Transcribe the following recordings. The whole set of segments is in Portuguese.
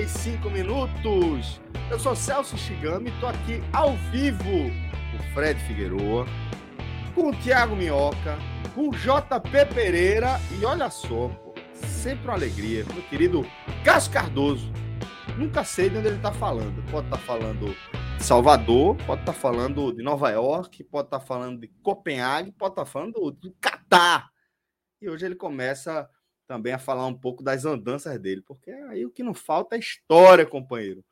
45 minutos. Eu sou Celso Shigami, tô aqui ao vivo com Fred Figueroa, com o Thiago Minhoca, com o JP Pereira e olha só, pô, sempre uma alegria, meu querido Cássio Cardoso. Nunca sei de onde ele tá falando. Pode estar falando de Salvador, pode estar falando de Nova York, pode estar falando de Copenhague, pode estar falando do Catar. E hoje ele começa também a falar um pouco das andanças dele, porque aí o que não falta é história, companheiro.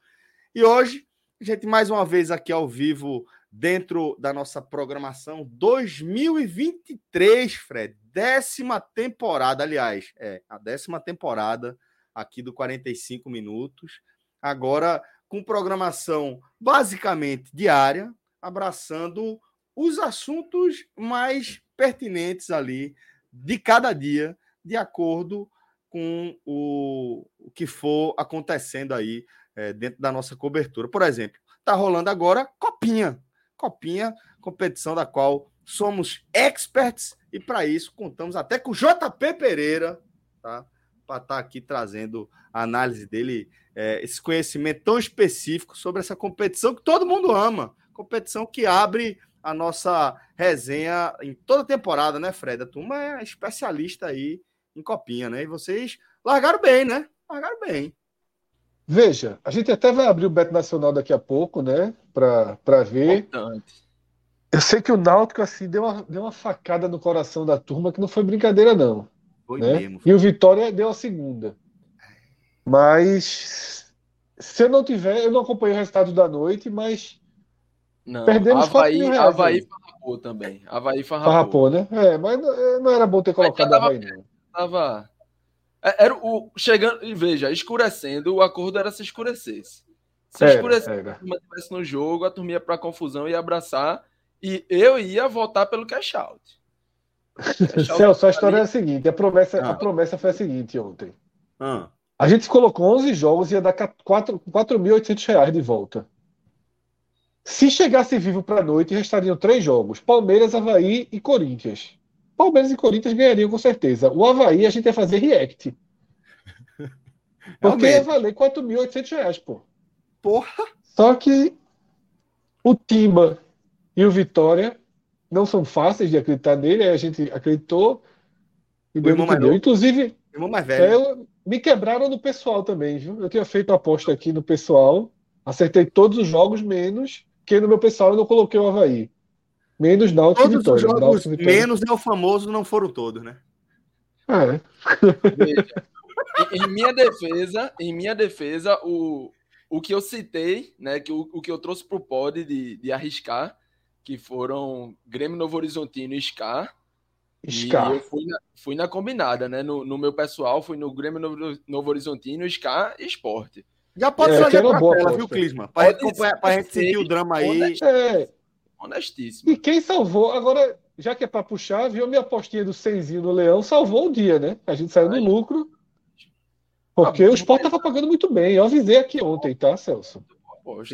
E hoje, a gente mais uma vez aqui ao vivo, dentro da nossa programação 2023, Fred. Décima temporada, aliás, é a décima temporada aqui do 45 Minutos. Agora com programação basicamente diária, abraçando os assuntos mais pertinentes ali de cada dia de acordo com o, o que for acontecendo aí é, dentro da nossa cobertura. Por exemplo, está rolando agora Copinha. Copinha, competição da qual somos experts e para isso contamos até com o JP Pereira, tá? Para estar tá aqui trazendo a análise dele, é, esse conhecimento tão específico sobre essa competição que todo mundo ama. Competição que abre a nossa resenha em toda temporada, né, Fred? A turma é especialista aí em copinha, né? E vocês largaram bem, né? Largaram bem. Veja, a gente até vai abrir o Beto Nacional daqui a pouco, né? Para ver. Importante. Eu sei que o Náutico assim deu uma, deu uma facada no coração da turma que não foi brincadeira, não. Foi né? mesmo. E o Vitória deu a segunda. Mas se eu não tiver, eu não acompanhei o resultado da noite, mas não, perdemos Havaí, mil reais. Havaí farrapou também. Havaí farrapou. Farrapou, né? É, mas não, não era bom ter colocado Havaí, não. Tava é, era o chegando e veja, escurecendo, o acordo era se escurecesse. Se era, escurecesse, turma estivesse no jogo, a turma ia para confusão e abraçar e eu ia votar pelo cash out. Cash out Celso, a história ali. é a seguinte, a promessa, ah. a promessa foi a seguinte ontem. Ah. A gente colocou 11 jogos e ia dar 4.800 reais de volta. Se chegasse vivo para a noite, restariam três jogos: Palmeiras, Havaí e Corinthians. Palmeiras e Corinthians ganhariam com certeza. O Havaí a gente ia fazer react. Porque ia valer 4.800 reais, pô. Porra! Só que o Timba e o Vitória não são fáceis de acreditar nele, aí a gente acreditou e deu deu. Inclusive, mais velho. Me quebraram no pessoal também, viu? Eu tinha feito a aposta aqui no pessoal, acertei todos os jogos, menos que no meu pessoal eu não coloquei o Havaí. Menos Náutico Todos Vitória. Os jogos menos é o famoso não foram todos, né? É. Veja, em, minha defesa, em minha defesa, o, o que eu citei, né, que o, o que eu trouxe para o pod de, de arriscar, que foram Grêmio Novo Horizontino e Scar. Scar. E eu fui na, fui na combinada, né? No, no meu pessoal, fui no Grêmio Novo, Novo Horizontino, Scar e Esporte. Já pode é, fazer a tela, viu, Clisma? Para a gente sentir o drama aí. É, Honestíssimo. E quem salvou, agora, já que é para puxar, viu minha apostinha do Seizinho no Leão, salvou o dia, né? A gente saiu no lucro. Porque ah, o esporte estava pagando muito bem. Eu avisei aqui ontem, tá, Celso?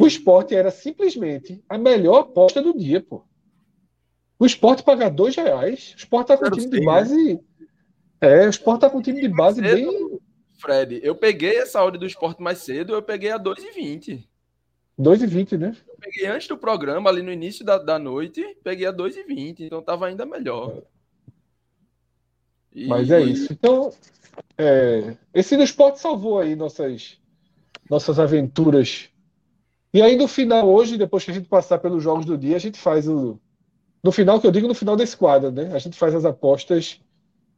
O esporte era simplesmente a melhor aposta do dia, pô. O esporte paga dois reais. O esporte tá com um time de base. É, o esporte tá com um time de base bem. Fred, eu peguei essa hora do esporte mais cedo, eu peguei a 2,20. 2,20, né? Eu peguei antes do programa, ali no início da, da noite, peguei a 2,20, então tava ainda melhor. E... Mas é isso. Então, é, esse do esporte salvou aí nossas, nossas aventuras. E aí no final, hoje, depois que a gente passar pelos jogos do dia, a gente faz o, No final, que eu digo no final da esquadra, né? A gente faz as apostas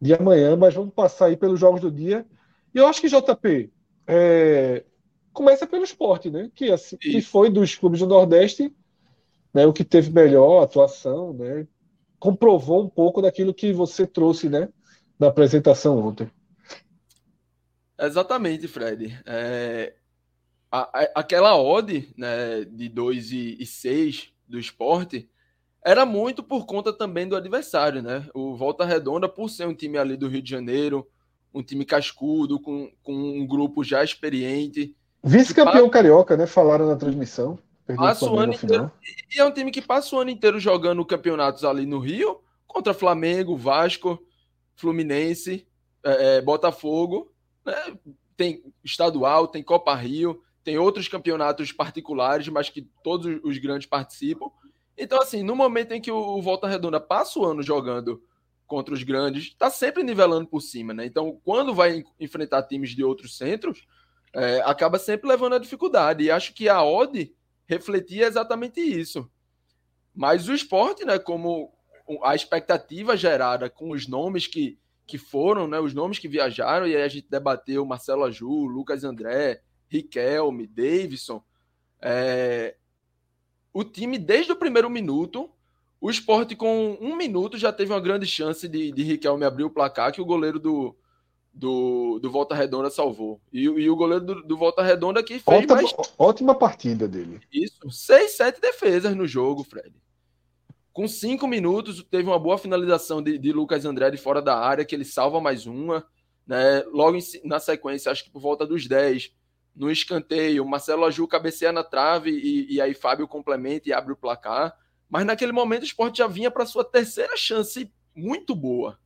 de amanhã, mas vamos passar aí pelos jogos do dia. E eu acho que JP é, começa pelo esporte, né? Que, assim, que foi dos clubes do Nordeste, né? O que teve melhor atuação, né? Comprovou um pouco daquilo que você trouxe, né? Na apresentação ontem. Exatamente, Fred. É, a, a, aquela odd né, de 2 e, e 6 do esporte era muito por conta também do adversário, né? O Volta Redonda, por ser um time ali do Rio de Janeiro, um time cascudo, com, com um grupo já experiente. Vice-campeão carioca, né? Falaram na transmissão. Passa o ano inteiro, e é um time que passa o ano inteiro jogando campeonatos ali no Rio, contra Flamengo, Vasco, Fluminense, é, é, Botafogo. Né? Tem estadual, tem Copa Rio, tem outros campeonatos particulares, mas que todos os grandes participam. Então, assim, no momento em que o Volta Redonda passa o ano jogando contra os grandes, está sempre nivelando por cima, né? Então, quando vai enfrentar times de outros centros, é, acaba sempre levando a dificuldade. E acho que a Odd refletia exatamente isso. Mas o esporte, né, como a expectativa gerada com os nomes que, que foram, né, os nomes que viajaram, e aí a gente debateu Marcelo Aju, Lucas André, Riquelme, Davidson, é, o time, desde o primeiro minuto, o esporte com um minuto já teve uma grande chance de, de Riquelme abrir o placar que o goleiro do, do, do Volta Redonda salvou. E, e o goleiro do, do, Volta Redonda que fez ótima, mais... Ótima partida dele. Isso, seis, sete defesas no jogo, Fred. Com cinco minutos, teve uma boa finalização de, de Lucas André de fora da área, que ele salva mais uma. Né? Logo em, na sequência, acho que por volta dos 10, no escanteio, Marcelo Aju cabeceia na trave e, e aí Fábio complementa e abre o placar. Mas naquele momento o esporte já vinha para sua terceira chance muito boa.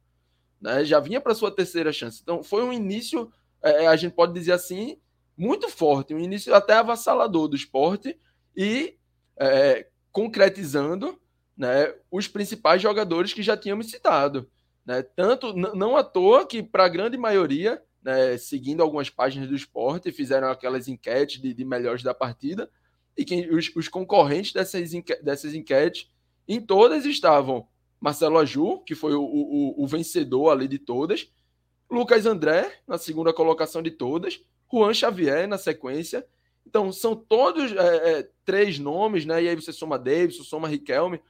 Né? Já vinha para sua terceira chance. Então foi um início, é, a gente pode dizer assim, muito forte, um início até avassalador do esporte e é, concretizando né, os principais jogadores que já tínhamos citado. Né? Tanto, não à toa que, para a grande maioria, né, seguindo algumas páginas do esporte, fizeram aquelas enquetes de, de melhores da partida, e que os, os concorrentes dessas, enque, dessas enquetes, em todas estavam Marcelo Aju, que foi o, o, o, vencedor ali de todas, Lucas André, na segunda colocação de todas, Juan Xavier na sequência. Então, são todos é, é, três nomes, né? E aí você soma Davidson, soma Riquelme,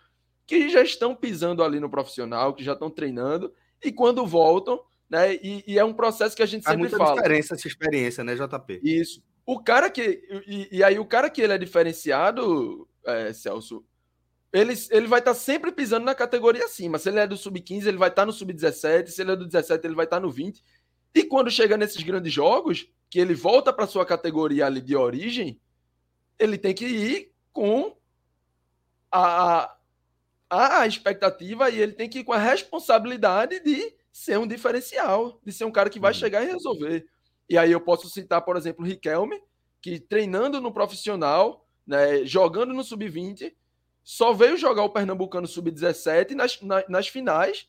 que já estão pisando ali no profissional, que já estão treinando, e quando voltam, né? E, e, é um processo que a gente Faz sempre muita fala. diferença essa experiência, né, JP? Isso. O cara que. E, e aí, o cara que ele é diferenciado, é, Celso, ele, ele vai estar tá sempre pisando na categoria acima. Se ele é do sub-15, ele vai estar tá no sub-17. Se ele é do 17, ele vai estar tá no 20. E quando chega nesses grandes jogos, que ele volta para sua categoria ali de origem, ele tem que ir com a, a expectativa e ele tem que ir com a responsabilidade de ser um diferencial, de ser um cara que vai uhum. chegar e resolver. E aí eu posso citar, por exemplo, o Riquelme, que treinando no profissional, né, jogando no sub-20, só veio jogar o Pernambucano sub-17 nas, nas, finais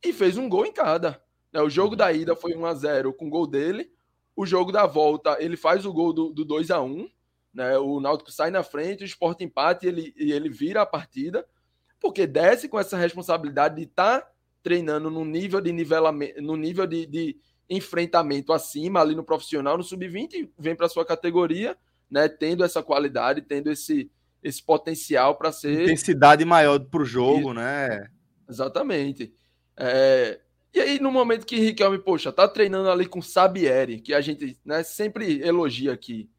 e fez um gol em cada. Né, o jogo da ida foi 1 a 0 com gol dele. O jogo da volta, ele faz o gol do, do 2 a 1 né, O Náutico sai na frente, o Sport empate ele, e ele vira a partida, porque desce com essa responsabilidade de estar tá treinando no nível de nivelamento, no nível de, de enfrentamento acima, ali no profissional, no sub-20, vem para sua categoria, né, tendo essa qualidade, tendo esse, esse potencial para ser. Intensidade maior para o jogo, e... né? Exatamente. É... E aí, no momento que Riquelme, poxa, tá treinando ali com Sabieri, que a gente né, sempre elogia aqui.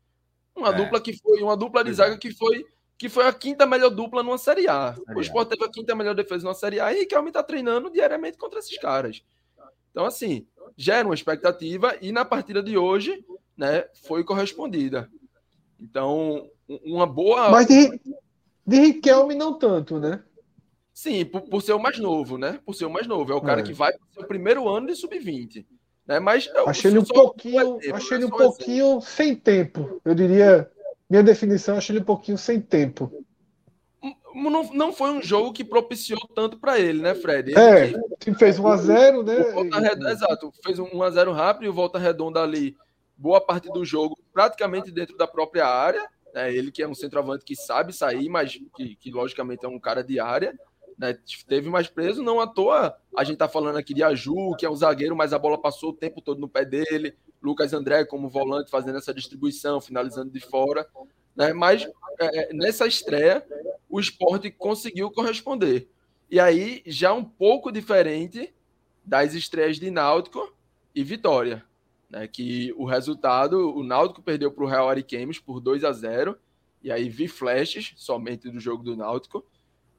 Uma é. dupla que foi, uma dupla de zaga que foi que foi a quinta melhor dupla numa Série A. Série o Sport teve a quinta melhor defesa numa Série A e Riquelme está treinando diariamente contra esses caras. Então, assim, gera uma expectativa e na partida de hoje, né, foi correspondida. Então, uma boa. Mas de, de Riquelme não tanto, né? Sim, por, por ser o mais novo, né? Por ser o mais novo. É o cara é. que vai para o seu primeiro ano de sub-20. Né? Mas achei ele um pouquinho, exemplo, achei ele um pouquinho exemplo. sem tempo. Eu diria minha definição, achei ele um pouquinho sem tempo. Não, não foi um jogo que propiciou tanto para ele, né, Fred? Ele é, que, fez 1x0, né? Volta redonda, exato, fez um 1x0 rápido e o Volta Redonda ali, boa parte do jogo, praticamente dentro da própria área. Né? Ele que é um centroavante que sabe sair, mas que, que logicamente é um cara de área. né? Teve mais preso, não à toa. A gente tá falando aqui de Aju, que é um zagueiro, mas a bola passou o tempo todo no pé dele. Lucas André como volante fazendo essa distribuição, finalizando de fora. Né? Mas é, nessa estreia, o esporte conseguiu corresponder. E aí, já um pouco diferente das estreias de Náutico e Vitória. Né? Que o resultado, o Náutico perdeu para o Real Ariquemes por 2 a 0 E aí vi flashes somente do jogo do Náutico.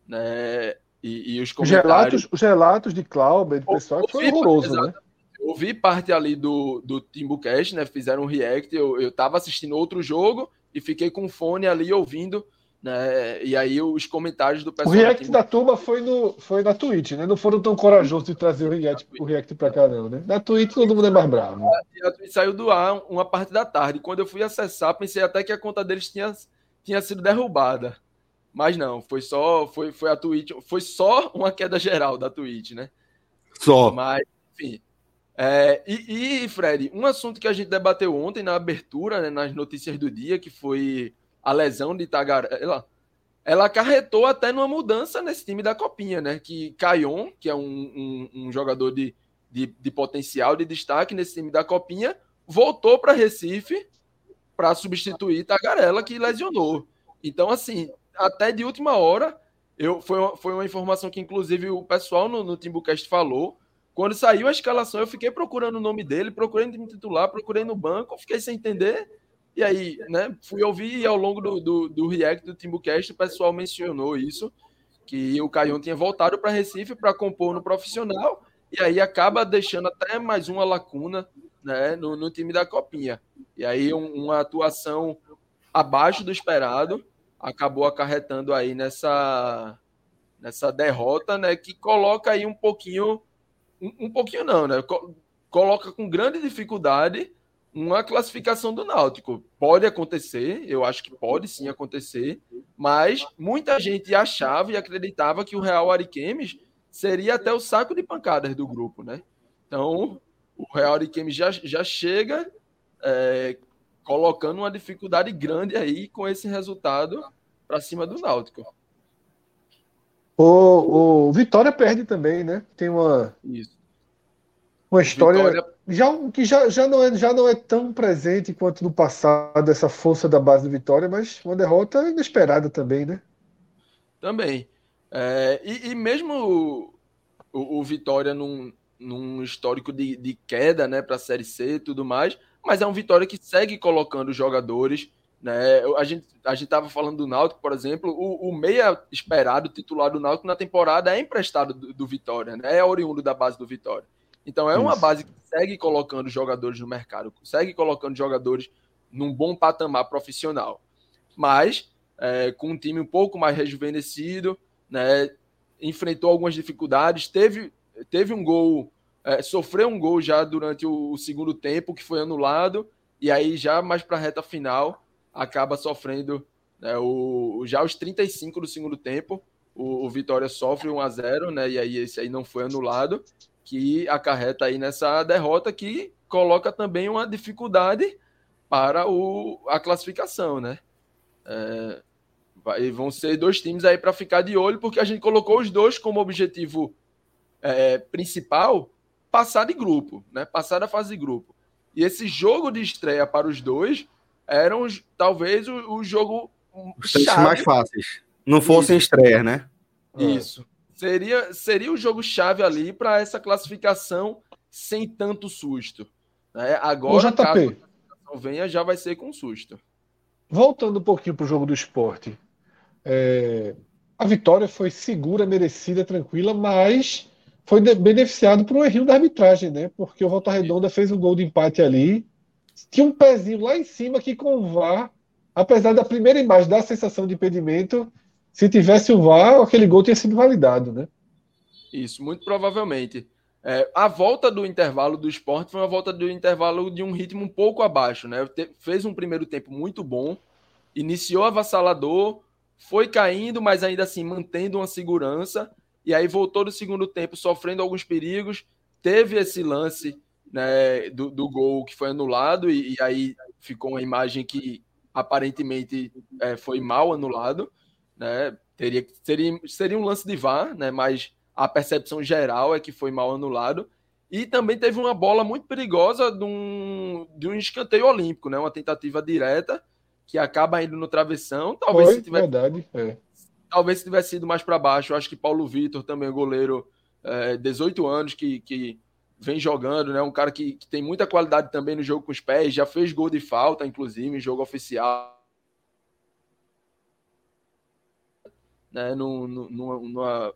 Né? E, e os comentários. Os relatos, de Cláudio, do pessoal, foi horroroso, né? Eu vi parte ali do, do Timbucast, né? Fizeram um react. Eu, eu tava assistindo outro jogo e fiquei com fone ali ouvindo, né? E aí os comentários do pessoal. O react da turma foi, no, foi na Twitch, né? Não foram tão corajosos de trazer o react, o react pra cá, não, né? Na Twitch todo mundo é mais bravo. A Twitch saiu do ar uma parte da tarde. Quando eu fui acessar, pensei até que a conta deles tinha, tinha sido derrubada. Mas não, foi só foi, foi a Twitch, foi só uma queda geral da Twitch, né? Só. Mas, enfim. É, e, e, Fred, um assunto que a gente debateu ontem na abertura, né, nas notícias do dia, que foi a lesão de Tagarela, ela acarretou até numa mudança nesse time da Copinha, né? Que Caion, que é um, um, um jogador de, de, de, potencial, de destaque nesse time da Copinha, voltou para Recife para substituir Tagarela, que lesionou. Então, assim, até de última hora, eu, foi, uma, foi uma informação que, inclusive, o pessoal no, no Timbucast falou. Quando saiu a escalação, eu fiquei procurando o nome dele, procurei no titular, procurei no banco, fiquei sem entender. E aí, né, fui ouvir e ao longo do, do, do React do Timbucast, o pessoal mencionou isso, que o Caion tinha voltado para Recife para compor no profissional, e aí acaba deixando até mais uma lacuna né, no, no time da Copinha. E aí um, uma atuação abaixo do esperado, acabou acarretando aí nessa, nessa derrota, né? Que coloca aí um pouquinho, um, um pouquinho não, né? Coloca com grande dificuldade uma classificação do Náutico. Pode acontecer, eu acho que pode sim acontecer, mas muita gente achava e acreditava que o Real Ariquemes seria até o saco de pancadas do grupo, né? Então, o Real Ariquemes já, já chega é, colocando uma dificuldade grande aí com esse resultado para cima do Náutico. O, o Vitória perde também, né? Tem uma Isso. uma história Vitória... já que já, já não é já não é tão presente quanto no passado essa força da base do Vitória, mas uma derrota inesperada também, né? Também. É, e, e, mesmo o, o, Vitória num, num histórico de, de queda, né, para a Série C e tudo mais, mas é um Vitória que segue colocando jogadores. Né? A gente a estava falando do Náutico, por exemplo, o, o, meia esperado, titular do Náutico na temporada é emprestado do, do Vitória, né? é oriundo da base do Vitória. Então é uma base que segue colocando jogadores no mercado, segue colocando jogadores num bom patamar profissional. Mas é, com um time um pouco mais rejuvenescido, né? enfrentou algumas dificuldades, teve, teve um gol é, sofreu um gol já durante o, o, segundo tempo, que foi anulado, e aí já mais para a reta final acaba sofrendo né, o, já os 35 do segundo tempo, o, o, Vitória sofre 1 a 0 né, e aí esse aí não foi anulado, que acarreta aí nessa derrota que coloca também uma dificuldade para o, a classificação, né? É, vai, vão ser dois times aí para ficar de olho, porque a gente colocou os dois como objetivo é, principal passar de grupo, né? Passar da fase de grupo. E esse jogo de estreia para os dois eram talvez o, o jogo os mais fáceis. Não fossem estreia, né? Isso. Seria, seria o jogo chave ali para essa classificação sem tanto susto. Né? Agora, o caso a venha, já vai ser com susto. Voltando um pouquinho para o jogo do esporte. É... A vitória foi segura, merecida, tranquila, mas foi beneficiado por um erro da arbitragem, né? Porque o Volta Redonda fez um gol de empate ali. Tinha um pezinho lá em cima que com o VAR, apesar da primeira imagem dar a sensação de impedimento, se tivesse o VAR, aquele gol tinha sido validado, né? Isso, muito provavelmente. É, a volta do intervalo do esporte foi uma volta do intervalo de um ritmo um pouco abaixo, né? Fez um primeiro tempo muito bom, iniciou avassalador, foi caindo, mas ainda assim mantendo uma segurança e aí voltou no segundo tempo sofrendo alguns perigos, teve esse lance né, do, do gol que foi anulado, e, e aí ficou uma imagem que aparentemente é, foi mal anulado, né, Teria, seria, seria um lance de VAR, né? Mas a percepção geral é que foi mal anulado. E também teve uma bola muito perigosa de um, de um escanteio olímpico, né? Uma tentativa direta que acaba indo no travessão. Talvez foi, se tivesse, verdade, é. talvez se tivesse ido mais para baixo. Eu acho que Paulo Vitor também, goleiro, é, 18 anos, que, que vem jogando, né? Um cara que, que, tem muita qualidade também no jogo com os pés, já fez gol de falta, inclusive, em jogo oficial. Né, num, num, numa,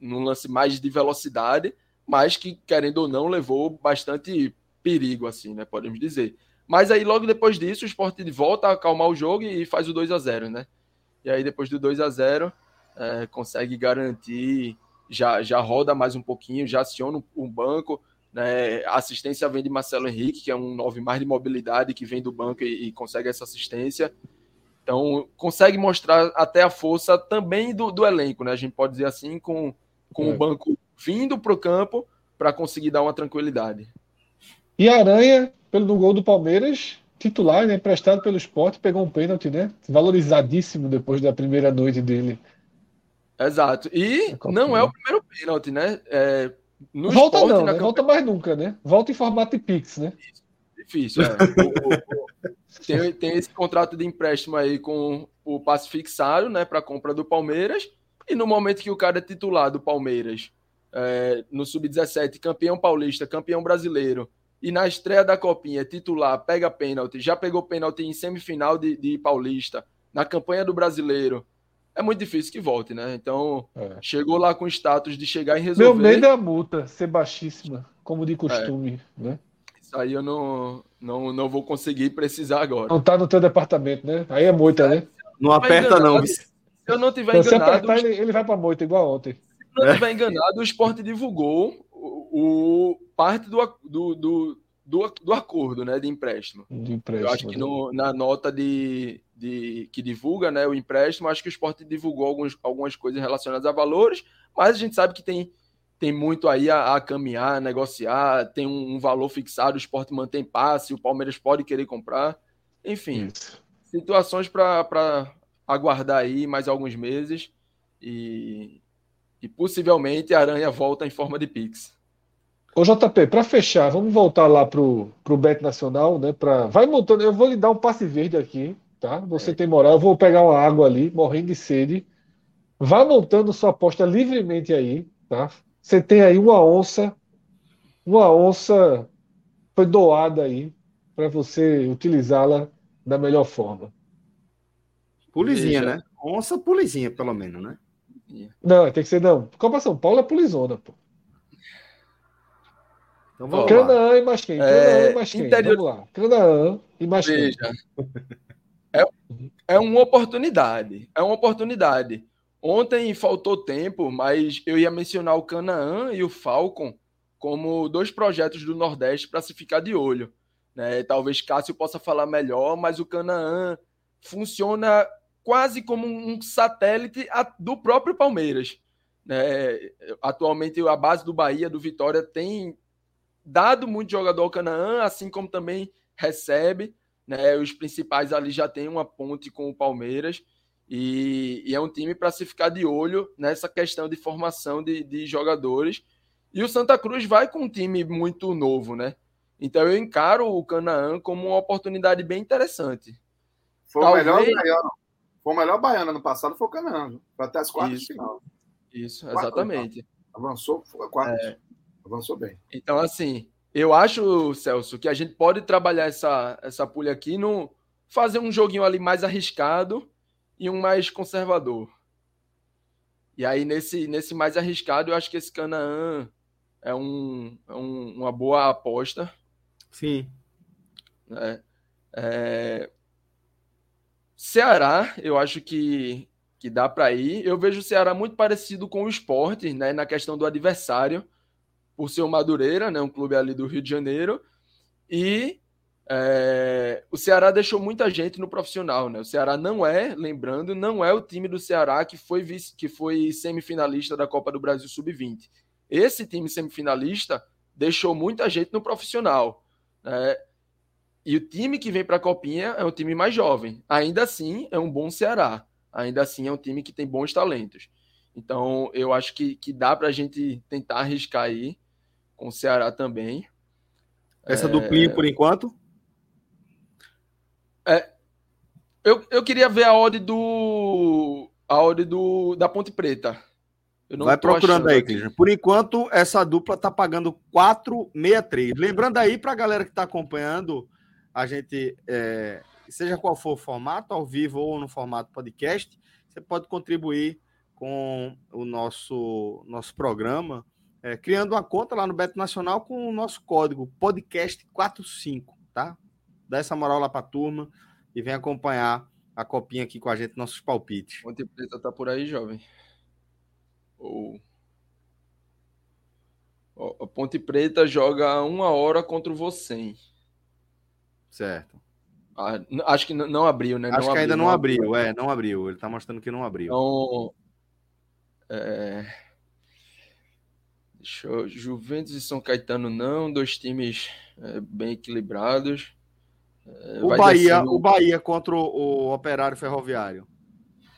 num lance mais de velocidade, mas que, querendo ou não, levou bastante perigo, assim, né? Podemos dizer. Mas aí, logo depois disso, o Sport volta a acalmar o jogo e faz o 2 a 0 né? E aí, depois do 2 a 0 é, consegue garantir já, já roda mais um pouquinho, já aciona um banco. Né? A assistência vem de Marcelo Henrique, que é um 9 mais de mobilidade, que vem do banco e, e consegue essa assistência. Então, consegue mostrar até a força também do, do elenco, né? A gente pode dizer assim, com, com é. o banco vindo para o campo para conseguir dar uma tranquilidade. E Aranha, pelo gol do Palmeiras, titular, né? Emprestado pelo esporte, pegou um pênalti, né? Valorizadíssimo depois da primeira noite dele Exato. E não é o primeiro pênalti, né? É, no Volta esporte, não, né? Volta mais nunca, né? Volta em formato de Pix, né? Difícil, é. o, o, tem, tem esse contrato de empréstimo aí com o passe fixado, né? Para compra do Palmeiras. E no momento que o cara é titular do Palmeiras, é, no Sub-17, campeão paulista, campeão brasileiro, e na estreia da Copinha, é titular, pega pênalti, já pegou pênalti em semifinal de, de Paulista, na campanha do brasileiro, é muito difícil que volte, né? Então, é. chegou lá com status de chegar e resolver. Meu medo é a multa ser baixíssima, como de costume, é. né? Isso aí eu não, não, não vou conseguir precisar agora. Não tá no teu departamento, né? Aí é multa, né? Não aperta não. Se eu não tiver enganado... Se apertar, ele, ele vai pra moita, igual ontem. Se eu não tiver enganado, o esporte divulgou o, o parte do, do, do, do, do acordo né, de empréstimo. De empréstimo eu acho que no, né? na nota de, de, que divulga né, o empréstimo, acho que o esporte divulgou alguns, algumas coisas relacionadas a valores, mas a gente sabe que tem, tem muito aí a, a caminhar, a negociar, tem um, um, valor fixado, o esporte mantém passe, o Palmeiras pode querer comprar. Enfim, Isso. situações para aguardar aí mais alguns meses e, e possivelmente a Aranha volta em forma de Pix. Ô JP, para fechar, vamos voltar lá pro, pro Bet Nacional, né? Pra... Vai montando, eu vou lhe dar um passe verde aqui, tá? Você é. tem moral, eu vou pegar uma água ali, morrendo de sede. Vá montando sua aposta livremente aí, tá? Você tem aí uma onça, uma onça foi doada aí para você utilizá-la da melhor forma. Pulizinha, Veja. né? Onça pulizinha, pelo menos, né? Não, tem que ser não. Copa São Paulo é pulizona, pô. Então vamos Canaã lá. e mais quem? Canaã é, e mais quem? Interior... Vamos lá. Canaã e mais Veja. quem? É, é uma oportunidade. É uma oportunidade. Ontem faltou tempo, mas eu ia mencionar o Canaã e o Falcon como dois projetos do Nordeste para se ficar de olho. Né? Talvez Cássio possa falar melhor, mas o Canaã funciona quase como um satélite do próprio Palmeiras. Né? Atualmente, a base do Bahia, do Vitória, tem dado muito jogador ao Canaã, assim como também recebe. Né? Os principais ali já tem uma ponte com o Palmeiras. E, e é um time para se ficar de olho nessa questão de formação de, de jogadores. E o Santa Cruz vai com um time muito novo, né? Então eu encaro o Canaã como uma oportunidade bem interessante. Foi Talvez... o melhor baiano. Foi o melhor baiano ano passado, foi o Canaã. Foi até as quartas de final. Isso, exatamente. Avançou, foi. É... Avançou bem. Então, assim, eu acho, Celso, que a gente pode trabalhar essa, essa pulha aqui no fazer um joguinho ali mais arriscado e um mais conservador. E aí, nesse, nesse mais arriscado, eu acho que esse Canaã é, um, é um, uma boa aposta. Sim. É, é... Ceará, eu acho que, que dá para ir. Eu vejo o Ceará muito parecido com o esporte, né, na questão do adversário por ser o Madureira, né, um clube ali do Rio de Janeiro, e é, o Ceará deixou muita gente no profissional, né? O Ceará não é, lembrando, não é o time do Ceará que foi vice, que foi semifinalista da Copa do Brasil Sub-20. Esse time semifinalista deixou muita gente no profissional, né? E o time que vem para a Copinha é um time mais jovem. Ainda assim, é um bom Ceará. ainda assim é um time que tem bons talentos. Então, eu acho que, que dá para a gente tentar arriscar aí com o Ceará também. Essa é... duplinha por enquanto? É, eu, eu queria ver a odd do. A odd do, da Ponte Preta. Vai procurando aí, Clisman. Por enquanto, essa dupla tá pagando 4,63. Lembrando aí para a galera que está acompanhando, a gente, é, seja qual for o formato, ao vivo ou no formato podcast, você pode contribuir com o nosso, nosso programa, é, criando uma conta lá no Beto Nacional com o nosso código podcast45, tá? Dá essa moral lá para a turma e vem acompanhar a copinha aqui com a gente, nossos palpites. Ponte Preta tá por aí, jovem. Ou. A Ponte Preta joga uma hora contra o Vocem. Certo. Ah, acho que não abriu, né? Acho não que abriu, ainda não, abriu. abriu, é, não abriu. Ele tá mostrando que não abriu. Então. É... Deixa eu... Juventus e São Caetano não, dois times é, bem equilibrados. O, Bahia, o Bahia contra o, o Operário Ferroviário.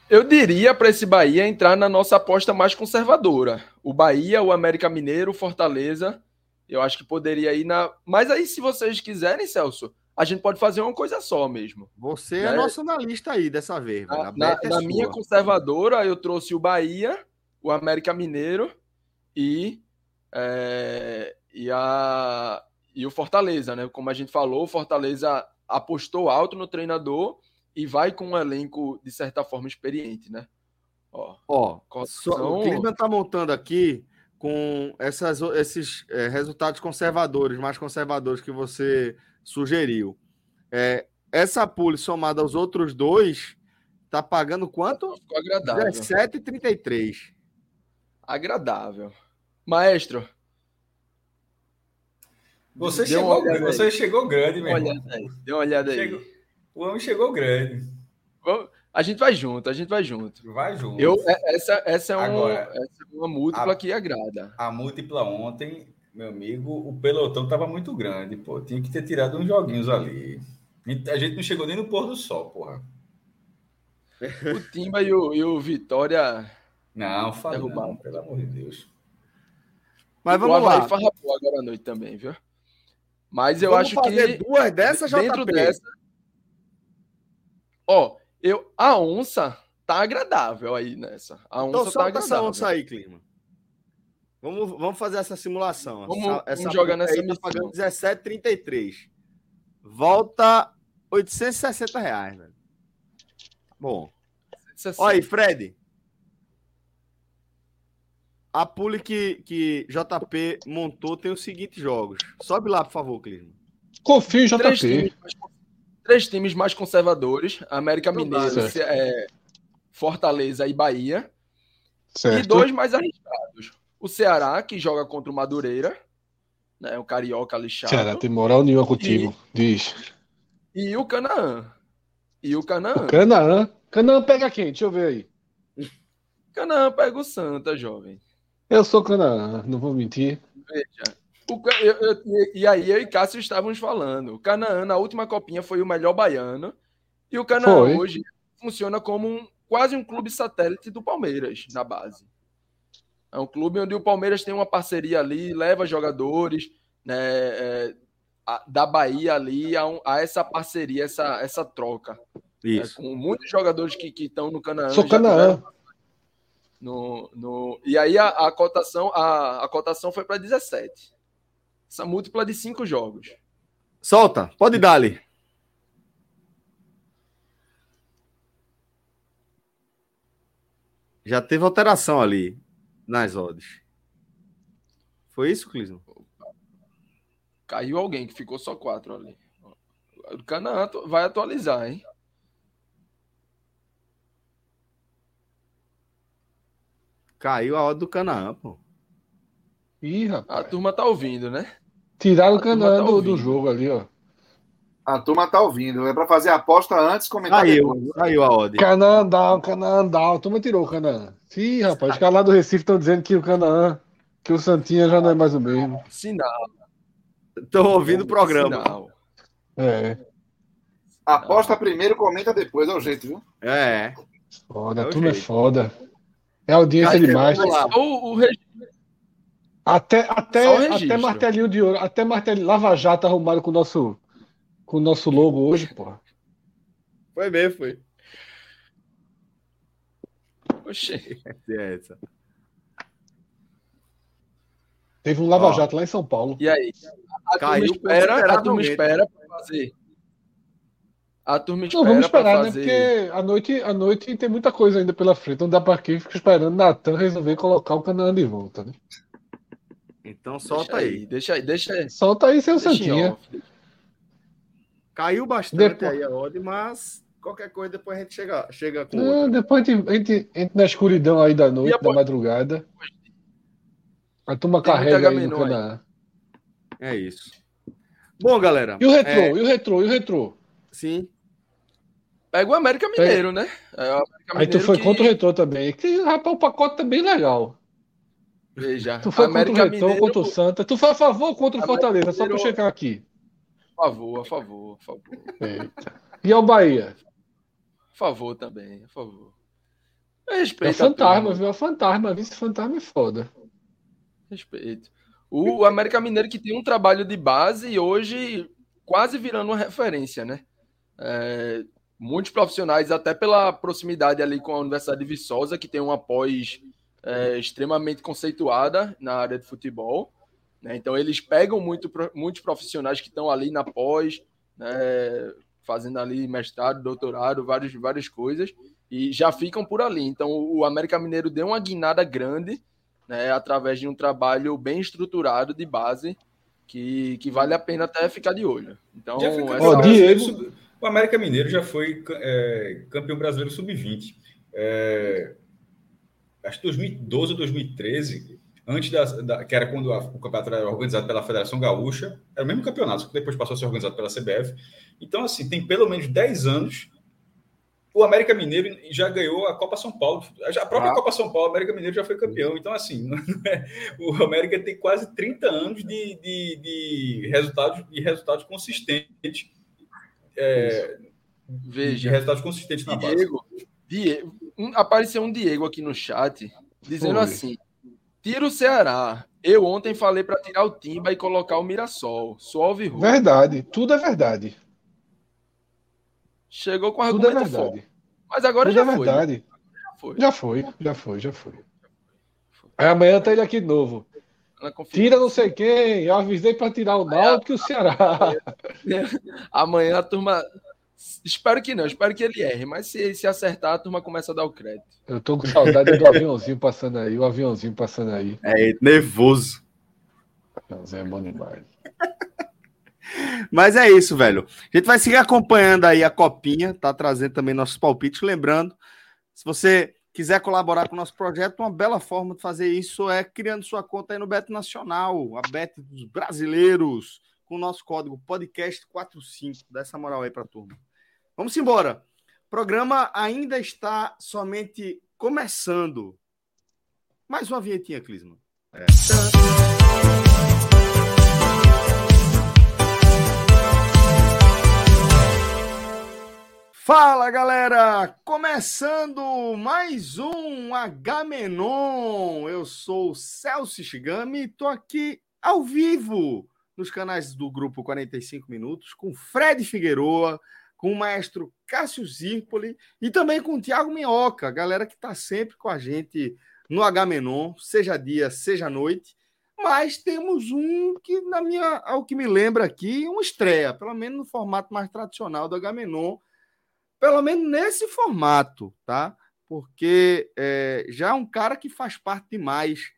Eu diria para esse Bahia entrar na nossa aposta mais conservadora. O Bahia, o América Mineiro, o Fortaleza. Eu acho que poderia ir na. Mas aí, se vocês quiserem, Celso, a gente pode fazer uma coisa só mesmo. Você é né? é nosso analista aí dessa vez. Na, na, é na minha conservadora, eu trouxe o Bahia, o América Mineiro e, é, e, a, e o Fortaleza, né? Como a gente falou, o Fortaleza apostou alto no treinador e vai com um elenco, de certa forma, experiente, né? Ó, Ó o Cleveland está montando aqui com essas, esses é, resultados conservadores, mais conservadores que você sugeriu. É, essa pule somada aos outros dois, tá pagando quanto? Ficou agradável. 17,33. Agradável. Maestro. Você, chegou, você chegou grande, meu Deu uma olhada aí. Deu uma olhada aí. Chegou. O homem chegou grande. A gente vai junto, a gente vai junto. Vai junto. Eu, é, essa, essa, é, um, Agora, essa é uma múltipla a, que agrada. A múltipla ontem, meu amigo, o pelotão estava muito grande, pô. Tinha que ter tirado uns joguinhos ali. A gente não chegou nem no pôr do sol, porra. O Timba e o, e o Vitória. Não, fala não, pelo amor de Deus. Mas vamos o lá. farrapou agora à noite também, viu? Mas eu vamos acho que. duas dessas, dentro dessa, Ó, eu, a onça tá agradável aí nessa. A então onça então, tá agradável. essa onça aí, Clima. Vamos, vamos fazer essa simulação. Vamos, essa, essa vamos jogar nessa tá pagando 17,33. Volta 860 reais, velho. Bom. 860. Olha aí, Fred. A pule que, que JP montou tem os seguintes jogos. Sobe lá, por favor, Clisma. Confio em JP três times mais conservadores: América Mineiro, é, Fortaleza e Bahia. Certo. E dois mais arriscados: o Ceará, que joga contra o Madureira, né, o Carioca lixado. Ceará tem moral nenhuma contigo, e, diz. E o Canaã. E o Canaã. O Canaã. Canaã pega quem? Deixa eu ver aí. Canaã pega o Santa, jovem. Eu sou Canaã, não vou mentir. Veja, o, eu, eu, e aí eu e Cássio estávamos falando. O Canaã, na última copinha, foi o melhor baiano. E o Canaã foi. hoje funciona como um, quase um clube satélite do Palmeiras na base. É um clube onde o Palmeiras tem uma parceria ali, leva jogadores né, é, a, da Bahia ali a, um, a, essa parceria, essa, essa troca. Isso. É, com muitos jogadores que estão no Canaã. Sou Canaã. No, no, e aí a, a cotação a, a cotação foi para 17. Essa múltipla de cinco jogos. Solta, pode dar ali. Já teve alteração ali nas odds. Foi isso, Clisman? Caiu alguém que ficou só quatro ali. O Canaã vai atualizar, hein? Caiu a odd do Canaã, pô. Ih, rapaz. A turma tá ouvindo, né? Tiraram o Canaã tá do, do, jogo ali, ó. A turma tá ouvindo. É para fazer a aposta antes, comentar Saiu, saiu a ordem. Canaã down, Canaã down. A turma tirou o Canaã. Ih, rapaz, os caras lá do Recife estão dizendo que o Canaã, que o Santinha já não é mais o mesmo. Sinal. Estão ouvindo o programa. Sinal. É. Aposta primeiro, comenta depois, é o jeito, viu? É. Foda, é turma é foda. É audiência Cara, demais. O, o, até, até, até martelinho de ouro, até martelinho Lava Jato arrumado com o nosso, com o nosso logo hoje, porra. Foi mesmo, foi. Oxê. É essa. Teve um Lava Jato lá em São Paulo. E aí? A Caiu turma espera, a turma espera para fazer. A turma espera. Não, vamos esperar, né? Porque a noite, a noite tem muita coisa ainda pela frente. Não dá para quem fica esperando Natan resolver colocar o canal de volta, né? Então solta deixa aí. aí. Deixa aí, deixa aí. Solta aí, seu Santinha. Caiu bastante depois... aí a odd, mas qualquer coisa depois a gente chega, chega com. Não, depois a gente, a gente entra na escuridão aí da noite, da madrugada. A turma Tem carrega aí no canal. É isso. Bom, galera. E o retrô? É... E o retrô? E o retrô? Sim. Pega o América Mineiro, é. né? É América aí tu foi que... contra o retrô também. Que, rapaz, o pacote tá bem legal. Veja. Tu foi América contra o Retrô, contra o Santa. Tu foi a favor ou contra o Fortaleza? Só para checar aqui. A favor, a favor, a favor. Eita. E ao Bahia? A favor também, a favor. Respeito. É fantasma, viu? É fantasma. Vice fantasma é foda. Respeito. O América Mineiro que tem um trabalho de base e hoje quase virando uma referência, né? É, muitos profissionais, até pela proximidade ali com a Universidade de Viçosa, que tem um pós é, extremamente conceituada na área de futebol. Né? Então, eles pegam muito, muitos profissionais que estão ali na pós, né? fazendo ali mestrado, doutorado, várias, várias coisas, e já ficam por ali. Então, o América Mineiro deu uma guinada grande né? através de um trabalho bem estruturado de base. Que, que vale a pena até ficar de olho. Então, essa... Diego... o América Mineiro já foi é, campeão brasileiro sub-20. É, acho que 2012 ou 2013, antes da, da, que era quando a, o campeonato era organizado pela Federação Gaúcha, era o mesmo campeonato, que depois passou a ser organizado pela CBF. Então, assim, tem pelo menos 10 anos. O América Mineiro já ganhou a Copa São Paulo. A própria ah. Copa São Paulo, o América Mineiro já foi campeão. Então, assim, é, o América tem quase 30 anos de, de, de resultados, de resultados consistentes. É, Veja. Resultados consistentes na Diego, base. Diego, um, apareceu um Diego aqui no chat dizendo Foi. assim: tira o Ceará. Eu ontem falei para tirar o Timba e colocar o Mirassol. Suave Rui. Verdade, tudo é verdade. Chegou com argumento tudo é verdade. Forte. Mas agora tudo já, é foi, verdade. já foi. Já foi, já foi, já foi. Aí amanhã tá ele aqui de novo. Tira não sei quem, eu avisei para tirar o Náutico e o Ceará. Amanhã a turma Espero que não, espero que ele erre, mas se, se acertar, a turma começa a dar o crédito. Eu tô com saudade do aviãozinho passando aí, o aviãozinho passando aí. É, nervoso. É bom demais. Mas é isso, velho. A gente vai seguir acompanhando aí a copinha, tá trazendo também nossos palpites. Lembrando, se você quiser colaborar com o nosso projeto, uma bela forma de fazer isso é criando sua conta aí no Beto Nacional, a Bet dos brasileiros, com o nosso código podcast45. Dá essa moral aí pra turma. Vamos embora. O programa ainda está somente começando. Mais uma vinhetinha, Clisman. É. Fala galera! Começando mais um H-Menon. Eu sou Celso Shigami e tô aqui ao vivo nos canais do grupo 45 Minutos com Fred Figueroa, com o maestro Cássio Zirpoli e também com o Tiago Minhoca, galera que está sempre com a gente no H-Menon, seja dia, seja noite. Mas temos um que, na minha, ao que me lembra aqui, uma estreia, pelo menos no formato mais tradicional do H-Menon, pelo menos nesse formato, tá? Porque é, já é um cara que faz parte demais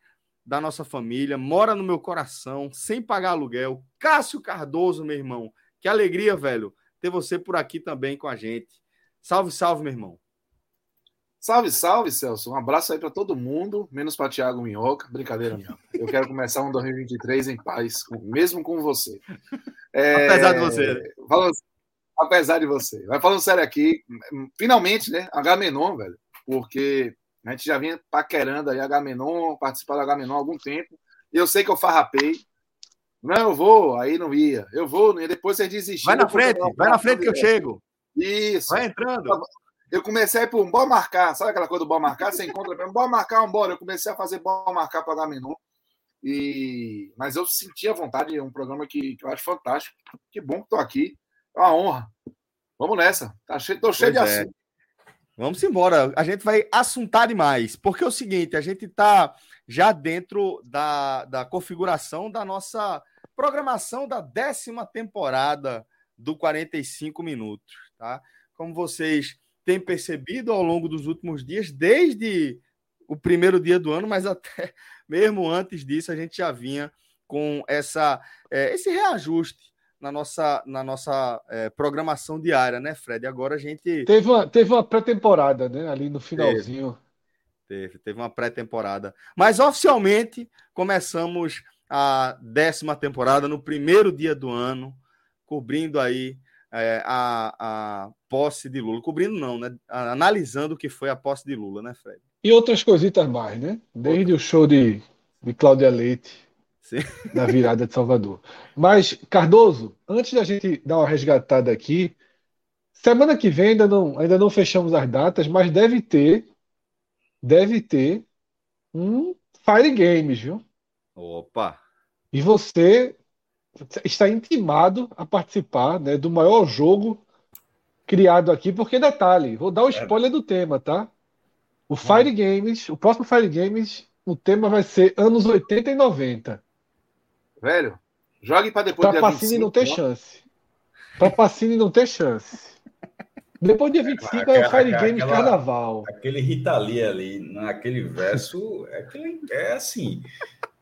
da nossa família, mora no meu coração, sem pagar aluguel. Cássio Cardoso, meu irmão. Que alegria, velho ter você por aqui também com a gente. Salve, salve, meu irmão. Salve, salve, Celso. Um abraço aí para todo mundo, menos para Thiago Minhoca. Brincadeira, minha. Eu quero começar um 2023 em paz, mesmo com você. É... Apesar de você. Falando... Apesar de você. Vai falando sério aqui. Finalmente, né? H-Menon, velho. Porque a gente já vinha paquerando aí H-Menon, participar do H-Menon há algum tempo. E eu sei que eu farrapei. Não, eu vou, aí não ia. Eu vou, não ia. Depois você desistiu. Vai na frente, vai na frente que eu chego. Isso. Vai entrando. eu comecei a ir por bora marcar, sabe aquela coisa do bora marcar? Você encontra, bora marcar, bora. Eu comecei a fazer bora marcar para Agamenon. E... Mas eu senti a vontade, é um programa que, que eu acho fantástico. Que bom que estou aqui. Uma honra. Vamos nessa. Tá cheio, tô cheio pois de é. assunto. Vamos embora. A gente vai assuntar demais. Porque é o seguinte, a gente está já dentro da, da configuração da nossa programação da décima temporada do 45 Minutos. Tá? Como vocês têm percebido ao longo dos últimos dias, desde o primeiro dia do ano, mas até mesmo antes disso, a gente já vinha com essa, é, esse reajuste na nossa, na nossa é, programação diária, né, Fred? Agora a gente. Teve uma, teve uma pré-temporada, né? Ali no finalzinho. Teve, teve, teve uma pré-temporada. Mas oficialmente começamos a décima temporada no primeiro dia do ano, cobrindo aí é, a, a posse de Lula. Cobrindo não, né? Analisando o que foi a posse de Lula, né, Fred? E outras coisitas mais, né? Desde o show de, de Cláudia Leite Sim. na virada de Salvador. Mas, Cardoso, antes da gente dar uma resgatada aqui, semana que vem ainda não, ainda não fechamos as datas, mas deve ter, deve ter um Fire Games, viu? Opa! E você está intimado a participar né, do maior jogo criado aqui, porque detalhe, vou dar o spoiler do tema, tá? O Fire Games, o próximo Fire Games, o tema vai ser anos 80 e 90. Velho, jogue para depois pra Pacini não ter chance. Pra Pacini não ter chance. Depois do dia 25 aquela, é o Fire Games aquela, Carnaval. Aquele Ritali ali, naquele verso, é, é assim.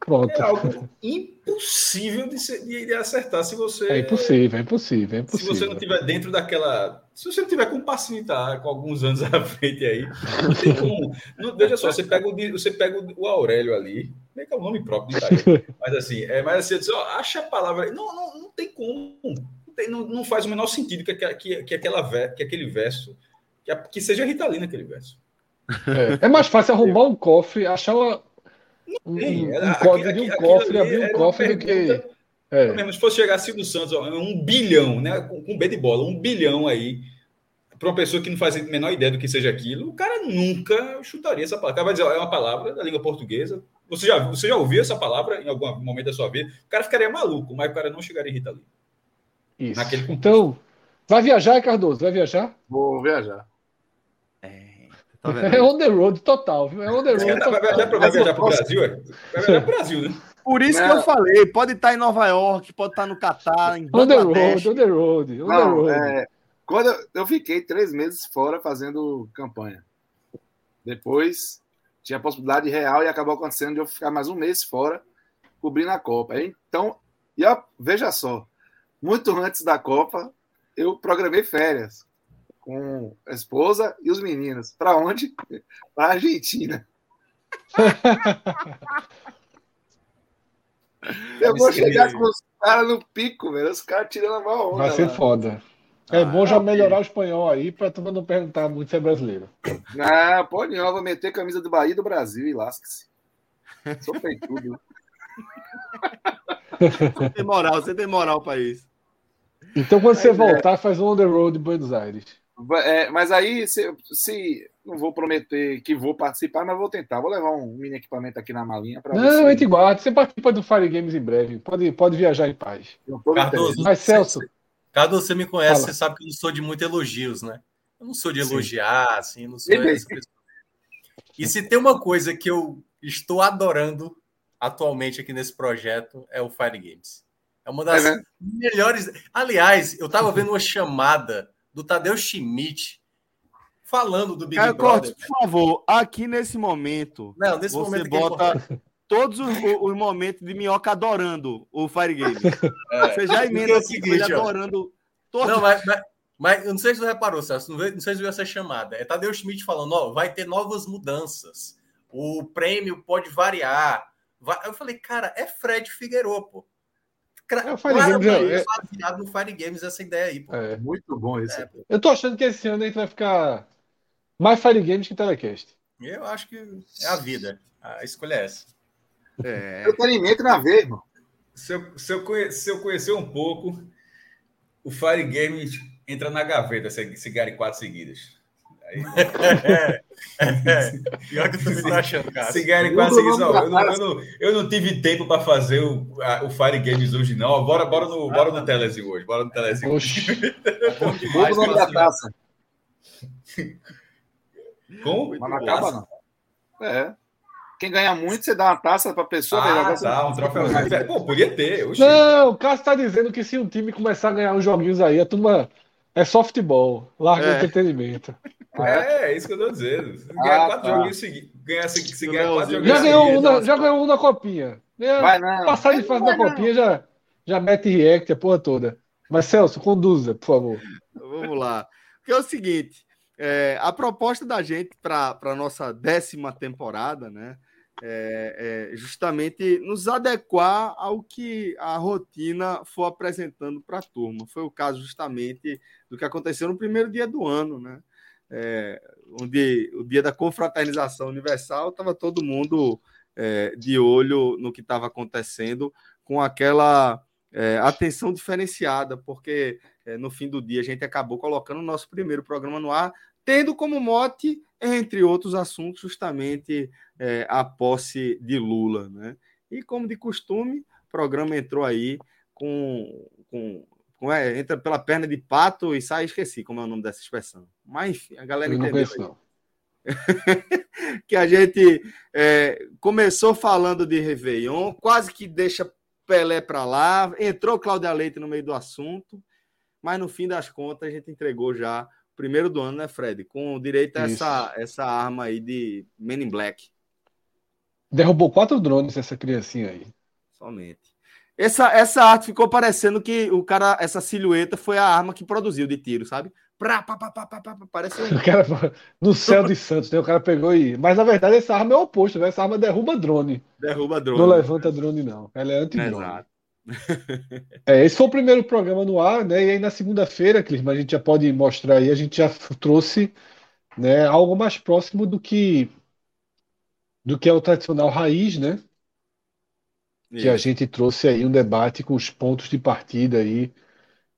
Pronto. É algo impossível de, ser, de, acertar se você. É impossível, é impossível, é impossível. Se você não tiver dentro daquela. Se você não tiver com pacificar com alguns anos à frente aí, não tem como. Não, veja só, você pega, o, você pega o Aurélio ali, nem que é o nome próprio de Itaí, mas assim, é, mas assim, ó, acha a palavra. Não, não, não tem como. Não, tem, não, não faz o menor sentido que, que, que, aquela, que aquele verso. Que, que seja Ritalina aquele verso. É, é mais fácil arrumar um cofre, achar uma um, um código de um cofre, abrir um cofre do que. É. Mesmo, se fosse chegar Silvio Santos, ó, um bilhão, né? Com, com B de bola, um bilhão aí, para uma pessoa que não faz a menor ideia do que seja aquilo, o cara nunca chutaria essa palavra. O cara vai dizer, ó, é uma palavra da língua portuguesa. Você já, você já ouviu essa palavra em algum momento da sua vida? O cara ficaria maluco, mas o cara não chegaria em Rita Lee. Isso. Então, vai viajar, Cardoso? Vai viajar? Vou viajar. Tá é on the road total, viu? É on the road. Vai, vai, viajar para o Brasil, é? Vai viajar para o Brasil, né? Por isso não. que eu falei, pode estar em Nova York, pode estar no Catar, em On the road, on the road, on não, the road. É, quando eu, eu fiquei três meses fora fazendo campanha. Depois tinha a possibilidade real e acabou acontecendo de eu ficar mais um mês fora cobrindo a Copa. Então, e ó, veja só, muito antes da Copa, eu programei férias com a esposa e os meninos. Para onde? Para a Argentina. Eu vou chegar com os caras no pico, velho. Os caras tirando a mão. Vai ser lá. foda. É ah, bom já melhorar o espanhol aí para tu não perguntar muito se é brasileiro. Não, pode não. Vou meter camisa do Bahia e do Brasil e lasque-se. Sou feitudo. você tem moral, você tem moral para isso. Então, quando você é. voltar, faz um on the road em Buenos Aires. É, mas aí, se, se, não vou prometer que vou participar, mas vou tentar. Vou levar um mini equipamento aqui na malinha para Não, você... gente guarda. Você participa do Fire Games em breve. Pode, pode viajar em paz. Cardoso, mas, Celso. Cardoso, você me conhece, fala. você sabe que eu não sou de muito elogios, né? Eu não sou de elogiar, Sim. assim, não sou essa pessoa. E se tem uma coisa que eu estou adorando atualmente aqui nesse projeto é o Fire Games. É uma das é melhores. Aliás, eu estava vendo uma chamada do Tadeu Schmidt falando do Big Caio Brother. Cortes, por favor, aqui nesse momento, Não, nesse você momento bota todos os, os, momentos de Minhoca adorando o Fire Game. É. Você já emenda é o seguinte, adorando todos. Não, mas, mas, mas, eu não sei se você reparou, Celso, não, não sei se viu essa chamada. É Tadeu Schmidt falando, ó, vai ter novas mudanças. O prêmio pode variar. Eu falei, cara, é Fred Figueiredo, pô. É, o Fire Games é, é... baseado no Fire Games essa ideia aí. Pô. É muito bom isso. É, eu tô achando que esse ano a gente vai ficar mais Fire Games que Telecast. Eu acho que é a vida. A escolha é essa. É... Entretenimento na veia, irmão. Se eu, se, eu conhe, se eu conhecer um pouco, o Fire Games entra na gaveta se, se quatro seguidas. É, é, pior que tu tá achando, cara. Se ganharem quase isso, eu, não, eu, não, eu não tive tempo para fazer o, a, o Fire Games hoje, não. Bora, bora no, bora no Telezinho hoje. Bora no Telezinho hoje. Bom demais, o nome da taça. Como? Mas não acaba, não. É. Quem ganha muito, você dá uma taça para a pessoa. Ah, tá, um troféu. Pô, podia ter. Oxi. Não, o Cássio está dizendo que se um time começar a ganhar uns joguinhos aí, a turma é softball, larga é. entretenimento. É, é isso que eu tô dizendo. Se ganhar ah, quatro tá. joguinhos seguidos, ganhar, se, se ganhar quatro joguinhos já ganhou seguidos, um Já ganhou um na copinha. Vai, não. Passar de fase da copinha já, já mete react a porra toda. Mas, Celso, conduza, por favor. Vamos lá. Porque é o seguinte: é, a proposta da gente para a nossa décima temporada, né? É, é, justamente nos adequar ao que a rotina for apresentando para a turma. Foi o caso justamente do que aconteceu no primeiro dia do ano, né? É, onde o dia da confraternização universal estava todo mundo é, de olho no que estava acontecendo, com aquela é, atenção diferenciada, porque é, no fim do dia a gente acabou colocando o nosso primeiro programa no ar, tendo como mote, entre outros assuntos, justamente é, a posse de Lula. Né? E como de costume, o programa entrou aí com, com, com é, entra pela perna de pato e sai, esqueci como é o nome dessa expressão. Mas enfim, a galera Eu entendeu. Não conheço, não. que a gente é, começou falando de Réveillon, quase que deixa Pelé para lá, entrou Cláudia Leite no meio do assunto, mas no fim das contas a gente entregou já o primeiro do ano, né, Fred? Com direito a essa, essa arma aí de Men in Black. Derrubou quatro drones essa criancinha aí. Somente. Essa, essa arte ficou parecendo que o cara, essa silhueta foi a arma que produziu de tiro, sabe? Pra, pra, pra, pra, pra, pra, parece um... o cara, no céu de Santos, né? O cara pegou e. Mas na verdade, essa arma é o oposto, né? Essa arma derruba drone. Derruba drone. Não levanta drone, não. Ela é anti-drone. Exato. é, esse foi o primeiro programa no ar, né? E aí na segunda-feira, Clisma, a gente já pode mostrar aí, a gente já trouxe né, algo mais próximo do que do que é o tradicional raiz, né? Isso. Que a gente trouxe aí um debate com os pontos de partida aí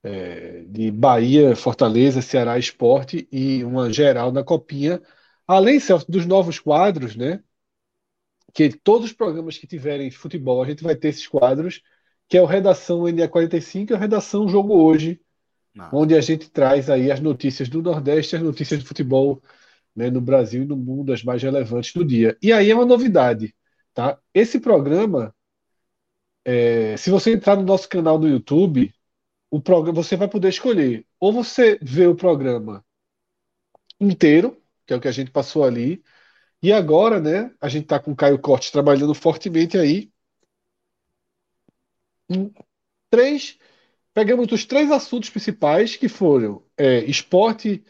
é, de Bahia, Fortaleza, Ceará Esporte e uma geral na Copinha. Além, Celso, dos novos quadros, né? Que todos os programas que tiverem de futebol, a gente vai ter esses quadros, que é o Redação NA45 e o Redação Jogo Hoje, Nossa. onde a gente traz aí as notícias do Nordeste, as notícias de futebol né, no Brasil e no mundo, as mais relevantes do dia. E aí é uma novidade, tá? Esse programa, é, se você entrar no nosso canal do YouTube, o programa você vai poder escolher ou você vê o programa inteiro, que é o que a gente passou ali, e agora, né, a gente está com o Caio Cortes trabalhando fortemente aí. Em três, pegamos os três assuntos principais que foram é, esporte,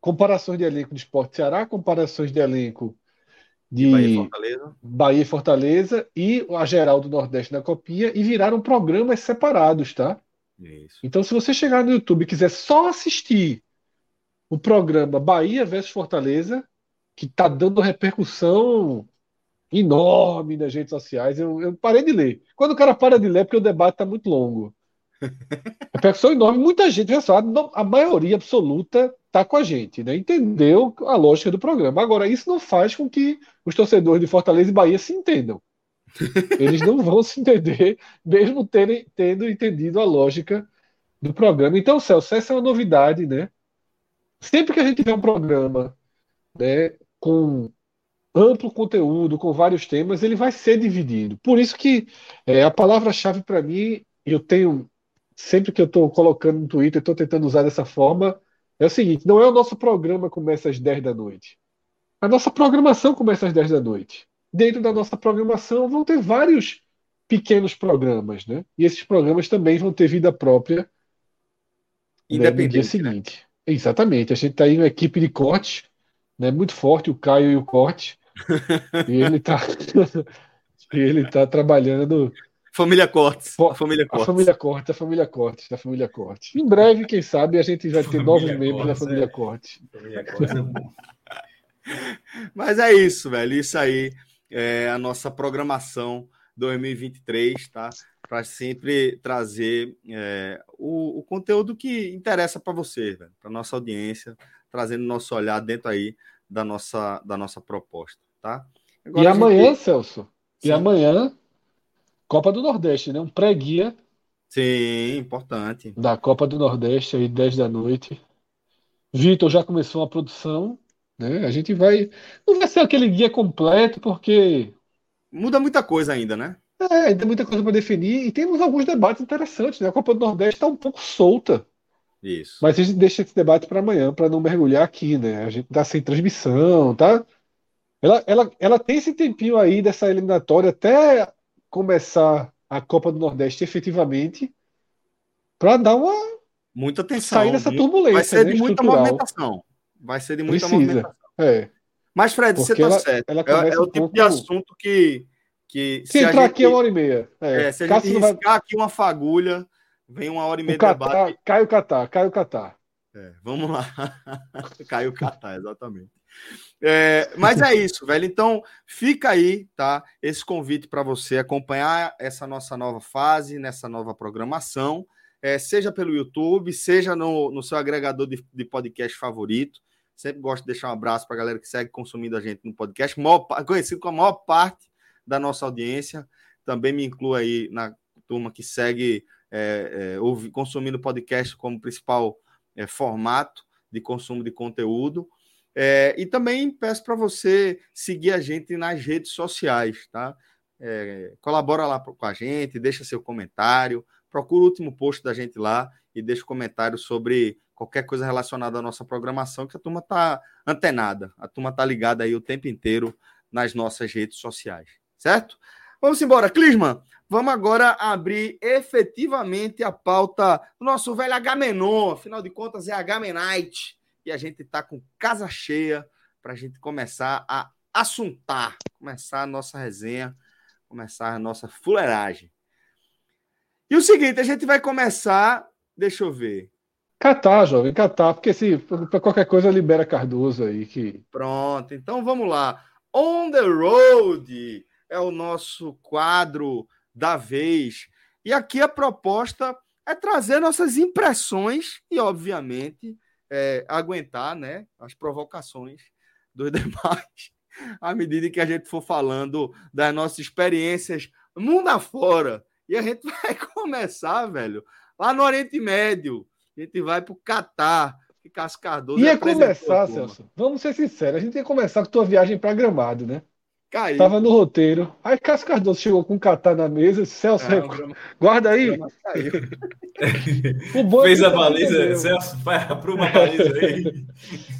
comparações de elenco de esporte Ceará, comparações de elenco de Bahia e Fortaleza. Bahia e Fortaleza e a geral do Nordeste na Copinha e viraram programas separados, tá? Isso. Então, se você chegar no YouTube e quiser só assistir o programa Bahia versus Fortaleza, que está dando repercussão enorme nas redes sociais, eu, eu, parei de ler. Quando o cara para de ler, é porque o debate está muito longo. repercussão enorme, muita gente, só, a maioria absoluta está com a gente, né? entendeu a lógica do programa. Agora, isso não faz com que os torcedores de Fortaleza e Bahia se entendam. Eles não vão se entender, mesmo terem, tendo entendido a lógica do programa. Então, Celso, essa é uma novidade, né? Sempre que a gente tiver um programa né, com amplo conteúdo, com vários temas, ele vai ser dividido. Por isso que é, a palavra-chave para mim, eu tenho, sempre que eu estou colocando no Twitter, estou tentando usar dessa forma, é o seguinte: não é o nosso programa começa às 10 da noite. A nossa programação começa às 10 da noite dentro da nossa programação vão ter vários pequenos programas, né? E esses programas também vão ter vida própria né, no dia né? seguinte. Né? Exatamente. A gente está aí uma equipe de corte, né? Muito forte, o Caio e o corte. e ele está ele tá trabalhando. Família Cortes. Família Cortes. A família Cortes, a família Cortes, a família Cortes. Em breve, quem sabe, a gente vai ter família novos Cortes, membros da família é. Cortes. Família Cortes é bom. Mas é isso, velho. Isso aí é, a nossa programação 2023, tá? Para sempre trazer é, o, o, conteúdo que interessa para você, para nossa audiência, trazendo nosso olhar dentro aí da nossa, da nossa proposta, tá? Agora e amanhã, gente... Celso, Sim. e amanhã, Copa do Nordeste, né? Um pré-guia. Sim, importante. Da Copa do Nordeste, aí, 10 da noite. Vitor já começou a produção, né? A gente vai. Não vai ser aquele guia completo, porque. Muda muita coisa ainda, né? É, ainda muita coisa para definir. E temos alguns debates interessantes, né? A Copa do Nordeste está um pouco solta. Isso. Mas a gente deixa esse debate para amanhã, para não mergulhar aqui, né? A gente tá sem transmissão, tá? Ela, ela, ela tem esse tempinho aí dessa eliminatória até começar a Copa do Nordeste efetivamente, para dar uma. Muita atenção. Sair dessa turbulência. Vai ser de né, muita movimentação. Vai ser de muita Precisa. movimentação. É. Mas, Fred, Porque você tá ela, certo. Ela é, é, o tipo de assunto que. que se, se entrar gente, aqui é uma hora e meia. É, é se a gente riscar vai... aqui uma fagulha, Vem uma hora e meia de debate. Cai o Catar, cai o Catar. É, vamos lá. cai o Catar, exatamente. É, mas é isso, velho. Então, fica aí, tá? Esse convite para você acompanhar essa nossa nova fase, nessa nova programação, é, seja pelo YouTube, seja no, no seu agregador de, de, podcast favorito. Sempre gosto de deixar um abraço para a galera que segue consumindo a gente no podcast, maior, conhecido como a maior parte da nossa audiência. Também me incluo aí na turma que segue é, é, ouve, consumindo podcast como principal é, formato de consumo de conteúdo. É, e também peço para você seguir a gente nas redes sociais, tá? É, colabora lá com a gente, deixa seu comentário, procura o último post da gente lá e deixa um comentário sobre qualquer coisa relacionada à nossa programação, que a turma está antenada, a turma está ligada aí o tempo inteiro nas nossas redes sociais, certo? Vamos embora, Clisman. Vamos agora abrir efetivamente a pauta do nosso velho Agamenon. Afinal de contas, é Agamenite. E a gente está com casa cheia para a gente começar a assuntar, começar a nossa resenha, começar a nossa fuleiragem. E o seguinte, a gente vai começar, deixa eu ver. Catar, jovem, catar, porque se para qualquer coisa libera Cardoso aí que. Pronto, então vamos lá. On the road é o nosso quadro da vez. E aqui a proposta é trazer nossas impressões e, obviamente, é, aguentar né, as provocações dos demais à medida que a gente for falando das nossas experiências mundo afora. E a gente vai começar, velho, lá no Oriente Médio. A gente vai para o Catar. Que Cascardoso ia começar, Celso. Vamos ser sinceros. A gente ia começar com tua viagem para Gramado, né? Caiu. Tava no roteiro. Aí Cássio Cardoso chegou com um catar na mesa. Celso, ah, guarda aí. o Fez a baliza, Celso, vai para uma baliza aí.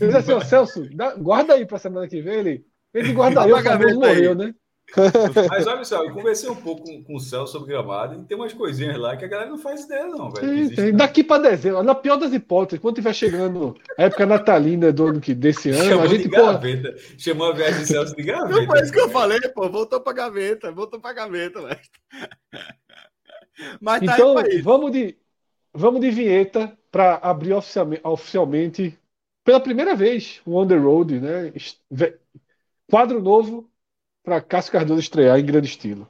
Eu disse assim, ó, Celso, dá, guarda aí para semana que vem. Ele, ele guarda aí, o famoso morreu, né? Mas olha só, eu conversei um pouco com, com o Celso sobre gramado e tem umas coisinhas lá que a galera não faz ideia, não, velho. Tem, tem. Daqui para dezembro, na pior das hipóteses, quando tiver chegando a época natalina do ano que desse ano, Chamou a gente. De gaveta. Chamou a viagem de Celso de gaveta. Não foi isso que eu falei, pô. Voltou para gaveta, voltou para gaveta, velho. Mas tá então, vamos de, vamos de vinheta para abrir oficialmente, oficialmente, pela primeira vez, o On the Road, né? Quadro novo para Cássio Cardoso estrear em grande estilo.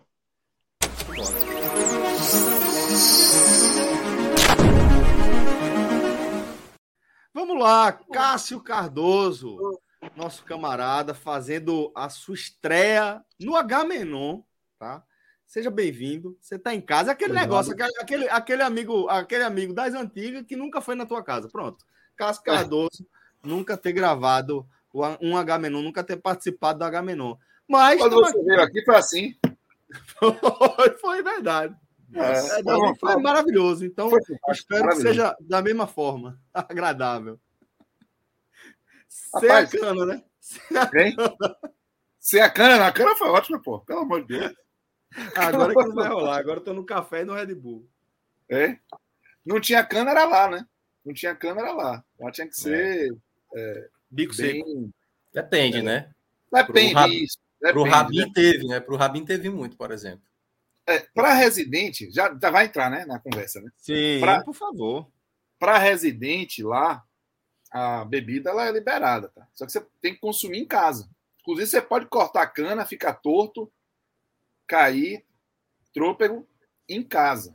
Vamos lá, Cássio Cardoso, nosso camarada, fazendo a sua estreia no H-Menon, tá? Seja bem-vindo. Você está em casa. Aquele Obrigado. negócio, aquele, aquele, amigo, aquele amigo das antigas que nunca foi na tua casa. Pronto. Cássio é. Cardoso é. nunca ter gravado um H-Menon, nunca ter participado do H-Menon. Mas. Quando você veio aqui foi assim. foi, verdade. É, é, não, foi maravilhoso. Então, foi espero que seja da mesma forma. Agradável. Sem a cana, né? Sem a cana. na cana foi ótimo, pô. Pelo amor de Deus. Agora que não vai rolar. Agora eu tô no café e no Red Bull. É? Não tinha cana, era lá, né? Não tinha cana, era lá. Lá tinha que ser. É. É, Bico bem... seco. Depende, é. né? Depende. Pro, Depende, pro Rabin né? teve, né? Pro Rabin teve muito, por exemplo. É, para residente, já, já vai entrar né, na conversa, né? Sim, pra, por favor. Para residente lá, a bebida ela é liberada, tá? Só que você tem que consumir em casa. Inclusive, você pode cortar a cana, ficar torto, cair, trôpego em casa.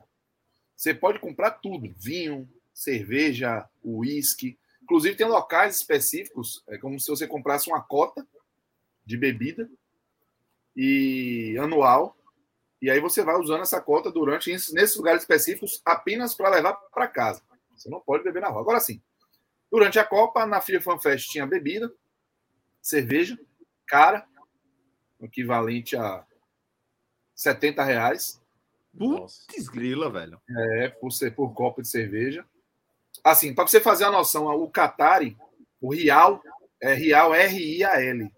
Você pode comprar tudo: vinho, cerveja, uísque. Inclusive, tem locais específicos, é como se você comprasse uma cota de bebida e anual, e aí você vai usando essa cota durante nesses lugares específicos apenas para levar para casa. Você não pode beber na rua. Agora sim, durante a Copa, na Filha Fan Fest tinha bebida, cerveja, cara, equivalente a 70 reais. Putz, grila, velho. É, por ser por copo de cerveja. Assim, para você fazer a noção, o Qatari, o Rial, é Rial R-I-A-L.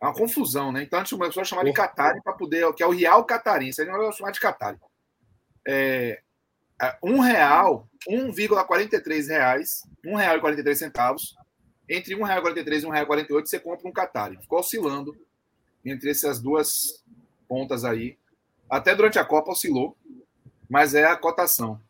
É uma confusão, né? Então a gente começou a chamar de Qatari para poder, que é o Rial Catarim. Isso aí não vai chamar de Qatari. É, é, um real, 1,43 reais, um real e 43 centavos. Entre um real e 43 e um real e 48 você compra um Qatari. Ficou oscilando entre essas duas pontas aí. Até durante a Copa oscilou, mas é a cotação.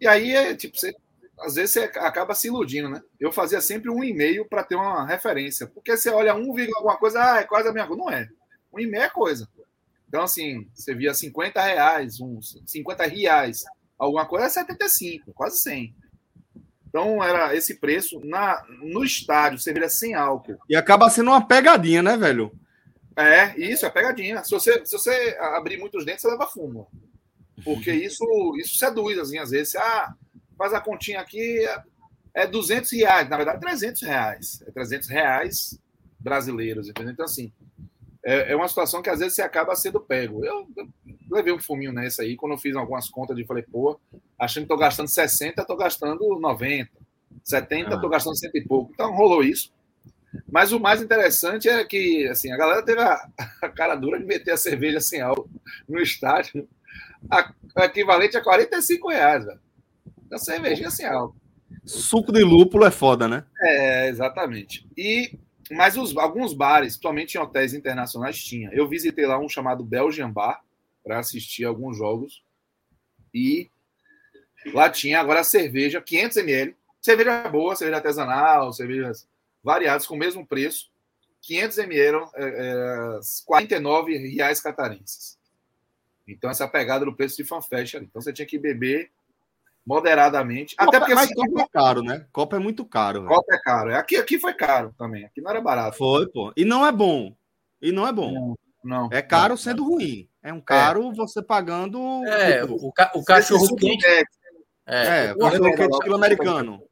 E aí, é, tipo, você, às vezes você acaba se iludindo, né? Eu fazia sempre um e-mail para ter uma referência. Porque você olha um alguma coisa, ah, é quase a minha coisa. Não é. Um e-mail é coisa. Então, assim, você via 50 reais, uns 50 reais, alguma coisa é 75, quase 100. Então, era esse preço. Na, no estádio, você vira sem álcool. E acaba sendo uma pegadinha, né, velho? É, isso, é pegadinha. Se você, se você abrir muitos dentes, você leva fumo. Porque isso, isso seduz, assim, às vezes. Ah, faz a continha aqui, é 200 reais. Na verdade, 300 reais. É 300 reais brasileiros, entendeu? Então, assim, é, é uma situação que às vezes você acaba sendo pego. Eu, eu levei um fuminho nessa aí, quando eu fiz algumas contas, de falei, pô, achando que tô gastando 60, tô gastando 90. 70, ah. tô gastando cento e pouco. Então, rolou isso. Mas o mais interessante é que assim, a galera teve a, a cara dura de meter a cerveja sem álcool no estádio, a equivalente a 45 reais, velho. A cervejinha sem álcool. Suco de lúpulo é foda, né? É, exatamente. E mas os, alguns bares, principalmente em hotéis internacionais, tinha. Eu visitei lá um chamado Belgian Bar para assistir alguns jogos e lá tinha agora a cerveja 500 ml, cerveja boa, cerveja artesanal, cervejas variados com o mesmo preço. 500 ml eram é, 49 é, reais catarenses. Então, essa pegada do preço de fanfest ali. Então, você tinha que beber moderadamente. Copa, até porque mas assim, Copa é caro, né? Copa é muito caro. Copa é caro. Aqui, aqui foi caro também. Aqui não era barato. Foi, pô. E não é bom. E não é bom. Não. não é caro não, sendo não. ruim. É um caro é. você pagando. É, o, ca o cachorro quente. É, é, o cachorro quente estilo americano.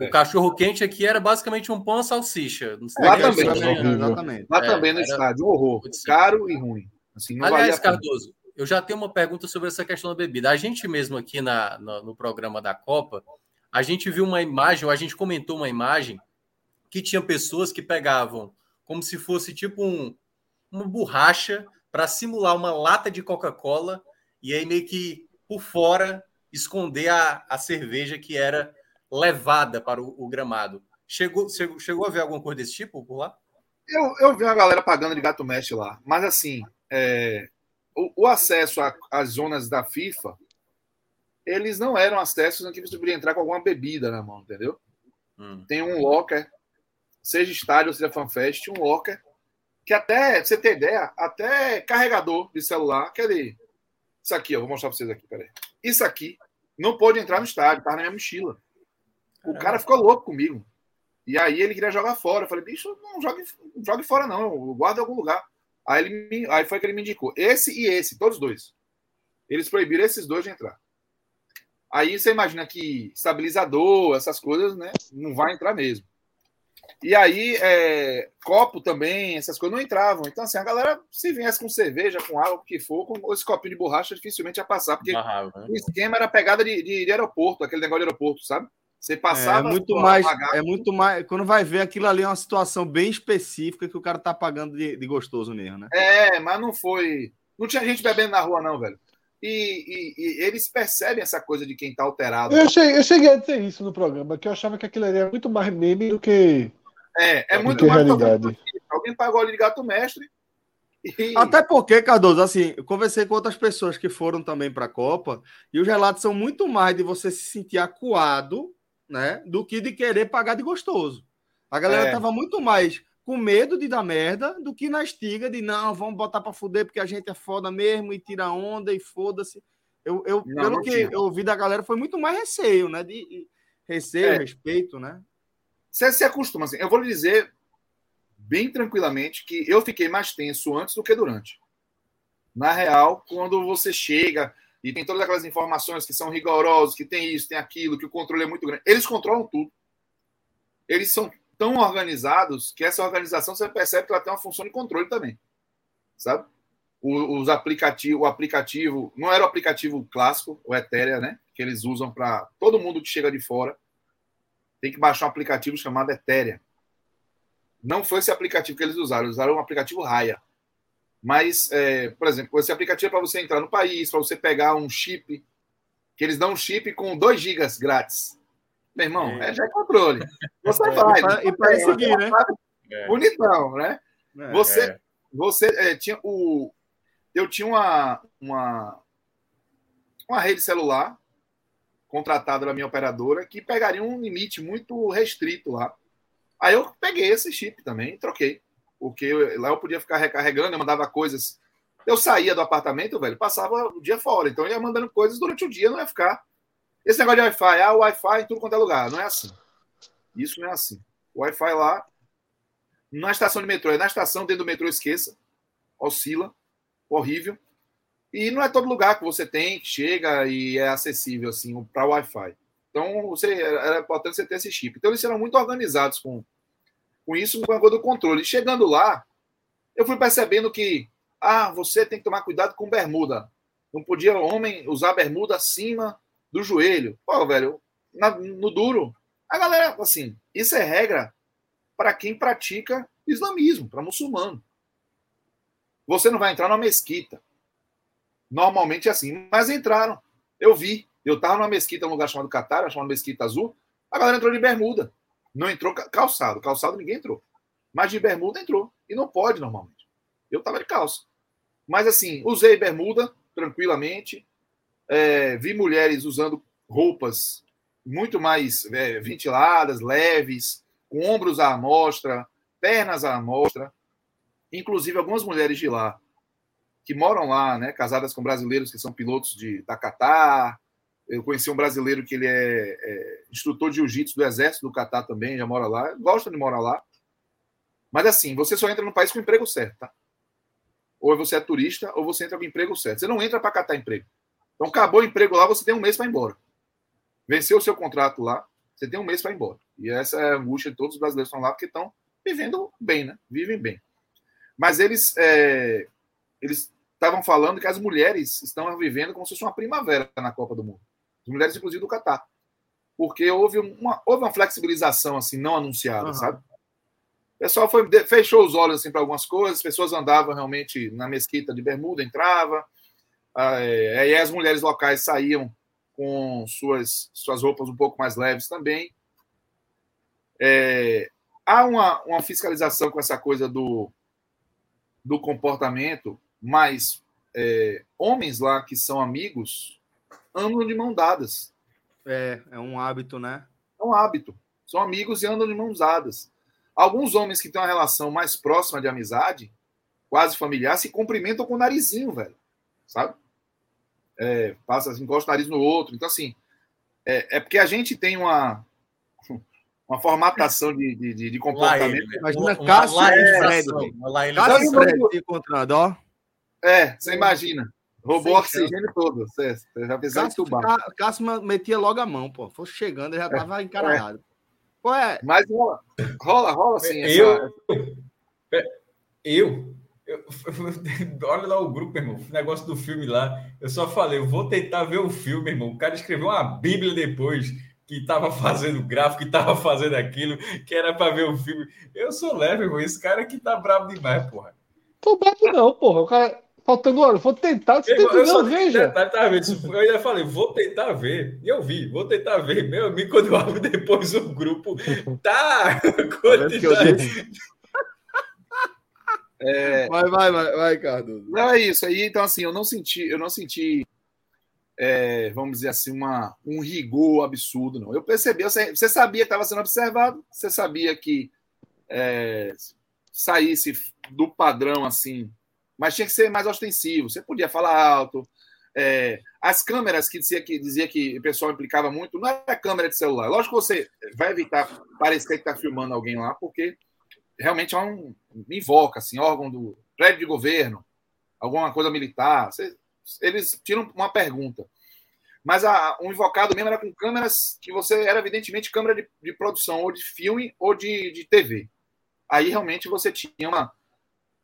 O cachorro quente aqui era basicamente um pão a salsicha. Lá também, exatamente. Lá também no é, estádio, horror. Caro e ruim. Assim, Aliás, Cardoso, eu já tenho uma pergunta sobre essa questão da bebida. A gente mesmo aqui na, no, programa da Copa, a gente viu uma imagem, ou a gente comentou uma imagem que tinha pessoas que pegavam como se fosse tipo um, uma borracha para simular uma lata de Coca-Cola e aí meio que por fora esconder a, a cerveja que era levada para o, o gramado. Chegou, chegou, chegou a ver alguma coisa desse tipo por lá? Eu, eu vi uma galera pagando de gato mestre lá, mas assim, é, o, o, acesso às zonas da FIFA, eles não eram acessos em que você podia entrar com alguma bebida na mão, entendeu? Hum. Tem um locker, seja estádio, seja fanfest, um locker, que até, pra você ter ideia, até carregador de celular, aquele. Isso aqui, eu vou mostrar pra vocês aqui, peraí. Isso aqui não pôde entrar no estádio, tá na minha mochila. O cara ficou louco comigo. E aí ele queria jogar fora. Eu falei, bicho, não jogue, não jogue fora, não. Guarda em algum lugar. Aí, ele me, aí foi que ele me indicou. Esse e esse, todos dois. Eles proibiram esses dois de entrar. Aí você imagina que estabilizador, essas coisas, né? Não vai entrar mesmo. E aí, é, copo também, essas coisas não entravam. Então, assim, a galera, se viesse com cerveja, com água, o que for, com esse copinho de borracha, dificilmente ia passar. Porque né? o esquema era pegada de, de, de aeroporto, aquele negócio de aeroporto, sabe? Você passava. É muito mais. É muito mais. Quando vai ver aquilo ali é uma situação bem específica que o cara tá pagando de, de gostoso mesmo, né? É, mas não foi. Não tinha gente bebendo na rua, não, velho. E, e, e, eles percebem essa coisa de quem tá alterado. Eu cheguei, eu cheguei a dizer isso no programa, que eu achava que aquilo ali era muito mais meme do que. É, é muito mais realidade. Alguém pagou ali de gato mestre. E... Até porque, Cardoso, assim, eu conversei com outras pessoas que foram também para a Copa e os relatos são muito mais de você se sentir acuado né? Do que de querer pagar de gostoso. A galera é. tava muito mais com medo de dar merda do que na estiga de não, vamos botar para fuder porque a gente é foda mesmo e tira onda e foda-se. Eu, eu não, pelo não que eu ouvi da galera, foi muito mais receio, né? De receio, é. respeito, né? Você se acostuma. Assim, eu vou lhe dizer bem tranquilamente que eu fiquei mais tenso antes do que durante. Na real, quando você chega e tem todas aquelas informações que são rigorosas, que tem isso, tem aquilo, que o controle é muito grande, eles controlam tudo. Eles são tão organizados que essa organização você percebe que ela tem uma função de controle também. Sabe? os aplicativos, o aplicativo, não era o aplicativo clássico, o Ethereum, né? Que eles usam para todo mundo que chega de fora tem que baixar um aplicativo chamado Ethereum. Não foi esse aplicativo que eles usaram, eles usaram um aplicativo Raya. Mas, é, por exemplo, esse aplicativo é para você entrar no país, para você pegar um chip, que eles dão um chip com 2 gigas grátis. Meu irmão, é, é já é controle. Você é, vai. E para seguir, né? Bonitão, né? É, você, é. você é, tinha o, eu tinha uma, uma, uma rede celular contratada da minha operadora que pegaria um limite muito restrito lá. Aí eu peguei esse chip também e troquei. Porque lá eu podia ficar recarregando, eu mandava coisas. Eu saía do apartamento, velho, passava o dia fora. Então eu ia mandando coisas durante o dia, não ia ficar. Esse negócio de Wi-Fi, ah, Wi-Fi em tudo quanto é lugar. Não é assim. Isso não é assim. Wi-Fi lá, na estação de metrô, é na estação, dentro do metrô, esqueça. Oscila horrível. E não é todo lugar que você tem, que chega e é acessível assim para Wi-Fi. Então, você, era importante você ter esse chip. Então, eles eram muito organizados com, com isso, a coisa do controle. E chegando lá, eu fui percebendo que, ah, você tem que tomar cuidado com bermuda. Não podia homem usar bermuda acima do joelho. Pô, velho, na, no duro. A galera, assim, isso é regra para quem pratica islamismo, para muçulmano. Você não vai entrar numa mesquita. Normalmente é assim. Mas entraram. Eu vi. Eu estava numa mesquita, num lugar chamado Catar, chamado Mesquita Azul. A galera entrou de bermuda. Não entrou calçado. Calçado ninguém entrou. Mas de bermuda entrou. E não pode normalmente. Eu estava de calça. Mas assim, usei bermuda tranquilamente. É, vi mulheres usando roupas muito mais é, ventiladas, leves, com ombros à amostra, pernas à amostra. Inclusive, algumas mulheres de lá, que moram lá, né, casadas com brasileiros que são pilotos de, da Catar. Eu conheci um brasileiro que ele é, é instrutor de jiu-jitsu do exército do Catar também, já mora lá, gosta de morar lá. Mas assim, você só entra no país com emprego certo, tá? Ou você é turista, ou você entra com emprego certo. Você não entra para catar emprego. Então, acabou o emprego lá, você tem um mês para ir embora. Venceu o seu contrato lá, você tem um mês para ir embora. E essa é a angústia de todos os brasileiros que estão lá, porque estão vivendo bem, né? Vivem bem. Mas eles é, eles estavam falando que as mulheres estão vivendo como se fosse uma primavera na Copa do Mundo. As mulheres, inclusive, do Catar. Porque houve uma, houve uma flexibilização assim, não anunciada, uhum. sabe? O pessoal foi, fechou os olhos assim, para algumas coisas, as pessoas andavam realmente na mesquita de bermuda, entrava, é, aí as mulheres locais saíam com suas, suas roupas um pouco mais leves também. É, há uma, uma fiscalização com essa coisa do, do comportamento, mas é, homens lá que são amigos andam de mão dadas. É, é um hábito, né? É um hábito. São amigos e andam de mãos dadas. Alguns homens que têm uma relação mais próxima de amizade, quase familiar, se cumprimentam com o narizinho, velho. Sabe? É, passa, assim, encosta o nariz no outro. Então, assim, é, é porque a gente tem uma, uma formatação de, de, de comportamento. Lá imagina uma, Cássio uma e Fred. Cássio e Fred encontrando, ó. É, você imagina. Roubou o oxigênio todo. Você, você já Cássio, em Cássio metia logo a mão, pô. Foi chegando, ele já tava é, encaralhado. É. Pô, é. Mas rola, rola, rola sim. Eu, essa... eu, eu, olha lá o grupo, irmão. O negócio do filme lá. Eu só falei, eu vou tentar ver o filme, irmão. O cara escreveu uma Bíblia depois que estava fazendo gráfico, que estava fazendo aquilo, que era para ver o filme. Eu sou leve, irmão. Esse cara aqui tá bravo demais, porra. Tô bravo não, porra. O cara faltando hora, vou tentar, você eu, não, veja. Tentar, tá? Eu ainda falei, vou tentar ver. E eu vi, vou tentar ver. Meu amigo, quando eu abro depois o grupo, tá. é... Vai, vai, vai, vai, Cardoso. Não é isso aí. Então, assim, eu não senti, eu não senti é, vamos dizer assim, uma, um rigor absurdo, não. Eu percebi, você sabia que estava sendo observado, você sabia que é, saísse do padrão assim, mas tinha que ser mais ostensivo. Você podia falar alto, É, as câmeras que dizia, que dizia que o pessoal implicava muito, não era câmera de celular. Lógico que você vai evitar parecer que está filmando alguém lá, porque realmente é um invoca, assim, órgão do prédio de governo, alguma coisa militar. Você, eles tiram uma pergunta. Mas a, um invocado mesmo era com câmeras que você era evidentemente câmera de, de produção, ou de filme, ou de, de TV. Aí realmente você tinha uma,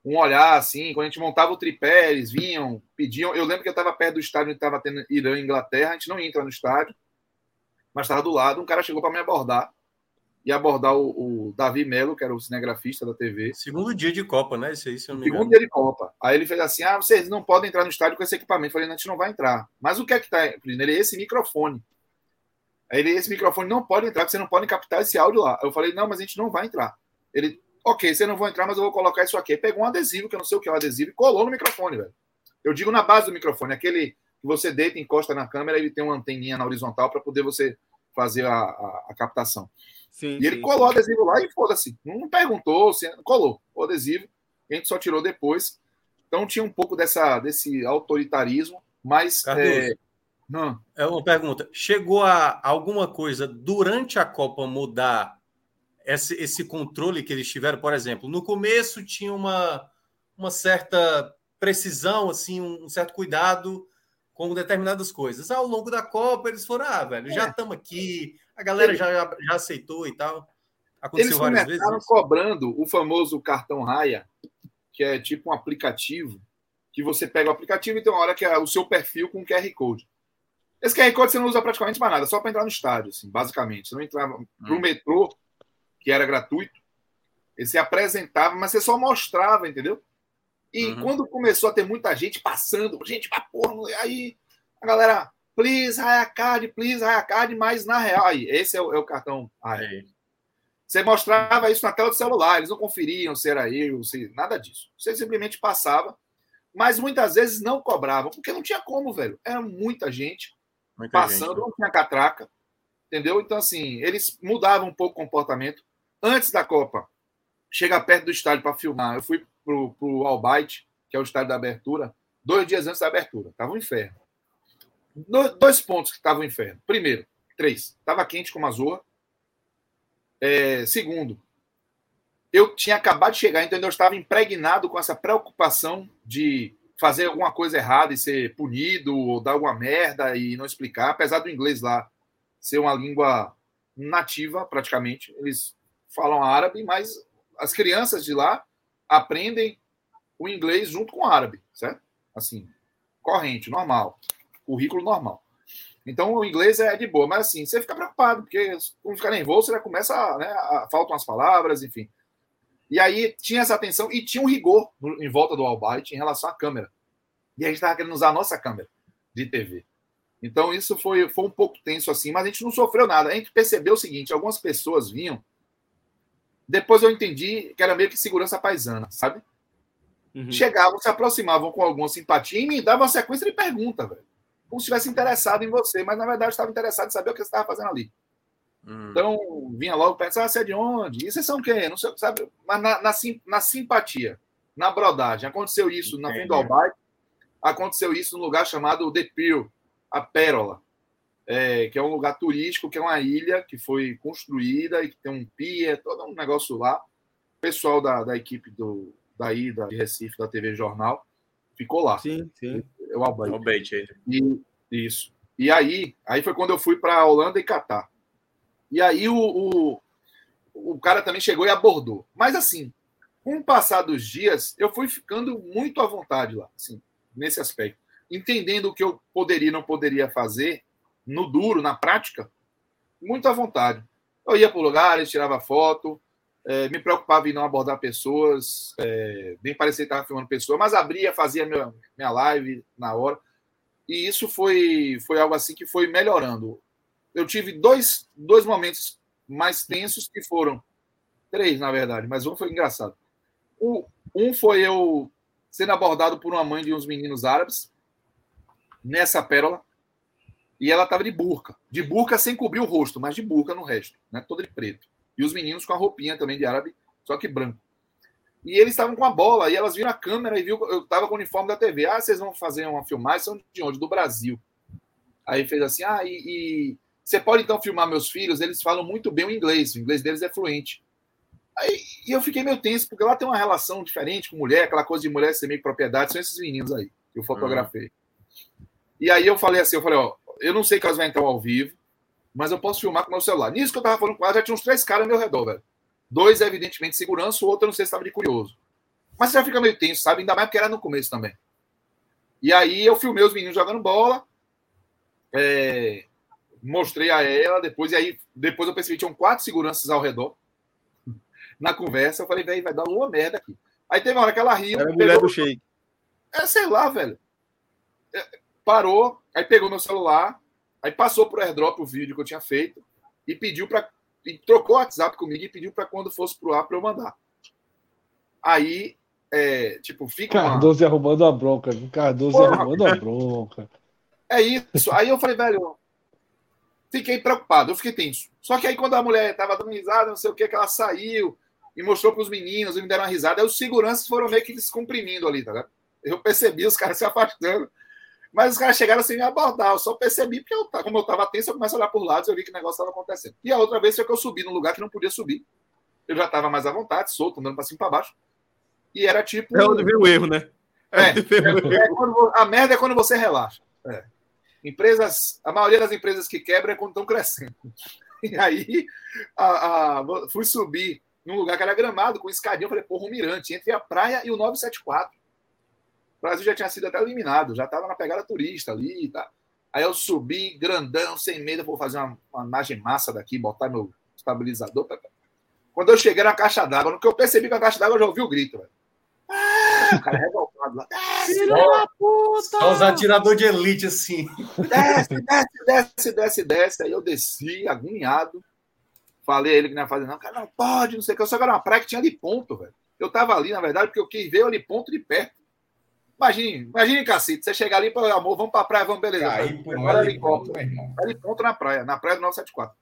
um olhar assim, quando a gente montava o tripé, eles vinham, pediam. Eu lembro que eu estava perto do estádio onde estava tendo Irã e Inglaterra, a gente não ia entrar no estádio, mas estava do lado, um cara chegou para me abordar e abordar o, o, Davi Melo, que era o cinegrafista da TV. Segundo dia de Copa, né? Esse aí, se eu não Segundo dia de Copa. Aí ele fez assim: ah, vocês não podem entrar no estádio com esse equipamento. Eu falei, não, a gente não vai entrar. Mas o que é que está Ele é esse microfone. Aí ele, esse microfone não pode entrar, porque vocês não podem captar esse áudio lá. Eu falei, não, mas a gente não vai entrar. Ele, ok, vocês não vão entrar, mas eu vou colocar isso aqui. Pegou um adesivo, que eu não sei o que é um adesivo, e colou no microfone, velho. Eu digo na base do microfone, aquele que você deita, encosta na câmera, ele tem uma anteninha na horizontal para poder você fazer a, a, a captação. Sim, e ele sim, colou o adesivo lá e foda-se. Não perguntou, se colou o adesivo. A gente só tirou depois. Então tinha um pouco dessa, desse autoritarismo, mas. é... Não. é uma pergunta. Chegou a alguma coisa durante a Copa mudar esse, esse controle que eles tiveram? Por exemplo, no começo tinha uma, uma certa precisão, assim, um certo cuidado com determinadas coisas. Ao longo da Copa, eles foram, ah, velho, já estamos é. aqui, a galera já, já aceitou e tal. Aconteceu Eles várias vezes. Eles cobrando o famoso cartão Raia, que é tipo um aplicativo, que você pega o aplicativo e tem uma hora que é o seu perfil com QR Code. Esse QR Code você não usa praticamente mais nada, só para entrar no estádio, assim, basicamente. Você não entrava hum. para o metrô, que era gratuito, você apresentava, mas você só mostrava, entendeu? E uhum. quando começou a ter muita gente passando, gente pra porra, aí a galera, please, Card, please, Card, mas na real, aí, esse é o, é o cartão Raya. Você mostrava isso na tela do celular, eles não conferiam se era eu, se nada disso. Você simplesmente passava, mas muitas vezes não cobravam, porque não tinha como, velho. Era muita gente muita passando, gente, não tinha catraca, entendeu? Então, assim, eles mudavam um pouco o comportamento. Antes da Copa, chegar perto do estádio para filmar, eu fui pro, pro Albaite, que é o estádio da abertura, dois dias antes da abertura. Tava um inferno dois pontos que estavam inferno. Primeiro, três, estava quente como a zorra. É, segundo, eu tinha acabado de chegar, então eu estava impregnado com essa preocupação de fazer alguma coisa errada e ser punido, ou dar alguma merda e não explicar, apesar do inglês lá ser uma língua nativa, praticamente. Eles falam árabe, mas as crianças de lá aprendem o inglês junto com o árabe, certo? Assim, corrente, normal currículo normal. Então o inglês é de boa, mas assim, você fica preocupado, porque quando fica nervoso, você já começa, né, a, faltam as palavras, enfim. E aí tinha essa atenção e tinha um rigor em volta do Albright em relação à câmera. E a gente estava querendo usar a nossa câmera de TV. Então isso foi, foi um pouco tenso assim, mas a gente não sofreu nada. A gente percebeu o seguinte: algumas pessoas vinham. Depois eu entendi que era meio que segurança paisana, sabe? Uhum. Chegavam, se aproximavam com alguma simpatia e me davam uma sequência de perguntas, velho como se estivesse interessado em você, mas na verdade estava interessado em saber o que você estava fazendo ali. Hum. Então, vinha logo pensar, ah, você é de onde? E vocês são quem? Não sei, sabe? Mas na, na, na simpatia, na brodagem. Aconteceu isso Entendi. na Albaite, aconteceu isso num lugar chamado The Pier, a Pérola, é, que é um lugar turístico, que é uma ilha que foi construída e que tem um pier, todo um negócio lá. O pessoal da, da equipe do, daí, da, de Recife, da TV Jornal, ficou lá. Sim, sim o Albaite. Albaite e, isso. E aí, aí foi quando eu fui para Holanda e Catar. E aí o, o, o cara também chegou e abordou. Mas assim, com o passar dos dias, eu fui ficando muito à vontade lá, assim, nesse aspecto. Entendendo o que eu poderia e não poderia fazer no duro, na prática, muito à vontade. Eu ia para lugares, tirava foto, é, me preocupava em não abordar pessoas, é, bem parecia que estava filmando pessoas, mas abria, fazia minha, minha live na hora. E isso foi, foi algo assim que foi melhorando. Eu tive dois, dois momentos mais tensos que foram três, na verdade, mas um foi engraçado. O, um foi eu sendo abordado por uma mãe de uns meninos árabes nessa pérola e ela estava de burca, de burca sem cobrir o rosto, mas de burca no resto, né? Toda de preto. E os meninos com a roupinha também de árabe, só que branco. E eles estavam com a bola, e elas viram a câmera e viu eu tava com o uniforme da TV. Ah, vocês vão fazer uma filmagem? São de onde? Do Brasil. Aí fez assim: ah, e, e você pode então filmar meus filhos? Eles falam muito bem o inglês, o inglês deles é fluente. Aí e eu fiquei meio tenso, porque lá tem uma relação diferente com mulher, aquela coisa de mulher ser meio propriedade, são esses meninos aí que eu fotografei. Uhum. E aí eu falei assim: eu falei, ó, eu não sei que elas vão entrar ao vivo, mas eu posso filmar com o meu celular. Nisso que eu tava falando com ela, já tinha uns três caras ao meu redor, velho. Dois, evidentemente, segurança, o outro, eu não sei se estava de curioso. Mas você já fica meio tenso, sabe? Ainda mais porque era no começo também. E aí eu filmei os meninos jogando bola, é, mostrei a ela, depois, e aí depois eu percebi que tinham quatro seguranças ao redor. Na conversa, eu falei, velho, vai dar uma merda aqui. Aí teve uma hora que ela riu. Era a mulher do shake. É, sei lá, velho. É, parou, aí pegou meu celular, aí passou pro airdrop o vídeo que eu tinha feito e pediu para e trocou o WhatsApp comigo e pediu para quando fosse pro ar para eu mandar. Aí, é, tipo, fica. Cardoso uma... arrumando a bronca, Cardoso Porra, arrumando a bronca. É isso. Aí eu falei, velho, fiquei preocupado, eu fiquei tenso. Só que aí, quando a mulher tava dando risada, não sei o que, que ela saiu e mostrou para os meninos e me deram uma risada, aí os seguranças foram meio que descomprimindo ali, tá ligado? Eu percebi os caras se afastando. Mas os caras chegaram sem me abordar. Eu só percebi, porque eu, como eu estava tenso, eu comecei a olhar por lados e eu vi que o negócio estava acontecendo. E a outra vez foi que eu subi num lugar que não podia subir. Eu já estava mais à vontade, solto, andando para cima e para baixo. E era tipo. É onde vem o erro, né? É, é, é quando, a merda é quando você relaxa. É. Empresas, a maioria das empresas que quebram é quando estão crescendo. E aí a, a, fui subir num lugar que era gramado, com escadinha. Eu falei, porra, um mirante, entre a praia e o 974. O Brasil já tinha sido até eliminado, já estava na pegada turista ali e tá. Aí eu subi, grandão, sem medo, vou fazer uma, uma imagem massa daqui, botar meu estabilizador. Tá, tá. Quando eu cheguei na caixa d'água, no que eu percebi que a caixa d'água, eu já ouvi o grito, velho. Ah, o cara revoltado lá. Desce, da puta! Só os atiradores de elite, assim. Desce, desce, desce, desce, desce. Aí eu desci, agoniado. Falei a ele que não ia fazer, não. Cara, não pode, não sei o que. Eu só era uma praia que tinha ali ponto, velho. Eu tava ali, na verdade, porque eu quis ver ali ponto de perto. Imagine, imagine, cacete, você chegar ali para amor, vamos para a praia, vamos, beleza. Cair por um helicóptero. Helicóptero na praia, na praia do 974.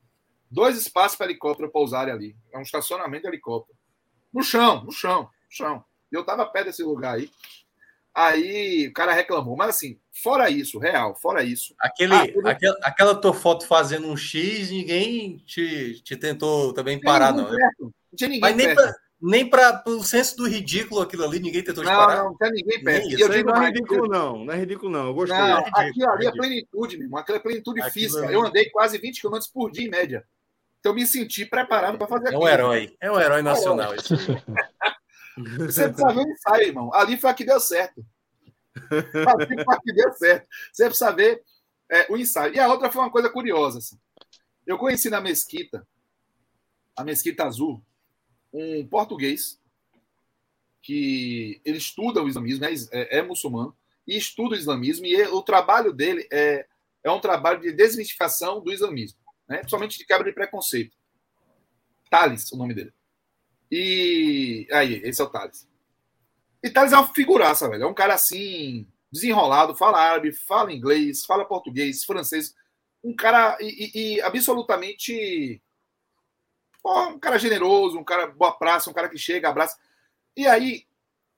Dois espaços para helicóptero pousarem ali. É um estacionamento de helicóptero. No chão, no chão, no chão. Eu estava perto desse lugar aí. Aí o cara reclamou. Mas assim, fora isso, real, fora isso. Aquele, ah, tudo... aquela, aquela tua foto fazendo um X, ninguém te, te tentou também parar, não. Não tinha ninguém Mas nem perto nem para o senso do ridículo aquilo ali, ninguém tentou não, parar. Não, não tem ninguém perto. Eu digo, não é ridículo, não. Não é ridículo, não. Eu gostei. Não, é aquilo ali é plenitude, meu irmão. Aquilo é plenitude aquilo física. Ali. Eu andei quase 20 km por dia, em média. Então, me senti preparado para fazer aquilo. É um herói. É um herói nacional. É Você precisa ver o ensaio, irmão. Ali foi a que deu certo. Ali foi a que deu certo. Você precisa ver é, o ensaio. E a outra foi uma coisa curiosa. Assim. Eu conheci na Mesquita, a Mesquita Azul, um português que ele estuda o islamismo, é, é, é muçulmano, e estuda o islamismo, e ele, o trabalho dele é, é um trabalho de desmistificação do islamismo, né? principalmente de quebra de preconceito. Thales, o nome dele. E aí, esse é o Thales. E Thales é uma figuraça, velho. É um cara assim, desenrolado, fala árabe, fala inglês, fala português, francês. Um cara e, e, e absolutamente um cara generoso, um cara boa praça, um cara que chega, abraça. E aí,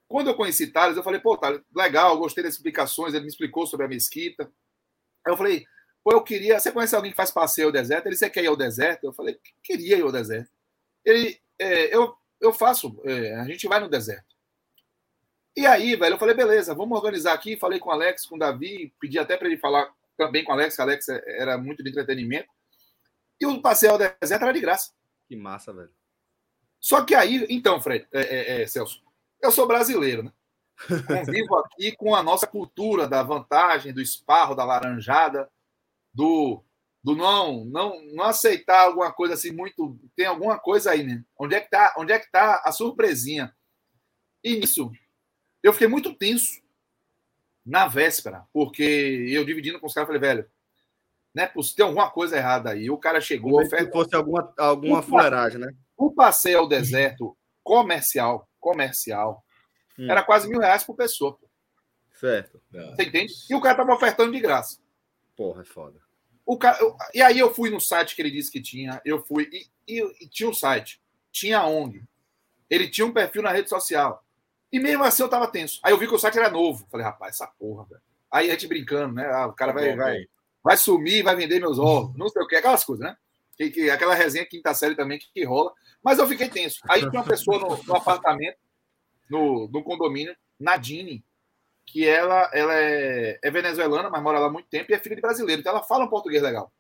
quando eu conheci Thales, eu falei, pô, Thales, legal, gostei das explicações, ele me explicou sobre a mesquita. Aí eu falei, pô, eu queria. Você conhece alguém que faz passeio ao deserto? Ele, você quer ir ao deserto? Eu falei, queria ir ao deserto. Ele, é, eu, eu faço, é, a gente vai no deserto. E aí, velho, eu falei, beleza, vamos organizar aqui. Falei com o Alex, com o Davi, pedi até para ele falar também com o Alex, o Alex era muito de entretenimento. E o passeio ao deserto era de graça. Que massa, velho. Só que aí, então, Fred, é, é, é, Celso, eu sou brasileiro, né? Convivo aqui com a nossa cultura da vantagem, do esparro, da laranjada, do, do não, não, não aceitar alguma coisa assim muito. Tem alguma coisa aí, né? Onde é que tá, onde é que tá a surpresinha? E nisso, eu fiquei muito tenso na véspera, porque eu dividindo com os caras, falei, velho, né? Tem alguma coisa errada aí. O cara chegou. Se fosse alguma, alguma fuleiragem, né? O passeio ao deserto comercial, comercial, hum. era quase mil reais por pessoa. Pô. Certo. Você entende? E o cara tava ofertando de graça. Porra, é foda. O cara, eu, e aí eu fui no site que ele disse que tinha, eu fui, e, e, e tinha um site, tinha ONG. Ele tinha um perfil na rede social. E mesmo assim eu tava tenso. Aí eu vi que o site era novo. Falei, rapaz, essa porra, velho. Aí a gente brincando, né? Ah, o cara vai, vai, vai sumir, vai vender meus ovos, não sei o que, aquelas coisas, né? Que, que, aquela resenha quinta série também que, que, rola. Mas eu fiquei tenso. Aí tinha uma pessoa no, no apartamento, no, no condomínio, Nadine, que ela, ela é, é, venezuelana, mas mora lá há muito tempo e é filha de brasileiro. Então ela fala um português legal.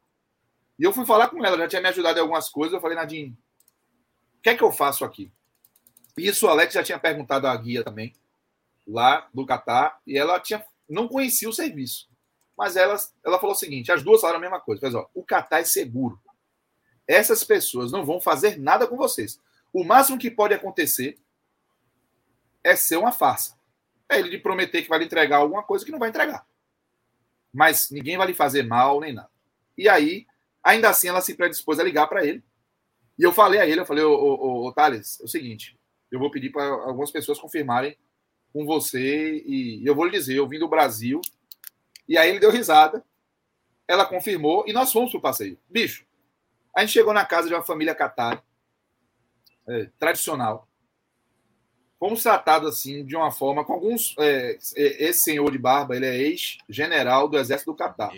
E eu fui falar com ela, já tinha me ajudado em algumas coisas. Eu falei, Nadine, o que é que eu faço aqui? Isso o Alex já tinha perguntado à guia também, lá do Catar, e ela tinha, não conhecia o serviço. Mas ela, ela falou o seguinte: as duas falaram a mesma coisa. Mas, ó, o Catar é seguro. Essas pessoas não vão fazer nada com vocês. O máximo que pode acontecer é ser uma farsa. É ele lhe prometer que vai lhe entregar alguma coisa que não vai entregar. Mas ninguém vai lhe fazer mal nem nada. E aí, ainda assim, ela se predispôs a ligar para ele. E eu falei a ele, eu falei, ô, ô, ô Thales, é o seguinte, eu vou pedir para algumas pessoas confirmarem com você e eu vou lhe dizer, eu vim do Brasil. E aí ele deu risada. Ela confirmou e nós fomos pro passeio. Bicho, a gente chegou na casa de uma família catar é, tradicional. Fomos tratados assim de uma forma com alguns. É, esse senhor de barba, ele é ex-general do exército do Catar.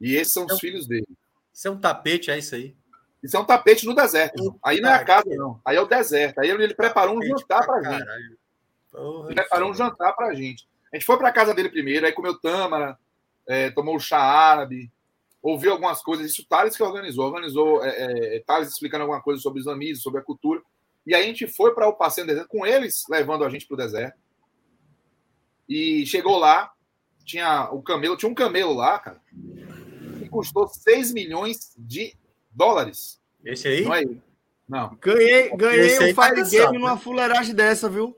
E esses são os é filhos dele. Isso é um tapete, é isso aí? Isso é um tapete no deserto. Aí não é a casa, não. Aí é o deserto. Aí ele preparou um jantar pra gente. Ele preparou um jantar pra gente. A gente foi pra casa dele primeiro, aí comeu tâmara, é, tomou o chá árabe, ouviu algumas coisas. Isso o Thales que organizou. Organizou é, é, Thales explicando alguma coisa sobre os islamismo, sobre a cultura. E aí a gente foi para o passeio no deserto, com eles levando a gente para o deserto. E chegou lá, tinha o camelo, tinha um camelo lá, cara, que custou 6 milhões de dólares. Esse aí? Não é ele. Não. Ganhei, ganhei um tá Fire Game né? numa fuleiragem dessa, viu?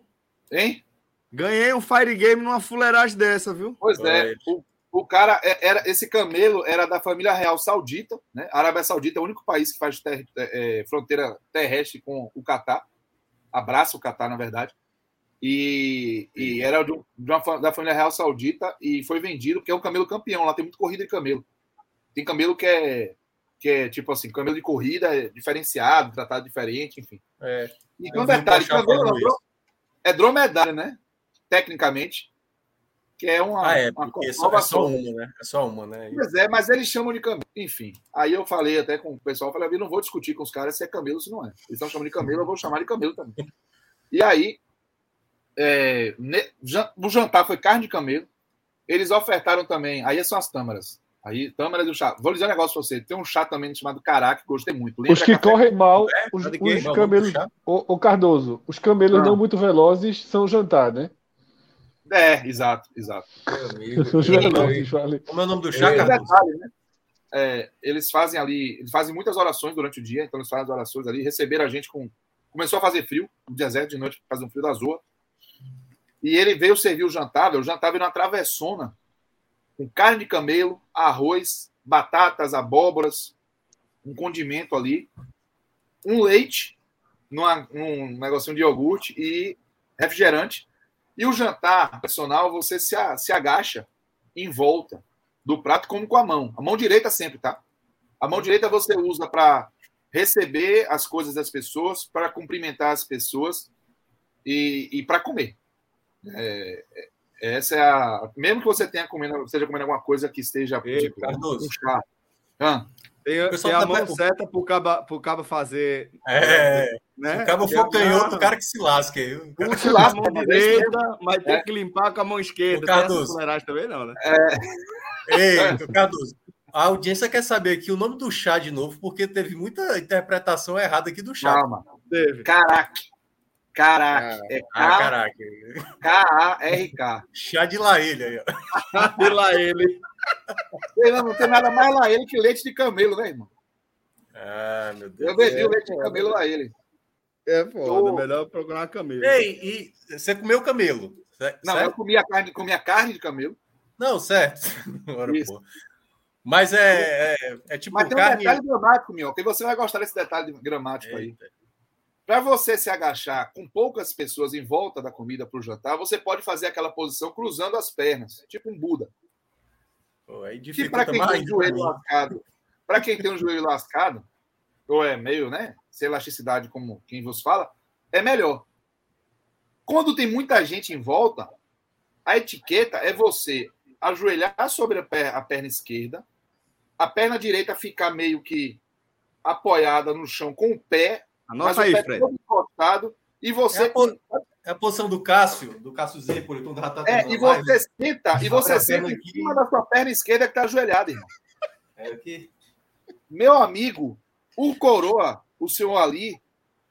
Hein? Ganhei um Fire Game numa fuleiragem dessa, viu? Pois é. O, o cara é, era esse camelo era da família real saudita, né? A Arábia Saudita é o único país que faz ter, é, fronteira terrestre com o Catar, abraça o Catar, na verdade. E, e era de, de uma, da família real saudita e foi vendido porque é um camelo campeão. Lá tem muito corrida de camelo. Tem camelo que é que é tipo assim, camelo de corrida é diferenciado, tratado diferente, enfim. É. E um detalhe, camelo é dromedário, né? Tecnicamente. Que é uma. Ah, é, uma é, só, é só uma, né? É só uma, né? Pois é, mas eles chamam de camelo. Enfim. Aí eu falei até com o pessoal, falei, eu não vou discutir com os caras se é camelo ou se não é. Eles estão chamando de camelo, eu vou chamar de camelo também. E aí, é, o jantar foi carne de camelo. Eles ofertaram também, aí são as tâmaras. Aí, tâmaras do chá. Vou dizer um negócio pra você. Tem um chá também chamado Caraca, que gostei muito. Lembra os que correm mal, é? os, os camelos. O, o, Cardoso, os camelos não. não muito velozes são jantar, né? É, exato, exato. Os velozes, vale. Como é o nome do chá, é, Cardoso? Detalhe, né? É, eles fazem ali, eles fazem muitas orações durante o dia, então eles fazem as orações ali, receberam a gente com. Começou a fazer frio, no deserto de noite, faz um frio da zoa. E ele veio servir o jantar, o jantar veio na travessona com carne de camelo, arroz, batatas, abóboras, um condimento ali, um leite, numa, um negocinho de iogurte e refrigerante. E o jantar personal, você se, se agacha em volta do prato como com a mão. A mão direita sempre, tá? A mão direita você usa para receber as coisas das pessoas, para cumprimentar as pessoas e, e para comer. É, essa é a. Mesmo que você tenha comendo, esteja comendo alguma coisa que esteja Ei, tipo, um chá. Ah. Tem, tem a tá mão certa para o cabo, pro cabo fazer. É. Né? O cabo for canhoto, o cara que se lasque. O cara se lasca com a mão direita, mas é. tem que limpar com a mão esquerda. O Cardoso. também não, né? É. Ei, Cardoso. A audiência quer saber aqui o nome do chá de novo, porque teve muita interpretação errada aqui do chá. Calma. Teve. Caraca. Caraca. É ah, caraca. K-A-R-K. Chá de laelha aí, ó. de laelha. Não tem nada mais laelha que leite de camelo, né, irmão? Ah, meu Deus. Eu bebi é, o leite de camelo laelha. É foda, oh. melhor procurar camelo. Ei, e você comeu camelo? Certo? Não, eu comia carne, comia carne de camelo. Não, certo. Agora, Mas é, é, é, tipo Mas tem carne... um detalhe gramático, meu, que você vai gostar desse detalhe gramático Eita. aí. Para você se agachar com poucas pessoas em volta da comida para o jantar, você pode fazer aquela posição cruzando as pernas, tipo um Buda. Pô, que para quem tem um joelho lascado, para quem tem um joelho lascado, ou é meio, né, sem elasticidade como quem vos fala, é melhor. Quando tem muita gente em volta, a etiqueta é você ajoelhar sobre a perna, a perna esquerda, a perna direita ficar meio que apoiada no chão com o pé, Anota mas aí, o pé Fred. todo encostado, e você. É a. é a posição do Cássio, do Cássio Zepoli, quando tá É, e você senta, e você senta em cima da sua perna esquerda que está ajoelhada, irmão. É aqui. Meu amigo, o Coroa, o senhor ali,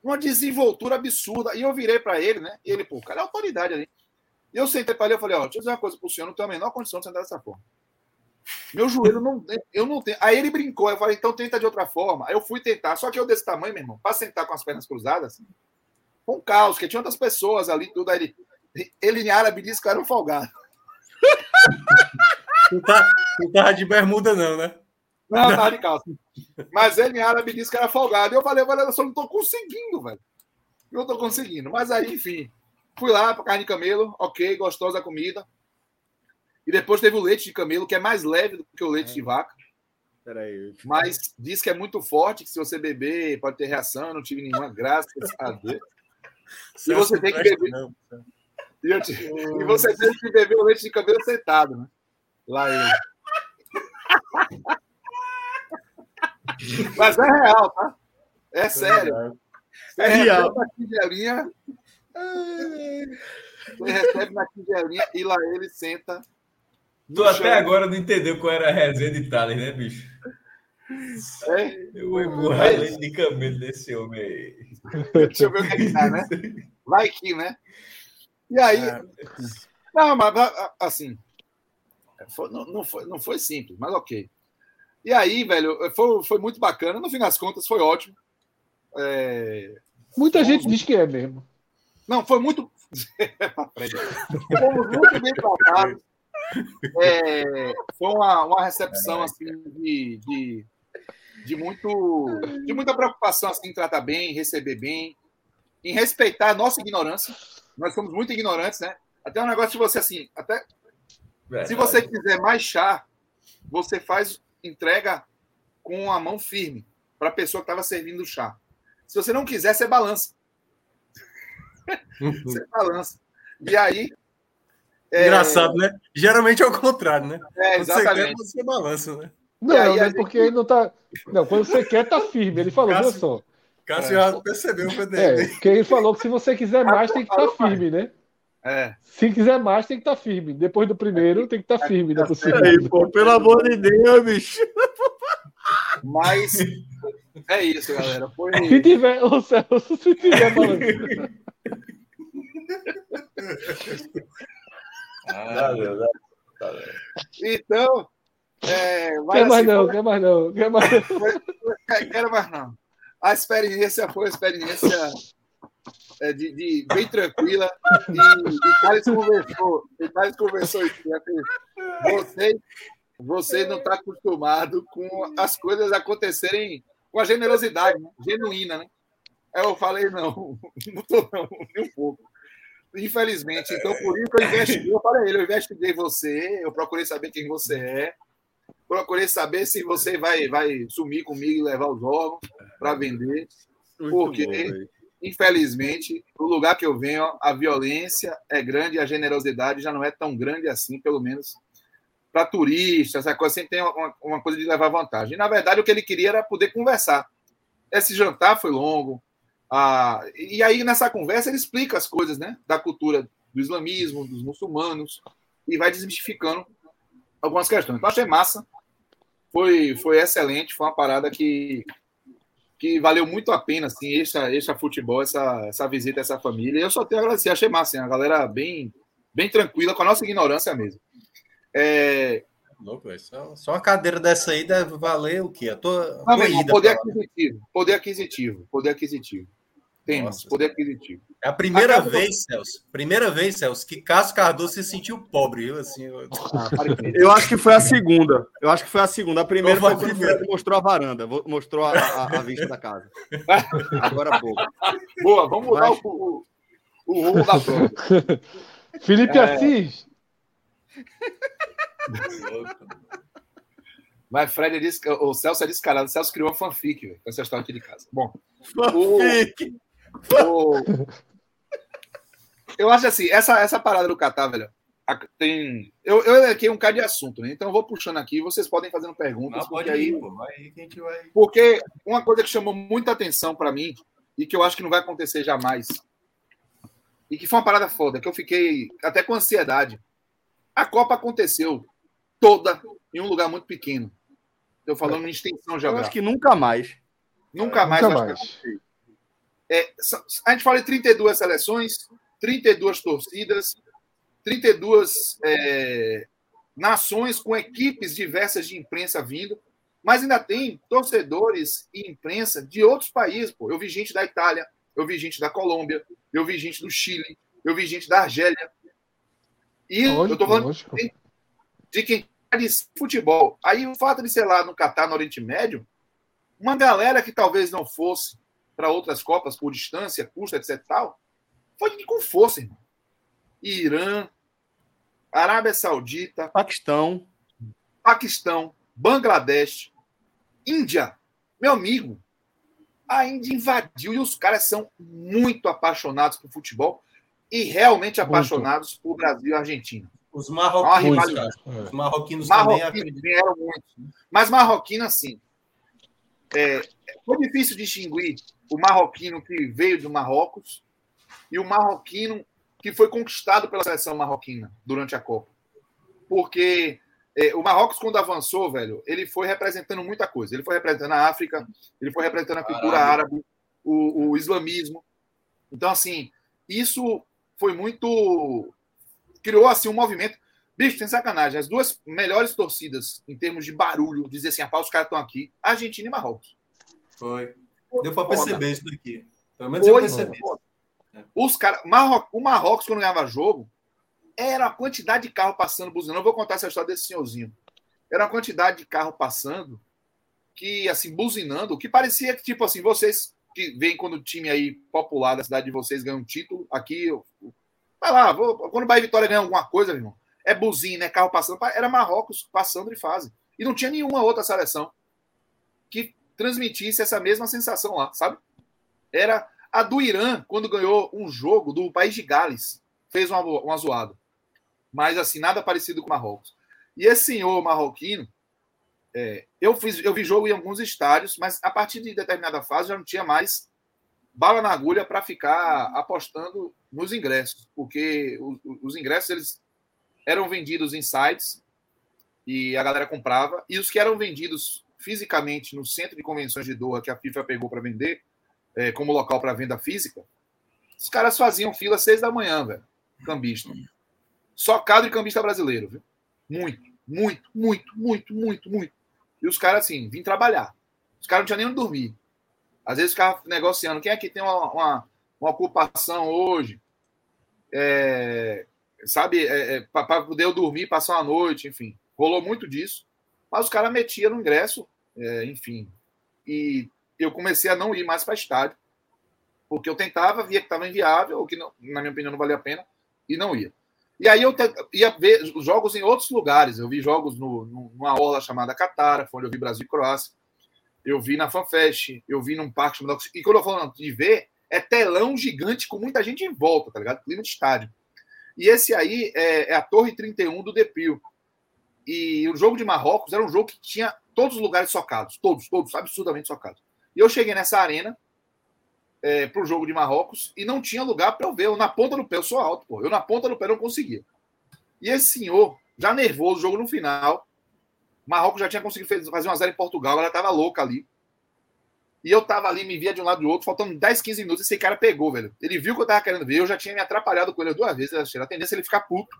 uma desenvoltura absurda. E eu virei para ele, né? E ele, pô, o cara é autoridade ali. E eu sentei para ele e falei, ó, deixa eu dizer uma coisa pro senhor, não tenho a menor condição de sentar dessa forma. Meu joelho não. Eu não tenho. Aí ele brincou, eu falei, então tenta de outra forma. Aí eu fui tentar, só que eu desse tamanho, meu irmão, para sentar com as pernas cruzadas, com um caos, que tinha outras pessoas ali, tudo. Aí ele, ele em árabe disse que era um folgado. Não tá, não tava de bermuda, não, né? Não, tava de calça. Mas ele em árabe disse que era folgado. E eu falei, eu só não tô conseguindo, velho. Não tô conseguindo. Mas aí, enfim, fui lá para carne de camelo, ok, gostosa a comida. E depois teve o leite de camelo, que é mais leve do que o leite é. de vaca. Peraí. Mas diz que é muito forte, que se você beber pode ter reação, não tive nenhuma graça a Deus. E você tem que beber. Não, e, te... e, você tem que beber o leite de camelo sentado, né? Lá ele. Mas é real, tá? É sério. É real. Na tigelinha, você recebe na tigelinha e lá ele senta. Tu até chão. agora não entendeu qual era a resenha de Thales, né, bicho? É? Eu vou empurrar é. de camelo desse homem aí. Deixa eu ver o que é que tá, né? Vai que, né? E aí. É. Não, mas assim. Foi, não, não, foi, não foi simples, mas ok. E aí, velho, foi, foi muito bacana. No fim das contas, foi ótimo. É... Muita gente diz que é mesmo. Não, foi muito. Fomos muito bem tratados. É, foi uma, uma recepção assim de, de, de, muito de muita preocupação assim, em tratar bem, receber bem, em respeitar a nossa ignorância. Nós somos muito ignorantes, né? Até um negócio de você assim, até se você quiser mais chá, você faz entrega com a mão firme para a pessoa que estava servindo o chá. Se você não quiser, você balança. Uhum. você balança. E aí. É... Engraçado, né? Geralmente é o contrário, né? É, exatamente. Quando você quer, você balança, né? Não, aí, é porque ele não tá. Não, quando você quer, tá firme. Ele falou, Cássio, só. Cássio é. já percebeu o PDM. É, porque ele falou que se você quiser mais, tem que estar tá firme, né? É. Se quiser mais, tem que estar tá firme. Depois do primeiro, tem que estar tá firme. Né, aí, pô, pelo amor de Deus, bicho. Mas é isso, galera. Foi... Se tiver, o Celso, se tiver falando. ah, então, é, quer mais não, quer mais não, quer mais não. Quero mais não. A experiência foi uma experiência é, de, de, bem tranquila. E, e Thales conversou, e Thales conversou isso. Você, você não está acostumado com as coisas acontecerem com a generosidade né? genuína, né? Aí eu falei, não, não estou não, nem um pouco. Infelizmente, então por isso eu investiguei, eu falei ele, eu investiguei você, eu procurei saber quem você é, procurei saber se você vai, vai sumir comigo e levar os órgãos para vender, Muito porque bom, infelizmente, o lugar que eu venho, a violência é grande e a generosidade já não é tão grande assim, pelo menos para turistas, essa coisa sempre tem uma, uma, coisa de levar vantagem. E, na verdade, o que ele queria era poder conversar. Esse jantar foi longo. Ah, e aí, nessa conversa, ele explica as coisas né, da cultura do islamismo, dos muçulmanos, e vai desmistificando algumas questões. Então, achei massa. Foi, foi excelente. Foi uma parada que que valeu muito a pena, assim, essa, essa futebol, essa, essa visita a essa família. Eu só tenho a agradecer, achei massa, assim, a galera bem, bem tranquila, com a nossa ignorância mesmo. É... Louco, só, só uma cadeira dessa aí deve valer o quê? A tua, Não, tua poder aquisitivo, poder aquisitivo, poder aquisivo. Temos, poder aquisitivo. É a primeira a vez, Celso, primeira vez, Celso, que Cássio Cardoso se sentiu pobre, viu? Assim, eu... Ah, eu acho que foi a segunda. Eu acho que foi a segunda. A primeira foi quando o mostrou a varanda, mostrou a, a, a, vista da casa. Agora pouco. Boa, vamos mudar Mas... o, o, rumo da prova. Felipe é... Assis. Mas Fred disse que o Celso é descarado. O Celso criou uma fanfic véio, com essa história aqui de casa. Bom, fanfic. O... Eu acho assim, essa, essa parada do Catar, velho, tem. Eu, eu aqui um cara de assunto, né? Então eu vou puxando aqui, vocês podem fazendo perguntas. Não, porque aí, pô, vai, que a gente vai. Porque uma coisa que chamou muita atenção para mim, e que eu acho que não vai acontecer jamais, e que foi uma parada foda, que eu fiquei até com ansiedade. A Copa aconteceu toda em um lugar muito pequeno. Estou falando em extensão geográfica. Eu acho que nunca mais. Nunca mais. Nunca mais. É, a gente fala em 32 seleções, 32 torcidas, 32 é, nações com equipes diversas de imprensa vindo, mas ainda tem torcedores e imprensa de outros países. Pô. Eu vi gente da Itália, eu vi gente da Colômbia, eu vi gente do Chile, eu vi gente da Argélia. E lógico, eu estou falando de, de quem de futebol. Aí o fato de ser lá no Catar, no Oriente Médio, uma galera que talvez não fosse para outras Copas por distância, custo, etc. Tal, foi com força, irmão. Irã, Arábia Saudita, Paquistão, Paquistão, Bangladesh, Índia. Meu amigo, a Índia invadiu e os caras são muito apaixonados por futebol e realmente apaixonados muito. por Brasil e Argentina. Os marroquinos, os marroquinos, marroquinos vieram muito. Mas marroquino, assim, é, foi difícil distinguir o marroquino que veio do Marrocos e o marroquino que foi conquistado pela seleção marroquina durante a Copa. Porque é, o Marrocos, quando avançou, velho, ele foi representando muita coisa. Ele foi representando a África, ele foi representando a cultura árabe, o, o islamismo. Então, assim, isso foi muito. Criou assim um movimento. Bicho, tem sacanagem. As duas melhores torcidas em termos de barulho, dizer assim, ah, os caras estão aqui, Argentina e Marrocos. Foi. Deu para perceber isso daqui. Pelo menos eu percebi. Os cara, o Marrocos, quando ganhava jogo, era a quantidade de carro passando, buzinando. Eu vou contar essa história desse senhorzinho. Era a quantidade de carro passando, que, assim, buzinando, que parecia que, tipo assim, vocês que vêm quando o time aí popular da cidade de vocês ganha um título, aqui, eu, vai lá, vou, quando o Bahia Vitória ganha alguma coisa, meu irmão, é buzina, é carro passando, era Marrocos passando de fase. E não tinha nenhuma outra seleção que transmitisse essa mesma sensação lá, sabe? Era a do Irã, quando ganhou um jogo do país de Gales, fez uma, uma zoada. Mas, assim, nada parecido com Marrocos. E esse senhor marroquino, é, eu, fiz, eu vi jogo em alguns estádios, mas a partir de determinada fase já não tinha mais bala na agulha para ficar apostando nos ingressos, porque os, os, ingressos eles eram vendidos em sites e a galera comprava, e os que eram vendidos fisicamente no centro de convenções de Doha que a FIFA pegou para vender, é, como local para venda física, os caras faziam fila às seis da manhã, velho. Cambista. Só cadro e cambista brasileiro, viu? Muito, muito, muito, muito, muito, muito. E os caras, assim, vim trabalhar. Os caras não tinham nem onde dormir. Às vezes ficavam negociando. Quem é que tem uma, uma, uma ocupação hoje? É, sabe, é, é, para poder dormir, passar uma noite, enfim. Rolou muito disso. Mas os caras metiam no ingresso, é, enfim. E eu comecei a não ir mais para estádio, porque eu tentava, via que estava inviável, ou que, não, na minha opinião, não valia a pena, e não ia. E aí eu te, ia ver jogos em outros lugares. Eu vi jogos no, numa orla chamada Catara, foi onde eu vi Brasil e Croácia. Eu vi na FanFest, eu vi num parque chamado. E quando eu falo de ver, é telão gigante com muita gente em volta, tá ligado? Clima de estádio. E esse aí é, é a Torre 31 do Depil. E o jogo de Marrocos era um jogo que tinha todos os lugares socados, todos, todos, absurdamente socados. E eu cheguei nessa arena é, para o jogo de Marrocos e não tinha lugar para eu ver. Eu na ponta do pé, eu sou alto, pô. Eu na ponta do pé não conseguia. E esse senhor, já nervoso, o jogo no final, Marrocos já tinha conseguido fazer uma zero em Portugal, ela estava louca ali. E eu tava ali, me via de um lado e do outro, faltando 10, 15 minutos, esse cara pegou, velho. Ele viu que eu tava querendo ver, eu já tinha me atrapalhado com ele duas vezes, a tendência é ele ficar puto.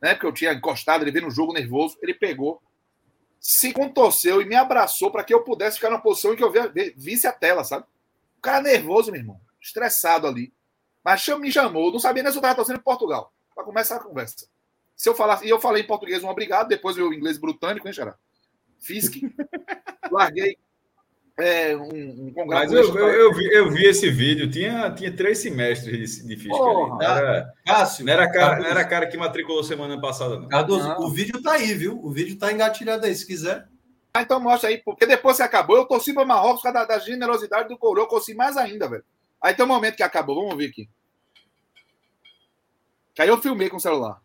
Né? Porque eu tinha encostado, ele veio no jogo nervoso, ele pegou, se contorceu e me abraçou para que eu pudesse ficar na posição em que eu visse a tela, sabe? O cara nervoso, meu irmão, estressado ali. Mas me chamou, não sabia nem se eu estava torcendo em Portugal, para começar a conversa. Se eu falasse, e eu falei em português um obrigado, depois o inglês britânico, hein, Xará? Fisk. larguei é, um, um Mas eu, eu, eu, vi, eu vi esse vídeo, tinha, tinha três semestres de, de física. Porra, era, Cássio, não, era cara, não era cara que matriculou semana passada, não. Cardoso, não. o vídeo tá aí, viu? O vídeo tá engatilhado aí, se quiser. Ah, então mostra aí, porque depois que acabou, eu torci para Marrocos por causa da, da, generosidade do Coroa, eu torci mais ainda, velho. Aí tem um momento que acabou, vamos ver aqui. Que aí eu filmei com o celular.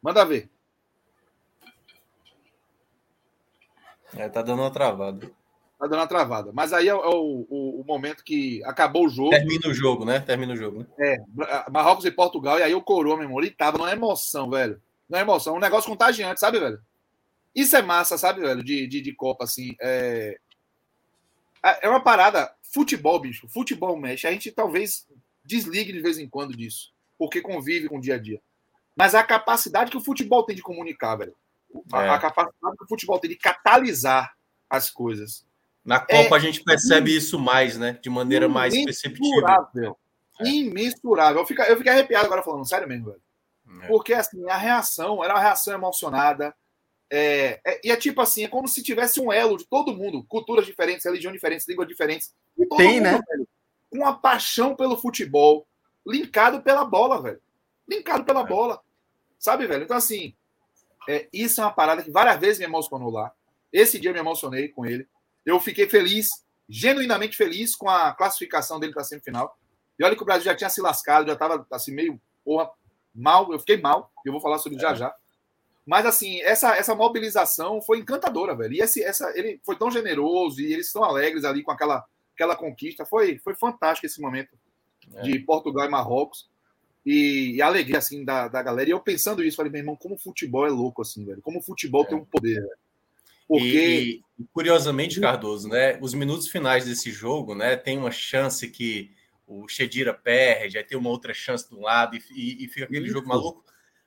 Manda ver. É, tá dando uma travada. Tá dando uma travada. Mas aí é, o, o, o, momento que acabou o jogo. Termina o jogo, né? Termina o jogo. Né? É, Marrocos e Portugal, e aí o coroa, meu irmão, ele tava numa emoção, velho. Numa emoção, um negócio contagiante, sabe, velho? Isso é massa, sabe, velho? De, de, de Copa, assim. É... é uma parada. Futebol, bicho. Futebol mexe. A gente talvez desligue de vez em quando disso. Porque convive com o dia a dia. Mas a capacidade que o futebol tem de comunicar, velho. É. A, capacidade que o futebol tem de catalisar as coisas. Na Copa é, a gente percebe isso mais, né? De maneira mais perceptível. É. Imensurável. Eu fiquei, eu fiquei arrepiado agora falando, sério mesmo, velho. É. Porque assim, a reação era uma reação emocionada. É, é, e é tipo assim, é como se tivesse um elo de todo mundo, culturas diferentes, religiões diferentes, línguas diferentes. Tem, mundo, né? Velho, com uma paixão pelo futebol, linkado pela bola, velho. Linkado pela é. bola. Sabe, velho? Então, assim, é, isso é uma parada que várias vezes me emocionou lá. Esse dia eu me emocionei com ele. Eu fiquei feliz, genuinamente feliz com a classificação dele para a semifinal. E olha que o Brasil já tinha se lascado, já estava assim, meio porra, mal. Eu fiquei mal, e eu vou falar sobre é. já já. Mas, assim, essa, essa mobilização foi encantadora, velho. E esse, essa, ele foi tão generoso e eles estão alegres ali com aquela, aquela conquista. Foi, foi fantástico esse momento é. de Portugal e Marrocos. E, e, a alegria, assim, da, da galera. E eu pensando isso, falei, meu irmão, como o futebol é louco, assim, velho. Como o futebol é. tem um poder, velho. Porque... E, curiosamente, Cardoso, né? Os minutos finais desse jogo, né? Tem uma chance que o Chedira perde, aí tem uma outra chance do lado e, e, e fica aquele isso. jogo maluco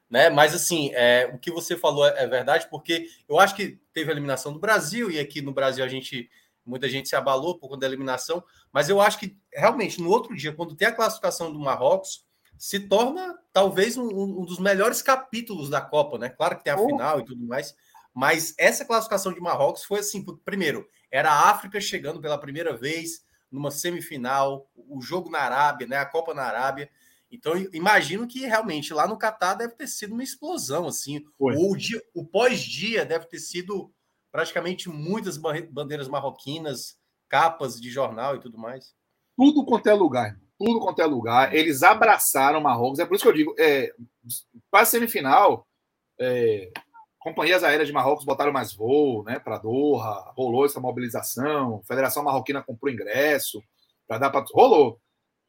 né? Mas assim, é, o que você falou é, é, verdade, porque eu acho que teve a eliminação do Brasil, e aqui no Brasil a gente, muita gente se abalou por conta da eliminação, mas eu acho que realmente no outro dia, quando tem a classificação do Marrocos, se torna talvez um, um dos melhores capítulos da Copa, né? Claro que tem a oh. final e tudo mais, mas essa classificação de Marrocos foi assim: primeiro, era a África chegando pela primeira vez numa semifinal, o jogo na Arábia, né? A Copa na Arábia. Então, imagino que realmente lá no Catar deve ter sido uma explosão, assim. O, dia, o pós-dia deve ter sido praticamente muitas bandeiras marroquinas, capas de jornal e tudo mais. Tudo quanto é lugar, tudo quanto é lugar. Eles abraçaram Marrocos. É por isso que eu digo, é, para a semifinal, é, companhias aéreas de Marrocos botaram mais voo né, para Doha, rolou essa mobilização, a Federação Marroquina comprou ingresso para dar para. Rolou.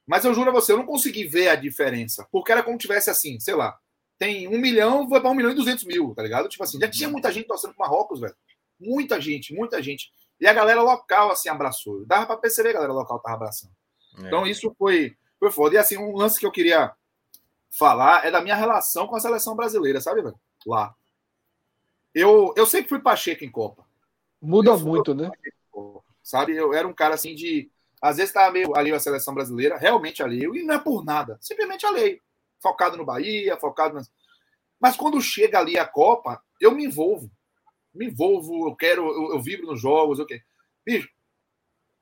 Mas eu juro a você, eu não consegui ver a diferença. Porque era como tivesse assim, sei lá, tem um milhão, vai para um milhão e duzentos mil, tá ligado? Tipo assim, já tinha muita gente torcendo pro Marrocos, velho. Muita gente, muita gente. E a galera local, assim, abraçou. Dava para perceber a galera local tava abraçando. É. Então, isso foi, foi foda. E assim, um lance que eu queria falar é da minha relação com a seleção brasileira, sabe, velho? Lá. Eu, eu sempre fui Pacheco em Copa. Muda muito, né? Sabe? Eu era um cara assim de às vezes estava meio alheio à seleção brasileira, realmente alheio, e não é por nada, simplesmente alheio. Focado no Bahia, focado nas. Mas quando chega ali a Copa, eu me envolvo. Me envolvo, eu quero, eu, eu vibro nos jogos, o quê? Bicho,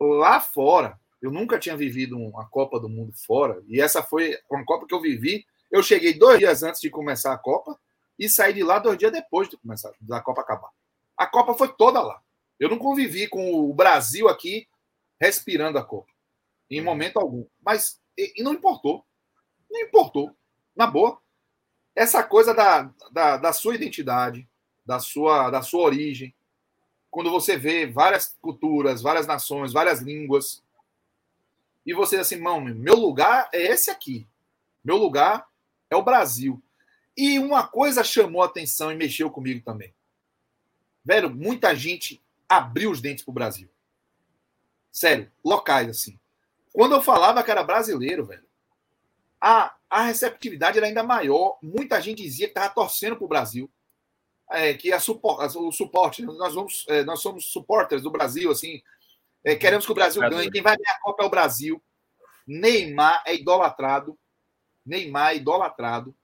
lá fora, eu nunca tinha vivido uma Copa do Mundo fora, e essa foi uma Copa que eu vivi. Eu cheguei dois dias antes de começar a Copa e saí de lá dois dias depois de começar da Copa acabar. A Copa foi toda lá. Eu não convivi com o Brasil aqui respirando a Copa. Em uhum. momento algum. Mas e, e não importou. Não importou. Na boa. Essa coisa da, da, da sua identidade, da sua, da sua origem, quando você vê várias culturas, várias nações, várias línguas, e você assim, mão, meu lugar é esse aqui. Meu lugar é o Brasil. E uma coisa chamou a atenção e mexeu comigo também. Velho, muita gente abriu os dentes pro Brasil. Sério, locais, assim. Quando eu falava que era brasileiro, velho, a, a receptividade era ainda maior. Muita gente dizia que estava torcendo para o Brasil. É, que a supor, o suporte, nós, vamos, é, nós somos supporters do Brasil, assim, é, queremos que o Brasil ganhe. Quem vai ganhar a Copa é o Brasil. Neymar é idolatrado. Neymar é idolatrado.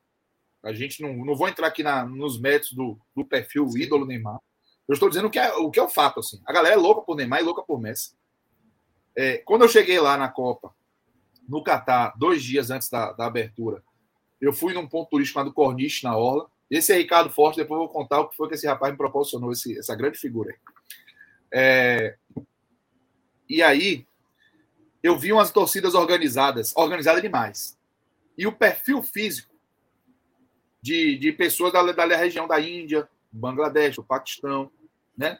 A gente não, não vou entrar aqui na, nos métodos do, do perfil ídolo Neymar. Eu estou dizendo o que, é, o que é o fato. Assim. A galera é louca por Neymar e louca por Messi. É, quando eu cheguei lá na Copa, no Catar, dois dias antes da, da abertura, eu fui num ponto turístico chamado Corniche, na Orla. Esse é Ricardo Forte, depois eu vou contar o que foi que esse rapaz me proporcionou, esse, essa grande figura aí. É, e aí, eu vi umas torcidas organizadas, organizadas demais. E o perfil físico de, de pessoas da, da região da Índia, Bangladesh, o Paquistão, né?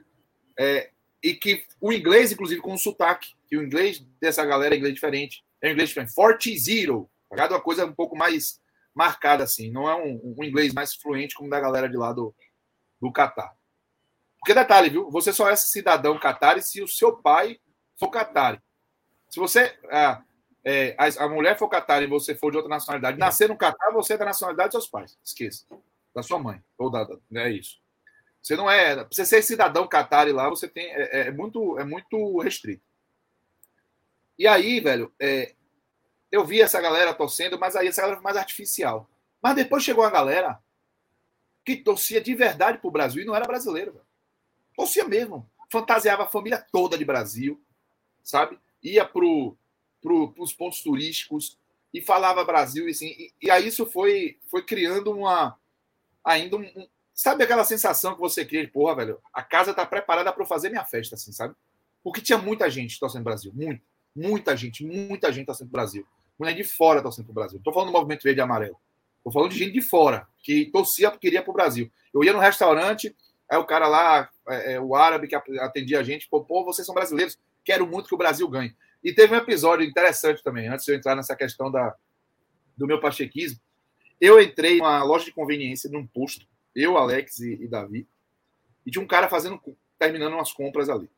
É, e que o inglês, inclusive, com o sotaque, que o inglês dessa galera é inglês diferente. É um inglês diferente. Forte zero. Tá uma coisa um pouco mais marcada, assim. Não é um, um inglês mais fluente como da galera de lá do, do Catar. Porque detalhe, viu? Você só é cidadão catari se o seu pai for catari. Se você. A, é, a, a mulher for catari e você for de outra nacionalidade, nascer no Catar, você é da nacionalidade dos seus pais. Esqueça. Da sua mãe. Ou da. da é isso. Você não é. Pra você ser cidadão catari lá, você tem. É, é, muito, é muito restrito. E aí, velho, é, eu vi essa galera torcendo, mas aí essa galera foi mais artificial. Mas depois chegou a galera que torcia de verdade pro Brasil e não era brasileiro, velho. Torcia mesmo. Fantasiava a família toda de Brasil, sabe? Ia pro, pro, pros pontos turísticos e falava Brasil e assim. E, e aí isso foi, foi criando uma. Ainda um, um Sabe aquela sensação que você cria, porra, velho, a casa tá preparada para fazer minha festa, assim, sabe? Porque tinha muita gente torcendo Brasil, muito, muita gente, muita gente torcendo Brasil. Mulher de fora torcendo pro Brasil. Tô falando do movimento verde e amarelo. Tô falando de gente de fora, que torcia, queria pro Brasil. Eu ia no restaurante, aí o cara lá, é, é, o árabe que atendia a gente, pô, pô, vocês são brasileiros, quero muito que o Brasil ganhe. E teve um episódio interessante também, antes de eu entrar nessa questão da, do meu pachequismo. Eu entrei numa loja de conveniência, num posto, eu, Alex e, e Davi, e tinha um cara fazendo, terminando umas compras ali.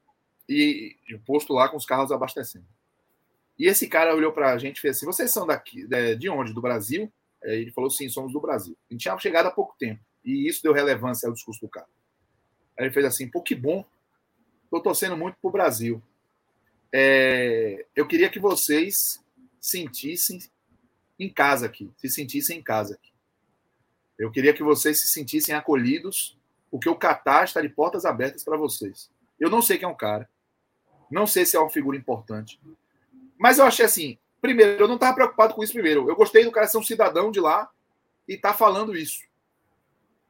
E, e posto lá com os carros abastecendo. E esse cara olhou para a gente e fez assim: vocês são daqui, de onde? Do Brasil? Ele falou: sim, somos do Brasil. A gente tinha chegado há pouco tempo. E isso deu relevância ao discurso do cara. Aí ele fez assim: pô, que bom. Estou torcendo muito para o Brasil. É, eu queria que vocês sentissem em casa aqui, se sentissem em casa aqui. Eu queria que vocês se sentissem acolhidos, porque o Catar está de portas abertas para vocês. Eu não sei quem é o cara, não sei se é uma figura importante, mas eu achei assim: primeiro, eu não estava preocupado com isso primeiro. Eu gostei do cara ser um cidadão de lá e tá falando isso.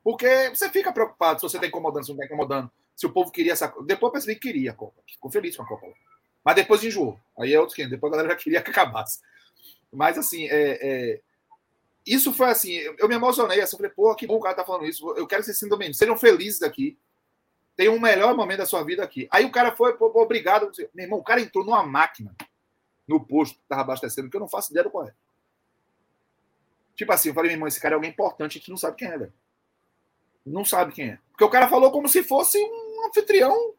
Porque você fica preocupado se você está incomodando, se não está incomodando, se o povo queria essa. Depois eu percebi que queria a Copa. Ficou feliz com a Copa. Mas depois enjoou. Aí é outro que Depois a galera já queria que acabasse. Mas assim, é, é isso foi assim, eu me emocionei, assim, eu falei, pô, que bom o cara tá falando isso, eu quero que vocês se bem, sejam felizes aqui, tenham um melhor momento da sua vida aqui. Aí o cara foi, pô, obrigado, meu irmão, o cara entrou numa máquina, no posto que tava abastecendo, que eu não faço ideia do qual é. Tipo assim, eu falei, meu irmão, esse cara é alguém importante, a gente não sabe quem é, velho. Não sabe quem é. Porque o cara falou como se fosse um anfitrião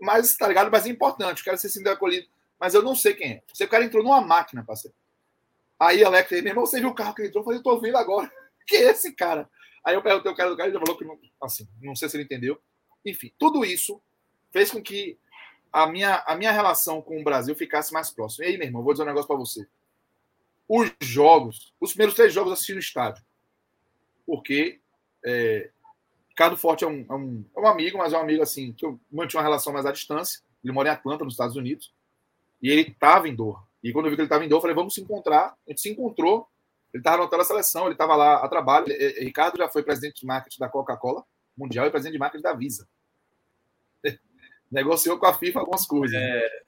mais, tá ligado, mais importante, o cara se sentiu acolhido. Mas eu não sei quem é. Você, o cara entrou numa máquina, parceiro. Aí Alex, meu irmão, você viu o carro que ele entrou? Eu falei, eu tô vendo agora. Que é esse cara? Aí eu perguntei o cara do cara, ele falou que não, assim, não sei se ele entendeu. Enfim, tudo isso fez com que a minha, a minha relação com o Brasil ficasse mais próxima. E aí, meu irmão, vou dizer um negócio para você. Os jogos, os primeiros três jogos eu assisti no estádio. Porque é, Ricardo Forte é um, é, um, é um amigo, mas é um amigo assim, que eu mantive uma relação mais à distância. Ele mora em Atlanta, nos Estados Unidos. E ele estava em Doha. E quando eu vi que ele estava em Doha, eu falei, vamos se encontrar. A gente se encontrou. Ele estava no hotel da seleção, ele estava lá a trabalho. Ricardo já foi presidente de marketing da Coca-Cola Mundial e presidente de marketing da Visa. Negociou com a FIFA algumas coisas. É,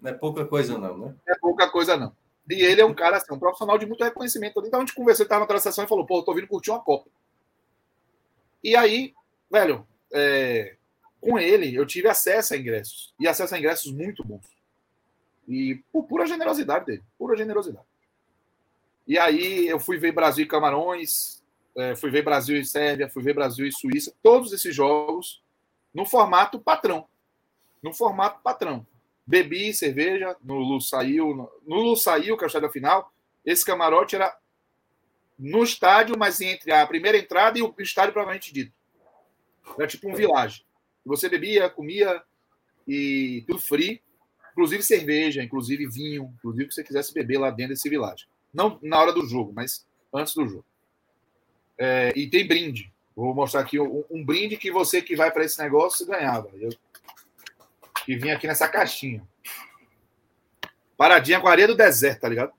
não é pouca coisa, não, né? Não é pouca coisa, não. E ele é um cara, assim, um profissional de muito reconhecimento. Então a gente conversou, ele estava na seleção e falou, pô, eu tô vindo curtir uma Copa. E aí, velho, é, com ele, eu tive acesso a ingressos. E acesso a ingressos muito bons. E por pura generosidade dele, pura generosidade. E aí eu fui ver Brasil e Camarões, é, fui ver Brasil e Sérvia, fui ver Brasil e Suíça, todos esses jogos no formato patrão. No formato patrão. Bebi cerveja, no Lu saiu, no, no Lu saiu, que é o final. Esse camarote era no estádio, mas entre a primeira entrada e o estádio provavelmente dito. Era tipo um vilagem. Você bebia, comia e tudo free inclusive cerveja, inclusive vinho, inclusive o que você quisesse beber lá dentro desse vilagem. Não na hora do jogo, mas antes do jogo. É, e tem brinde. Vou mostrar aqui um, um brinde que você que vai para esse negócio ganhava. Eu, que vinha aqui nessa caixinha. Paradinha com areia do deserto, tá ligado?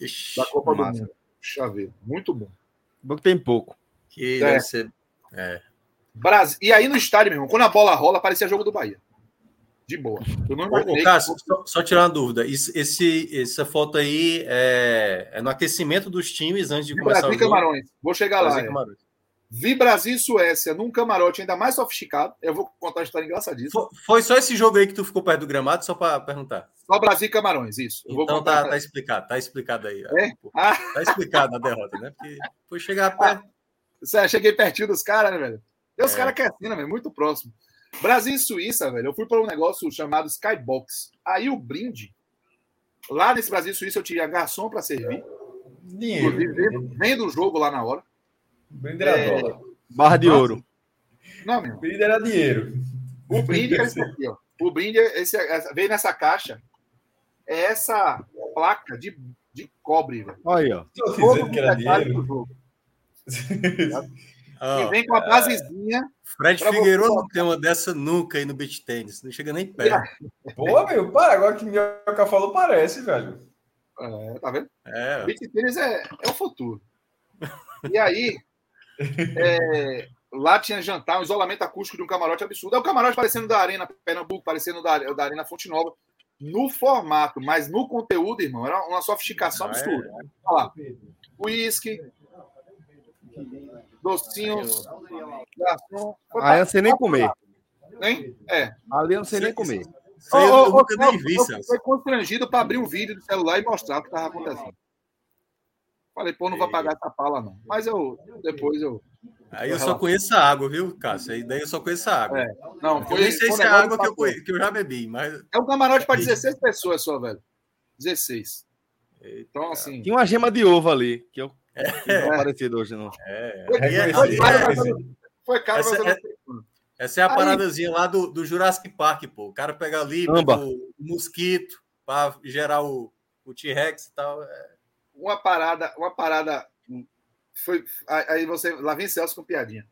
Ixi, da Copa massa. do Mundo. Chaveiro. Muito bom. Bom que tem pouco. Que é. deve ser. É. Brasil. E aí no estádio, meu irmão, quando a bola rola, parecia jogo do Bahia De boa. Eu não Ô, Cássio, que... só, só, tirar uma dúvida. Esse, essa foto aí é, é, no aquecimento dos times antes de Vi começar Brasil o jogo? Camarões. Vou chegar Brasil lá. É. Vi Brasil e Suécia num camarote ainda mais sofisticado. Eu vou contar uma história engraçadíssima. Foi, foi só esse jogo aí que tu ficou perto do gramado, só para perguntar. Só Brasil e Camarões, isso. Eu então tá, tá, explicado, tá explicado aí. É? Ah. Tá explicado a derrota, né? Porque foi chegar perto. Ah, cheguei pertinho dos caras, né, velho? Tem os é. caras que assinam, velho, muito próximo. Brasil e Suíça, velho, eu fui para um negócio chamado Skybox. Aí o brinde, lá nesse Brasil e Suíça eu tinha garçom para servir. Dinheiro. Vendo o jogo lá na hora. Brinde era é... dólar. Barra de Nossa. ouro. Não, meu. O brinde era dinheiro. O brinde é esse aqui, ó. O brinde é esse, veio nessa caixa. É essa placa de, de cobre, velho. Olha aí, ó. Todo que era dinheiro. Oh, e vem com a basezinha. Fred Figueiredo não tem uma dessa nunca aí no beach tênis. Não chega nem perto. Pô, meu, para. Agora que o Minhoca falou, parece, velho. É, tá vendo? É. Beach tênis é, é o futuro. E aí, é, lá tinha jantar, um isolamento acústico de um camarote absurdo. É o camarote parecendo da Arena Pernambuco, parecendo da, da Arena Fonte Nova. No formato, mas no conteúdo, irmão, era uma sofisticação ah, absurda. É. Olha lá. Whisky, docinhos, garçom. Aí eu não sei nem comer. Hein? É. Ali eu não sei nem comer. Oh, oh, eu nunca nem vi, Eu fui constrangido para abrir um vídeo do celular e mostrar o que estava acontecendo. Falei, pô, não vou pagar essa pala, não. Mas eu, depois eu. Aí eu só conheço a água, viu, Cássio? Aí daí eu só conheço a água. É. Não, foi, eu nem sei se é a água que eu, que eu já bebi, mas. É um camarote para 16 pessoas só, velho. 16. Então, assim. Tinha uma gema de ovo ali, que eu é. Não aparecido hoje, não. É. Foi, é, foi, foi caro, essa, mas eu não Essa é a Aí. paradazinha lá do, do Jurassic Park, pô. O cara pega ali, o mosquito para gerar o, o T-Rex e tal. É. Uma parada, uma parada. Foi, aí você. Lá vem Celso com piadinha.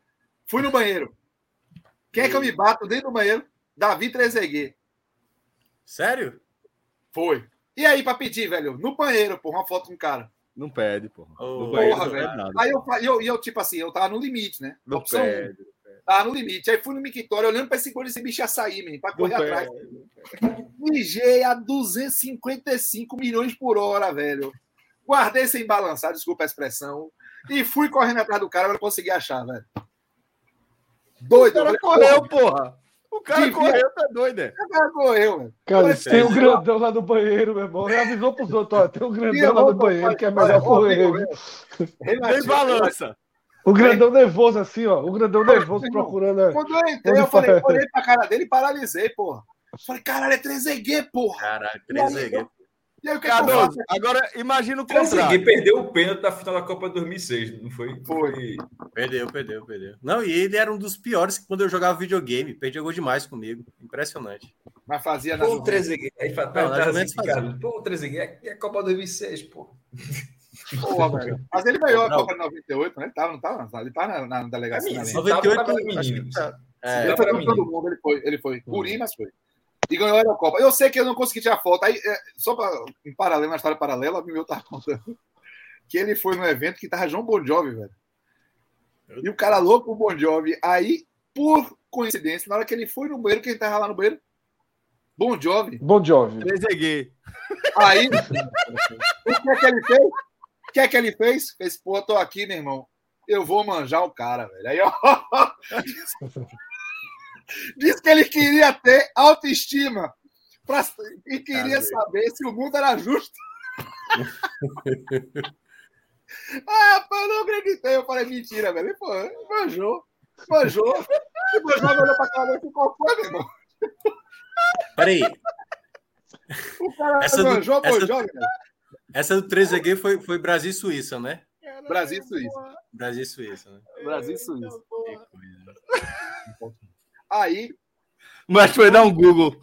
Fui no banheiro. Quem é que eu me bato dentro do banheiro? Davi Trezeguet. Sério? Foi. E aí, para pedir, velho? No banheiro, pô, uma foto com o cara. Não pede, porra. Oh, porra, velho. Aí eu, eu, eu, tipo assim, eu tava no limite, né? Não Opção pede. Tava no limite. Aí fui no Mictório olhando para esse gol desse bicho ia sair, menino, pra correr atrás. Mijei a 255 milhões por hora, velho. Guardei sem balançar, desculpa a expressão. E fui correndo atrás do cara para conseguir achar, velho. Doido. O cara correu, porra. O cara Devia... correu, tá doido, é? O cara correu, mano. Cara, tem um grandão lá no banheiro, meu irmão. Ele avisou pros outros, ó, tem um grandão lá no banheiro que é melhor correr. Nem balança. O grandão nervoso, assim, ó. O grandão nervoso procurando. Quando eu entrei, eu falei, olhei pra cara dele e paralisei, porra. Falei, caralho, é 3G, porra. Caralho, 3G. E aí, o que Cardoso, agora imagina o contrário. perdeu o pênalti da final da Copa 2006, não foi? Foi. Perdeu, perdeu, perdeu. Não, e ele era um dos piores que quando eu jogava videogame. Perdia gol demais comigo. Impressionante. Mas fazia na Pô, o Trezeguet. Aí fala, não, na assim, cara, pô, o Trezeguet é, é Copa 2006, pô. Pô, velho. Mas ele ganhou a Copa de 98, né? Ele tava, não tava? Ele tava na, na delegacia. Amigo, 98, tava, tava menino. Tá. É, ele foi todo mundo, ele foi. Ele foi. Curim, mas foi e ganhou a Eurocopa. Eu sei que eu não consegui tirar foto. Aí, é, só para em paralelo, uma história paralela, o meu tava contando que ele foi no evento que tava João Bon Jovi, velho. E o cara louco, o Bon Jovi. Aí, por coincidência, na hora que ele foi no banheiro, quem tava lá no banheiro? Bon Jovi. Bon Jovi. Trezeguet. Aí, o que é que ele fez? O que é que ele fez? Fez, pô, tô aqui, meu irmão. Eu vou manjar o cara, velho. Aí, ó. Disse que ele queria ter autoestima pra, e queria saber se o mundo era justo. ah, pô, eu não acreditei. Eu falei, mentira, velho. Pô, manjou. Manjou. E manjou, olhou pra cara e qual foi, meu irmão? Peraí. O cara essa manjou, do, essa, essa do 3G foi, foi Brasil e Suíça, né? Brasil e Suíça. Brasil e Suíça, né? Brasil e Suíça. Que coisa. Aí. Mas foi dar um Google.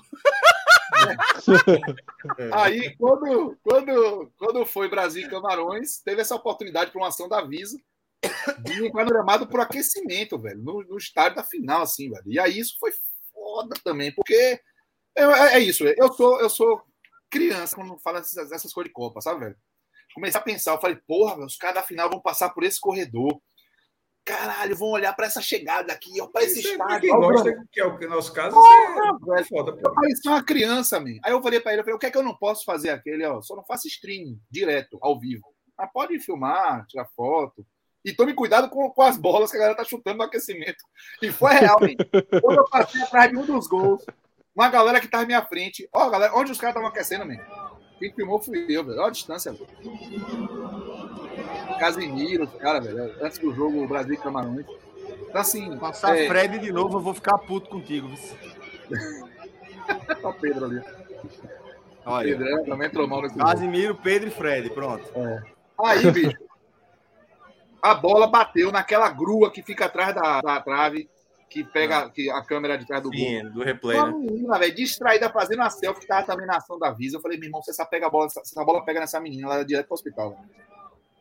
Aí, quando, quando, quando foi Brasil e Camarões, teve essa oportunidade para uma ação da Visa de um panorama por aquecimento, velho, no, no estádio da final, assim, velho. E aí isso foi foda também, porque é, é isso, eu sou, eu sou criança quando fala essas, essas coisas de Copa, sabe, velho? Comecei a pensar, eu falei, porra, os caras da final vão passar por esse corredor. Caralho, vão olhar para essa chegada aqui, ó, para esse Isso é estádio. quem gosta, que é o nosso caso, Porra, é velho. foda, pô. parecia uma criança, man. Aí eu falei para ele, eu falei, o que é que eu não posso fazer aquele, ó? Só não faço stream direto, ao vivo. Mas pode filmar, tirar foto. E tome cuidado com, com as bolas que a galera tá chutando no aquecimento. E foi real, man. Quando eu passei atrás de um dos gols, uma galera que tava à minha frente. Ó, galera, onde os caras estavam aquecendo, man? Quem filmou fui eu, velho. Olha a distância, velho. Casimiro, cara, velho. Antes do jogo Brasil e Camarões. Então, assim. Passar é, Fred de novo, eu vou ficar puto contigo. Ó, o Pedro ali. Olha, Pedro é, também entrou mal nesse jogo. Casimiro, Pedro e Fred, pronto. Aí, bicho, a bola bateu naquela grua que fica atrás da, da trave, que pega que a câmera de trás do gol. Sim, do replay, Uma né? menina, velho, distraída fazendo a selfie, que tava também na ação da Visa. Eu falei, meu irmão, se essa, pega a bola, se essa bola pega nessa menina, ela é direto pro hospital. velho.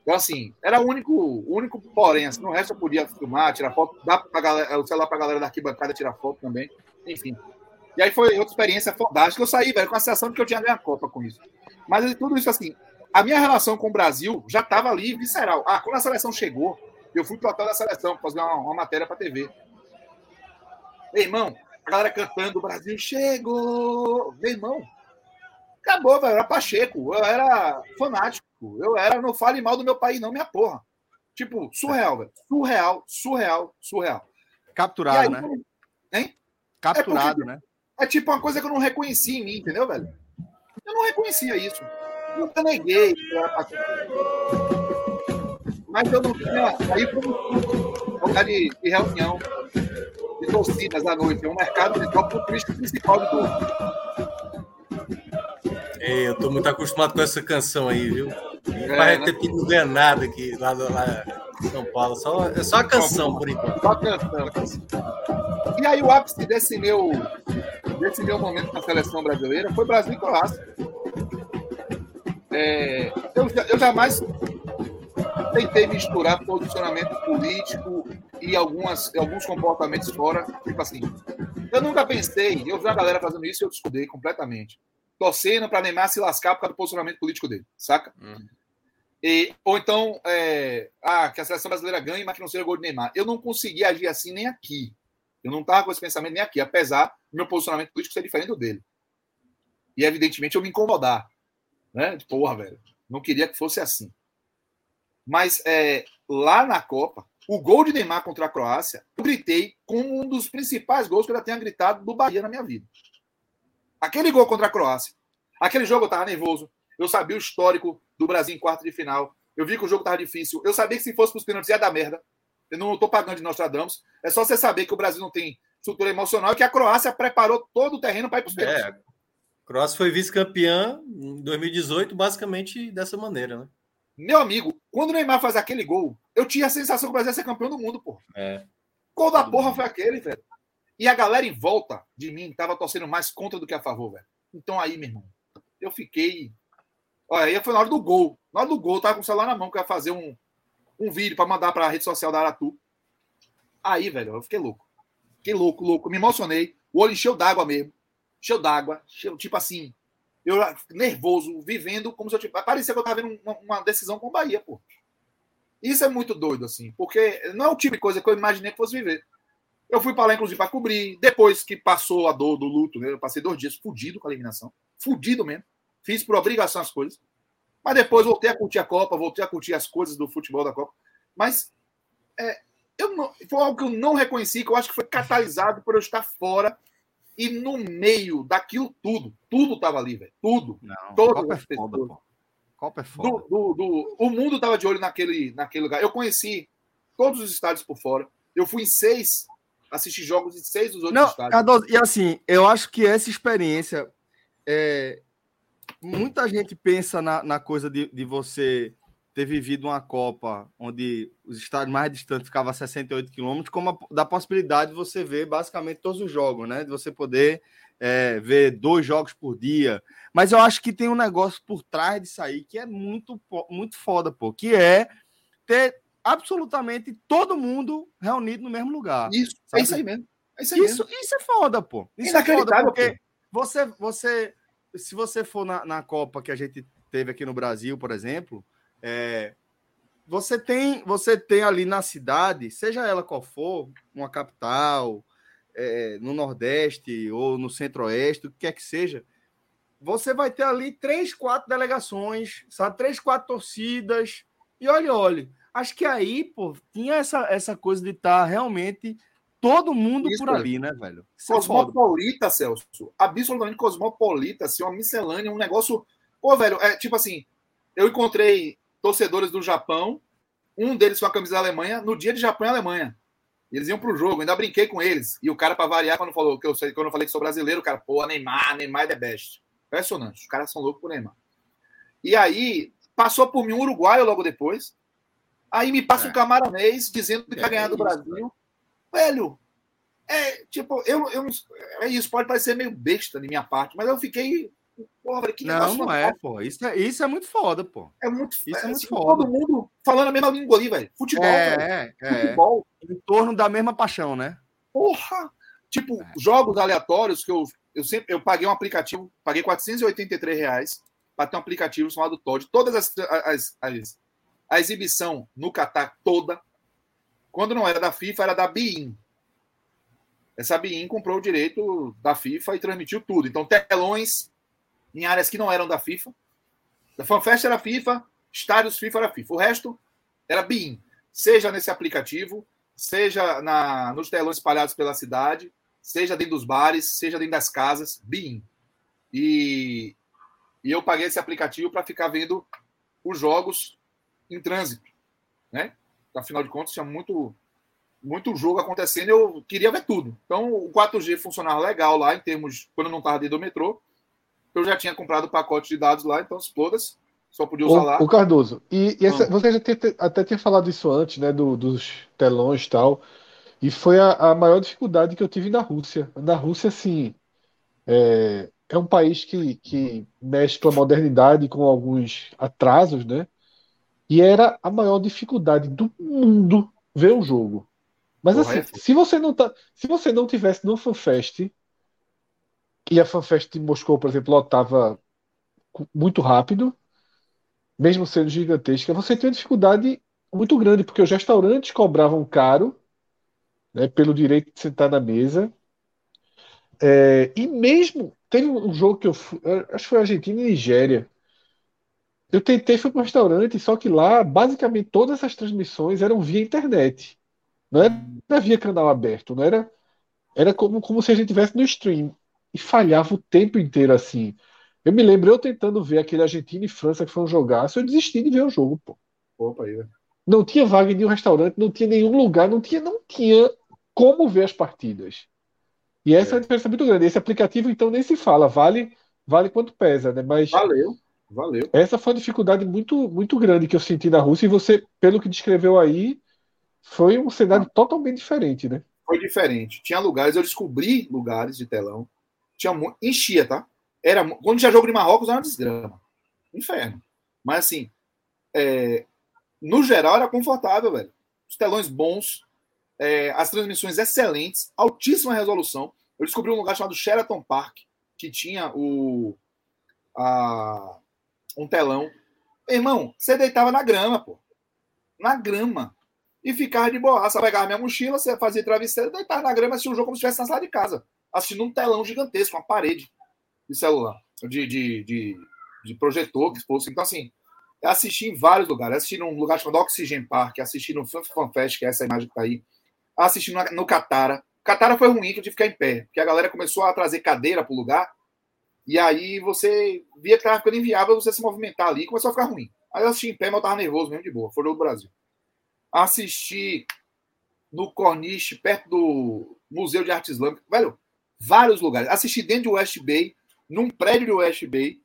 Então, assim, era o único, único porém, assim, no resto eu podia filmar, tirar foto, dar pra galera, o celular pra galera da arquibancada tirar foto também, enfim. E aí foi outra experiência fantástica. Eu saí, velho, com a sensação de que eu tinha ganho a Copa com isso. Mas tudo isso, assim, a minha relação com o Brasil já estava ali visceral. Ah, quando a seleção chegou, eu fui pro hotel da seleção fazer uma, uma matéria pra TV. Meu irmão, a galera cantando, o Brasil chegou. Meu irmão, acabou, velho. Era Pacheco, eu era fanático. Eu era, não fale mal do meu país, não, minha porra. Tipo, surreal, velho. Surreal, surreal, surreal. Capturado, aí, né? Hein? Capturado, É né? É tipo uma coisa que eu não reconheci em mim, entendeu, velho? Eu não reconhecia isso. Nunca neguei. patriota. Mas eu não tinha. Aí foi um lugar de, de reunião de torcidas à noite. É um mercado de o turista principal de dor. Ei, eu tô muito acostumado com essa canção aí, viu? É, Vai né? ter que não ganha nada aqui lá, lá em São Paulo. Só, é só a canção, por enquanto. Só cantando. E aí o ápice desse meu, desse meu momento na seleção brasileira foi Brasil e Croácia. É, eu, eu jamais tentei misturar posicionamento político e algumas, alguns comportamentos fora. Tipo assim, eu nunca pensei, eu vi a galera fazendo isso e eu discordei completamente. Torcendo para Neymar se lascar por causa do posicionamento político dele, saca? E, ou então, é, ah, que a seleção brasileira ganhe, mas que não seja gol de Neymar. Eu não consegui agir assim nem aqui. Eu não estava com esse pensamento nem aqui, apesar do meu posicionamento político ser diferente do dele. E, evidentemente, eu me incomodar. Né? Porra, velho. Não queria que fosse assim. Mas é, lá na Copa, o gol de Neymar contra a Croácia, eu gritei como um dos principais gols que eu já tenha gritado do Bahia na minha vida. Aquele gol contra a Croácia. Aquele jogo eu tava nervoso. Eu sabia o histórico do Brasil em quarto de final. Eu vi que o jogo tava difícil. Eu sabia que se fosse para os pênaltis ia dar merda. Eu não tô pagando de Nostradamus. É só você saber que o Brasil não tem estrutura emocional e que a Croácia preparou todo o terreno para ir para os pênaltis. É, Croácia foi vice-campeã em 2018, basicamente dessa maneira, né? Meu amigo, quando o Neymar faz aquele gol, eu tinha a sensação que o Brasil ia ser campeão do mundo, pô. É. Gol da porra foi aquele, velho. E a galera em volta de mim tava torcendo mais contra do que a favor, velho. Então aí, meu irmão, eu fiquei. Olha, aí foi na hora do gol. Na hora do gol, eu tava com o celular na mão, que eu ia fazer um, um vídeo para mandar para a rede social da Aratu. Aí, velho, eu fiquei louco. Fiquei louco, louco. Me emocionei. O olho encheu d'água mesmo. Encheu d'água. Tipo assim. Eu nervoso, vivendo como se eu tivesse. Parecia que eu tava vendo uma, uma decisão com o Bahia, pô. Isso é muito doido, assim, porque não é o tipo de coisa que eu imaginei que fosse viver. Eu fui para lá, inclusive, para cobrir. Depois que passou a dor do luto, né, eu passei dois dias fudido com a eliminação. Fudido mesmo. Fiz por obrigação as coisas. Mas depois voltei a curtir a Copa, voltei a curtir as coisas do futebol da Copa. Mas é, eu não, foi algo que eu não reconheci, que eu acho que foi catalisado por eu estar fora e no meio daquilo tudo. Tudo estava ali, velho. Tudo. Não, Todas Copa é pessoas. foda, pô. Copa é foda. Do, do, do- o mundo estava de olho naquele, naquele lugar. Eu conheci todos os estádios por fora. Eu fui em seis, assisti jogos em seis dos outros Não, estádios. E assim, eu acho que essa experiência. É, muita gente pensa na, na coisa de, de você ter vivido uma Copa onde os estádios mais distantes ficavam a 68 quilômetros, como a, da possibilidade de você ver basicamente todos os jogos, né? De você poder é, ver dois jogos por dia. Mas eu acho que tem um negócio por trás disso aí que é muito, muito foda, pô, que é ter absolutamente todo mundo reunido no mesmo lugar. Isso, sabe? é isso aí mesmo. É isso aí mesmo. Isso, isso é foda, pô. Isso é foda, porque você, você, se você for na, na Copa que a gente teve aqui no Brasil, por exemplo, é, você tem, você tem ali na cidade, seja ela qual for, uma capital, é, no Nordeste ou no Centro-Oeste, o que quer que seja, você vai ter ali três, quatro delegações, sabe? Três, quatro torcidas. E olha, olha, acho que aí, pô, tinha essa, essa coisa de estar tá realmente todo mundo Isso, por ali, né, velho? Isso é cosmopolita, é Celso. Absolutamente cosmopolita, assim, uma miscelânea, um negócio. Pô, velho, é tipo assim, eu encontrei torcedores do Japão, um deles com a camisa da Alemanha, no dia de Japão e Alemanha. Eles iam pro jogo, ainda brinquei com eles. E o cara, para variar, quando falou que eu, quando eu falei que sou brasileiro, o cara, pô, Neymar, Neymar é the best. Impressionante. Os caras são loucos por Neymar. E aí, passou por mim um uruguaio logo depois. Aí me passa é. um camaronês dizendo que é, vai ganhar do Brasil. Velho, é tipo, eu, eu é isso, pode parecer meio besta de minha parte, mas eu fiquei. Porra, que não, não é, pô. Isso é, isso é muito foda, pô. É muito, isso é, é muito assim, foda. Todo mundo falando a mesma língua ali, velho. Futebol. É, é, Futebol. Em torno da mesma paixão, né? Porra! Tipo, é. jogos aleatórios que eu eu sempre eu paguei um aplicativo, paguei 483 reais para ter um aplicativo chamado Todd. Todas as, as, as a exibição no Catar toda, quando não era da FIFA, era da BIM. Essa BIM comprou o direito da FIFA e transmitiu tudo. Então, telões em áreas que não eram da FIFA. A FanFest era FIFA, estádios FIFA era FIFA. O resto era BIM. Seja nesse aplicativo, seja na, nos telões espalhados pela cidade, seja dentro dos bares, seja dentro das casas, BIM. E, e eu paguei esse aplicativo para ficar vendo os jogos em trânsito, né? Afinal de contas, tinha muito, muito jogo acontecendo eu queria ver tudo. Então, o 4G funcionava legal lá, em termos, quando eu não estava dentro do metrô. Eu já tinha comprado o pacote de dados lá, então, todas, só podia usar o, lá. O Cardoso, e, e essa, você já tinha, até tinha falado isso antes, né, do, dos telões e tal. E foi a, a maior dificuldade que eu tive na Rússia. Na Rússia, assim, é, é um país que, que mescla modernidade com alguns atrasos, né? E era a maior dificuldade do mundo ver o jogo. Mas assim, se você não tá, se você não tivesse no FanFest e a FanFest de Moscou, por exemplo, lotava muito rápido, mesmo sendo gigantesca, você uma dificuldade muito grande porque os restaurantes cobravam caro né, pelo direito de sentar na mesa. É, e mesmo teve um jogo que eu fui, acho que foi Argentina e Nigéria. Eu tentei fui para um restaurante, só que lá basicamente todas as transmissões eram via internet. Não era via canal aberto, não era era como, como se a gente tivesse no stream e falhava o tempo inteiro assim. Eu me lembro eu tentando ver aquele Argentina e França que foi um jogaço, eu desisti de ver o jogo, pô. Opa, aí, não tinha vaga em nenhum restaurante, não tinha nenhum lugar, não tinha, não tinha como ver as partidas. E essa é, é uma diferença muito grande. Esse aplicativo, então, nem se fala, vale vale quanto pesa, né? Mas valeu, valeu. Essa foi uma dificuldade muito, muito grande que eu senti na Rússia, e você, pelo que descreveu aí, foi um cenário totalmente diferente, né? Foi diferente. Tinha lugares, eu descobri lugares de telão. Tinha enchia, tá? Era, quando tinha jogo de Marrocos, era uma desgrama. Inferno. Mas assim, é, no geral era confortável, velho. Os telões bons, é, as transmissões excelentes, altíssima resolução. Eu descobri um lugar chamado Sheraton Park, que tinha o, a, um telão. Irmão, você deitava na grama, pô. Na grama. E ficava de. Você pegava minha mochila, você fazia travesseiro, deitava na grama, assistia o jogo como se estivesse na sala de casa. Assistindo um telão gigantesco, uma parede de celular, de, de, de, de projetor que fosse. Então, assim, assisti em vários lugares. Assisti num lugar chamado Oxygen Park, assisti no FanFest, que é essa imagem que tá aí assistindo no Catara. Catara foi ruim que eu tive que ficar em pé, porque a galera começou a trazer cadeira para o lugar, e aí você via que estava ficando inviável você se movimentar ali, e começou a ficar ruim. Aí eu assisti em pé, mas eu estava nervoso mesmo de boa, foi do Brasil. Assisti no Corniche, perto do Museu de Arte Islâmica, velho, vários lugares. Assisti dentro de West Bay, num prédio de West Bay,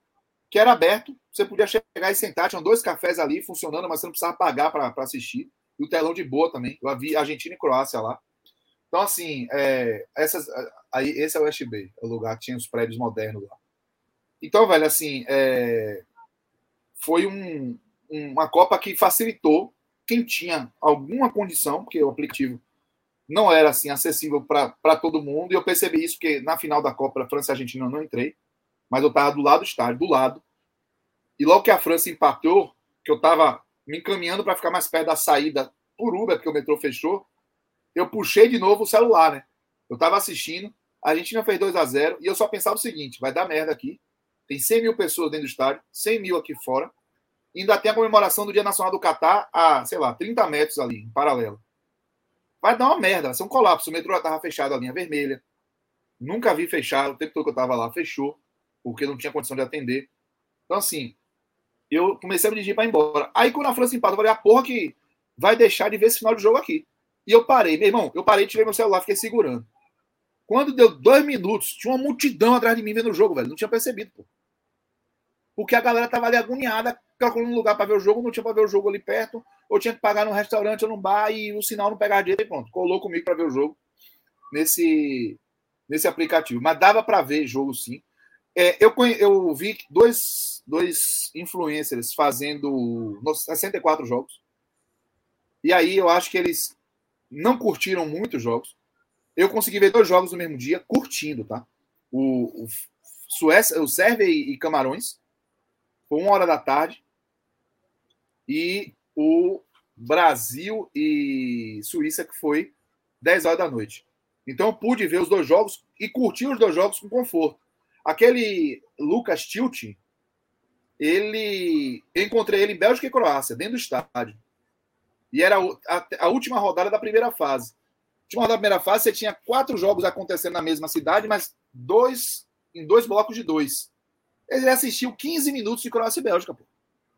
que era aberto, você podia chegar e sentar, tinham dois cafés ali funcionando, mas você não precisava pagar para assistir. E o telão de boa também. Eu vi Argentina e Croácia lá. Então, assim, é, essas, aí, esse é o West Bay, o lugar que tinha os prédios modernos lá. Então, velho, assim, é, foi um, uma Copa que facilitou quem tinha alguma condição, porque o aplicativo não era assim acessível para todo mundo. E eu percebi isso porque na final da Copa da França e Argentina eu não entrei, mas eu estava do lado do estádio, do lado. E logo que a França empatou, que eu estava me encaminhando para ficar mais perto da saída por Uber, porque o metrô fechou. Eu puxei de novo o celular, né? Eu tava assistindo, a Argentina fez 2 a 0 e eu só pensava o seguinte: vai dar merda aqui. Tem 100 mil pessoas dentro do estádio, 100 mil aqui fora. Ainda tem a comemoração do Dia Nacional do Catar a, sei lá, 30 metros ali, em paralelo. Vai dar uma merda, vai ser um colapso. O metrô já tava fechado, a linha vermelha. Nunca vi fechar, o tempo todo que eu tava lá, fechou, porque não tinha condição de atender. Então, assim, eu comecei a me dirigir para ir embora. Aí, quando a França empatou, eu falei, a porra que vai deixar de ver esse final de jogo aqui. E eu parei, meu irmão, eu parei, tirei meu celular, fiquei segurando. Quando deu dois minutos, tinha uma multidão atrás de mim vendo o jogo, velho. Não tinha percebido, pô. Porque a galera tava ali agoniada, calculando um lugar para ver o jogo, não tinha para ver o jogo ali perto, ou tinha que pagar num restaurante ou num bar e o sinal não pegava direito e pronto. Colou comigo para ver o jogo nesse, nesse aplicativo. Mas dava para ver jogo sim. É, eu, eu vi dois, dois influencers fazendo 64 jogos. E aí eu acho que eles não curtiram muito os jogos. Eu consegui ver dois jogos no mesmo dia, curtindo, tá? O, o Suécia, o Sérvia e, e Camarões, uma hora da tarde. E o Brasil e Suíça, que foi 10 horas da noite. Então eu pude ver os dois jogos e curtir os dois jogos com conforto. Aquele Lucas Tilt, ele. Eu encontrei ele em Bélgica e Croácia, dentro do estádio. E era a, a última rodada da primeira fase. A última rodada da primeira fase, você tinha quatro jogos acontecendo na mesma cidade, mas dois em dois blocos de dois. Ele assistiu 15 minutos de Croácia e Bélgica, pô.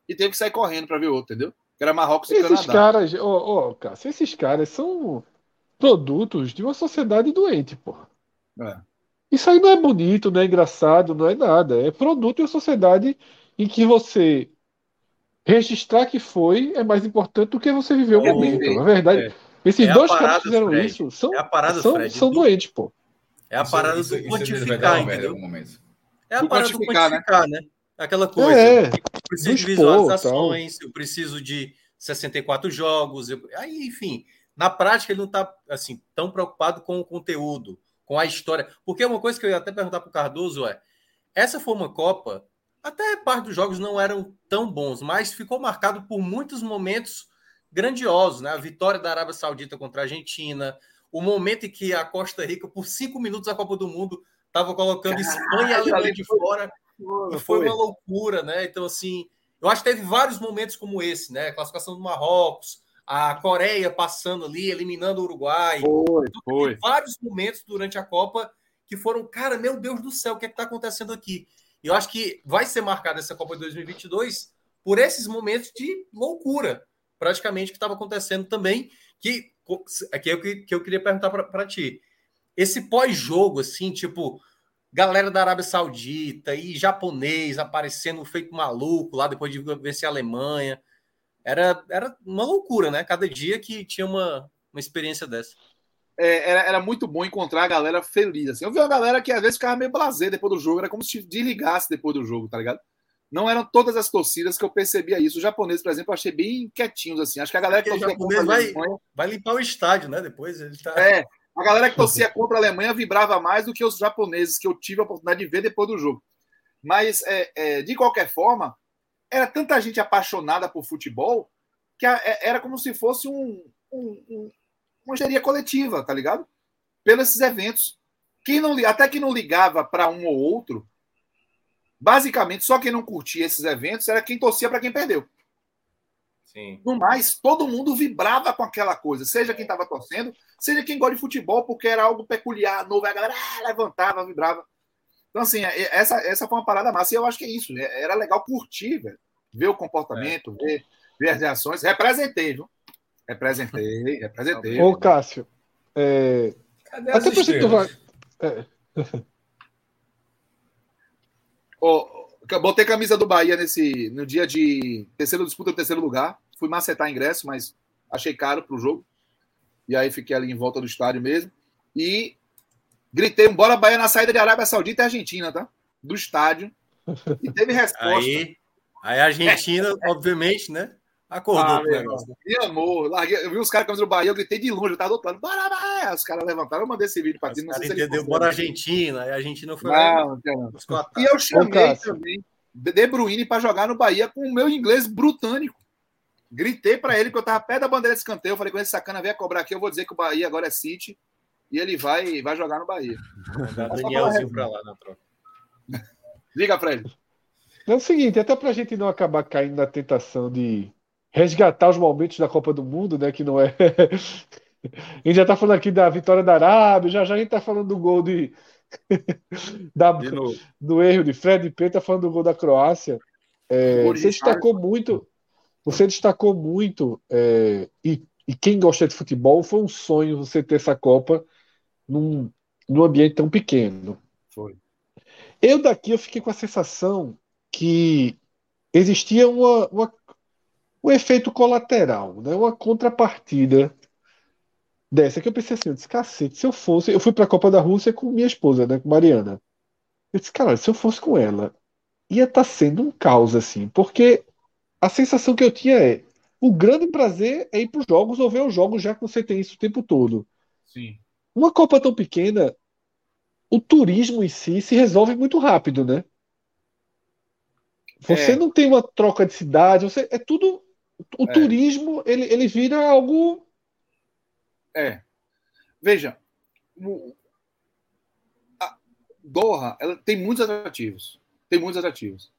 E teve que sair correndo para ver outro, entendeu? Que era Marrocos e esses Canadá. Caras, oh, oh, cara, esses caras são produtos de uma sociedade doente, pô. É. Isso aí não é bonito, não é engraçado, não é nada. É produto de uma sociedade em que você registrar que foi é mais importante do que você viver o é, momento. Na verdade, é. esses é dois caras que fizeram Fred. isso são, é parada, são, Fred, são do... doentes, pô. É a parada isso, do isso, quantificar, isso entendeu? É a parada do quantificar, né? né? Aquela coisa. É, eu preciso de visualizações, eu preciso de 64 jogos. Eu... Aí, enfim, na prática ele não está assim, tão preocupado com o conteúdo, com a história. Porque uma coisa que eu ia até perguntar para o Cardoso é: essa foi uma Copa até parte dos jogos não eram tão bons, mas ficou marcado por muitos momentos grandiosos, né? A vitória da Arábia Saudita contra a Argentina, o momento em que a Costa Rica, por cinco minutos a Copa do Mundo, estava colocando Caralho, Espanha e Alemanha de fora, foi, foi uma loucura, né? Então, assim, eu acho que teve vários momentos como esse, né? A classificação do Marrocos, a Coreia passando ali, eliminando o Uruguai. Foi, então, foi. Vários momentos durante a Copa que foram, cara, meu Deus do céu, o que é está acontecendo aqui? E eu acho que vai ser marcada essa Copa de 2022 por esses momentos de loucura, praticamente, que estava acontecendo também, que, que, eu, que eu queria perguntar para ti. Esse pós-jogo, assim, tipo, galera da Arábia Saudita e japonês aparecendo feito maluco lá depois de vencer a Alemanha. Era, era uma loucura, né? Cada dia que tinha uma, uma experiência dessa é, era, era muito bom encontrar a galera feliz. Assim. Eu vi uma galera que às vezes ficava meio blazer depois do jogo, era como se desligasse depois do jogo, tá ligado? Não eram todas as torcidas que eu percebia isso. Os japoneses, por exemplo, eu achei bem quietinhos, assim. Acho que a galera que. Vai, vai limpar o estádio, né? Depois ele tá... É, a galera que torcia contra a Alemanha vibrava mais do que os japoneses que eu tive a oportunidade de ver depois do jogo. Mas, é, é, de qualquer forma, era tanta gente apaixonada por futebol que é, era como se fosse um, um, uma histeria coletiva, tá ligado? Pelos esses eventos. Quem não, até quem não ligava para um ou outro, basicamente só quem não curtia esses eventos era quem torcia para quem perdeu. Sim. No mais, todo mundo vibrava com aquela coisa, seja quem estava torcendo, seja quem gosta de futebol, porque era algo peculiar, novo, a galera ah, levantava, vibrava. Então, assim, é, essa, essa foi uma parada massa, e eu acho que é isso, né? era legal curtir, velho. ver o comportamento, é. ver, ver as reações. Representei, viu? Representei, representei. Ô, Cássio, é... Cadê Até por tu vai... É. oh, botei camisa do Bahia nesse, no dia de terceiro disputa do terceiro lugar. Fui macetar ingresso, mas achei caro para o jogo. E aí fiquei ali em volta do estádio mesmo. E gritei um bora Bahia na saída de Arábia Saudita e Argentina, tá? Do estádio. E teve resposta. Aí, aí a Argentina, é. obviamente, né? Acordou ah, com o negócio. E amor, larguei, eu vi os caras caminhando do Bahia, eu gritei de longe, eu tava do outro lado, bora, Bahia! Os caras levantaram, eu mandei esse vídeo pra ti. Não sei se entendeu, bora Argentina, e a Argentina foi não, não. E eu chamei também De Bruyne para jogar no Bahia com o meu inglês britânico. Gritei para ele que eu tava perto da bandeira de escanteio. Eu falei com esse sacana, vem cobrar aqui. Eu vou dizer que o Bahia agora é City. E ele vai, vai jogar no Bahia. Mandar Danielzinho pra lá na troca. Fred. É o seguinte, até pra gente não acabar caindo na tentação de resgatar os momentos da Copa do Mundo, né? Que não é. a gente já tá falando aqui da vitória da Arábia, já já a gente tá falando do gol de. da... do erro de Fred e Pedro, tá falando do gol da Croácia. É, você destacou muito, você destacou muito, é, e, e, quem gosta de futebol, foi um sonho você ter essa Copa num, num ambiente tão pequeno. Foi. Eu daqui eu fiquei com a sensação que existia uma, uma, um efeito colateral, né? uma contrapartida dessa que eu pensei assim, eu disse, cacete, se eu fosse, eu fui para a Copa da Rússia com minha esposa, né, com Mariana. Eu disse, cara, se eu fosse com ela, ia estar tá sendo um caos, assim, porque a sensação que eu tinha é o grande prazer é ir para os jogos ou ver os jogos, já que você tem isso o tempo todo. Sim. Uma Copa tão pequena, o turismo em si se resolve muito rápido, né? Você é. não tem uma troca de cidade, você é tudo. O é. turismo ele, ele vira algo. É. Veja, o, a Doha ela tem muitos atrativos tem muitos atrativos.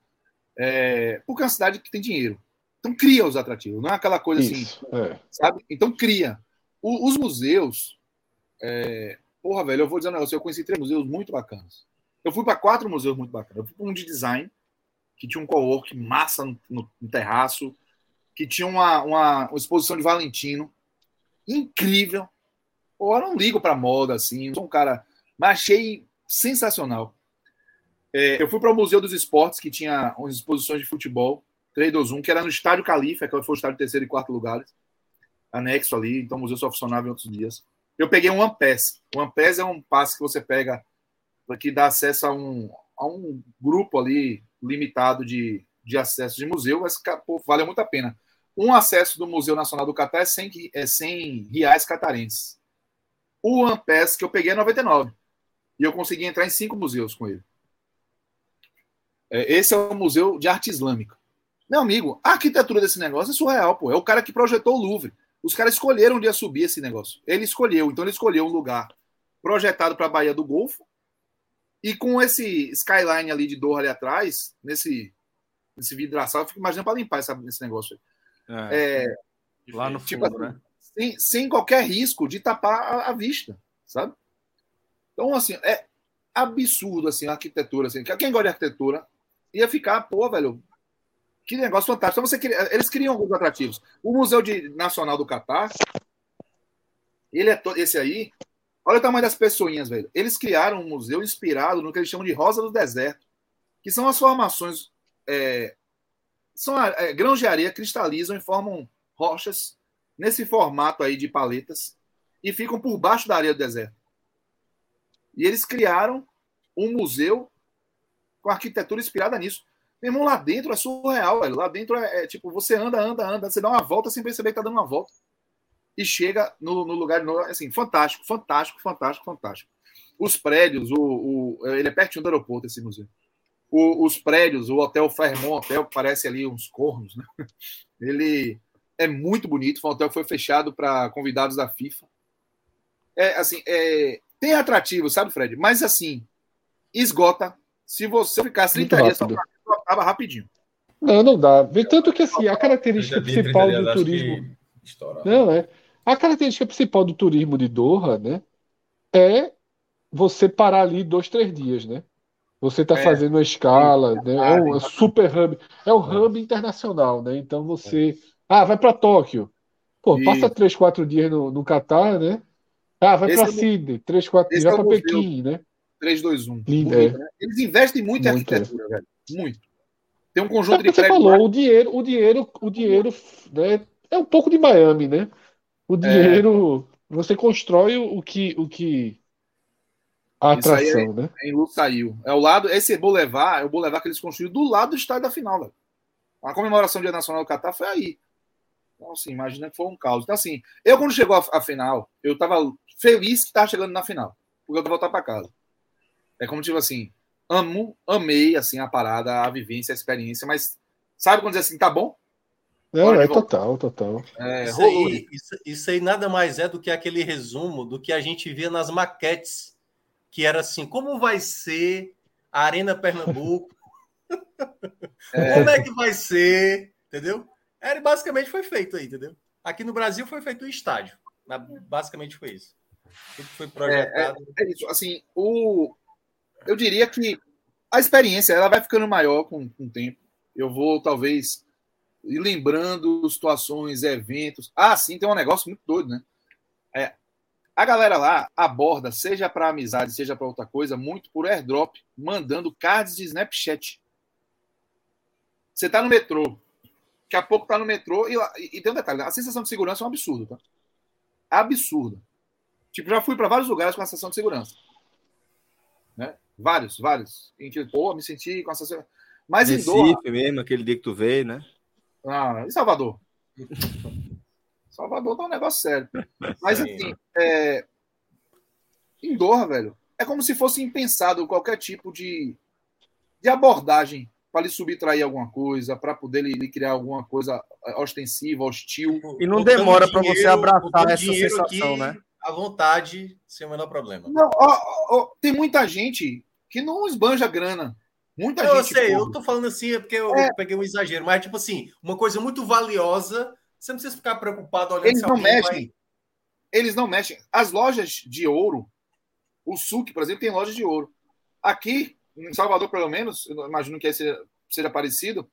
É, porque é uma cidade que tem dinheiro. Então cria os atrativos, não é aquela coisa assim, Isso, assim, é. sabe? Então cria. O, os museus, é, porra, velho, eu vou dizer um negócio, eu conheci três museus muito bacanas. Eu fui para quatro museus muito bacanas. Eu fui para um de design, que tinha um co-work massa no, no, no, terraço, que tinha uma, uma, uma, exposição de Valentino, incrível. Pô, eu não ligo para moda, assim, sou um cara, mas achei sensacional. É, eu fui para o Museu dos Esportes, que tinha umas exposições de futebol, 3, 2, 1, que era no Estádio Califa, que foi o estádio terceiro e quarto lugares, anexo ali, então o museu só funcionava em outros dias. Eu peguei um Pass. O Pass é um passe que você pega que dá acesso a um, a um grupo ali limitado de, de acesso de museu, mas pô, vale muito a pena. Um acesso do Museu Nacional do Catar é 100, é 100 reais catarenses. O Pass que eu peguei é 99. E eu consegui entrar em cinco museus com ele. É, esse é o Museu de Arte Islâmica. Meu amigo, a arquitetura desse negócio é surreal, pô. É o cara que projetou o Louvre. Os caras escolheram onde ia subir esse negócio. Ele escolheu, então ele escolheu um lugar projetado para a Baía do Golfo e com esse skyline ali de Doha ali atrás, nesse, nesse vidraçal, eu fico imaginando para limpar essa, esse negócio. É, é, lá no tipo, fundo, assim, né? Sem, sem, qualquer risco de tapar a, a, vista, sabe? Então, assim, é absurdo assim, a arquitetura. Assim. Quem gosta de arquitetura ia ficar, pô, velho, que negócio fantástico. Então, você eles criam alguns atrativos. O Museu de, Nacional do Catar, ele é esse aí, olha o tamanho das pessoinhas, velho. Eles criaram um museu inspirado no que eles chamam de Rosa do Deserto, que são as formações, é, são é, grãos de areia cristalizam e formam rochas nesse formato aí de paletas e ficam por baixo da areia do deserto. E eles criaram um museu com arquitetura inspirada nisso. Meu irmão, lá dentro é surreal, velho. Lá dentro é, é, tipo, você anda, anda, anda, você dá uma volta sem perceber que tá dando uma volta. E chega no, no lugar novo. Assim, fantástico, fantástico, fantástico, fantástico. Os prédios, o, o ele é pertinho do aeroporto, esse museu. O, os prédios, o Hotel Fairmont Hotel, parece ali uns cornos, né? Ele é muito bonito. Foi um hotel que foi fechado para convidados da FIFA. É, assim, é, tem atrativo, sabe, Fred? Mas, assim, esgota se você ficasse 30 dias, acaba rapidinho. Não, não dá. Tanto que assim, a característica principal do turismo. Não, é. A característica principal do turismo de Doha, né? É você parar ali dois, três dias, né? Você está é, fazendo uma escala, né? é um super hub, é o hub internacional, né? Então você, ah, vai para Tóquio, pô, passa três, quatro dias no, no Catar, né? Ah, vai para é Sydney, três, quatro dias, vai para Pequim, né? 3, 2, 1. Lindo, é. né? Eles investem muito, muito em arquitetura, é. velho. Muito. Tem um conjunto é de você falou, o dinheiro, o dinheiro, o dinheiro né, é um pouco de Miami, né? O dinheiro, é. você constrói o que, o que a atração, é, né? É em Lusail. É o lado, esse Boulevard, é o Boulevard que eles construíram do lado do estádio da final, velho. A comemoração do Dia Nacional do Catar foi aí. Então, assim, imagina que foi um caos. Então, assim, eu quando chegou a, a final, eu tava feliz que estava chegando na final, porque eu ia voltar para casa. É como tipo assim, amo, amei assim a parada, a vivência, a experiência, mas sabe quando diz assim, tá bom? Não, é total, total. É, isso, aí, isso, isso, aí nada mais é do que aquele resumo do que a gente via nas maquetes, que era assim, como vai ser a Arena Pernambuco? É. Como é que vai ser? Entendeu? Era, basicamente foi feito aí, entendeu? Aqui no Brasil foi feito o um estádio. Basicamente foi isso. Tudo foi projetado. É, é, é, isso. Assim, o, eu diria que a experiência ela vai ficando maior com, com o tempo. Eu vou, talvez, lembrando situações, eventos. Ah, sim, tem um negócio muito doido, né? É, a galera lá aborda, seja para amizade, seja para outra coisa, muito por airdrop, mandando cards de Snapchat. Você tá no metrô, daqui a pouco tá no metrô e, e, e tem um detalhe, a sensação de segurança é um absurdo, tá? Absurda. Tipo, já fui para vários lugares com a sensação de segurança. Vários, vários. Em que, pô, me senti com a sensação. Mas Recife em Doha. mesmo, aquele dia que tu veio, né? Ah, em Salvador. Salvador tá um negócio sério. Mas assim, é... em Doha, velho, é como se fosse impensado qualquer tipo de, de abordagem para lhe subtrair alguma coisa, para poder lhe, lhe, criar alguma coisa ostensiva, hostil. E não demora para você abraçar essa sensação, né? À vontade, sem o menor problema. Não, ó, ó, tem muita gente que não esbanja grana. Muita eu gente. Eu sei, eu tô falando assim é porque eu, é. peguei um exagero, mas tipo assim, uma coisa muito valiosa, você não precisa ficar preocupado olhando Eles não mexem. Vai... Eles não mexem. As lojas de ouro, o SUC, por exemplo, tem lojas de ouro. Aqui, em Salvador, pelo menos, eu imagino que seja, seja parecido,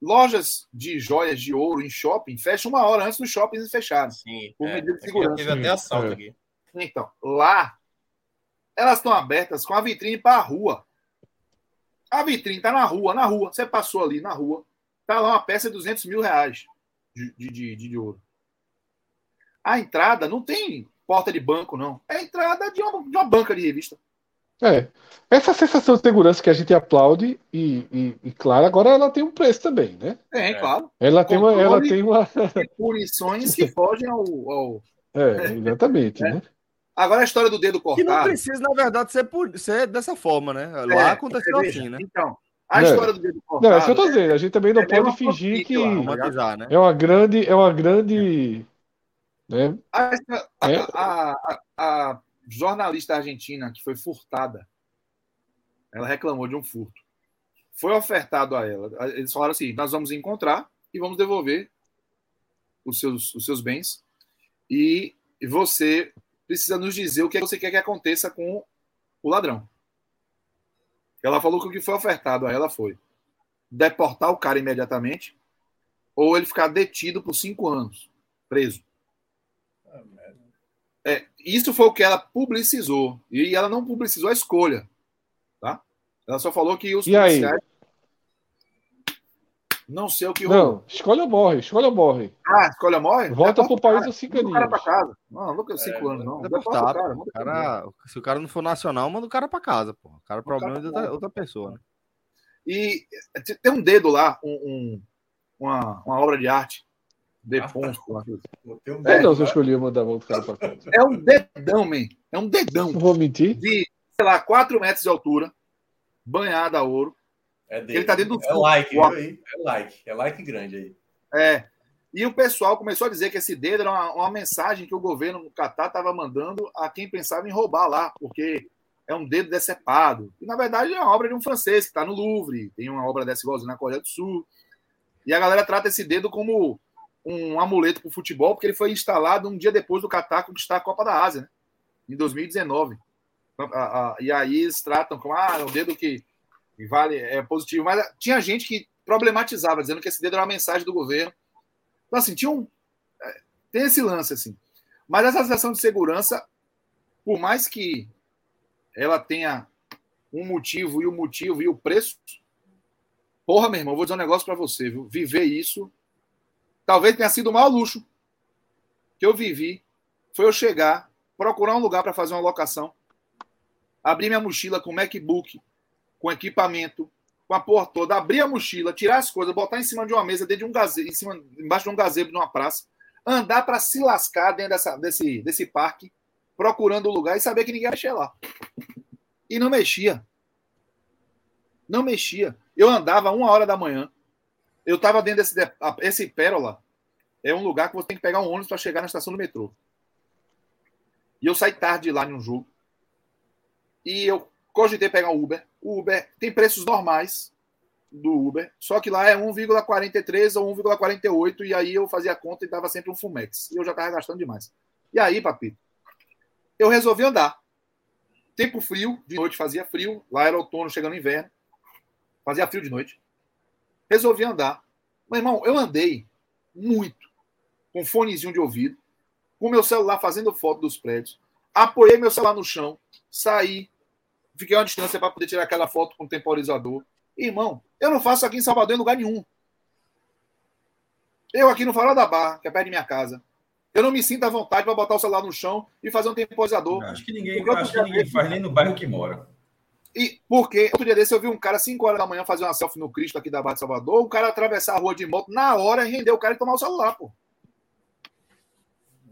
lojas de joias de ouro em shopping fecham uma hora antes dos shoppings fecharem. Sim. Por é, medida de segurança. Teve até assalto é. aqui. Então, lá, elas estão abertas com a vitrine para a rua. A vitrine está na rua, na rua. Você passou ali na rua, tá lá uma peça de 200 mil reais de, de, de, de ouro. A entrada não tem porta de banco, não. É a entrada de uma, de uma banca de revista. É. Essa sensação de segurança que a gente aplaude, e, e, e claro, agora ela tem um preço também, né? É, claro. Ela tem uma. Ela tem uma... punições que fogem ao. ao... É, exatamente, é. né? Agora a história do dedo cortado. Que não precisa, na verdade, ser, por, ser dessa forma, né? Lá é, aconteceu assim, né? Então, a é. história do dedo cortado. Não, é isso que eu tô dizendo. A gente também não é pode fingir que. Lá, né? É uma grande. É uma grande. Né? A, a, é. a, a, jornalista argentina que foi furtada, ela reclamou de um furto. Foi ofertado a ela. Eles falaram assim: nós vamos encontrar e vamos devolver os seus, os seus bens. E você precisa nos dizer o que você quer que aconteça com o ladrão. Ela falou que o que foi ofertado a ela foi deportar o cara imediatamente ou ele ficar detido por cinco anos, preso. É, isso foi o que ela publicizou. E ela não publicizou a escolha. Tá? Ela só falou que os e policiais não sei o que Não, escolha morre, escolha morre. Ah, escolha morre? Volta pro país dos cinco anos. cara pra casa. Não, não cinco é, anos, não. Deportar, cara, cara, se o cara não for nacional, manda o cara pra casa, pô. O cara, o problema é de outra, outra, pessoa, né? E tem um dedo lá, um, um uma, uma obra de arte. Deponso. Ah, um é, não, se eu escolhi mandar o cara pra casa. É um dedão, man. É um dedão. Não vou mentir. De, sei lá, 4 metros de altura, banhado a ouro é dele. Ele tá dentro do É like, viu aí? É like. É like grande aí. É. E o pessoal começou a dizer que esse dedo era uma, uma mensagem que o governo do Catar estava mandando a quem pensava em roubar lá, porque é um dedo decepado. E na verdade é uma obra de um francês que está no Louvre, tem uma obra dessa igualzinha na Coreia do Sul. E a galera trata esse dedo como um amuleto para o futebol, porque ele foi instalado um dia depois do Catar conquistar a Copa da Ásia, né? em 2019. E aí eles tratam como ah, é um dedo que e vale, é positivo. Mas tinha gente que problematizava, dizendo que esse dedo era uma mensagem do governo. Então, assim, tinha um. É, tem esse lance, assim. Mas essa sensação de segurança, por mais que ela tenha um motivo e o motivo e o preço, porra, meu irmão, vou dizer um negócio para você, viu? Viver isso talvez tenha sido o maior luxo que eu vivi. Foi eu chegar, procurar um lugar para fazer uma locação, abrir minha mochila com MacBook, com equipamento, com a porra toda, abrir a mochila, tirar as coisas, botar em cima de uma mesa, dentro de um gazebo, em cima, embaixo de um gazebo numa praça, andar para se lascar dentro dessa, desse, desse parque, procurando o um lugar e saber que ninguém ia mexer lá. E não mexia. Não mexia. Eu andava uma hora da manhã, eu tava dentro desse. Esse Pérola é um lugar que você tem que pegar um ônibus para chegar na estação do metrô. E eu saí tarde de lá em um jogo. E eu cogitei pegar um Uber. O Uber tem preços normais do Uber, só que lá é 1,43 ou 1,48 e aí eu fazia a conta e dava sempre um Fumex. E eu já tava gastando demais. E aí, papito, eu resolvi andar. Tempo frio, de noite fazia frio, lá era outono chegando inverno. Fazia frio de noite. Resolvi andar. Meu irmão, eu andei muito com fonezinho de ouvido, com meu celular fazendo foto dos prédios, apoiei meu celular no chão, saí, fiquei uma distância para poder tirar aquela foto com temporizador. Irmão, eu não faço aqui em Salvador em lugar nenhum. Eu aqui no Farol da Barra, que é perto de minha casa, eu não me sinto à vontade para botar o celular no chão e fazer um temporizador. Acho que ninguém, acho que ninguém faz nem no bairro que mora. E porque outro dia desse eu vi um cara 5 horas da manhã fazer uma selfie no Cristo aqui da Barra de Salvador, o cara atravessar a rua de moto na hora e render o cara e tomar o celular, pô.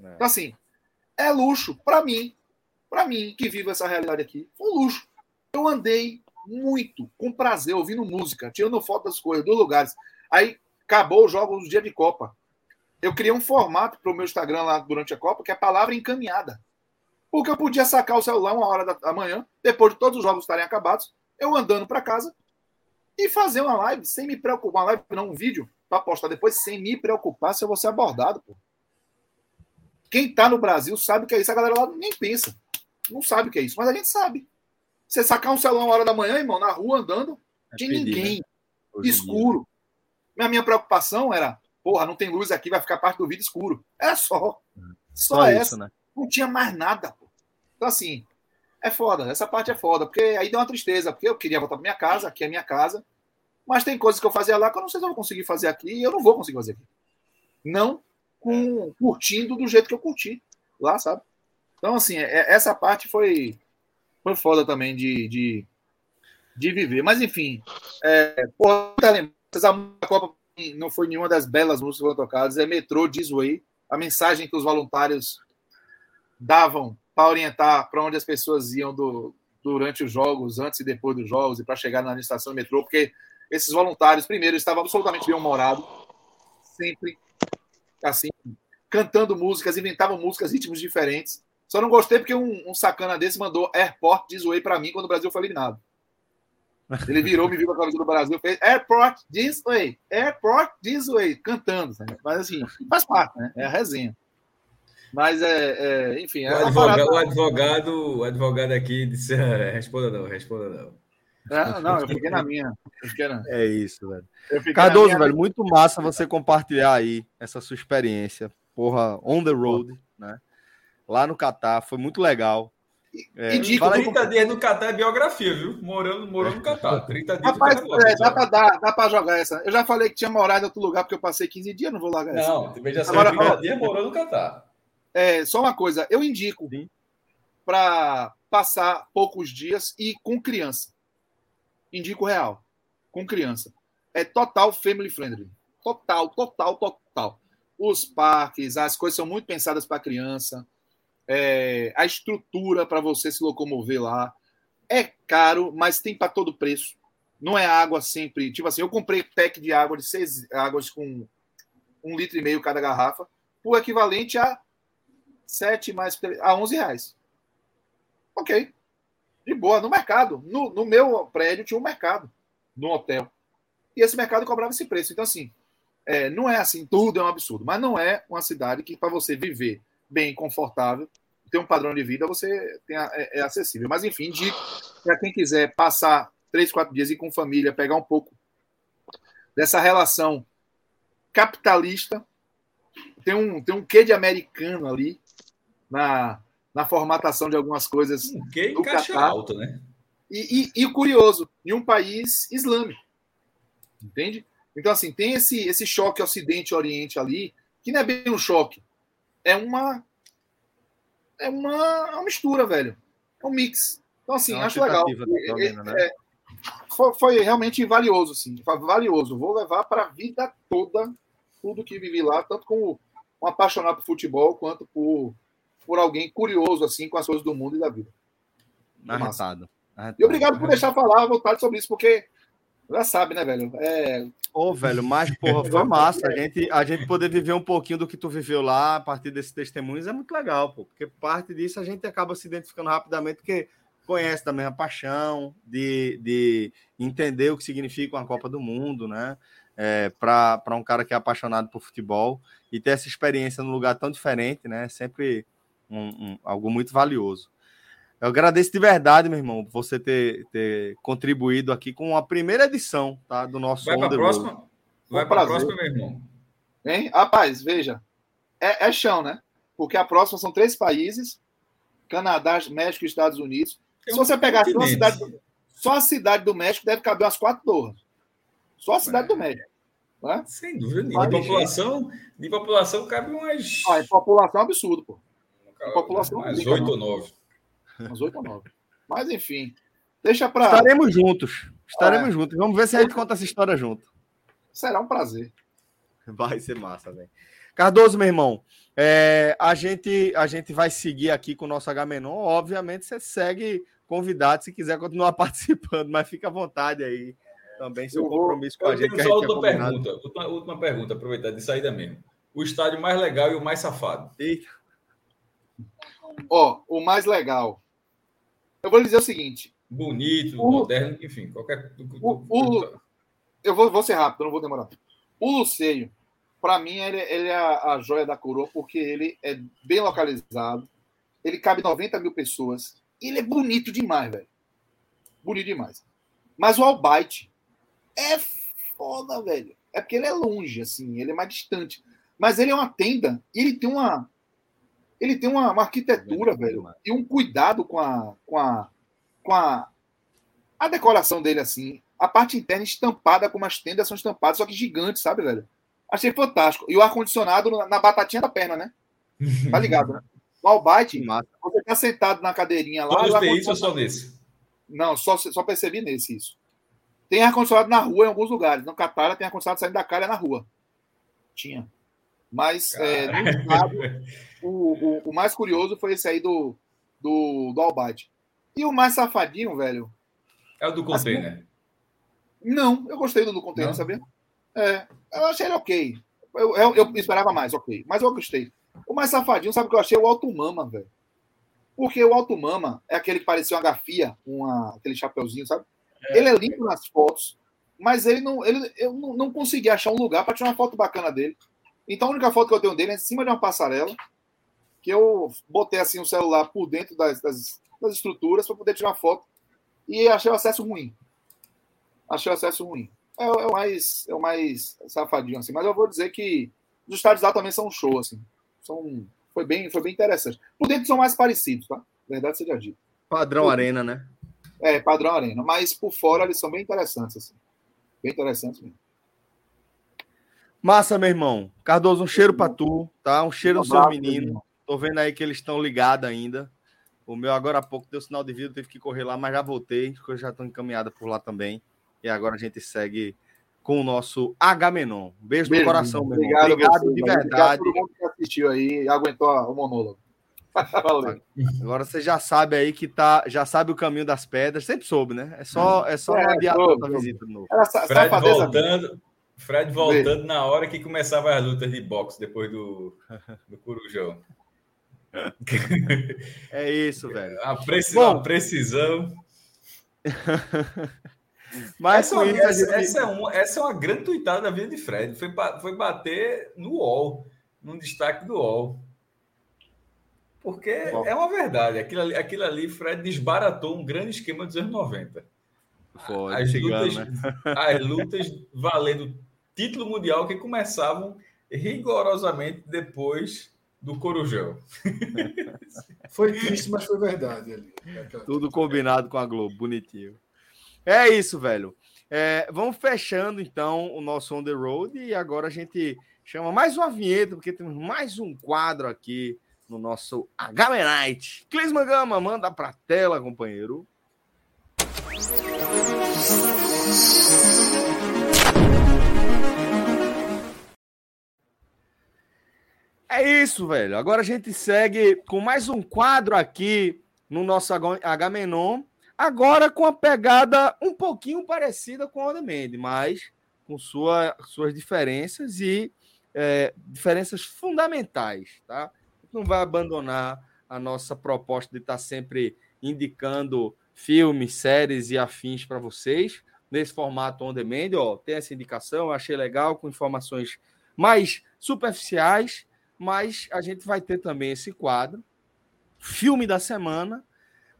É. Então, assim, é luxo para mim, para mim que vivo essa realidade aqui, foi um luxo. Eu andei muito, com prazer, ouvindo música, tirando foto das coisas, dos lugares. Aí acabou o jogo do dia de Copa. Eu criei um formato para o meu Instagram lá durante a Copa, que é palavra encaminhada. Porque eu podia sacar o celular uma hora da manhã, depois de todos os jogos estarem acabados, eu andando para casa e fazer uma live sem me preocupar. Uma live, não, um vídeo, para postar depois, sem me preocupar se eu vou ser abordado. Pô. Quem está no Brasil sabe o que é isso. A galera lá nem pensa. Não sabe o que é isso, mas a gente sabe. Você sacar um celular uma hora da manhã, irmão, na rua andando, é pedir, ninguém. Né? Escuro. Minha, minha preocupação era, porra, não tem luz aqui, vai ficar parte do vídeo escuro. Era só. Só, só essa. Isso, né? Não tinha mais nada. Pô. Então, assim, é foda. Essa parte é foda. Porque aí deu uma tristeza. Porque eu queria voltar pra minha casa, aqui é minha casa. Mas tem coisas que eu fazia lá que eu não sei se eu vou conseguir fazer aqui e eu não vou conseguir fazer aqui. Não com, curtindo do jeito que eu curti lá, sabe? Então, assim, é, essa parte foi, foi foda também de, de, de viver. Mas, enfim, é, porra, a Copa não foi nenhuma das belas músicas que foram tocadas, é Metrô Way, a mensagem que os voluntários davam para orientar para onde as pessoas iam do, durante os jogos, antes e depois dos jogos, e para chegar na estação metrô, porque esses voluntários, primeiro, estavam absolutamente bem-humorados, sempre assim, cantando músicas, inventavam músicas, ritmos diferentes. Só não gostei porque um, um sacana desse mandou Airport This Way para mim quando o Brasil foi eliminado. Ele virou, me viu com a camisa do Brasil, fez Airport This Way, Airport This Way, cantando. Sabe? Mas assim, faz parte, né? É a resenha. Mas é, é enfim. É o, advogado, o, advogado, o advogado aqui disse: responda não, responda não. É, não, eu fiquei na minha. Fiquei na... É isso, velho. Cardoso, minha... velho, muito massa você compartilhar aí essa sua experiência. Porra, on the road, né? Lá no Catar, foi muito legal. É, Indico, 30 dias no Catar é biografia, viu? Morando, morando no Catar. 30 dias Rapaz, é, dá para dar, dá para jogar essa. Eu já falei que tinha morado em outro lugar porque eu passei 15 dias, não vou largar essa. Não, também já Agora, 30 dias morou no Catar. É, só uma coisa, eu indico para passar poucos dias e com criança. Indico real, com criança. É total family friendly. Total, total, total. Os parques, as coisas são muito pensadas para criança. É, a estrutura para você se locomover lá é caro, mas tem para todo preço. Não é água sempre. Tipo assim, eu comprei pack de água de seis águas com um litro e meio cada garrafa, o equivalente a 7 mais a 11 reais. Ok. De boa, no mercado. No, no meu prédio tinha um mercado, no hotel. E esse mercado cobrava esse preço. Então, assim, é, não é assim, tudo é um absurdo, mas não é uma cidade que, para você viver bem, confortável, ter um padrão de vida, você tem, é, é acessível. Mas, enfim, de para quem quiser passar três, quatro dias e com família, pegar um pouco dessa relação capitalista, tem um, tem um quê de americano ali, na, na formatação de algumas coisas. Que do caixa Catar. alta, né? E, e, e curioso, em um país islâmico. Entende? Então, assim, tem esse, esse choque Ocidente-Oriente ali, que não é bem um choque. É uma. É uma, uma mistura, velho. É um mix. Então, assim, é acho legal. É, né? é, foi, foi, realmente valioso, assim. Valioso. Vou levar para a vida toda tudo que vivi lá, tanto como um apaixonado por futebol, quanto por por alguém curioso assim com as coisas do mundo e da vida. Arretado. E obrigado por deixar falar à vontade sobre isso, porque Já sabe, né, velho? É... Ô, oh, velho, mas, porra, foi massa. A gente, a gente poder viver um pouquinho do que tu viveu lá a partir desses testemunhos é muito legal, pô. Porque parte disso a gente acaba se identificando rapidamente, porque conhece também a paixão de, de entender o que significa uma Copa do Mundo, né? É, para um cara que é apaixonado por futebol e ter essa experiência num lugar tão diferente, né? É sempre um, um, algo muito valioso. Eu agradeço de verdade, meu irmão, por você ter, ter contribuído aqui com a primeira edição tá, do nosso Vai para a próxima? Vai para a próxima, meu irmão. Hein? Rapaz, veja. É, é chão, né? Porque a próxima são três países: Canadá, México e Estados Unidos. Se você pegar só a, cidade, só a cidade do México, deve caber umas quatro torres. Só a cidade é. do México. Né? Sem dúvida. De população, de população cabe umas. Ah, em população é absurdo, pô. População umas oito ou nove. Umas oito ou nove. Mas enfim. Deixa para. Estaremos juntos. Estaremos é. juntos. Vamos ver se a gente conta essa história junto. Será um prazer. Vai ser massa, velho. Cardoso, meu irmão, é, a, gente, a gente vai seguir aqui com o nosso H-Menon. Obviamente, você segue convidado se quiser continuar participando, mas fica à vontade aí também, seu compromisso com a gente. Só outra pergunta, última, última pergunta, aproveitar de saída mesmo. O estádio mais legal e o mais safado? Eita. Ó, o mais legal. Eu vou lhe dizer o seguinte. Bonito, o, moderno, enfim, qualquer. O, o, eu vou, vou ser rápido, não vou demorar. O Luceio, para mim, ele, ele é a, a, joia da coroa, porque ele é bem localizado, ele cabe 90 mil pessoas, e ele é bonito demais, velho. Bonito demais. Mas o Albaite é foda, velho. É porque ele é longe, assim, ele é mais distante. Mas ele é uma tenda, e ele tem uma. Ele tem uma, uma arquitetura, velho, e um cuidado com a, com a, com a, a decoração dele, assim. A parte interna estampada, como as tendas são estampadas, só que gigantes, sabe, velho? Achei fantástico. E o ar-condicionado na batatinha da perna, né? Tá ligado, né? No Albite, você tá sentado na cadeirinha lá. Todos tem isso ou só nesse? Não, só, só percebi nesse isso. Tem ar-condicionado na rua em alguns lugares. No Catar tem ar-condicionado saindo da cara na rua. Tinha. Mas é, no estado, o, o, o, mais curioso foi esse aí do, do, do. E o mais safadinho, velho. É o do container. Assim, não, eu gostei do do container, não? sabia? É, eu achei ele ok. Eu, eu, eu, esperava mais, ok. Mas eu gostei. O mais safadinho, sabe o que eu achei? O Alto Mama, velho. Porque o Alto Mama é aquele que parecia uma gafia, uma, aquele chapeuzinho, sabe? É. Ele é limpo nas fotos, mas ele não, ele, eu não, não consegui achar um lugar para tirar uma foto bacana dele. Então a única foto que eu tenho dele é em cima de uma passarela, que eu botei assim o um celular por dentro das, das, das estruturas para poder tirar foto. E achei o acesso ruim. Achei o acesso ruim é, é, o mais, é o mais safadinho, assim. Mas eu vou dizer que os estádios lá também são um show, assim. São, foi, bem, foi bem interessante. Por dentro são mais parecidos, tá? Verdade seja dito. Padrão por, Arena, né? É, padrão Arena. Mas por fora eles são bem interessantes, assim. Bem interessantes mesmo. Massa, meu irmão. Cardoso, um cheiro para tu, tá? Um cheiro no seu menino. Tô vendo aí que eles estão ligados ainda. O meu agora há pouco deu sinal de vida, teve que correr lá, mas já voltei, porque eu já estou encaminhada por lá também. E agora a gente segue com o nosso Agamenon. Um beijo, beijo no coração, meu irmão. Obrigado, obrigado você, de verdade. Obrigado todo mundo que assistiu aí e aguentou o monólogo. Valeu. Agora você já sabe aí que tá, já sabe o caminho das pedras, sempre soube, né? É só, é só é, adiar a visita de novo. Fred voltando, Fred voltando na hora que começava as lutas de boxe depois do, do Corujão. É isso, velho. A, precisão, Bom, a precisão. Mas essa, isso, essa, gente... essa, é uma, essa é uma grande tuitada da vida de Fred. Foi, foi bater no UOL, no destaque do UOL. Porque Bom. é uma verdade. Aquilo ali, aquilo ali, Fred desbaratou um grande esquema dos anos 90. Foi, as, lutas, né? as lutas valendo título mundial que começavam rigorosamente depois do Corujão. Foi triste, mas foi verdade ali. Tudo combinado com a Globo, bonitinho. É isso, velho. É, vamos fechando então o nosso On the Road e agora a gente chama mais uma vinheta, porque temos mais um quadro aqui no nosso HM Night. Clisman Gama, manda pra tela, companheiro. É isso, velho. Agora a gente segue com mais um quadro aqui no nosso H Menon Agora com a pegada um pouquinho parecida com On Demand, mas com sua, suas diferenças e é, diferenças fundamentais, tá? Não vai abandonar a nossa proposta de estar sempre indicando filmes, séries e afins para vocês nesse formato on demand, ó, tem essa indicação, achei legal com informações mais superficiais, mas a gente vai ter também esse quadro, filme da semana,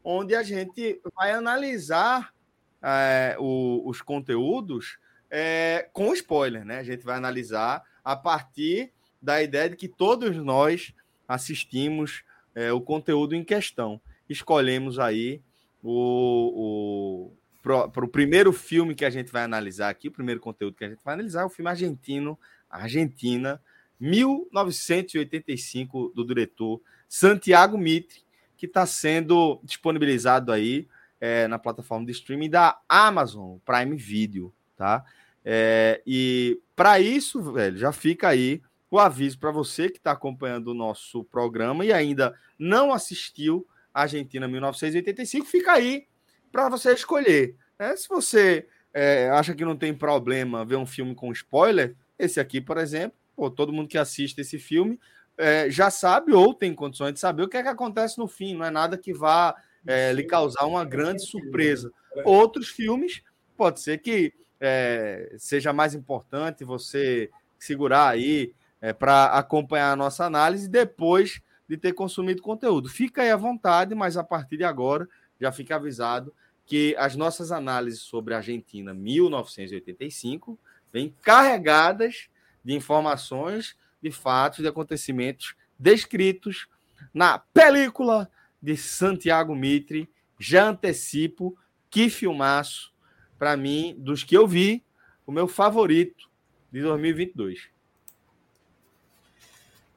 onde a gente vai analisar é, o, os conteúdos é, com spoiler, né? A gente vai analisar a partir da ideia de que todos nós assistimos é, o conteúdo em questão. Escolhemos aí o, o para o primeiro filme que a gente vai analisar aqui, o primeiro conteúdo que a gente vai analisar é o filme argentino, Argentina, 1985, do diretor Santiago Mitre, que está sendo disponibilizado aí é, na plataforma de streaming da Amazon Prime Video, tá? É, e para isso, velho, já fica aí o aviso para você que está acompanhando o nosso programa e ainda não assistiu Argentina 1985, fica aí para você escolher. Né? Se você é, acha que não tem problema ver um filme com spoiler, esse aqui, por exemplo, pô, todo mundo que assiste esse filme é, já sabe ou tem condições de saber o que é que acontece no fim, não é nada que vá é, lhe causar uma grande surpresa. Outros filmes, pode ser que é, seja mais importante você segurar aí é, para acompanhar a nossa análise depois de ter consumido conteúdo. Fica aí à vontade, mas a partir de agora já fica avisado que as nossas análises sobre a Argentina 1985 vêm carregadas de informações de fatos, de acontecimentos descritos na película de Santiago Mitre. Já antecipo que filmaço, para mim, dos que eu vi, o meu favorito de 2022.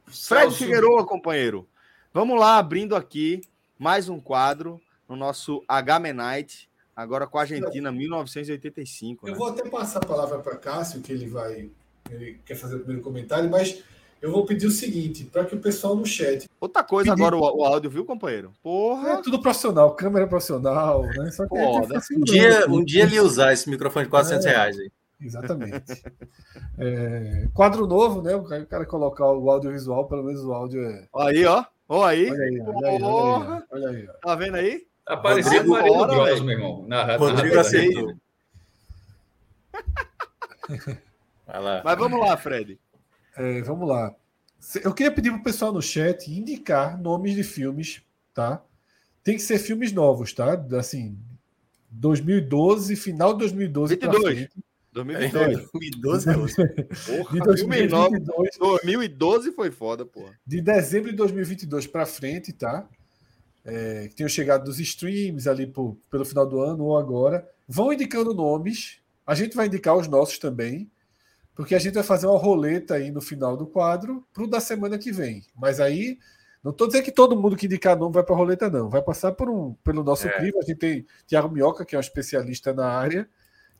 Fred Figueiredo, companheiro. Vamos lá, abrindo aqui mais um quadro no nosso H-Menite, agora com a Argentina 1985. Eu né? vou até passar a palavra para Cássio, que ele vai ele quer fazer o primeiro comentário, mas eu vou pedir o seguinte, para que o pessoal no chat. Outra coisa pedir... agora o, o, áudio, viu, companheiro? Porra! É tudo profissional, câmera profissional, né? Só que um, dia, um dia ele usar esse microfone de 400 é, reais aí. Exatamente. é, quadro novo, né? O cara colocar o audiovisual, pelo menos o áudio é. Aí, ó. Ó, aí. Olha aí, olha aí, olha aí, olha aí, Tá vendo aí? Apareceu o marido Bros, meu irmão. Na, Rodrigo aceitou. Mas vamos lá, Fred. É, vamos lá. Eu queria pedir para o pessoal no chat indicar nomes de filmes, tá? Tem que ser filmes novos, tá? Assim, 2012, final de 2012 para frente. 2012. 2012 é hoje. Porra, de 2022, 2012 foi foda, porra. De dezembro de 2022 para frente, tá? É, que tenham chegado dos streams ali por, pelo final do ano ou agora. Vão indicando nomes. A gente vai indicar os nossos também. Porque a gente vai fazer uma roleta aí no final do quadro para o da semana que vem. Mas aí, não estou dizendo que todo mundo que indicar nome vai para a roleta, não. Vai passar por um, pelo nosso é. crivo. A gente tem Tiago Minhoca, que é um especialista na área.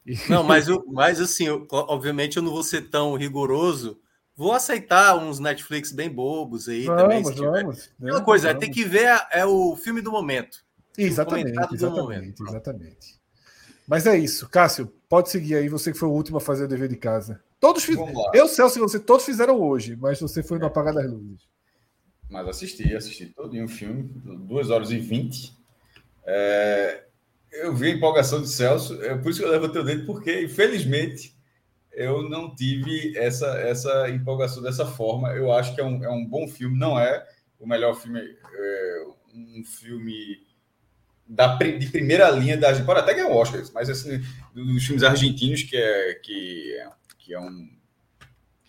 E... Não, mas, eu, mas assim, eu, obviamente eu não vou ser tão rigoroso. Vou aceitar uns Netflix bem bobos aí vamos, também. Se vamos, Uma coisa, vamos. tem que ver é o filme do momento. Exatamente, exatamente, momento. exatamente. Mas é isso. Cássio, pode seguir aí, você que foi o último a fazer o dever de casa. Todos fizeram. Eu, Celso e você, todos fizeram hoje, mas você foi no Apagar das Luzes. Mas assisti, assisti todo um filme, 2 horas e 20. É, eu vi a empolgação de Celso, é por isso que eu levo o teu dedo, porque, infelizmente, eu não tive essa, essa empolgação dessa forma. Eu acho que é um, é um bom filme, não é o melhor filme, é um filme da, de primeira linha da Argentina, pode até ganhar o Oscar, mas assim, dos filmes argentinos, que é, que é que é um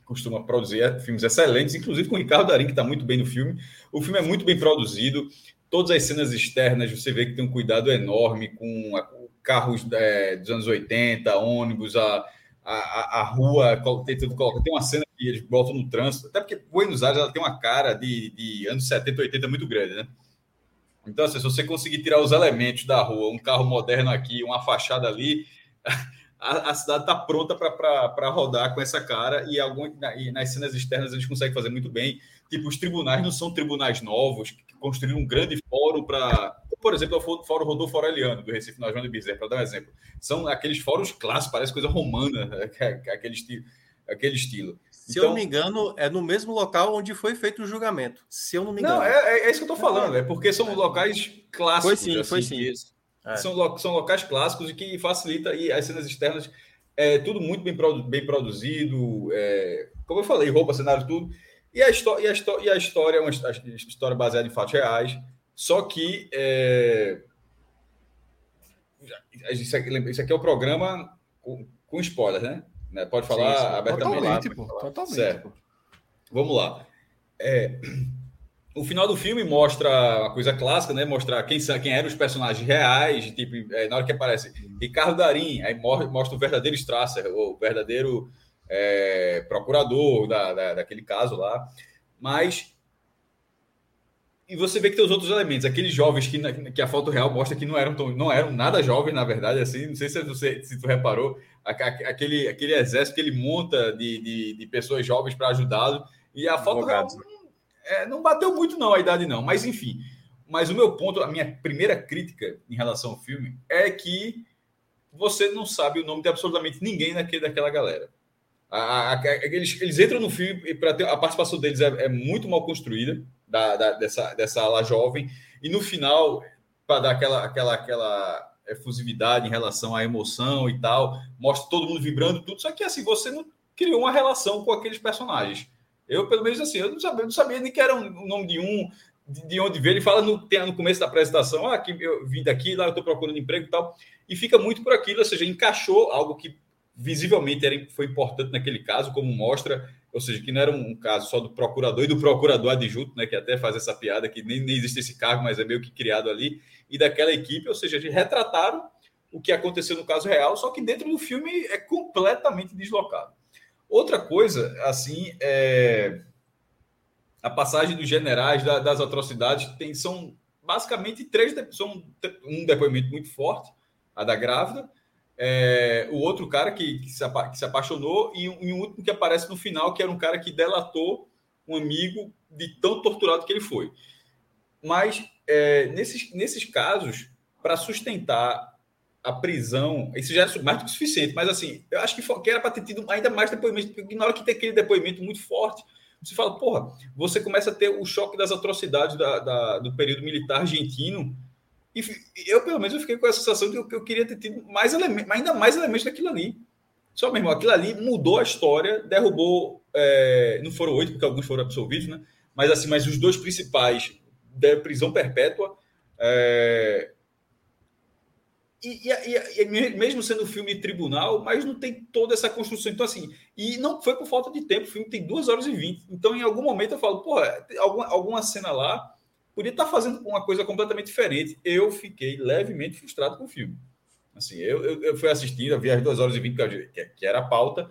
costuma produzir filmes excelentes, inclusive com o Ricardo Darim, que está muito bem no filme. O filme é muito bem produzido, todas as cenas externas você vê que tem um cuidado enorme com carros é, dos anos 80, ônibus, a, a, a rua tentando colocar. Tem uma cena que eles botam no trânsito, até porque Buenos Aires ela tem uma cara de, de anos 70, 80 muito grande, né? Então, assim, se você conseguir tirar os elementos da rua, um carro moderno aqui, uma fachada ali, a, a cidade está pronta para rodar com essa cara e, algum, e nas cenas externas eles conseguem fazer muito bem. Tipo, os tribunais não são tribunais novos, que construíram um grande fórum para por exemplo, é o Fórum Rodolfo Aureliano, do Recife, na João de Bezerra, para dar um exemplo. São aqueles fóruns clássicos, parece coisa romana, aquele estilo. Aquele estilo. Se então, eu não me engano, é no mesmo local onde foi feito o julgamento. Se eu não me engano. Não, é, é isso que eu estou falando. É porque são locais clássicos. Foi sim, assim, foi sim. É. São, são locais clássicos e que facilita e as cenas externas. É tudo muito bem, bem produzido. É, como eu falei, roupa, cenário, tudo. E a, história, e a, e a história é uma história baseada em fatos reais. Só que. É... Isso, aqui, isso aqui é o programa com, com spoilers, né? né? Pode falar sim, sim. abertamente. Totalmente, pô. Totalmente. Certo. Pô. Vamos lá. É, o final do filme mostra a coisa clássica, né? Mostrar quem, quem eram os personagens reais, tipo, é, na hora que aparece Ricardo Darim, aí mostra o verdadeiro Strasser, o verdadeiro é, procurador da, da, daquele caso lá. Mas. E você vê que tem os outros elementos, aqueles jovens que, que a foto real mostra que não eram, tão, não eram nada jovens, na verdade, assim, não sei se você se tu reparou, aquele, aquele exército que ele monta de, de, de pessoas jovens para ajudá-lo, e a foto real é, não bateu muito, não, a idade não. Mas, enfim. Mas o meu ponto, a minha primeira crítica em relação ao filme é que você não sabe o nome de absolutamente ninguém daquele, daquela galera. A, a, a, eles, eles entram no filme e para a participação deles é, é, muito mal construída, da, da, dessa, dessa ala jovem, e no final, para dar aquela, aquela, aquela efusividade em relação à emoção e tal, mostra todo mundo vibrando, tudo, só que assim, você não criou uma relação com aqueles personagens. Eu, pelo menos, assim, eu não sabia, não sabia nem que era o nome de um, de, de onde veio. Ele fala no, no começo da apresentação: ah, que eu vim daqui, lá eu estou procurando emprego e tal. E fica muito por aquilo, ou seja, encaixou algo que visivelmente era, foi importante naquele caso, como mostra, ou seja, que não era um, caso só do procurador e do procurador adjunto, né, que até faz essa piada que nem, nem existe esse cargo, mas é meio que criado ali, e daquela equipe, ou seja, eles retrataram o que aconteceu no caso real, só que dentro do filme é completamente deslocado. Outra coisa, assim, é a passagem dos generais da, das atrocidades tem, são basicamente três são um depoimento muito forte, a da grávida, é, o outro cara que, que, se, que se, apaixonou e e um, último que aparece no final, que era um cara que delatou um amigo de tão torturado que ele foi. Mas é, nesses, nesses casos, para sustentar a prisão, isso já é mais do que suficiente, mas assim, eu acho que, que era para ter tido ainda mais depoimento, porque na hora que tem aquele depoimento muito forte, você fala, porra, você começa a ter o choque das atrocidades da, da do período militar argentino, e eu, pelo menos, eu fiquei com a sensação de que eu queria ter tido mais ainda mais elementos daquilo ali. Só mesmo, aquilo ali mudou a história, derrubou, é, não foram oito, porque alguns foram absolvidos, né? Mas assim, mas os dois principais da prisão perpétua, é, e, e, e, mesmo sendo filme tribunal, mas não tem toda essa construção. Então, assim, e não foi por falta de tempo, o filme tem duas horas e vinte. Então, em algum momento, eu falo, pô, alguma, alguma cena lá podia estar tá fazendo uma coisa completamente diferente. Eu fiquei levemente frustrado com o filme. Assim, eu, eu, eu fui assistindo, vi as duas horas e vinte, que, que era a pauta.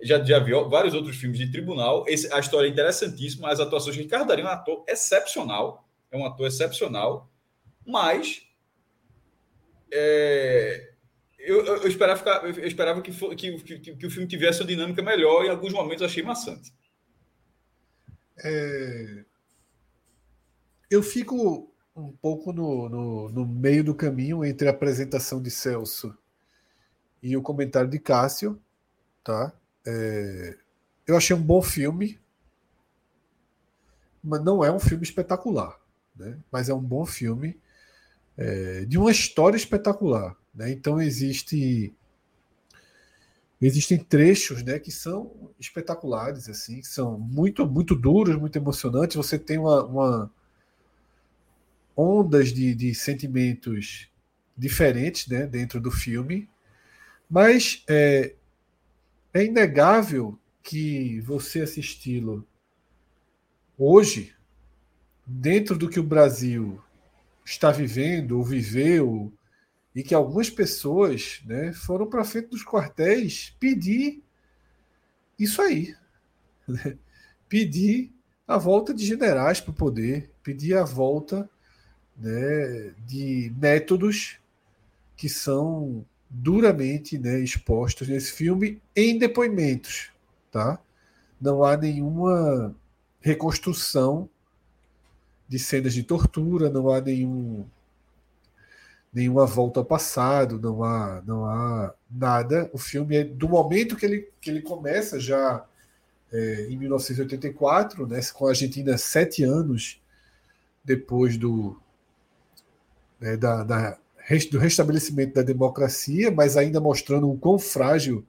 Já, já vi vários outros filmes de tribunal. Esse, a história é interessantíssima, as atuações de Ricardo Darín é um ator excepcional. É um ator excepcional, mas é, eu, eu, esperava, ficar, eu esperava que, for, que, que, que, o filme tivesse uma dinâmica melhor e em alguns momentos achei maçante. É, eu fico um pouco no, no, no, meio do caminho entre a apresentação de Celso e o comentário de Cássio. Tá? É, eu achei um bom filme, mas não é um filme espetacular. Né? Mas é um bom filme é, de uma história espetacular. Né? Então existe existem trechos né, que são espetaculares, assim, que são muito, muito duros, muito emocionantes. Você tem uma, uma ondas de, de, sentimentos diferentes né, dentro do filme, mas é, é inegável que você assisti-lo hoje, dentro do que o Brasil está vivendo ou viveu, e que algumas pessoas né, foram para frente dos quartéis pedir isso aí. Né? Pedir a volta de generais para o poder, pedir a volta né, de métodos que são duramente né, expostos nesse filme em depoimentos. Tá? Não há nenhuma reconstrução de cenas de tortura, não há nenhum, nenhuma volta ao passado, não há, não há nada. O filme é do momento que ele, que ele começa, já é, em 1984, né, com a Argentina sete anos depois do, né, da, da, do restabelecimento da democracia, mas ainda mostrando o quão frágil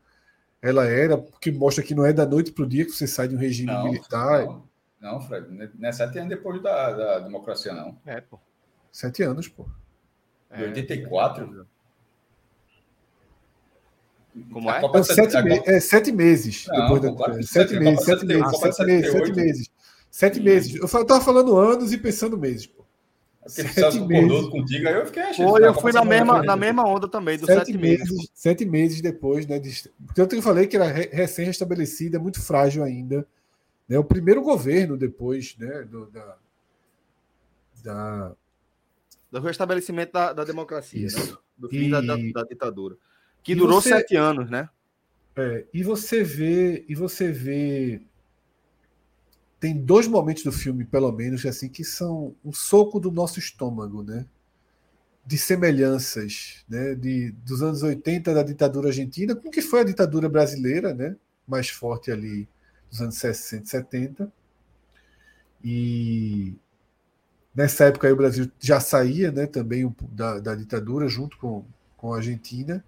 ela era, que mostra que não é da noite para o dia que você sai de um regime não, militar. Não, não, Fred, não é sete anos depois da, da democracia, não. É, pô. Sete anos, pô. É, 84? Como é? Então, sete, me é, sete meses. Não, depois da, sete, meses, sete meses, sete meses, sete meses. Sete meses. Eu estava falando anos e pensando meses, pô. Sete meses. contigo, aí eu fiquei achando. Foi, eu fui na mesma, na mesma onda também, dos sete, sete meses, meses. Sete meses depois, né? De, porque eu falei que era recém-restabelecida, é muito frágil ainda. Né, o primeiro governo depois né, do, da, da, do restabelecimento da, da democracia, né? do fim e... da, da, ditadura, que e durou você... sete anos, né? É, e você vê, e você vê, tem dois momentos do filme, pelo menos, assim, que são um soco do nosso estômago, né? De semelhanças, né? De, dos anos 80 da ditadura argentina, com o que foi a ditadura brasileira, né? Mais forte ali dos anos 60 e 70. E Nessa época aí, o Brasil já saía né, também da, da ditadura junto com, com a Argentina.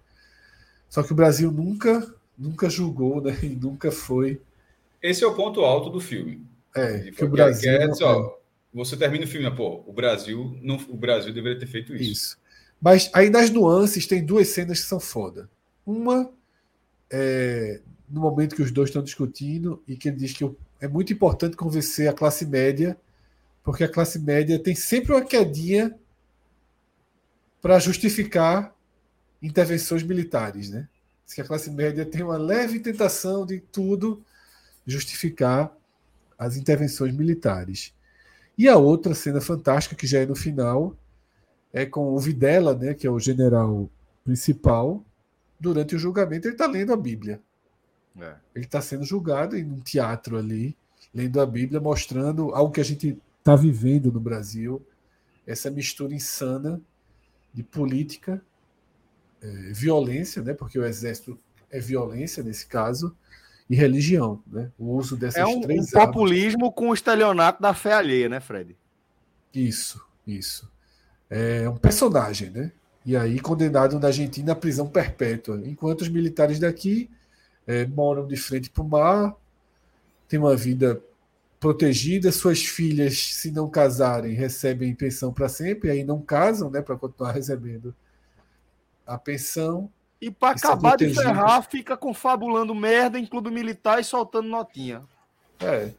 Só que o Brasil nunca, nunca julgou né, e nunca foi. Esse é o ponto alto do filme. É, que o Brasil. É, ó, você termina o filme, pô, o Brasil, não, o Brasil deveria ter feito isso. Isso. Mas aí nas nuances tem duas cenas que são foda. Uma é no momento que os dois estão discutindo e que ele diz que é muito importante convencer a classe média porque a classe média tem sempre uma quedinha para justificar intervenções militares, né? Diz que a classe média tem uma leve tentação de tudo justificar as intervenções militares. E a outra cena fantástica, que já é no final, é com o Videla, né, que é o general principal, durante o julgamento, ele está lendo a Bíblia. É. Ele está sendo julgado em um teatro ali, lendo a Bíblia, mostrando algo que a gente está vivendo no Brasil essa mistura insana de política, é, violência, né, porque o exército é violência nesse caso, e religião, né? O uso dessas é um, três um populismo com o estelionato da fé alheia, né, Fred? Isso, isso. É um personagem, né? E aí condenado na Argentina à prisão perpétua, enquanto os militares daqui é, moram de frente para o mar, têm uma vida protegida, suas filhas, se não casarem, recebem pensão para sempre, aí não casam, né, para continuar recebendo a pensão. E para acabar de ferrar, fica confabulando merda em clube militar e soltando notinha. É.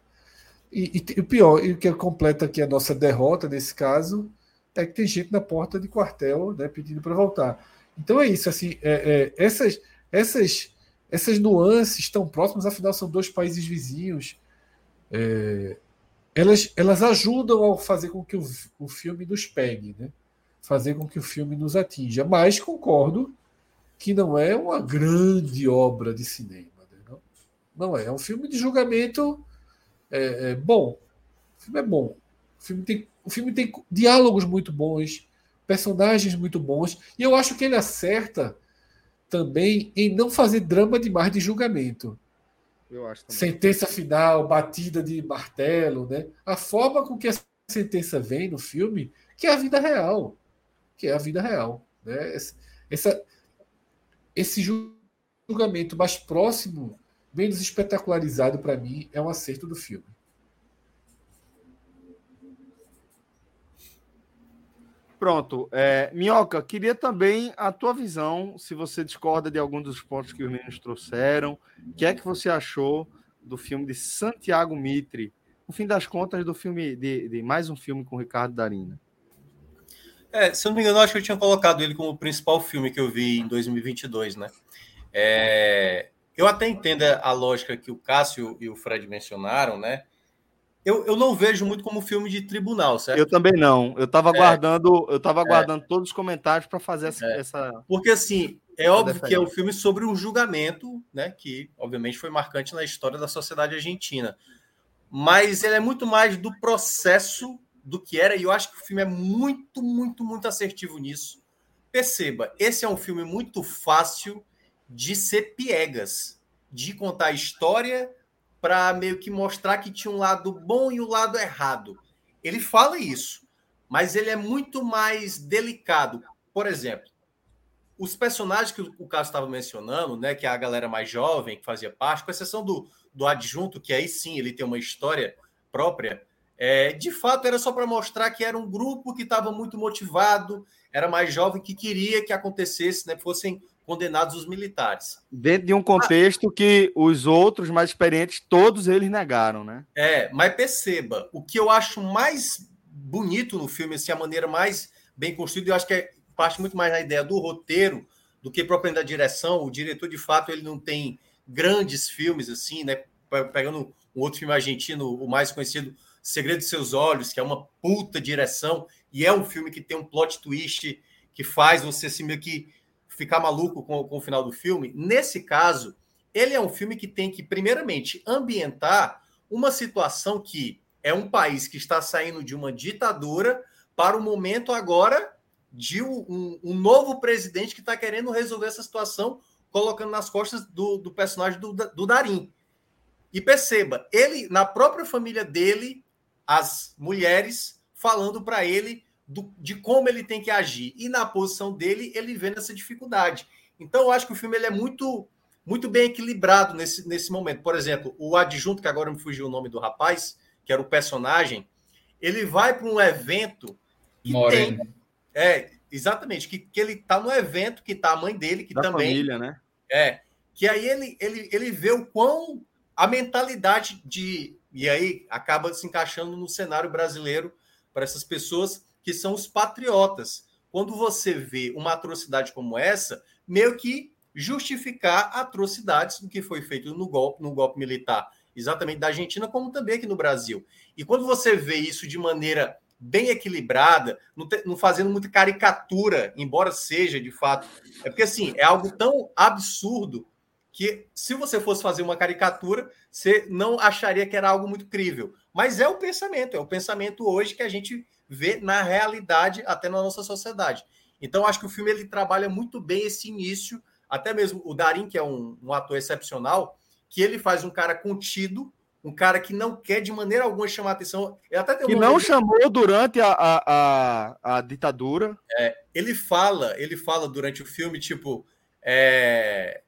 E, e, o pior, e o que completa aqui a nossa derrota nesse caso, é que tem gente na porta de quartel né, pedindo para voltar. Então é isso, assim, é, é, essas, essas, essas nuances estão próximas, afinal são dois países vizinhos é, elas, elas ajudam a fazer com que o, o filme nos pegue, né? fazer com que o filme nos atinja. Mas concordo que não é uma grande obra de cinema. Né? Não, não é. É um filme de julgamento é, é bom. O filme é bom. O filme, tem, o filme tem diálogos muito bons, personagens muito bons, e eu acho que ele acerta também em não fazer drama demais de julgamento. Sentença final, batida de martelo, né? A forma com que a sentença vem no filme, que é a vida real, que é a vida real, né? Essa, esse julgamento mais próximo, menos espetacularizado para mim, é um acerto do filme. Pronto. É, Minhoca, queria também a tua visão, se você discorda de algum dos pontos que os meninos trouxeram. O que é que você achou do filme de Santiago Mitre? No fim das contas, do filme de, de mais um filme com Ricardo Darina. É, se eu não me engano, acho que eu tinha colocado ele como o principal filme que eu vi em 2022, né? É, eu até entendo a lógica que o Cássio e o Fred mencionaram, né? Eu, eu não vejo muito como filme de tribunal, certo? Eu também não. Eu estava é, aguardando, eu tava aguardando é, todos os comentários para fazer essa, é, essa, Porque assim, é óbvio que é um filme sobre um julgamento, né? Que obviamente foi marcante na história da sociedade argentina. Mas ele é muito mais do processo do que era, e eu acho que o filme é muito, muito, muito assertivo nisso. perceba, esse é um filme muito fácil de ser piegas, de contar história para meio que mostrar que tinha um lado bom e um lado errado. Ele fala isso, mas ele é muito mais delicado. Por exemplo, os personagens que o Carlos estava mencionando, né, que é a galera mais jovem que fazia parte, com exceção do, do adjunto, que aí sim ele tem uma história própria, é, de fato era só para mostrar que era um grupo que estava muito motivado, era mais jovem, que queria que acontecesse, né, fossem condenados os militares. Dentro de um contexto ah, que os outros mais experientes, todos eles negaram, né? É, mas perceba, o que eu acho mais bonito no filme, assim, a maneira mais bem construída, eu acho que é parte muito mais da ideia do roteiro do que propriamente da direção. O diretor, de fato, ele não tem grandes filmes assim, né? Pegando um outro filme argentino, o mais conhecido, Segredo de Seus Olhos, que é uma puta direção, e é um filme que tem um plot twist que faz você assim, meio que ficar maluco com, com o final do filme. Nesse caso, ele é um filme que tem que, primeiramente, ambientar uma situação que é um país que está saindo de uma ditadura para o momento agora de um, um novo presidente que está querendo resolver essa situação, colocando nas costas do, do personagem do, do Darim. E perceba, ele, na própria família dele, as mulheres falando para ele do, de como ele tem que agir. E na posição dele, ele vê essa dificuldade. Então, eu acho que o filme ele é muito muito bem equilibrado nesse, nesse momento. Por exemplo, o adjunto, que agora me fugiu o nome do rapaz, que era o personagem, ele vai para um evento que Moreno. tem é, exatamente. Que, que ele tá no evento, que tá a mãe dele, que da também. família, né? É. Que aí ele, ele, ele vê o quão a mentalidade de. E aí acaba se encaixando no cenário brasileiro para essas pessoas que são os patriotas. Quando você vê uma atrocidade como essa, meio que justificar atrocidades do que foi feito no golpe, no golpe militar, exatamente da Argentina, como também aqui no Brasil. E quando você vê isso de maneira bem equilibrada, não, te, não, fazendo muita caricatura, embora seja de fato. É porque assim, é algo tão absurdo que se você fosse fazer uma caricatura, você não acharia que era algo muito crível. Mas é o pensamento, é o pensamento hoje que a gente vê na realidade, até na nossa sociedade. Então, acho que o filme ele trabalha muito bem esse início, até mesmo o Darim, que é um, um ator excepcional, que ele faz um cara contido, um cara que não quer de maneira alguma chamar atenção. até que não chamou durante a, a, a, a ditadura. É, ele fala, ele fala durante o filme, tipo, é,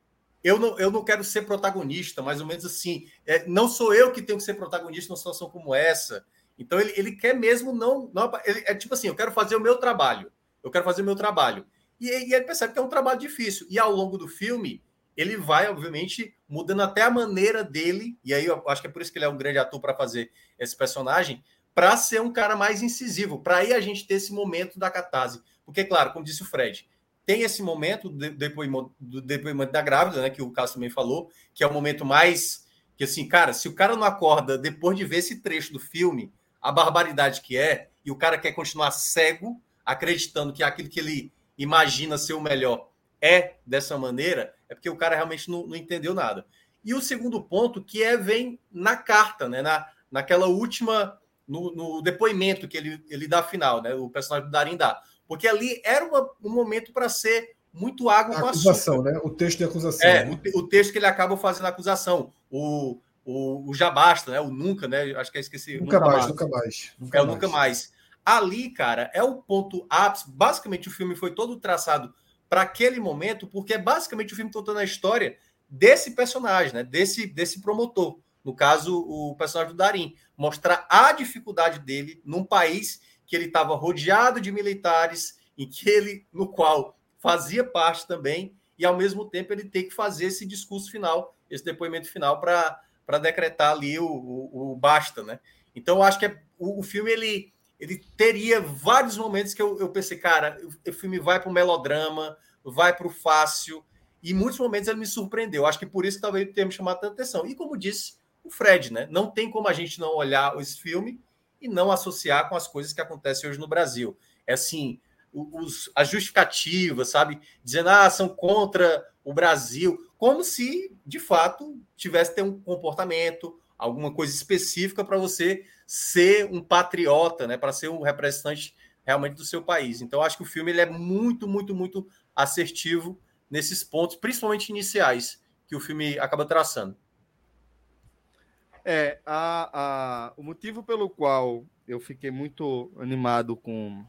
eu, não, eu não quero ser protagonista, mais ou menos assim. É, não sou eu que tenho que ser protagonista numa situação como essa. Então ele, ele quer mesmo não. não ele, é tipo assim, eu quero fazer o meu trabalho. Eu quero fazer o meu trabalho. E, e ele percebe que é um trabalho difícil. E ao longo do filme, ele vai, obviamente, mudando até a maneira dele, e aí eu acho que é por isso que ele é um grande ator para fazer esse personagem, para ser um cara mais incisivo, para aí a gente ter esse momento da catarse. Porque, claro, como disse o Fred, tem esse momento do depoimento, do depoimento da grávida, né, que o Cássio também falou, que é o momento mais. Que assim, cara, se o cara não acorda depois de ver esse trecho do filme, a barbaridade que é, e o cara quer continuar cego, acreditando que aquilo que ele imagina ser o melhor é dessa maneira, é porque o cara realmente não, não entendeu nada. E o segundo ponto, que é vem na carta, né? Na, naquela última, no, no depoimento que ele, ele dá final, né? O personagem do Darim dá. Porque ali era uma, um momento para ser muito água com acusação, açúcar. né? O texto de acusação. É, né? o, o, texto que ele acaba fazendo a acusação. O, o, o já basta, né? O nunca, né? Acho que é esqueci. Nunca, nunca mais, mais, nunca mais. Nunca é o nunca mais. Ali, cara, é o ponto ápice. Basicamente, o filme foi todo traçado para aquele momento, porque é basicamente o filme contando a história desse personagem, né? desse, desse promotor. No caso, o personagem do Darim. Mostrar a dificuldade dele num país que ele estava rodeado de militares, em que ele, no qual fazia parte também, e ao mesmo tempo ele tem que fazer esse discurso final, esse depoimento final para decretar ali o, o, o, basta, né? Então, eu acho que é, o, o filme ele ele teria vários momentos que eu, eu pensei, cara, o filme vai para o melodrama, vai para o fácil, e em muitos momentos ele me surpreendeu. Acho que por isso que talvez tenha me chamado tanta atenção. E como disse o Fred, né? Não tem como a gente não olhar esse filme e não associar com as coisas que acontecem hoje no Brasil. É assim, os, as justificativas, sabe? Dizendo, ah, são contra o Brasil, como se, de fato, tivesse ter um comportamento, alguma coisa específica para você ser um patriota, né, para ser um representante realmente do seu país. Então, acho que o filme ele é muito, muito, muito assertivo nesses pontos, principalmente iniciais, que o filme acaba traçando. É, a, a, o motivo pelo qual eu fiquei muito animado com,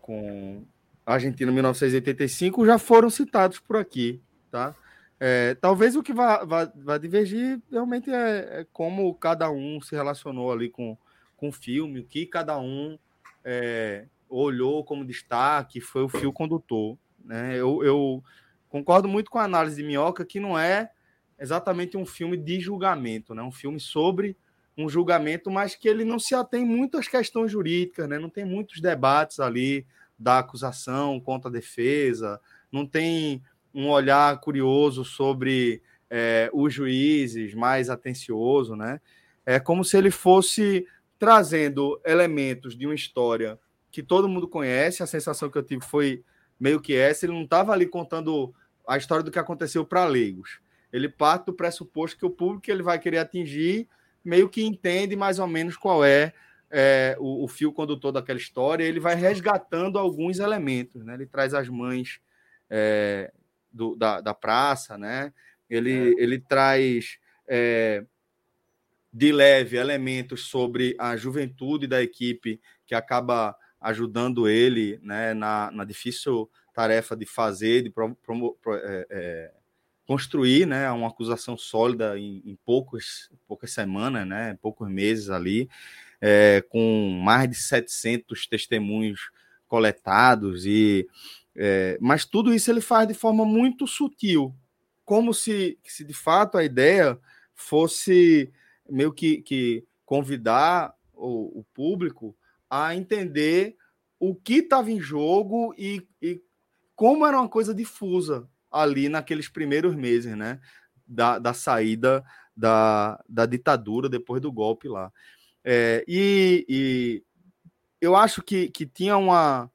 com Argentina 1985 já foram citados por aqui, tá? É, talvez o que vai, vai, vai divergir realmente é, é, como cada um se relacionou ali com, com o filme, o que cada um é, olhou como destaque, foi o fio condutor. Né? Eu, eu concordo muito com a análise de Minhoca que não é exatamente um filme de julgamento, né? um filme sobre um julgamento, mas que ele não se atém muito às questões jurídicas, né? não tem muitos debates ali da acusação contra a defesa, não tem um olhar curioso sobre é, os juízes, mais atencioso, né? É como se ele fosse trazendo elementos de uma história que todo mundo conhece. A sensação que eu tive foi meio que essa. Ele não estava ali contando a história do que aconteceu para leigos. Ele parte do pressuposto que o público que ele vai querer atingir meio que entende mais ou menos qual é, é o, o, fio condutor daquela história. Ele vai resgatando alguns elementos. Né? Ele traz as mães é, do, da, da praça, né? Ele, é. ele traz é, de leve elementos sobre a juventude da equipe que acaba ajudando ele né, na, na difícil tarefa de fazer, de pro, pro, pro, é, é, construir né, uma acusação sólida em, em poucos, poucas semanas, né, poucos meses ali, é, com mais de 700 testemunhos coletados e é, mas tudo isso ele faz de forma muito sutil, como se, se de fato a ideia fosse meio que, que convidar o, o público a entender o que estava em jogo e, e como era uma coisa difusa ali naqueles primeiros meses, né? Da, da saída da, da ditadura depois do golpe lá. É, e, e, eu acho que, que tinha uma,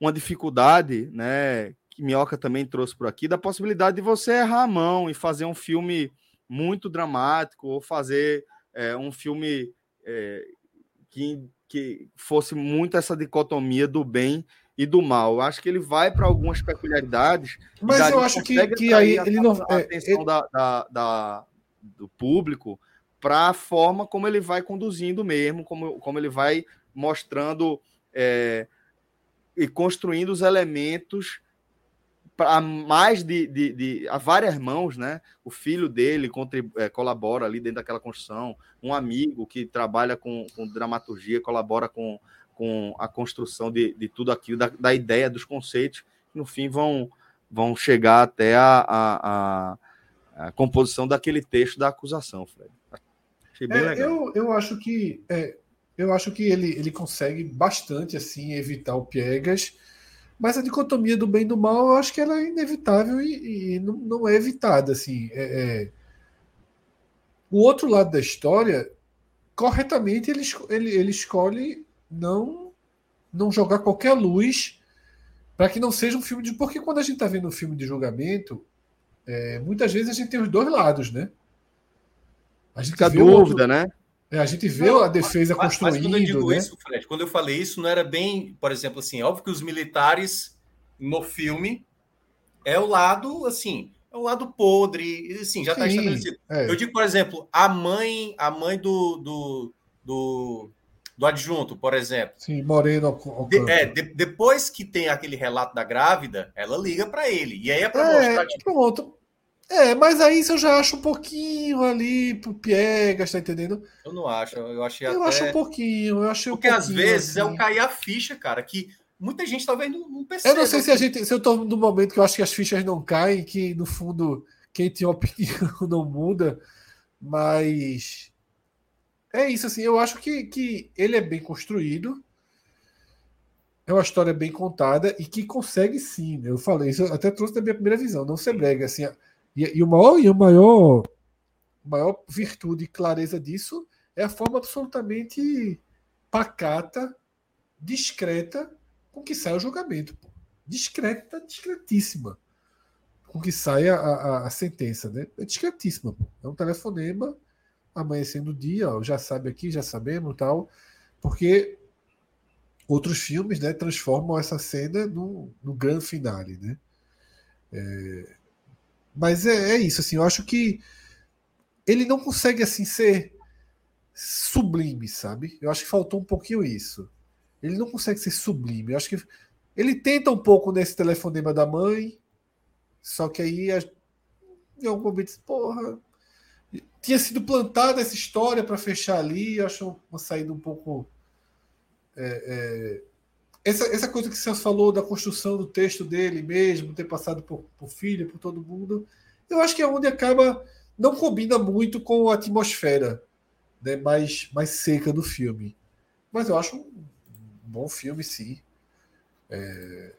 uma dificuldade, né? Que Minhoca também trouxe por aqui, da possibilidade de você errar a mão e fazer um filme muito dramático, ou fazer é, um filme é, que, que fosse muito essa dicotomia do bem e do mal. Acho que ele vai para algumas peculiaridades. Mas eu acho que, que aí ele não. A é, atenção ele... da, da, da, do público para a forma como ele vai conduzindo mesmo, como, como ele vai mostrando. É, e construindo os elementos a mais de, de, de, a várias mãos, né? O filho dele contrib, é, colabora ali dentro daquela construção, um amigo que trabalha com, com dramaturgia colabora com, com a construção de, de tudo aquilo, da, da ideia, dos conceitos, que no fim vão, vão chegar até a, a, a, a composição daquele texto da acusação, Fred. Achei bem é, legal. Eu, eu acho que é, eu acho que ele, ele consegue bastante assim evitar o piegas, mas a dicotomia do bem e do mal eu acho que ela é inevitável e, e não, não, é evitada assim. É, é... O outro lado da história, corretamente ele, ele, ele escolhe não não jogar qualquer luz para que não seja um filme de porque quando a gente está vendo um filme de julgamento é, muitas vezes a gente tem os dois lados, né? A gente Fica dúvida, outro... né? É, a gente vê não, a defesa mas, construindo. Mas quando eu digo né? isso, Fred, quando eu falei isso, não era bem, por exemplo, assim, óbvio que os militares no filme é o lado, assim, é o lado podre, assim, já está estabelecido. É. Eu digo, por exemplo, a mãe, a mãe do, do, do, do adjunto, por exemplo. Sim, Moreno. De, é, de, depois que tem aquele relato da grávida, ela liga para ele. E aí é para é, mostrar. Tipo, pronto. É, mas aí isso eu já acho um pouquinho ali pro Piegas, tá entendendo? Eu não acho, eu achei eu até... acho um pouquinho, eu achei Porque um às vezes assim. é o cair a ficha, cara, que muita gente talvez não, não perceba. Eu não sei se a gente, se eu tô no momento que eu acho que as fichas não caem, que no fundo quem tem opinião não muda, mas é isso assim, eu acho que, que ele é bem construído, é uma história bem contada e que consegue sim, né? eu falei isso, eu até trouxe da minha primeira visão, não ser brega, assim, e, e, o maior, e o maior, maior virtude e clareza disso é a forma absolutamente pacata, discreta com que sai o julgamento. Discreta, discretíssima. Com que sai a, a, a sentença. Né? É discretíssima. Pô. É um telefonema amanhecendo o dia, ó, já sabe aqui, já sabemos tal. Porque outros filmes né, transformam essa cena no, no grande finale. Né? É, mas é, é, isso, assim, eu acho que ele não consegue assim ser sublime, sabe? Eu acho que faltou um pouquinho isso. Ele não consegue ser sublime. Eu acho que ele tenta um pouco nesse telefonema da mãe, só que aí em algum momento, porra, tinha sido plantada essa história para fechar ali, eu acho uma saída um pouco é, é, essa, essa coisa que você falou da construção do texto dele mesmo, ter passado por, por filha, por todo mundo, eu acho que é onde acaba. Não combina muito com a atmosfera né, mais, mais seca do filme. Mas eu acho um bom filme, sim. É,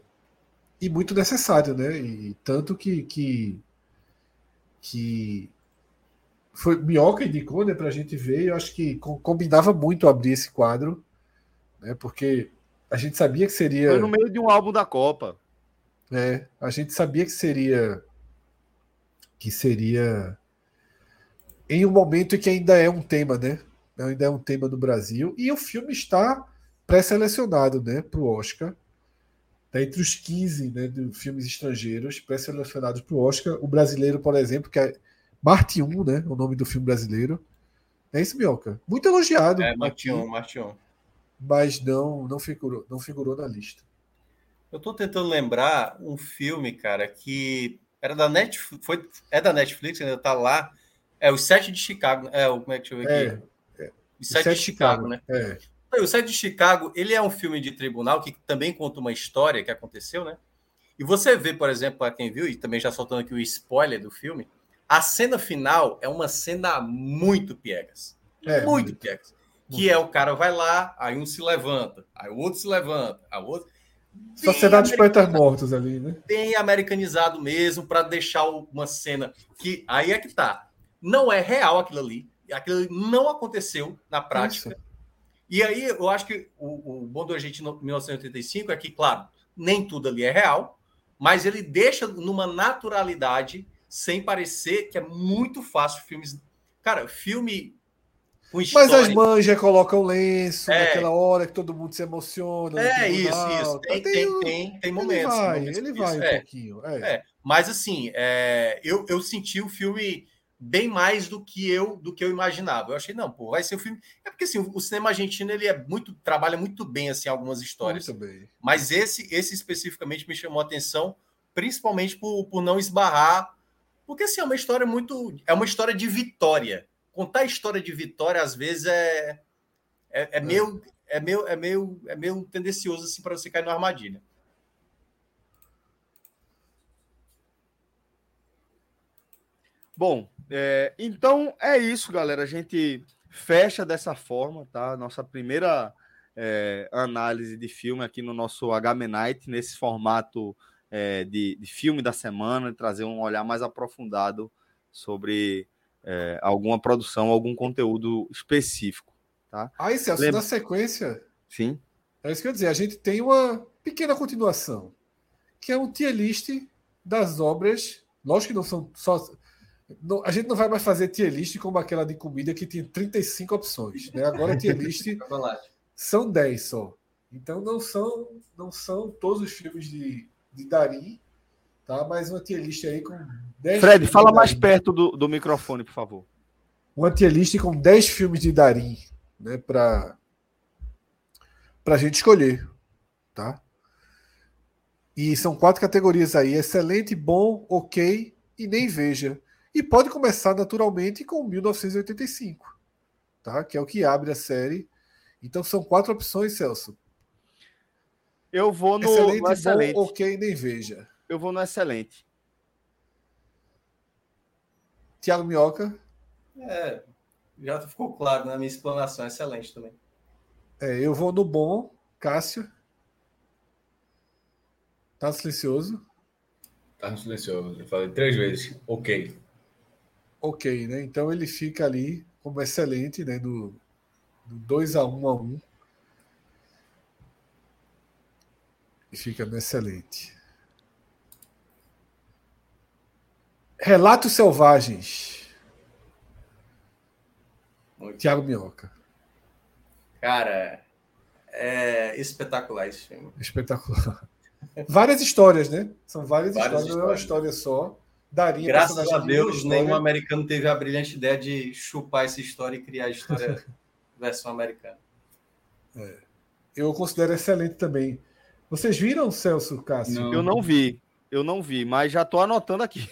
e muito necessário, né? E tanto que, que, que foi Minhoca indicou né, para a gente ver. Eu acho que combinava muito abrir esse quadro né? Porque a gente sabia que seria. Foi no meio de um álbum da Copa. É, a gente sabia que seria. Que seria. Em um momento que ainda é um tema, né? Ainda é um tema do Brasil. E o filme está pré-selecionado né, para o Oscar. Está entre os 15 né, de filmes estrangeiros pré-selecionados para o Oscar. O brasileiro, por exemplo, que é Marte 1, né? O nome do filme brasileiro. É isso, Mioca. Muito elogiado. É, Marte 1, Marte 1 mas não não figurou, não figurou na lista. Eu estou tentando lembrar um filme, cara, que era da Netflix, foi, é da Netflix, ainda está lá. É o Sete de Chicago. É, como é que deixa eu ver aqui? É, é. O Sete de Chicago, Chicago né? É. O Sete de Chicago, ele é um filme de tribunal que também conta uma história que aconteceu, né? E você vê, por exemplo, para quem viu, e também já soltando aqui o spoiler do filme, a cena final é uma cena muito piegas. É, muito, muito piegas que é o cara vai lá, aí um se levanta, aí o outro se levanta, a outro. Sociedade dos Poetas Mortos ali, né? Bem americanizado mesmo, para deixar uma cena que. Aí é que tá. Não é real aquilo ali. Aquilo ali não aconteceu na prática. Isso. E aí eu acho que o, o bom do Agente 1985 é que, claro, nem tudo ali é real, mas ele deixa numa naturalidade, sem parecer que é muito fácil filmes. Cara, filme mas as já colocam lenço é. naquela hora que todo mundo se emociona. É isso, isso. Tem, tem, tem, tem, tem momentos. Ele vai, momentos ele vai um é. pouquinho. É. é. Mas assim, é, eu, eu senti o filme bem mais do que eu do que eu imaginava. Eu achei, não, pô, vai ser um filme. É porque assim, o cinema argentino ele é muito trabalha muito bem assim algumas histórias. Muito bem. Mas esse esse especificamente me chamou a atenção, principalmente por, por não esbarrar, porque assim, é uma história muito é uma história de vitória contar a história de vitória às vezes é é, é, é. meio é meio é meio é meio tendencioso assim para você cair na armadilha. Bom, é, então é isso, galera. A gente fecha dessa forma, tá? Nossa primeira é, análise de filme aqui no nosso HM Night, nesse formato é, de, de, filme da semana, trazer um olhar mais aprofundado sobre é, alguma produção, algum conteúdo específico. Tá? Aí, Celso, Lembra... na sequência. Sim. É isso que eu ia dizer. A gente tem uma pequena continuação, que é um tier list das obras. Lógico que não são só. Não, a gente não vai mais fazer tier list como aquela de comida que tinha 35 opções. Né? Agora, tier list são 10 só. Então, não são, não são todos os filmes de, de Dari Tá? Mais uma tier list aí com 10 Fred, fala mais perto do, do microfone, por favor. Uma tier list com 10 filmes de Darim, né, para a gente escolher, tá? E são quatro categorias aí: excelente, bom, ok e nem veja. E pode começar naturalmente com 1985, tá? Que é o que abre a série. Então são quatro opções, Celso. Eu vou no excelente, no excelente. bom, ok, nem veja eu vou no excelente. Tiago Minhoca. É, já ficou claro na minha explanação, excelente também. É, eu vou no bom, Cássio. Tá silencioso? Tá silencioso. Eu falei três vezes. Ok. Ok, né? Então ele fica ali como excelente, né? Do, 2 a 1 um a 1 um. E fica excelente. Relatos Selvagens. Tiago Minhoca. Cara, É espetacular esse filme. Espetacular. Várias histórias, né? São várias, Várias histórias, não é uma história só. Daria Graças a Deus, nenhum americano teve a brilhante ideia de chupar essa história e criar a história versão americana. Eu considero excelente também. Vocês viram, Celso Cássio? Não. Eu não vi. Eu não vi, mas já tô anotando aqui.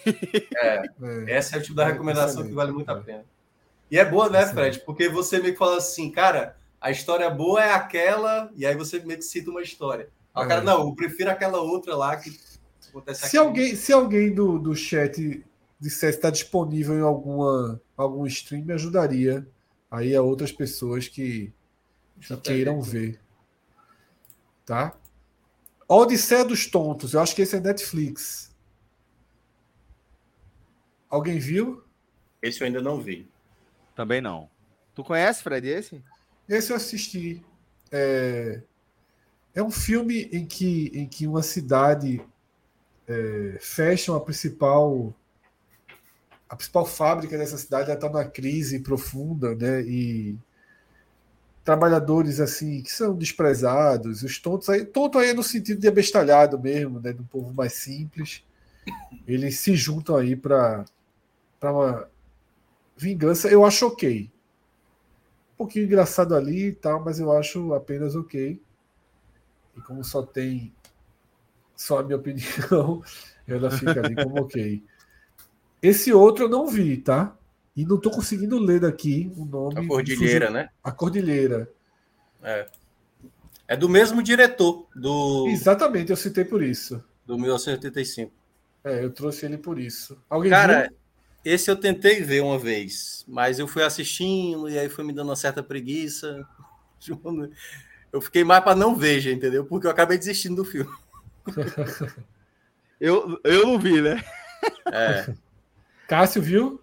É, É. essa é o tipo da É, recomendação que vale muito a pena. E é boa, né. Fred? Porque você meio que fala assim, cara, a história boa é aquela, e aí você meio que cita uma história. Aí o cara, É. não, eu prefiro aquela outra lá que acontece Se aqui. alguém, se alguém do, do chat dissesse que está disponível em alguma, algum stream, me ajudaria aí a outras pessoas que, que queiram ver. Tá? Odisseia dos Tontos, eu acho que esse é Netflix. Alguém viu? Esse eu ainda não vi. Também não. Tu conhece, Fred, esse? Esse eu assisti. É, é um filme em que, em que uma cidade é, fecha a principal a principal fábrica dessa cidade está numa crise profunda, né? E trabalhadores assim que são desprezados, os tontos aí, tonto aí no sentido de abestalhado mesmo, né? Do povo mais simples, eles se juntam aí para para uma vingança. Eu acho ok um pouquinho engraçado ali e tal, mas eu acho apenas ok. E como só tem só a minha opinião, ela fica ali como ok. Esse outro eu não vi, tá? E não tô conseguindo ler daqui o nome. A Cordilheira, fugiu- né? A Cordilheira. É do mesmo diretor do, Exatamente, eu citei por isso. do 1985. É, eu trouxe ele por isso. Alguém Cara, viu? esse eu tentei ver uma vez, mas eu fui assistindo e aí foi me dando uma certa preguiça. Eu fiquei mais para não ver, já, entendeu? Porque eu acabei desistindo do filme. Eu, eu não vi, né? É, Cássio viu?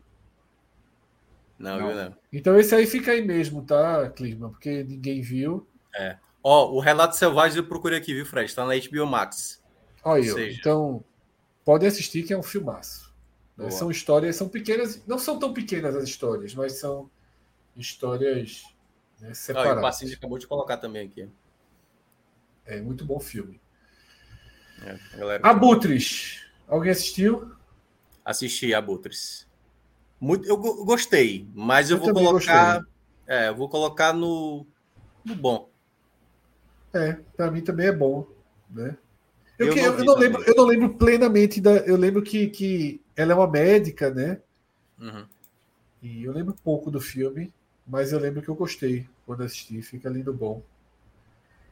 Não, Não. viu, não. Então esse aí fica aí mesmo, tá, Clima? Porque ninguém viu. Ó, o Relato Selvagem eu procurei aqui, viu, Fred? Tá na HBO Max. Olha. Seja. então podem assistir que é um filmaço. né? Boa. São histórias, são pequenas, não são tão pequenas as histórias, mas são histórias né, Ó, e o separadas. Passinho acabou de colocar também aqui. É muito bom filme. É, a galera Abutres. Alguém assistiu? assisti Abutres. Muito, eu go- gostei, mas eu, Eu vou colocar. É, eu vou colocar no, no bom. É, para mim também é bom, né? Eu, Eu que- não eu não lembro, eu não lembro plenamente da. Eu lembro que, que ela é uma médica, né? Uhum. E eu lembro pouco do filme, mas eu lembro que eu gostei quando assisti. Fica lindo bom.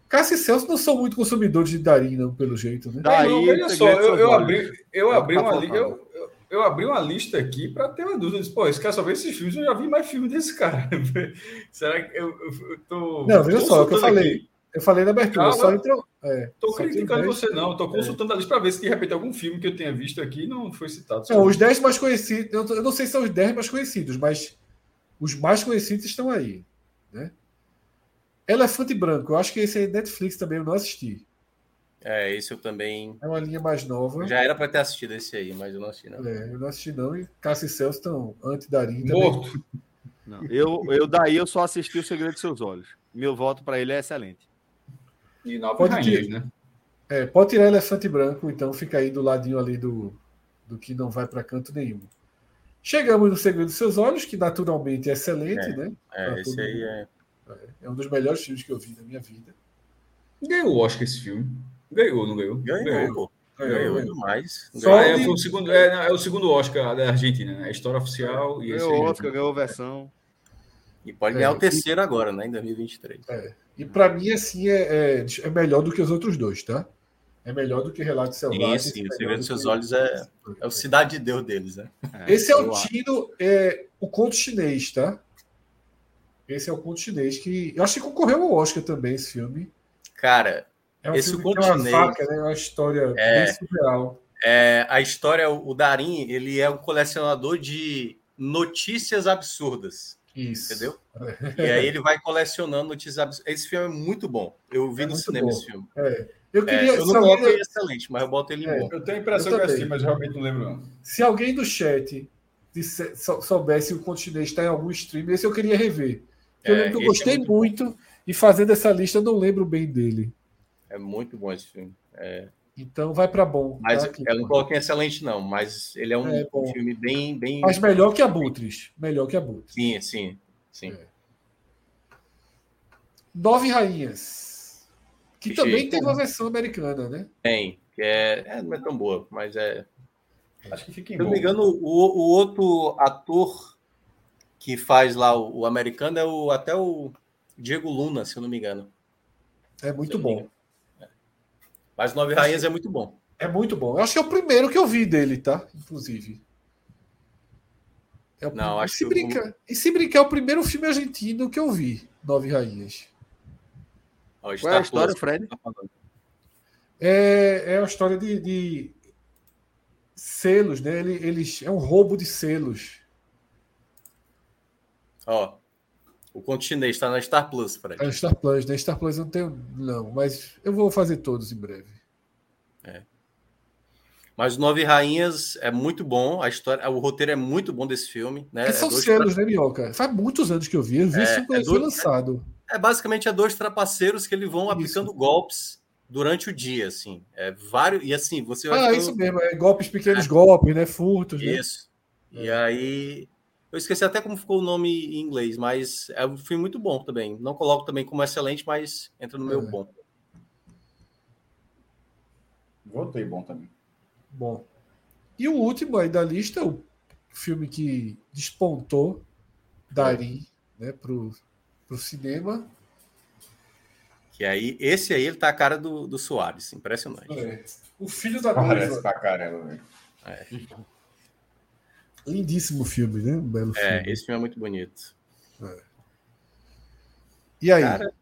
Cássio e Celso não são muito consumidores de Darim, não, pelo jeito, né? Daí, não, olha só, eu, eu abri, eu abri tá uma li- faltando. Eu, abri uma lista aqui para ter uma dúvida. Eu disse, Pô, esse cara só vê esses filmes, eu já vi mais filmes desse cara. Será que eu, eu, tô. Não, veja só, é o que eu falei. aqui. Eu falei na abertura, Calma. só entrou. É, Tô só criticando 10. você, não. Tô consultando a lista para ver se de repente algum filme que eu tenha visto aqui não foi citado. Não, os 10 mais conhecidos, eu não sei se são os 10 mais conhecidos, mas os mais conhecidos estão aí. Né? Elefante Branco, eu acho que esse é Netflix também, eu não assisti. É, esse eu também. É uma linha mais nova. Já era para ter assistido esse aí, mas eu não assisti, não. É, eu não assisti, não. E Cássio e Celso estão anti-Darim também. Morto. Não. Eu, eu daí eu só assisti o Segredo de Seus Olhos. Meu voto para ele é excelente. E Nove Pode Rainhas, ter. né? É, pode tirar Elefante Branco, então fica aí do ladinho ali do, do que não vai para canto nenhum. Chegamos no Segredo dos Seus Olhos, que naturalmente é excelente, É. né? É, Pra esse aí mundo. é. É um dos melhores filmes que eu vi na minha vida. Ganhou o Oscar esse filme. Ganhou, não ganhou? Ganhou. Ganhou, Ganhou ganhou. demais. Só é, de- o segundo, é, é o segundo Oscar da Argentina, né? A história oficial e Ganhou aí. Oscar, ganhou versão. E pode ganhar É, o terceiro agora, né? Em 2023. E para mim, assim, é, é, é melhor do que os outros dois, tá? É melhor do que Relato Selvagem. Sim, sim, é o Segredo do dos Seus que- Olhos é, é o Cidade de Deus deles, né? Esse é o tiro, é, o conto chinês, tá? Esse é o conto chinês que. Eu acho que concorreu ao Oscar também, esse filme. Cara, É um Esse que tem uma faca, né? Uma história É. bem surreal. é, a história, o Darim, ele é um colecionador de notícias absurdas, Isso. entendeu? E aí ele vai colecionando notícias absurdas. Esse filme é muito bom. Eu vi É no cinema bom. esse filme. É. Eu É, queria. eu se, não coloco alguém, ele excelente, mas eu boto ele É. bom. Eu tenho a impressão Eu que eu assisti, também. mas realmente não lembro, não. se alguém do chat disse- sou- soubesse o chinês está em algum stream, esse eu queria rever. Eu É, lembro que eu é gostei muito muito. E fazendo essa lista, eu não lembro bem dele. É muito bom esse filme. É... Então vai para bom. Mas tá? eu não coloquei excelente, não, mas ele é um, é filme bem, bem. Mas melhor que Abutres. Melhor que Abutres. Sim, sim, sim. É. Nove Rainhas. Que também tem uma versão americana, né? Tem, que é, é, não é tão boa, mas é. Acho que fica Se eu não me engano, o, o outro ator que faz lá o, o, americano é o até o Diego Luna, se eu não me engano. É muito bom. Mas Nove Rainhas é muito bom. É muito bom. Eu acho que é o primeiro que eu vi dele, tá? Inclusive. É não, acho e se que brincar, eu... E se brincar, é o primeiro filme argentino que eu vi, Nove Rainhas. Qual é a história, Fred? Tá é, é a história de, de selos, né? Ele, eles, é um roubo de selos. Ó, o conto chinês está na Star Plus, Fred. É Star Plus, né? Star Plus eu não tenho, não, mas eu vou fazer todos em breve. É. Mas Nove Rainhas é muito bom, a história, o roteiro é muito bom desse filme, né? É são é selos, pra... né, Minhoca? Faz muitos anos que eu vi, eu vi é, isso quando é foi lançado. É, basicamente é dois trapaceiros que eles vão isso. aplicando golpes durante o dia, assim. É vários e assim você vai. Ah, ficando... isso mesmo, é golpes pequenos, é. golpes, né, furtos. Né? Isso. Né? E aí eu esqueci até como ficou o nome em inglês, mas é um filme muito bom também. Não coloco também como excelente, mas entra no meu é. bom. Voltei bom também. Bom. E o último aí da lista, o filme que despontou Darim né, pro, pro cinema. Que aí, esse aí, ele tá a cara do, do Soares, impressionante. É. O filho da Parece pra caramba, velho. É. Lindíssimo filme, né? Um belo é, filme. esse filme é muito bonito. É. E aí? Cara,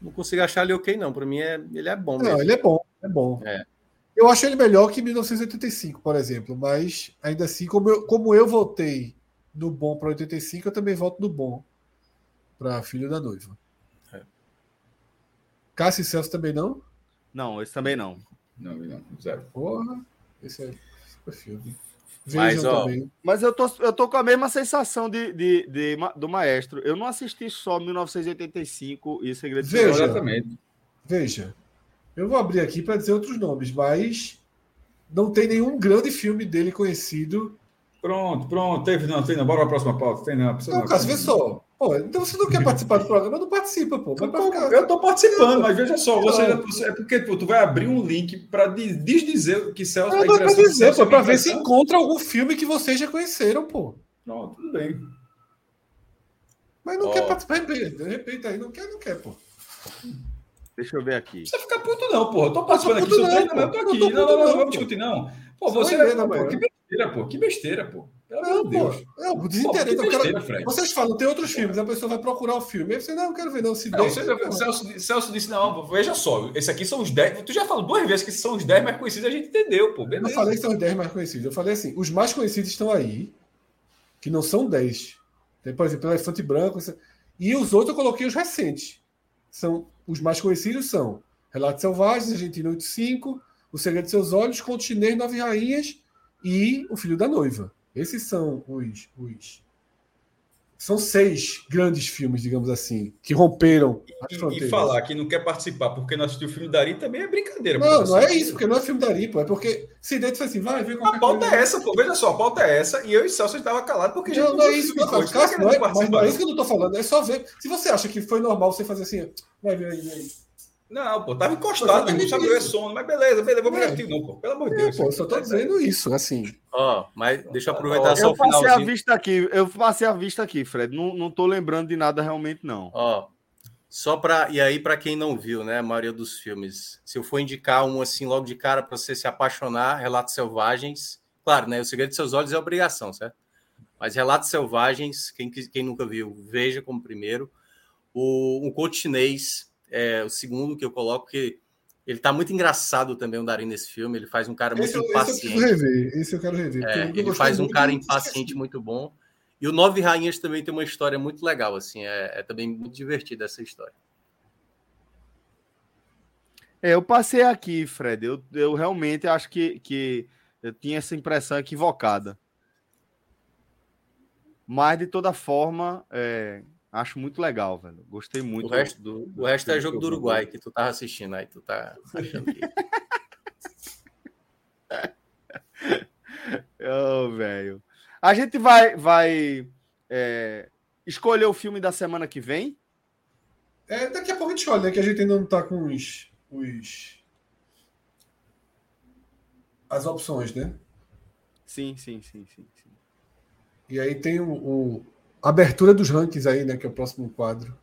não consigo achar ele ok, não. Para mim, é, ele é bom. Não, mesmo. ele é bom. É bom. É. Eu acho ele melhor que 1985, por exemplo. Mas, ainda assim, como eu, como eu voltei no bom para 85, eu também volto no bom para Filho da Noiva. É. Cássio e Celso também não? Não, esse também não. Não, não, zero. Porra, esse é filme. Mas, ó, mas eu tô, eu tô com a mesma sensação de, de, de, do maestro. Eu não assisti só 1985 e Segredo veja, de Exatamente. Veja, eu vou abrir aqui para dizer outros nomes, mas não tem nenhum grande filme dele conhecido. Pronto, pronto. Teve, não, tem não. Bora para a próxima pauta. Tem não. Não, não Cássio, vê só. Pô, então você não quer participar do programa, não participa, pô. Ficar... Eu tô participando, mas veja só, você, é porque pô, tu vai abrir um link para desdizer que Celso está para dizer, pô, para ver se encontra algum filme que vocês já conheceram, pô. Pronto, tudo bem. Mas não oh. quer participar, de repente aí, não quer, não quer, pô. Deixa eu ver aqui. Não precisa ficar puto, não, pô. Eu tô participando aqui, não, não, eu tô aqui. Não, não, não, não, vamos discutir, não. Pô, você. É, pô, que besteira, pô. Que besteira, pô. Pelo não, de Deus. Não, desinteresse. Pô, besteira, vocês falam, tem outros filmes, a pessoa vai procurar o filme. Aí você, não, eu quero ver, não. Se não, deixa, você, Celso, Celso disse, não, veja só, esse aqui são os 10. Tu já falou duas vezes que são os 10 mais conhecidos, a gente entendeu, pô. Beleza. Eu falei que são os 10 mais conhecidos. Eu falei assim, os mais conhecidos estão aí, que não são 10. Tem, por exemplo, Elefante Branco. E os outros eu coloquei os recentes. São, os mais conhecidos são Relatos Selvagens, Argentina 85, O Segredo de Seus Olhos, Conto Chinês, Nove Rainhas e O Filho da Noiva. Esses são os, os. São seis grandes filmes, digamos assim, que romperam as fronteiras. E falar que não quer participar porque não assistiu o filme da Ari também é brincadeira. Não, não é isso, porque não é filme da Ari, pô. É porque se dentro assim, vai ver A pauta coisa. é essa, pô. Veja só, a pauta é essa. E eu e Celso estava calado porque não, não, não é isso, não, não, não, é, mas não é isso que eu não tô falando. É só ver. Se você acha que foi normal você fazer assim, vai ver aí, aí. Não, pô, tava encostado, não sabe ver sono, mas beleza, beleza, vou é. não, pô. Pelo amor de é, Deus. Pô, só tô dizendo isso, assim. Ó, oh, mas deixa eu aproveitar oh, só o finalzinho. Eu passei a vista aqui, eu passei a vista aqui, Fred. Não, não tô lembrando de nada realmente, não. Ó, oh, só para E aí, para quem não viu, né, a maioria dos filmes, se eu for indicar um assim logo de cara para você se apaixonar, Relatos Selvagens, claro, né? O Segredo de Seus Olhos é obrigação, certo? Mas Relatos Selvagens, quem, quem nunca viu, veja como primeiro. O, um conto chinês é o segundo que eu coloco, que ele tá muito engraçado também, o Darim, nesse filme. Ele faz um cara muito esse, impaciente. Esse eu quero rever, esse eu quero rever. É, ele faz um cara impaciente muito bom. E o Nove Rainhas também tem uma história muito legal, assim. É, é também muito divertida essa história. É, eu passei aqui, Fred. Eu, eu realmente acho que, que eu tinha essa impressão equivocada. Mas, de toda forma, é, Acho muito legal, velho. Gostei muito. O resto, do, do o resto é jogo do Uruguai que tu tava assistindo aí, tu tá achando que. oh, velho. A gente vai, vai é, escolher o filme da semana que vem. É, daqui a pouco a gente escolhe, né? Que a gente ainda não tá com os, os. As opções, né? Sim, sim, sim, sim. sim. E aí tem o, o abertura dos rankings aí, né? Que é o próximo quadro.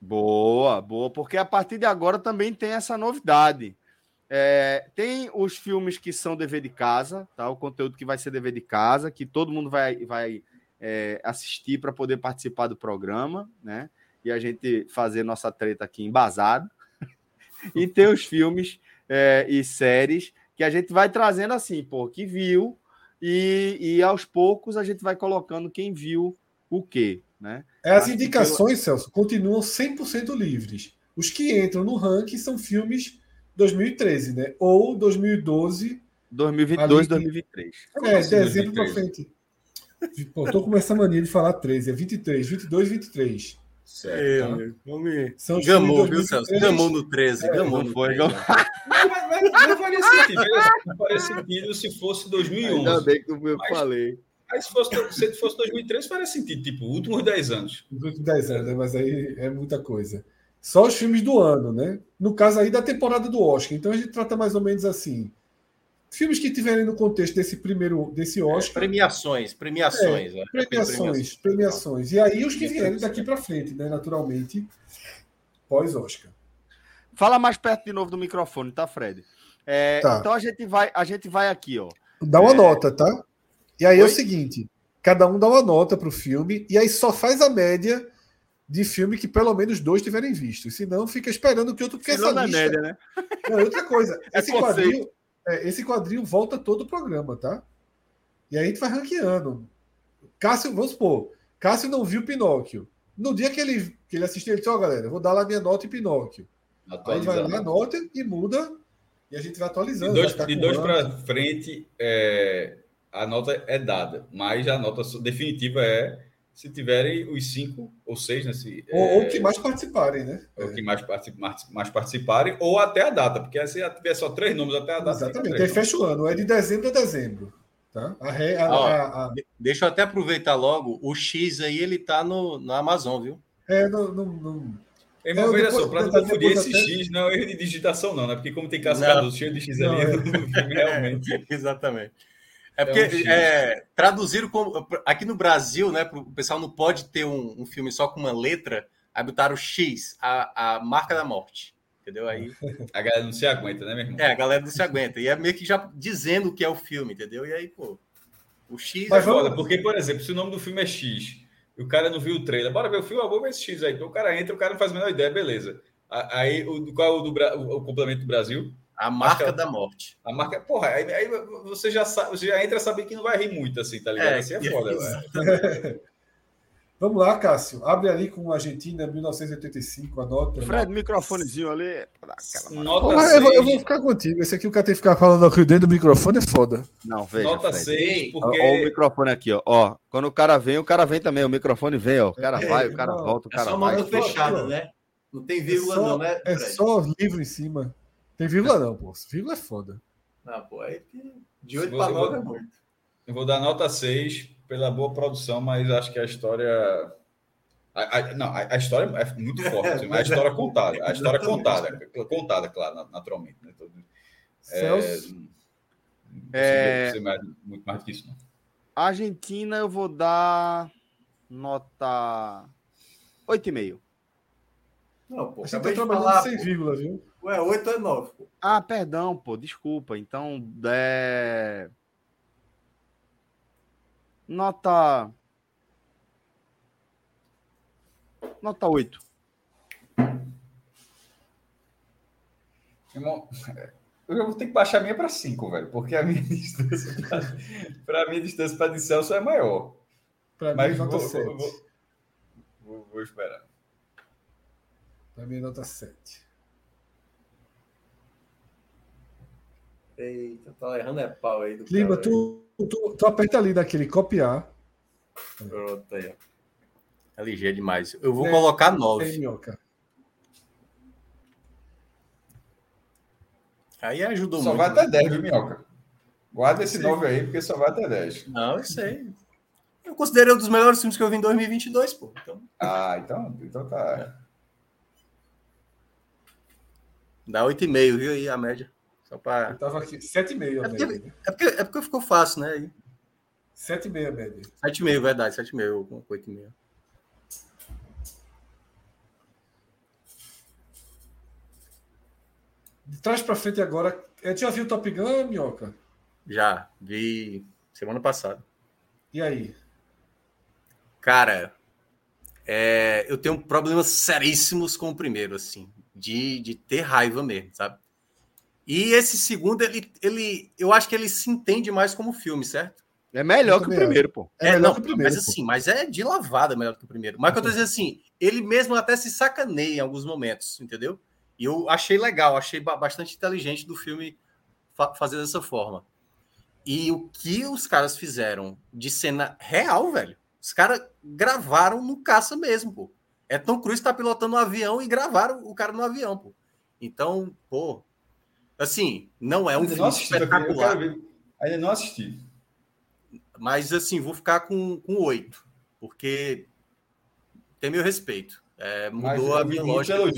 Boa, boa, porque a partir de agora também tem essa novidade. É, tem os filmes que são dever de casa, tá? O conteúdo que vai ser dever de casa, que todo mundo vai, vai é, assistir para poder participar do programa, né? E a gente fazer nossa treta aqui embasada. e tem os filmes é, e séries que a gente vai trazendo assim, pô, que viu, e, e aos poucos a gente vai colocando quem viu o quê, né? É, as indicações, Celso, continuam 100% livres. Os que entram no ranking são filmes 2013, né? Ou 2012. 2022, ali... 2023. É, dezembro para frente. Pô, tô com essa mania de falar 13, é 23, 22, 23. Certo. É, vamos São gamou, viu, Celso? Gamou no 13. É, gamou no foi. Gamou. Mas, mas, mas faria sentido. Não faria sentido se fosse 2011. Ainda bem que eu mas, falei. Mas se fosse, se fosse 2013, faria sentido. Tipo, últimos 10 anos. Os últimos 10 anos, né? mas aí é muita coisa. Só os filmes do ano, né? No caso aí da temporada do Oscar. Então a gente trata mais ou menos assim. Filmes que tiverem no contexto desse primeiro, desse é, Oscar. É, premiações, premiações. É, premiações, premiações. E aí os que vierem daqui para frente, né? Naturalmente, pós-Oscar. Fala mais perto de novo do microfone, tá, Fred? É, tá. Então a gente vai, a gente vai aqui, ó. Dá uma é... nota, tá? E aí Oi? é o seguinte: cada um dá uma nota pro filme e aí só faz a média de filme que pelo menos dois tiverem visto. Senão fica esperando que outro. Porque essa lista... média, né? É outra coisa. É esse, quadrinho, é, esse quadrinho volta todo o programa, tá? E aí a gente vai ranqueando. Cássio, vamos supor, Cássio não viu Pinóquio. No dia que ele, que ele assistiu, ele disse: Ó, oh, galera, vou dar lá minha nota em Pinóquio. Aí vai lá, nota e muda. E a gente vai atualizando. De dois, dois para frente, é, a nota é dada, mas a nota definitiva é se tiverem os cinco ou seis, né? Se, ou, é, ou que mais participarem, né? Ou que mais, mais participarem, ou até a data, porque se tiver só três nomes até a data. Exatamente, aí fecha o ano, é de dezembro a dezembro. Tá? A, a, Ó, a, deixa eu até aproveitar logo, o X aí ele tá no, na Amazon, viu? É, não. não, não... É, mas veja só, para não confundir esse até... X, não é erro de digitação, não, né? Porque como tem cascado cheio de X ali, é. realmente. Exatamente. É porque é, um é traduziram como. Aqui no Brasil, né? O pessoal não pode ter um, um, filme só com uma letra, aí botaram X, a, a marca da morte. Entendeu? Aí. A galera não se aguenta, né, meu irmão? É, a galera não se aguenta. E é meio que já dizendo o que é o filme, entendeu? E aí, pô. O X. Mas é foda, porque, por exemplo, se o nome do filme é X e o cara não viu o trailer, bora ver o filme, eu vou ver esse X aí. Então o cara entra, o cara não faz a menor ideia, beleza. Aí, o, qual é o, do, o complemento do Brasil? A marca da morte. A marca, porra, aí, aí, você, já sabe, você já entra sabendo que não vai rir muito, assim, tá ligado? É, assim é foda, velho. Vamos lá, Cássio. Abre ali com a Argentina, 1985, a nota. Fred, microfonezinho ali. Nota Porra, eu, vou, eu, vou, ficar contigo. Esse aqui o cara tem que ficar falando aqui dentro do microfone é foda. Não, veja. Nota Fred. 6, porque. Ó, o microfone aqui, ó. ó. Quando o cara vem, o cara vem também. O microfone vem, ó. O cara é, vai, o cara não, volta, o cara é só vai. mão fechada, né? Não tem vírgula, é só, não, né? É só livro em cima. Tem vírgula não, pô. Vírgula é foda. Não, pô, aí de 8 para 9 é muito. Eu vou dar nota 6 pela boa produção, mas acho que a história. A, a, não, a, a, história é muito forte, assim, mas a história contada. A história contada, contada, claro, naturalmente. Né? Celso. É, é... Mais, muito mais do que isso, não. Argentina, eu vou dar nota 8,5. Não, pô. Você tá trabalhando falar, sem vírgula, viu? Ué, 8 é 9. Pô. Ah, perdão, pô, desculpa. Então, é. Nota. Nota 8. Irmão, eu vou ter que baixar a minha para 5, velho, porque a minha distância para mim a distância para de Celso é maior. Para mim, nota vou, 7. Vou, vou, vou esperar. Para mim, nota 7. Eita, tá errando é pau aí do Lima, tu, tu, tu, aperta ali daquele copiar. Pronto, aí, É ligeiro demais. Eu vou é, colocar 9. Aí ajudou só muito. Só vai até 10, viu, Minhoca? Guarda esse 9 aí, porque só vai até 10. Não, eu sei. Eu considerei um dos melhores filmes que eu vi em 2022, pô. Então... Ah, então, então tá. É. Dá 8,5, viu aí a média? Só pra... Eu tava aqui, 7,5 é porque, média. É porque, é porque ficou fácil, né? Aí. 7,5 a média. 7,5, verdade, 7,5 com 8,5. De trás para frente agora. É, já viu Top Gun, Minhoca? Já, vi semana passada. E aí? Cara, é, eu tenho problemas seríssimos com o primeiro, assim, de, de ter raiva mesmo, sabe? E esse segundo, ele, ele, eu acho que ele se entende mais como filme, certo? É melhor que o primeiro, pô. É, é não, que o primeiro, mas assim, mas é de lavada melhor que o primeiro. Mas que eu tô dizendo assim, ele mesmo até se sacaneia em alguns momentos, entendeu? E eu achei legal, achei bastante inteligente do filme fa fazer dessa forma. E o que os caras fizeram de cena real, velho? Os caras gravaram no caça mesmo, pô. É Tom Cruise tá pilotando um avião e gravaram o cara no avião, pô. Então, pô, assim, não é um filme assisti, espetacular. Ainda não assisti. Mas, assim, vou ficar com oito, porque tem meu respeito. É, mudou Mas, a minha lógica. Eu,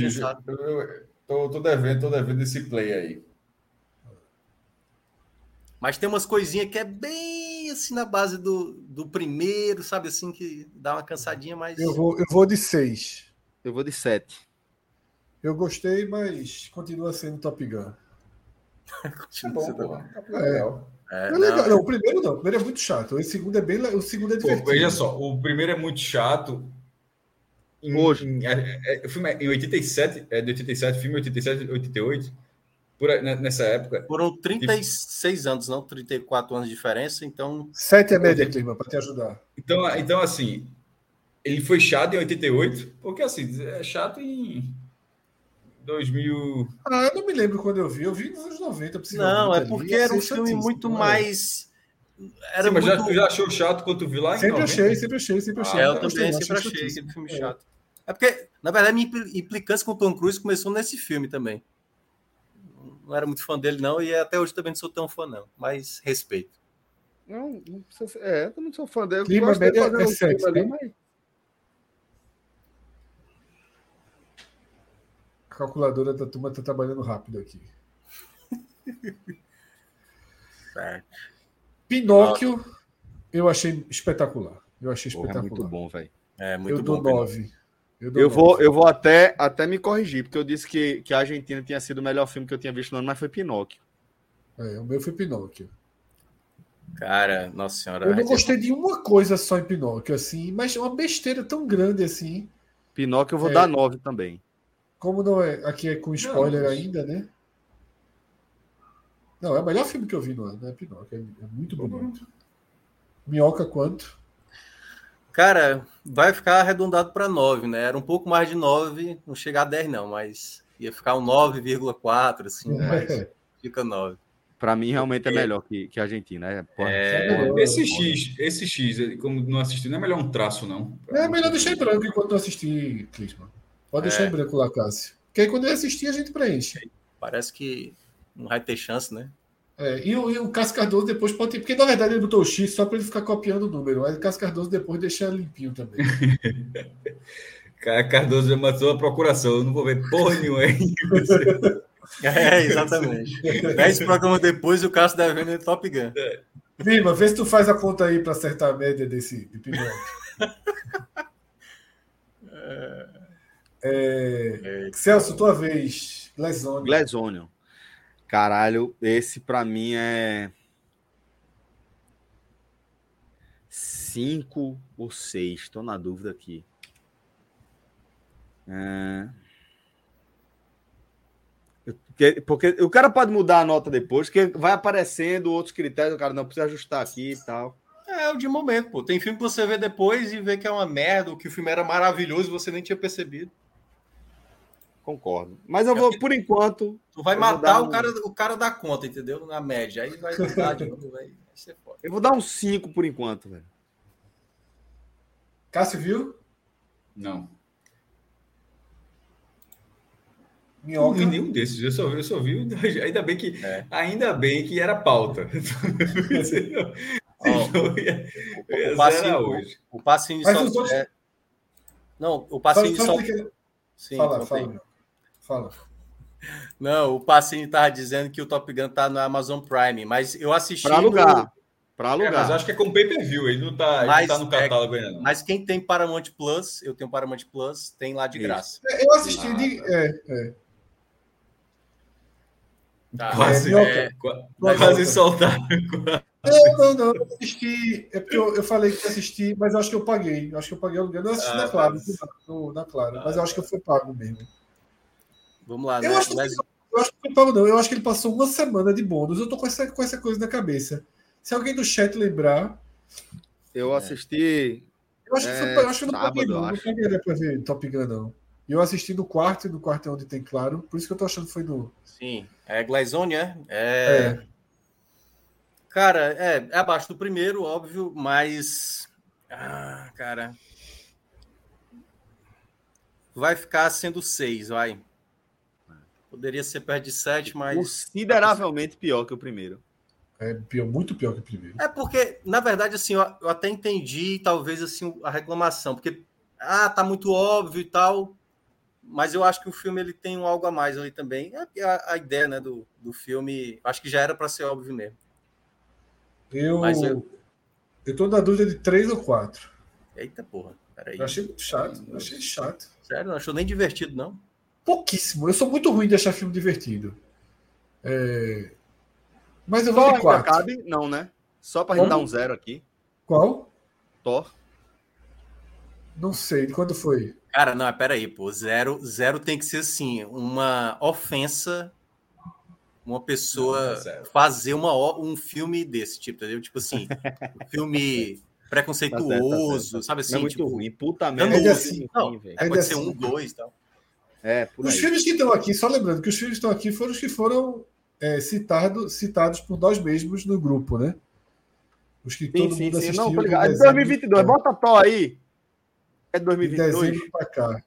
eu, tô, tô devendo, tô devendo esse play aí. Mas tem umas coisinhas que é bem assim na base do, do primeiro, sabe assim, que dá uma cansadinha, mas. Eu vou, eu vou de seis. Eu vou de sete. Eu gostei, mas continua sendo Top Gun. continua. É, é, é. Não. não. o primeiro não. O primeiro é muito chato. O segundo é bem. O segundo é divertido. Pô, veja só, o primeiro é muito chato. Em, Hoje. Em, é, é, o filme é em 87, é de 87, filme 87, 88 por, nessa época. Foram 36 e... anos, não 34 anos de diferença, então. Sete é média, clima, para te ajudar. Então, então, assim, ele foi chato em 88, porque assim, é chato em 2000. Ah, eu não me lembro quando eu vi, eu vi nos anos 90. Não, é porque ali, era um filme muito mais. Era Sim, mas muito... já, já achou chato quando tu viu lá? Sempre achei, sempre achei, sempre achei. Ah, eu, eu também sempre achei aquele filme é. chato. É porque, na verdade, minha implicância com o Tom Cruise começou nesse filme também não era muito fã dele, não, e até hoje também não sou tão fã, não, mas respeito. Não, não precisa, é, eu não sou fã dele. Clima gosto dele é, é sexo, ali, mas... A calculadora da turma está trabalhando rápido aqui. certo. Pinóquio, eu achei espetacular. Eu achei Porra, espetacular. É muito bom, velho. É muito eu bom. Eu dou nove. Eu, eu vou, eu vou até, até me corrigir, porque eu disse que, que a Argentina tinha sido o melhor filme que eu tinha visto no ano, mas foi Pinóquio. É, o meu foi Pinóquio. Cara, nossa senhora. Eu não gostei de uma coisa só em Pinóquio, assim, mas é uma besteira tão grande assim. Pinóquio eu vou é, dar nove também. Como não é, aqui é com spoiler não, ainda, né? Não, é o melhor filme que eu vi no ano, né? Pinóquio. É, é muito bonito. Minhoca quanto? Cara, vai ficar arredondado para 9, né? Era um pouco mais de 9, não chegar a 10 não, mas ia ficar um 9,4 assim, é. mas fica 9. Para mim realmente é melhor que, que a Argentina, é, é... Esse X, esse X, como não assisti, não é melhor um traço não. É melhor deixar em branco enquanto não assistir, Clisman. Pode deixar é. em branco lá, Cássio. Porque aí quando eu assistir a gente preenche. Parece que não vai ter chance, né? É, e, o, e o Cássio Cardoso depois pode ter, porque na verdade ele botou o X só para ele ficar copiando o número. Aí o Cássio Cardoso depois deixa limpinho também. Cardoso já matou a procuração, eu não vou ver porra nenhuma aí. é, exatamente. Dez programas depois o Cássio deve ver no Top Gun. É. Lima, vê se tu faz a conta aí para acertar a média desse de pimenta. é... Celso, tua vez. Glazonion. Glazonion. Caralho, esse para mim é. Cinco ou seis, estou na dúvida aqui. É... Porque, porque o cara pode mudar a nota depois, porque vai aparecendo outros critérios, o cara não precisa ajustar aqui e tal. É o de momento, pô. Tem filme que você vê depois e vê que é uma merda, ou que o filme era maravilhoso e você nem tinha percebido. Concordo. Mas eu vou, por enquanto. Tu vai matar um... o, cara, o cara da conta, entendeu? Na média. Aí vai mudar de novo, vai ser foda. Eu vou dar um 5 por enquanto, velho. Cássio viu? Não. Minhoca. Não, nenhum desses. Eu só, eu só vi. Ainda bem que, é. ainda bem que era pauta. o, passinho, hoje. o passinho só. Outros... É... Não, o passinho só. Que... Sim, fala, fala, fala. Não, o passinho estava dizendo que o Top Gun tá no Amazon Prime, mas eu assisti. Para alugar. No... Para alugar. É, mas acho que é com pay per view, ele não está tá no é catálogo é, ainda. Mas quem tem Paramount Plus, eu tenho Paramount Plus, tem lá de Isso. graça. Eu assisti de. É, é. Tá, quase, é, quase soltar. Não, não, não. Eu assisti. É porque eu, eu falei que assisti, mas eu acho que eu paguei. Eu acho que eu paguei aluguel. Não assisti ah, na Claro, mas... no, na Claro, ah, mas eu acho que eu fui pago mesmo. Vamos lá, eu né? Acho mas... que, eu acho que foi pago, não. Eu acho que ele passou uma semana de bônus. Eu tô com essa, com essa coisa na cabeça. Se alguém do chat lembrar. Eu assisti. Eu acho que, foi, eu acho que eu não paguei, não. Não paguei pra ver Top Gun, não. E eu assisti no quarto, e no quarto é onde tem claro. Por isso que eu tô achando que foi no. Sim. É Glazone, é? é? é. Cara, é, é abaixo do primeiro, óbvio, mas. Ah, cara. Vai ficar sendo seis, vai. Poderia ser perto de sete, mas. Consideravelmente pior que o primeiro. É pior, muito pior que o primeiro. É porque, na verdade, assim, eu, eu até entendi, talvez, assim, a reclamação, porque, ah, tá muito óbvio e tal, mas eu acho que o filme ele tem um algo a mais ali também. É a, a ideia né, do, do filme, acho que já era para ser óbvio mesmo. Eu, Mas eu... eu tô na dúvida de três ou quatro. Eita porra, peraí. Eu achei chato, eu achei chato. Sério, não achou nem divertido, não? Pouquíssimo. Eu sou muito ruim de achar filme divertido. É... Mas eu vou de quatro. Cabe? Não, né? Só para gente dar um zero aqui. Qual? Thor. Não sei, de quando foi? Cara, não, pera aí, pô. Zero, zero tem que ser assim, uma ofensa uma pessoa não, fazer uma, um filme desse tipo, entendeu? Tipo assim, um filme preconceituoso, tá certo, tá certo. sabe assim? Não é muito tipo, ruim, puta merda. É assim, não, é, pode ser assim. um, dois e tal. É, os filmes que estão aqui, só lembrando que os filmes que estão aqui foram os que foram é, citado, citados por nós mesmos no grupo, né? Os que sim, todo sim, mundo sim. assistiu. Não, É 2022, é. bota Thor aí. É 2022. De pra cá.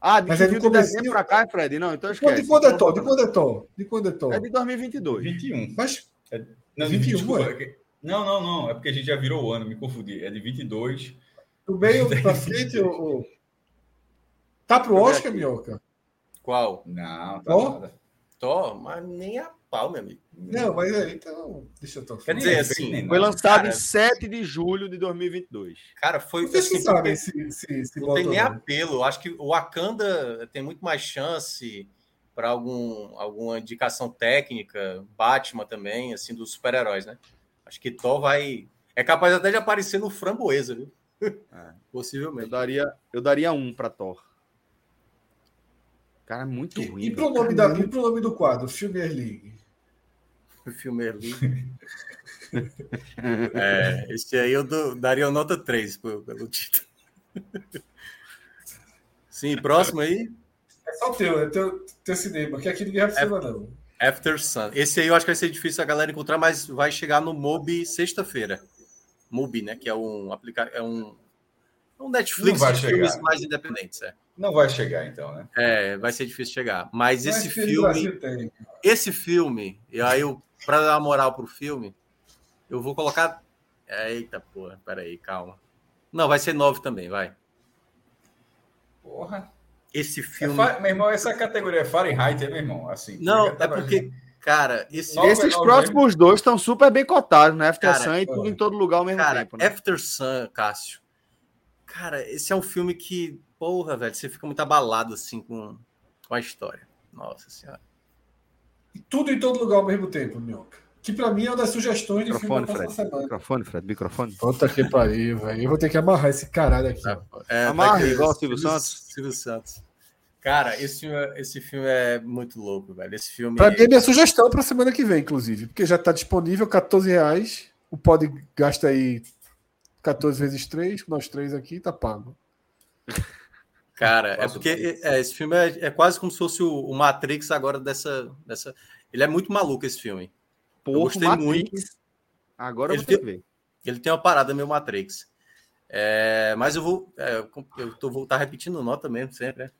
Ah, de, Mas é de dezembro para cá, Fred? Não, então esquece. De quando é Thor? De quando é Thor? De quando é Thor? É de 2022. 21. Mas... É, não, 21, desculpa, é? Não, não, não. É porque a gente já virou o ano, me confundi. É de 22. Do meio para frente, o... Tá pro Oscar, Minhoca? Qual? Não, tá Thor? nada. Thor, mas nem a pau, meu amigo. Não, mas aí, então, deixa eu tô Quer dizer, assim, foi lançado cara, em 7 de julho de 2022. Cara, foi. Vocês assim, sabem se, se, se não tem nem apelo. Eu acho que o Wakanda tem muito mais chance para algum, alguma indicação técnica, Batman também, assim, dos super-heróis, né? Acho que Thor vai. É capaz até de aparecer no Framboesa, viu? É. Possivelmente. Eu daria, eu daria um para Thor. Cara, muito e, ruim. E pro, nome da, e pro nome do quadro, Filmer League? Filmer League. é, esse aí eu do, daria nota 3 pelo, pelo título. Sim, próximo aí. É só o teu, é teu, teu cinema, que aqui ninguém vai precisar, não. After Sun. Esse aí eu acho que vai ser difícil a galera encontrar, mas vai chegar no MOBI sexta-feira. MOBI, né? Que é um aplicativo, é um, um Netflix de filmes mais independentes. É. Não vai chegar, então, né? É, vai ser difícil chegar. Mas, Mas esse filme. Esse filme, e aí pra dar moral pro filme, eu vou colocar. Eita, porra, peraí, calma. Não, vai ser nove também, vai. Porra. Esse é filme. É, meu irmão, essa categoria é Fahrenheit, é, meu irmão? Assim, não, é porque. Cara, esse... esses próximos dois estão super bem cotados, né? After cara, Sun e tudo em todo lugar ao mesmo cara, tempo. Né? After Sun, Cássio. Cara, esse é um filme que porra, velho, você fica muito abalado assim com, com a história. Nossa senhora. E tudo em todo lugar ao mesmo tempo, Minhoca. Que pra mim é uma das sugestões de microfone, filme Fred. semana. Microfone, Fred, microfone. Puta que pariu, velho. Eu vou ter que amarrar esse caralho aqui. É, Amarra tá igual o Silvio Santos. Silvio Santos. Cara, esse filme, esse filme é muito louco, velho. Esse filme. Pra mim é minha sugestão pra semana que vem, inclusive. Porque já tá disponível, 14 reais. O pod gasta aí 14 vezes 3, nós três aqui, tá pago. Cara, é porque é, esse filme é, é, quase como se fosse o, o, Matrix agora dessa, dessa. Ele é muito maluco esse filme. Porra, eu gostei Matrix. muito. Agora ele tem, ver. Ele tem uma parada meio Matrix. É, mas eu vou. É, eu tô, vou estar tá repetindo nota mesmo, sempre. É.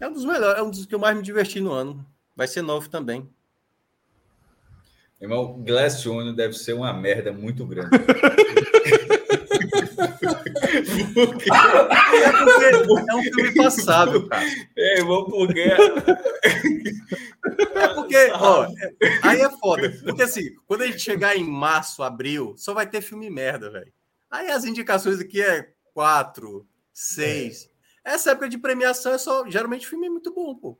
é um dos melhores, é um dos que eu mais me diverti no ano. Vai ser novo também. Irmão, Glass Onion deve ser uma merda muito grande. porque... É porque é um filme passável, cara. É, irmão, porque. É porque, ó, aí é foda. Porque assim, quando a gente chegar em março, abril, só vai ter filme merda, velho. Aí as indicações aqui é quatro, seis. É. Essa época de premiação é só geralmente filme muito bom, pô.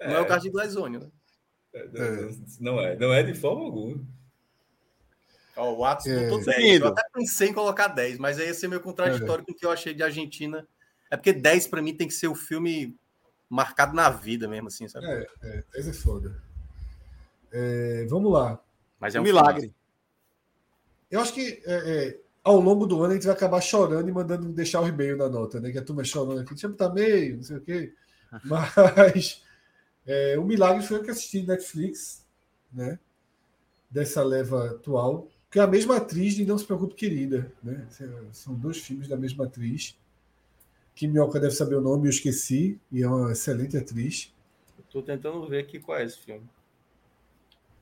Não é, é o caso de Glazone, né? É, não é, não é de forma alguma. Ó, o Atos é. botou 10. Eu até pensei em colocar 10, mas aí ia ser meio contraditório é. com o que eu achei de Argentina. É porque 10 para mim tem que ser o filme marcado na vida mesmo, assim, sabe? É, é 10 é foda. É, vamos lá. Mas é um milagre. Filme. Eu acho que é, é, ao longo do ano a gente vai acabar chorando e mandando deixar o e-mail na nota, né? Que a turma chorando aqui, deixa eu botar meio, não sei o quê. Mas é, o milagre foi o que assisti Netflix, né? Dessa leva atual, que é a mesma atriz de Não Se Preocupe Querida, né? São dois filmes da mesma atriz. Kim Mioca deve saber o nome, eu esqueci, e é uma excelente atriz. Estou tentando ver aqui qual é esse filme.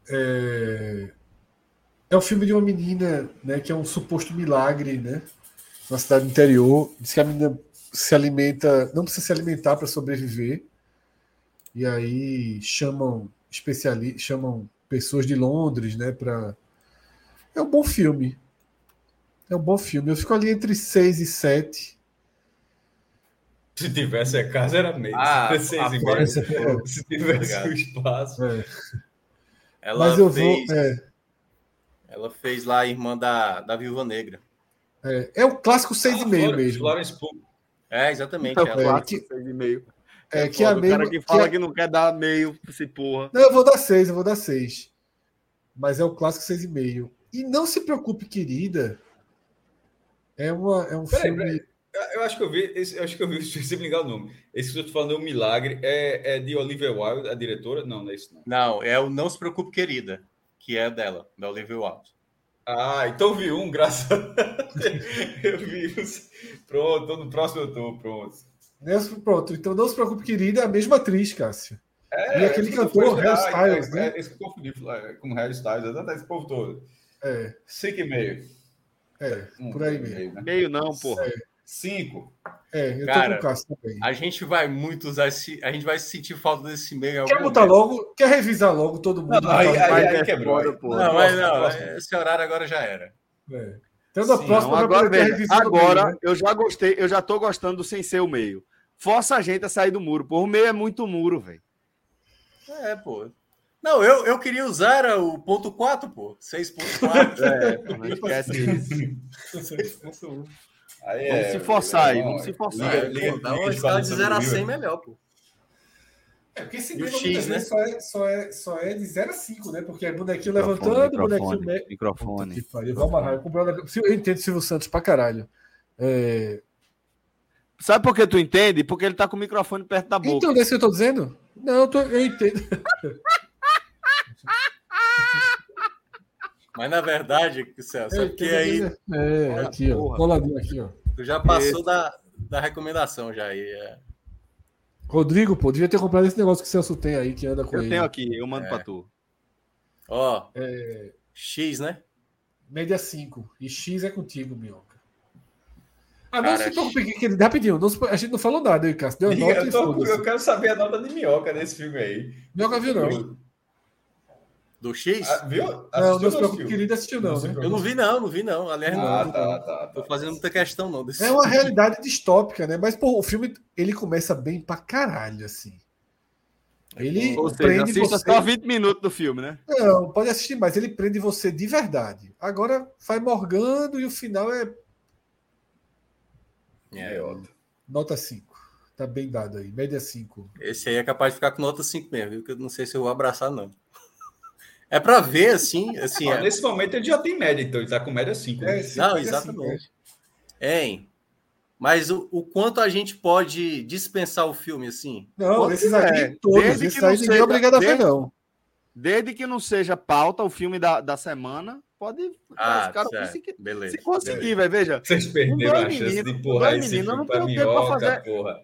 É... É o filme de uma menina, né, que é um suposto milagre, né? Na cidade interior. Diz que a menina se alimenta, não precisa se alimentar para sobreviver. E aí chamam especialistas, chamam pessoas de Londres, né, para É um bom filme. É um bom filme. Eu fico ali entre 6 e 7. Se tivesse a casa, era meio. Ah, seis e meio. Se tivesse o espaço. É. Mas eu fez... vou. É. Ela fez lá a irmã da, da Viúva Negra. É, é o clássico 6,5 ah, mesmo. Florence Pugh. É, exatamente. Então, é, clássico 6,5. É, é que é a mesma, o cara que fala que, que, não quer dar meio, se porra. Não, eu vou dar 6, eu vou dar 6. Mas é o clássico 6,5. E não se preocupe, querida. É, uma, é um peraí, filme. Peraí. Eu acho que eu vi, esse, eu acho que eu vi, se me ligar o nome. Esse que eu tô falando é um milagre. É, é de Olivia Wilde, a diretora? Não, não é isso. Não, não é o Não Se Preocupe, Querida que é dela, da Olivia Wilde. Ah, então vi um, graças a Eu vi os. Pronto, no próximo eu tô, pronto. Pronto, então não se preocupe, querida, é a mesma atriz, Cássio. É, e aquele cantor, Harry Styles, né? É, esse que eu confundi com Harry Styles, exatamente esse povo todo. É. Cinco e meio. É, por aí mesmo. Meio, né? meio não, porra. É. Cinco. É, eu Cara, tô com o Cássio também. A gente vai muito usar esse. A gente vai sentir falta desse meio. Quer botar logo? Quer revisar logo todo mundo? Não, aí, aí, aí, quebrou. Não, mas não, esse horário agora já era. É. Então, da próxima, agora, agora meio, né? eu já gostei, eu já tô gostando do sem ser o meio. Força a gente a sair do muro. Por o meio é muito muro, velho. É, pô. Não, eu, eu queria usar o ponto 4, pô. 6.4. é, não esquece isso. Aí vamos é, se forçar aí, vamos se forçar. Liga, liga, dá uma escala de 0 a 100 melhor, pô. É, porque esse nível X, né? só, é, só, é, só é de 0 a 5, né? Porque é bonequinho microfone, levantando, microfone, bonequinho. Microfone. Puta, vou amarrar. Eu, eu entendo Silvio Santos pra caralho. É... Sabe por que tu entende? Porque ele tá com o microfone perto da boca. Então, é isso que eu tô dizendo? Não, eu, tô, eu entendo. Mas na verdade, Celso, é porque aí. É, aqui, ó. Coladinho aqui, ó. Tu já passou da, da recomendação já aí. É. Rodrigo, pô, devia ter comprado esse negócio que o Celso tem aí, que anda com eu ele. Eu tenho aqui, eu mando é. pra tu. Ó, é... X, né? Média 5. E X é contigo, Minhoca. Ah, não Cara, se preocupe, que, rapidinho, não, a gente não falou nada aí, Cássio. Deu nota eu, tô, eu quero saber a nota de Minhoca nesse filme aí. Minhoca viu, não. Do X? Ah, viu? Assistiu não, não se preocupe, assistiu não, né? Eu não vi não, não vi não. Aliás, ah, não. Tá, tá, tá, Tô fazendo muita questão não. Desse... É uma realidade distópica, né? Mas, pô, o filme, ele começa bem pra caralho, assim. Ele Ou seja, prende você... só 20 minutos do filme, né? Não, pode assistir mais. Ele prende você de verdade. Agora vai morgando e o final é... É, é Nota 5. Tá bem dado aí. Média 5. Esse aí é capaz de ficar com nota 5 mesmo, viu? Que eu não sei se eu vou abraçar, não. É para ver, assim. assim ah, é... Nesse momento ele já tem média, então ele está com média 5. Né? É, Não, exatamente. É, hein? Mas o, o, quanto a gente pode dispensar o filme, assim? Não, esses aqui é, todos, desde que não seja, é obrigado a ver, não. Desde que não seja pauta o filme da, da semana, Pode. Ah, cara, se, Beleza. se conseguir, velho, veja. Vocês perderam a chance menino, de empurrar dois esse menino, eu filme não pra tenho tempo pra minhoca, fazer- porra.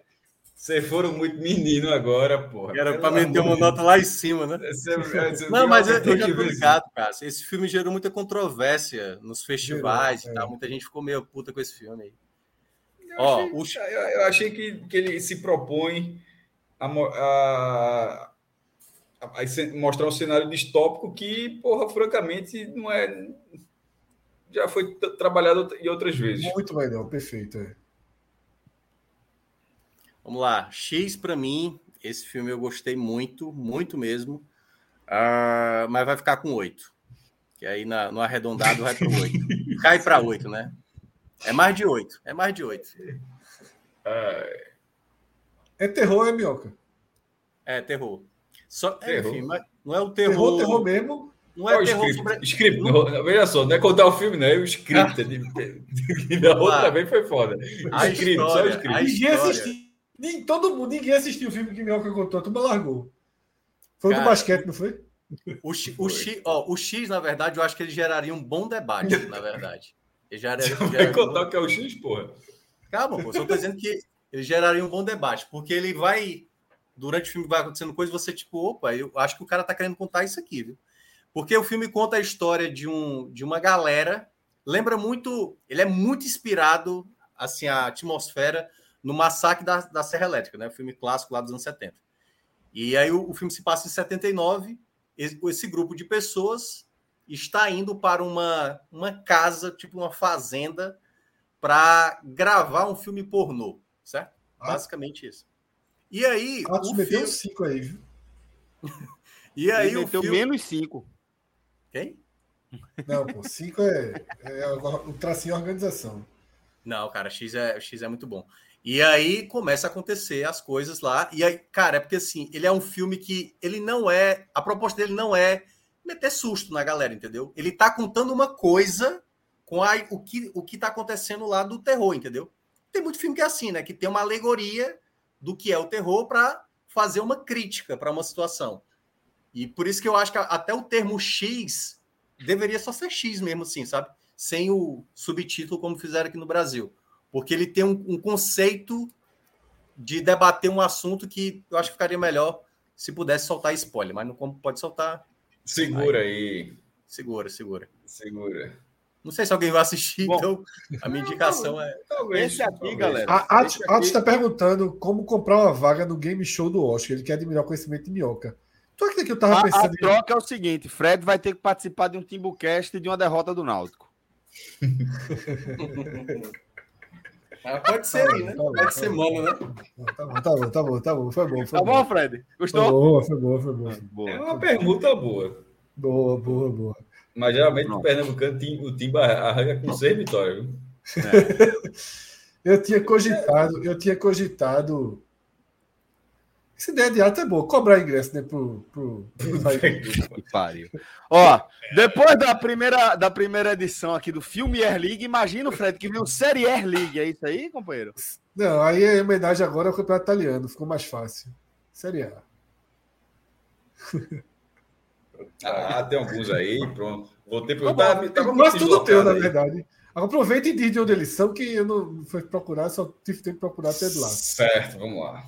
Vocês foram muito menino agora, porra. Era pra meter uma nota lá em cima, né? Você- você- Não, mas eu, eu já que tô ver ligado, cara. Esse filme gerou muita controvérsia nos festivais Gerou, e tal. é. Muita gente ficou meio puta com esse filme aí. Eu Ó, achei, o eu, eu achei que, que ele se propõe a, a- a- a mostrar um cenário distópico que, porra, francamente, não é. Já foi trabalhado em outras vezes. Muito melhor, perfeito. É. Vamos lá. X pra mim, esse filme eu gostei muito, muito mesmo. Ah, mas vai ficar com 8. Que aí na- no arredondado vai pro 8. Cai pra 8, né? É mais de 8. É mais de 8. É terror, é minhoca? É terror. Só, é, Terror. enfim, mas não é o Terror, terror. terror, mesmo. Não é o terror script? sobre. Script, não- veja só, não é contar o filme, não, é o script. de- de- da outra vez foi foda. A Script, só o história, script. a Ninguém história. assistiu. Nem, todo mundo, ninguém assistiu o filme que Minhoca contou, a turma largou. Foi o do Cara, basquete, não foi? O, X, o, X, ó, o X, na verdade, eu acho que ele geraria um bom debate, na verdade. Ele geraria, Vai geraria um contar o que é o X, porra. Calma, pô, só tô dizendo que ele geraria um bom debate, porque ele vai. Durante o filme vai acontecendo coisa, você, tipo, opa, eu acho que o cara tá querendo contar isso aqui, viu? Porque o filme conta a história de, um, de uma galera. Lembra muito. Ele é muito inspirado, assim, a atmosfera no Massacre da, da Serra Elétrica, né? O filme clássico lá dos anos 70. E aí o, o filme se passa em 79. Esse, esse grupo de pessoas está indo para uma, uma casa, tipo uma fazenda, para gravar um filme pornô, certo? Ah. Basicamente isso. E aí, Atos o meteu filme, cinco aí, viu? e aí Ele o meteu filme... menos cinco. Quem? Não, pô, cinco é, é o tracinho organização. Não, cara, X é, X é muito bom. E aí começa a acontecer as coisas lá. E aí, cara, é porque assim, ele é um filme que ele não é. A proposta dele não é meter susto na galera, entendeu? Ele tá contando uma coisa com a, o, que, o que tá acontecendo lá do terror, entendeu? Tem muito filme que é assim, né? Que tem uma alegoria do que é o terror para fazer uma crítica para uma situação. E por isso que eu acho que até o termo X deveria só ser X mesmo, assim, sabe? Sem o subtítulo como fizeram aqui no Brasil. Porque ele tem um, um conceito de debater um assunto que eu acho que ficaria melhor se pudesse soltar spoiler, mas não como pode soltar. Segura aí. Segura, segura. Segura. Não sei se alguém vai assistir, Bom. então a minha indicação é. Talvez. Esse aqui, talvez. galera. A Atos aqui- está perguntando como comprar uma vaga no game show do Oscar. Ele quer admirar o conhecimento de minhoca. Tu acredita que eu tava A, a pensando em... troca é o seguinte: Fred vai ter que participar de um Timbucast e de uma derrota do Náutico. Ah, pode ser aí, né? Tá bom, Pode tá ser bom. mano, né? Tá bom, tá bom, tá bom, tá bom. Foi bom, foi Tá bom, Fred? Foi Gostou? boa, foi boa, foi boa. É Boa. uma pergunta boa. Boa, boa, boa. Mas geralmente Pronto. o Pernambucano, o Timba arranca com seis vitórias, viu? Eu tinha cogitado, eu tinha cogitado. Essa ideia de ato é boa, cobrar ingresso, né? Pro, pro, pro... Pariu. Ó, depois da primeira, da primeira edição aqui do filme Air League, imagina o Fred que viu Série Air League. É isso aí, companheiro? Não, aí é homenagem agora ao campeonato italiano, ficou mais fácil. Série A. Ah, tem alguns aí, pronto. Voltei Tá para bom, tá, tá quase tudo teu, na aí. verdade. Aproveita e diz de onde eles são, que eu não fui procurar, só tive tempo de procurar até de lá. Certo, vamos lá.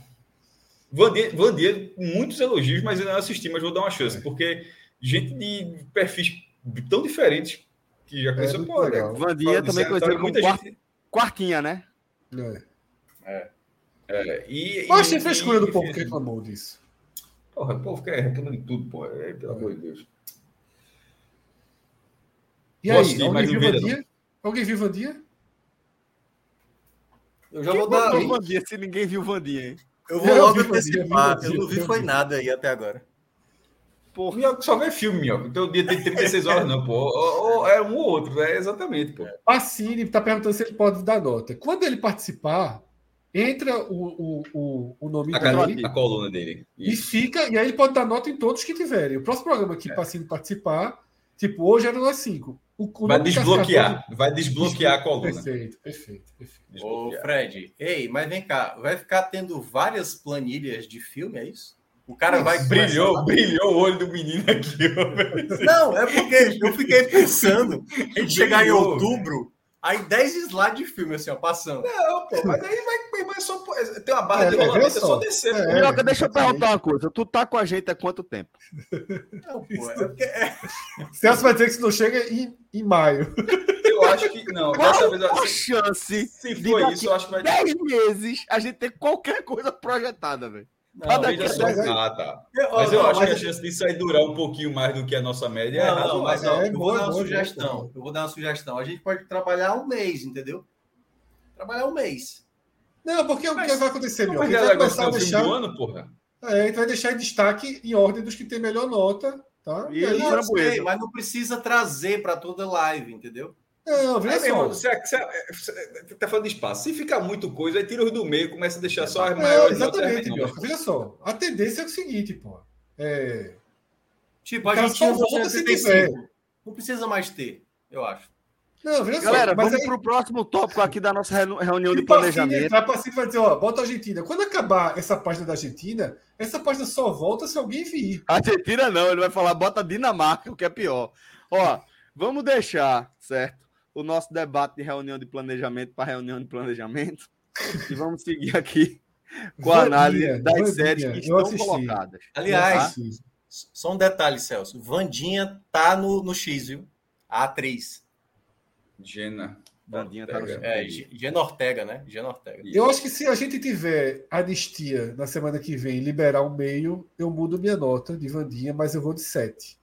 Vandia, muitos elogios, mas eu não assisti, mas vou dar uma chance, porque gente de perfis tão diferentes que já conheceu, muito pô, legal. né? De também conhecido tá, como muita quarto- gente- Quartinha, né? É. é, e, Eu achei e- frescura do e- povo que reclamou disso. Porra, o povo quer reclamar de tudo, porra. É, pelo amor de Deus. E aí, alguém mas viu Vandia? Alguém viu Vandia? Eu já Quem vou dar. Vandia se ninguém viu Vandia, hein? Eu vou Eu logo vi, eu vi, antecipar. eu vi, Eu não vi foi nada aí até agora. Porra, Minhoca só vê filme, Minhoca. Então o dia tem 36 horas, não, pô. Ou, ou é um ou outro, é exatamente, pô. Pacini está perguntando se ele pode dar nota. Quando ele participar, entra o, o, o, o nome A, dele cara- a coluna dele. e Isso. fica, e aí ele pode dar nota em todos que tiverem. O próximo programa que É. Pacini participar, tipo, hoje era nós cinco. O, o Vai nome de desbloquear. Cascador- Vai desbloquear a coluna. Perfeito, perfeito, perfeito. Ô. Fred, ei, mas vem cá, vai ficar tendo várias planilhas de filme, é isso? O cara vai. Brilhou, brilhou o olho do menino aqui. Não, é porque eu fiquei pensando em chegar em outubro Aí 10 slides de filme, assim, ó, passando. Não, pô, mas aí vai, vai só. Tem uma barra é, de rolamento, é só descer. É, Minhoca, deixa eu perguntar uma coisa. Tu tá com a gente há quanto tempo? Não, pô, é. É. Celso vai dizer que se não chega em, em maio. Eu acho que. Não, Qual dessa vez. A chance se for isso, eu acho que vai. 10 meses a gente ter qualquer coisa projetada, velho. Não, só. Ah, tá. Mas eu acho mas... que a chance disso aí durar um pouquinho mais do que a nossa média é não, é não, mas ó, é, eu vou dar uma sugestão. Eu vou dar uma sugestão. A gente pode trabalhar um mês, entendeu? Trabalhar um mês. Não, porque mas, o que vai acontecer, meu? A gente vai começar a deixar. Do ano, porra. É, a gente vai deixar em destaque em ordem dos que tem melhor nota, tá? E, e aí, não, sei, mas não precisa trazer para toda live, entendeu? Não, veja é, só. Você, você, você, tá falando de espaço. Se ficar muito coisa, aí tira os do meio, começa a deixar só as maiores. Exatamente, notas, veja só. A tendência é o seguinte, pô. É... Tipo, a gente só volta se tiver. Não precisa mais ter, eu acho. Não, veja Galera, só, vamos aí... para o próximo tópico aqui da nossa reunião de tipo assim, planejamento. Entrar para vai dizer, ó, bota a Argentina. Quando acabar essa página da Argentina, essa página só volta se alguém vir. Argentina não, ele vai falar, bota Dinamarca, o que é pior. Ó, vamos deixar, certo? O nosso debate de reunião de planejamento para reunião de planejamento. e vamos seguir aqui com a análise das séries que estão colocadas. Aliás, tá? só um detalhe, Celso. Vandinha tá no, no X, viu? A atriz. Gena. Vandinha tá no X. É, Gena Ortega, né? Gena Ortega. Eu acho que se a gente tiver anistia na semana que vem liberar o meio, eu mudo minha nota de Vandinha, mas eu vou de 7.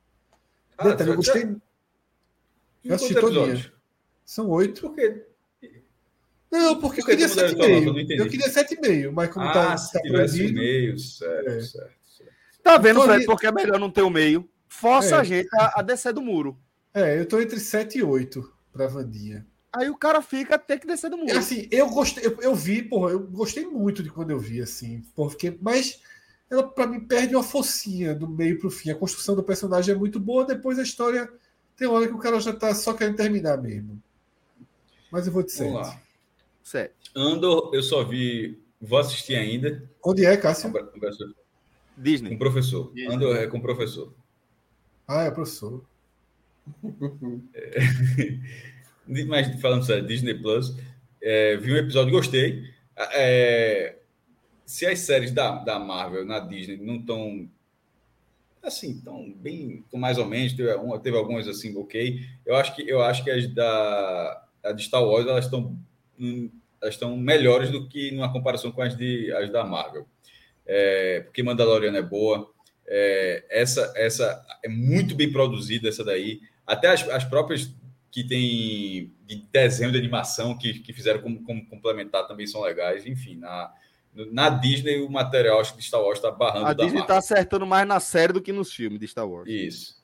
Ah, detalhe, eu gostei. Eu assisti todinha. São oito. Por quê? Não, porque eu queria sete e meio. Eu queria sete e meio, mas como ah, tá, se tá tivesse meio, certo, é. certo, certo, Tá vendo, Fred, ali... porque é melhor não ter o meio. Força é. a gente a, a, descer do muro. É, eu tô entre sete e oito pra Vandinha. Aí o cara fica ter que descer do muro. Assim, eu gostei, eu, eu, vi, porra, eu gostei muito de quando eu vi, assim, porque, mas ela para mim perde uma focinha do meio pro fim. A construção do personagem é muito boa, depois a história tem hora que o cara já tá só querendo terminar mesmo. Mas eu vou de 7. Vamos lá. 7. Andor, eu só vi. Vou assistir ainda. Onde é, Cássio? Disney. Com o professor. Disney. Andor é com o professor. Ah, é professor. é... Mas falando sério, Disney Plus. É, vi um episódio e gostei. É, se as séries da, da Marvel na Disney não estão assim, tão bem, tão mais ou menos, teve, teve algumas assim, ok. Eu acho que eu acho que as da a de Star Wars elas estão elas estão melhores do que numa comparação com as de as da Marvel. É, porque Mandalorian é boa, é, essa essa é muito bem produzida essa daí. Até as, as próprias que tem de desenho de animação que, que fizeram como, como complementar também são legais. Enfim, na, na Disney o material acho que de Star Wars está barrando. A Disney está acertando mais na série do que nos filmes de Star Wars. Isso.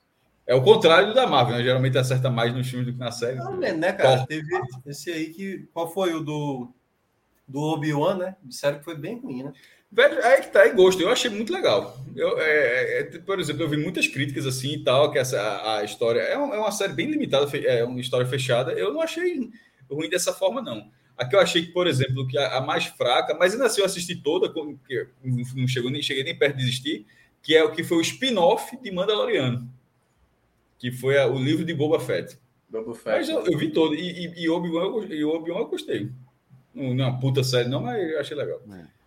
É o contrário da Marvel, né? Geralmente acerta mais nos filmes do que na série. Não, né, cara? Teve esse aí que. Qual foi o do. Do Obi-Wan, né? Disseram que foi bem ruim, né? Velho, aí que tá em gosto. Eu achei muito legal. Eu, é, é, por exemplo, eu vi muitas críticas assim e tal, que essa, a, a história é, uma, é uma série bem limitada, é uma história fechada. Eu não achei ruim dessa forma, não. Aqui eu achei que, por exemplo, que a, a mais fraca, mas ainda assim eu assisti toda, que não chegou nem, cheguei nem perto de desistir, que é o que foi o spin-off de Mandaloriano que foi a, o livro de Boba Fett. Boba Fett. Mas eu, eu vi todo. E, e, e Obi-Wan eu, Obi eu gostei. Não, não é uma puta série, não, mas eu achei legal. É.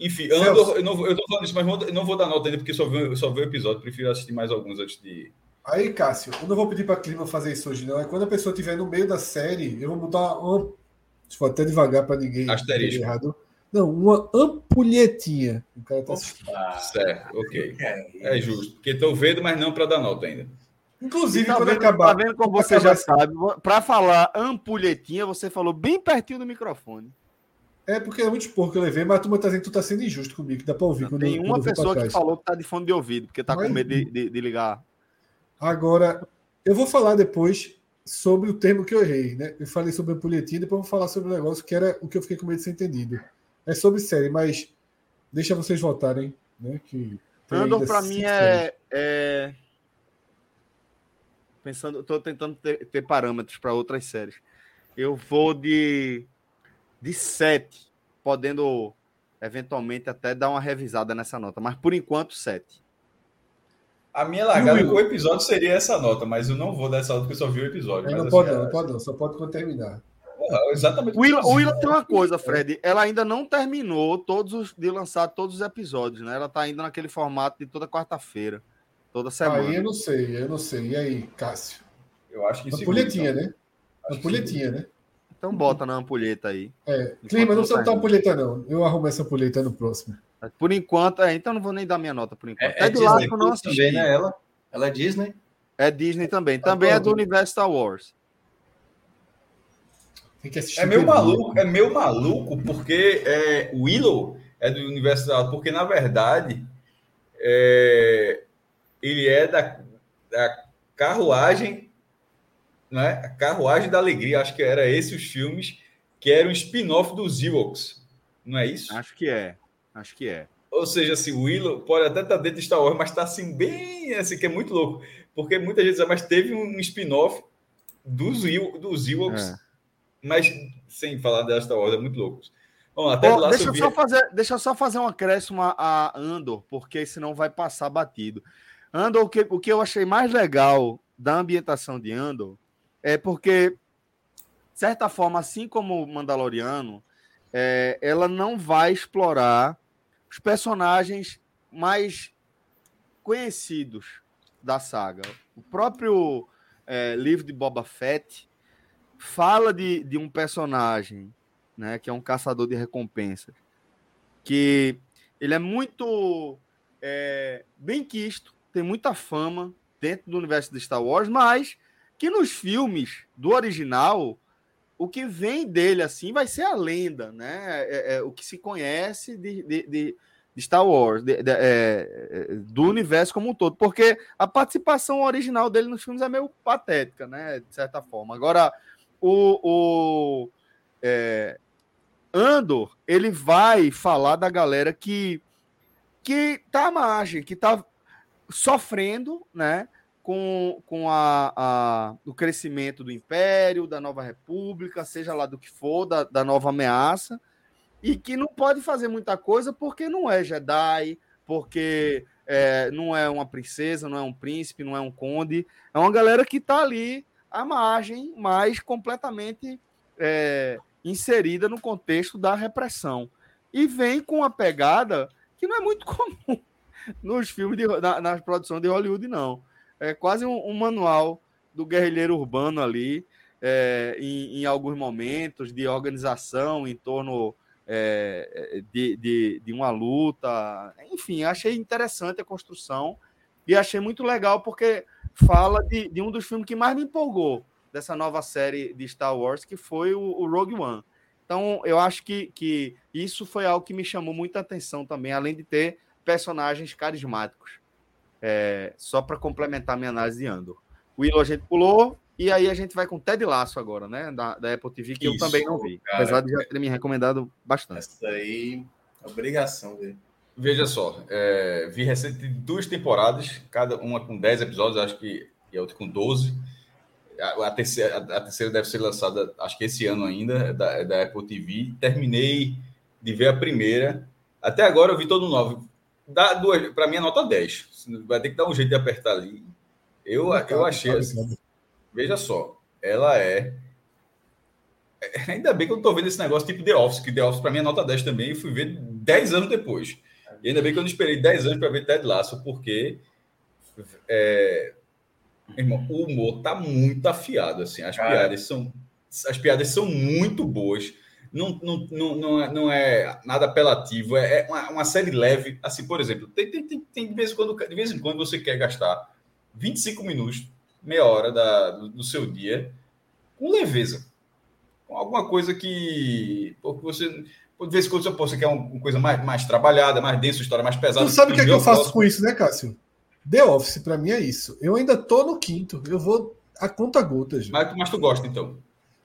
Enfim, Andor, eu, não, eu tô falando isso, mas eu não vou dar nota ainda, porque só vi, só vi o episódio. Prefiro assistir mais alguns antes de. Aí, Cássio, eu não vou pedir para Clima fazer isso hoje, não. É quando a pessoa estiver no meio da série, eu vou mudar uma. Se for até devagar para ninguém. Asterisco. Errado. Não, uma ampulhetinha. O cara tá Certo, ok. É, é justo. Porque estou vendo, mas não para dar nota ainda. Inclusive, tá quando vendo, acabar. Tá vendo como você já sabe, para falar ampulhetinha, você falou bem pertinho do microfone. É porque é muito pouco que eu levei, mas a turma tá dizendo que tu tá sendo injusto comigo, dá para ouvir. Não, tem uma pessoa que falou que tá de fone de ouvido, porque tá mas... com medo de, de, de, ligar. Agora, eu vou falar depois sobre o termo que eu errei, né? Eu falei sobre ampulhetinha, depois eu vou falar sobre o negócio que era o que eu fiquei com medo de ser entendido. É sobre série, mas deixa vocês votarem, né? Que Andor, para mim, é, é pensando, estou tentando ter, ter parâmetros para outras séries. Eu vou de de sete, podendo eventualmente até dar uma revisada nessa nota, mas por enquanto 7. A minha largada com o episódio seria essa nota, mas eu não vou dar essa nota porque eu só vi o episódio. Não assim, pode, não, é... pode não, só pode quando terminar. exatamente. O Willa, o Willa tem uma coisa, Fred. Ela ainda não terminou todos os, de lançar todos os episódios, né? Ela tá ainda naquele formato de toda quarta-feira, toda semana. Aí eu não sei, eu não sei. E aí, Cássio? Eu acho que Ampulhetinha, né? Ampulhetinha, né? Então bota na ampulheta aí. É, clima, não precisa botar ampulheta, não. Eu arrumo essa ampulheta no próximo. Por enquanto, é, então não vou nem dar minha nota por enquanto. É, é, de lá que eu não assisti. Também, né, ela? ela é Disney? É Disney também. Também é do universo Star Wars. Tem que assistir. É meio maluco, é meio maluco, porque é, Willow é do universo Star Wars, porque na verdade é, ele é da, da carruagem né? A Carruagem da Alegria, acho que era esse os filmes que eram um spin-off dos Ewoks, não é isso? Acho que é, acho que é. Ou seja, assim, o Willow pode até estar tá dentro de Star Wars, mas está assim, bem assim, que é muito louco. Porque muita gente diz, mas teve um spin-off dos, dos Ewoks, é. mas sem falar da Star Wars, é muito louco. Bom, até Bom, deixa, eu só fazer, deixa eu só fazer um acréscimo a, a Andor, porque senão vai passar batido. Andor, o que, o que eu achei mais legal da ambientação de Andor é porque, de certa forma, assim como o Mandaloriano, é, ela não vai explorar os personagens mais conhecidos da saga. O próprio é, livro de Boba Fett fala de, de um personagem, né, que é um caçador de recompensas, que ele é muito é, bem quisto, tem muita fama dentro do universo de Star Wars, mas que nos filmes do original, o que vem dele assim vai ser a lenda, né? É, é, o que se conhece de, de, de, de Star Wars, de, é, do universo como um todo, porque a participação original dele nos filmes é meio patética, né? De certa forma. Agora, o, o é, Andor, ele vai falar da galera que que tá à margem, que tá sofrendo, né? com, com a, a, o crescimento do Império, da Nova República, seja lá do que for, da, da nova ameaça, e que não pode fazer muita coisa porque não é Jedi, porque é, não é uma princesa, não é um príncipe, não é um conde. É uma galera que está ali à margem, mas completamente é, inserida no contexto da repressão. E vem com uma pegada que não é muito comum nos filmes, de, na, na produção de Hollywood, não é quase um, um manual do guerrilheiro urbano ali, é, em, em, alguns momentos de organização em torno é, de, de, de, uma luta. Enfim, achei interessante a construção e achei muito legal porque fala de, de, um dos filmes que mais me empolgou dessa nova série de Star Wars, que foi o, o Rogue One. Então, eu acho que, que isso foi algo que me chamou muita atenção também, além de ter personagens carismáticos. É, só para complementar minha análise de Andor. O Willow a gente pulou, e aí a gente vai com Ted Laço agora, né? Da, da Apple TV, que Isso, eu também não vi. Cara, apesar de já ter me recomendado bastante. Essa aí, obrigação ver. Veja só, é, vi recente duas temporadas, cada uma com 10 episódios, acho que e a outra com 12. A, a, terceira, a, a, terceira deve ser lançada, acho que esse ano ainda, é da, é da Apple TV. Terminei de ver a primeira. Até agora eu vi todo novo. Dá duas, para mim é nota 10. Vai ter que dar um jeito de apertar ali. Eu, eu achei assim. Veja só, ela é. Ainda bem que eu estou vendo esse negócio tipo The Office, que The Office para mim é nota 10 também, e fui ver 10 anos depois. E ainda bem que eu não esperei 10 anos para ver Ted Lasso, porque é, irmão, o humor tá muito afiado. Assim, as piadas são as piadas são muito boas não, não, não, não, é, não é nada apelativo, é, é uma, uma, série leve. Assim, por exemplo, tem, tem, tem, tem, de, vez em quando, de vez em quando você quer gastar 25 minutos, meia hora da, do, do seu dia com leveza. Com alguma coisa que. Porque você. De vez em quando você quer uma coisa mais, mais trabalhada, mais densa, história mais pesada. Tu sabe o que, é que eu faço com isso, né, Cássio? The Office, para mim, é isso. Eu ainda tô no quinto. Eu vou a conta gotas. Mas, mas tu gosta, então?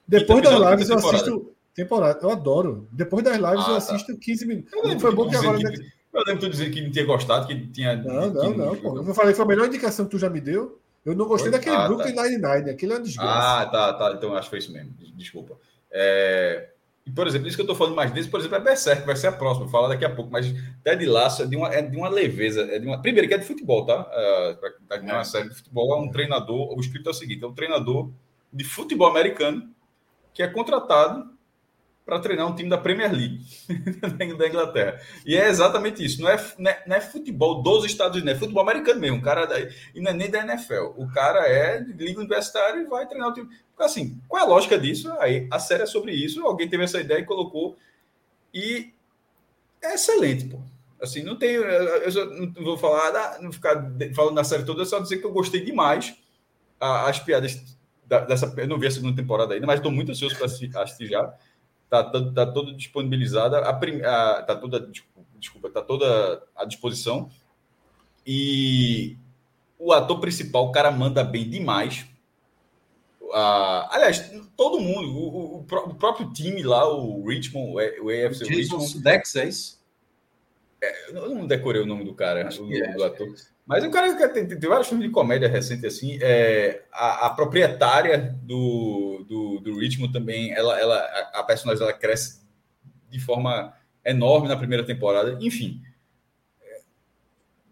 Depois das lives eu assisto temporada. Eu adoro. Depois das lives ah, eu tá. assisto tá. 15 minutos. Eu foi bom que agora. Que, eu lembro tu dizer que não tinha gostado, que tinha. Não, não, que, não. Pô. Eu falei que foi a melhor indicação que tu já me deu. Eu não gostei foi? daquele ah, Brooklyn tá. Nine-Nine. Aquele é uma desgraça. Ah, tá, tá. Então acho que foi isso mesmo. Desculpa. É... por exemplo, isso que eu estou falando mais disso, por exemplo, é Berserk, vai ser a próxima, vou falar daqui a pouco, mas Ted Lasso é de uma, é de uma leveza, é de uma... Primeiro que é de futebol, tá? Quem tá uma série de futebol, é um treinador, o escrito é o seguinte, é um treinador de futebol americano que é contratado para treinar um time da Premier League da Inglaterra. E é exatamente isso. Não é, não é, não é, futebol dos Estados Unidos, é futebol americano mesmo. O cara da, e não é nem da NFL. O cara é de liga universitária e vai treinar o time. Assim, qual é a lógica disso? Aí a série é sobre isso. Alguém teve essa ideia e colocou. E é excelente, pô. Assim, não tenho. Eu não vou falar, não ficar falando da série toda, só dizer que eu gostei demais as piadas dessa. Eu não vi a segunda temporada ainda, mas estou muito ansioso para assistir já tá, tá, tá toda disponibilizada, a, a, tá toda, desculpa, tá toda à disposição. E o ator principal, o cara manda bem demais. Ah, aliás, todo mundo, o, o, o, próprio time lá, o Richmond, o AFC Jason Richmond. Sudex, é isso? É, eu não decorei o nome do cara, o nome é, do ator. Mas o cara que tem, tem, vários filmes de comédia recentes assim. É, a, a proprietária do, do, do ritmo também, ela, ela, a, a personagem ela cresce de forma enorme na primeira temporada. Enfim,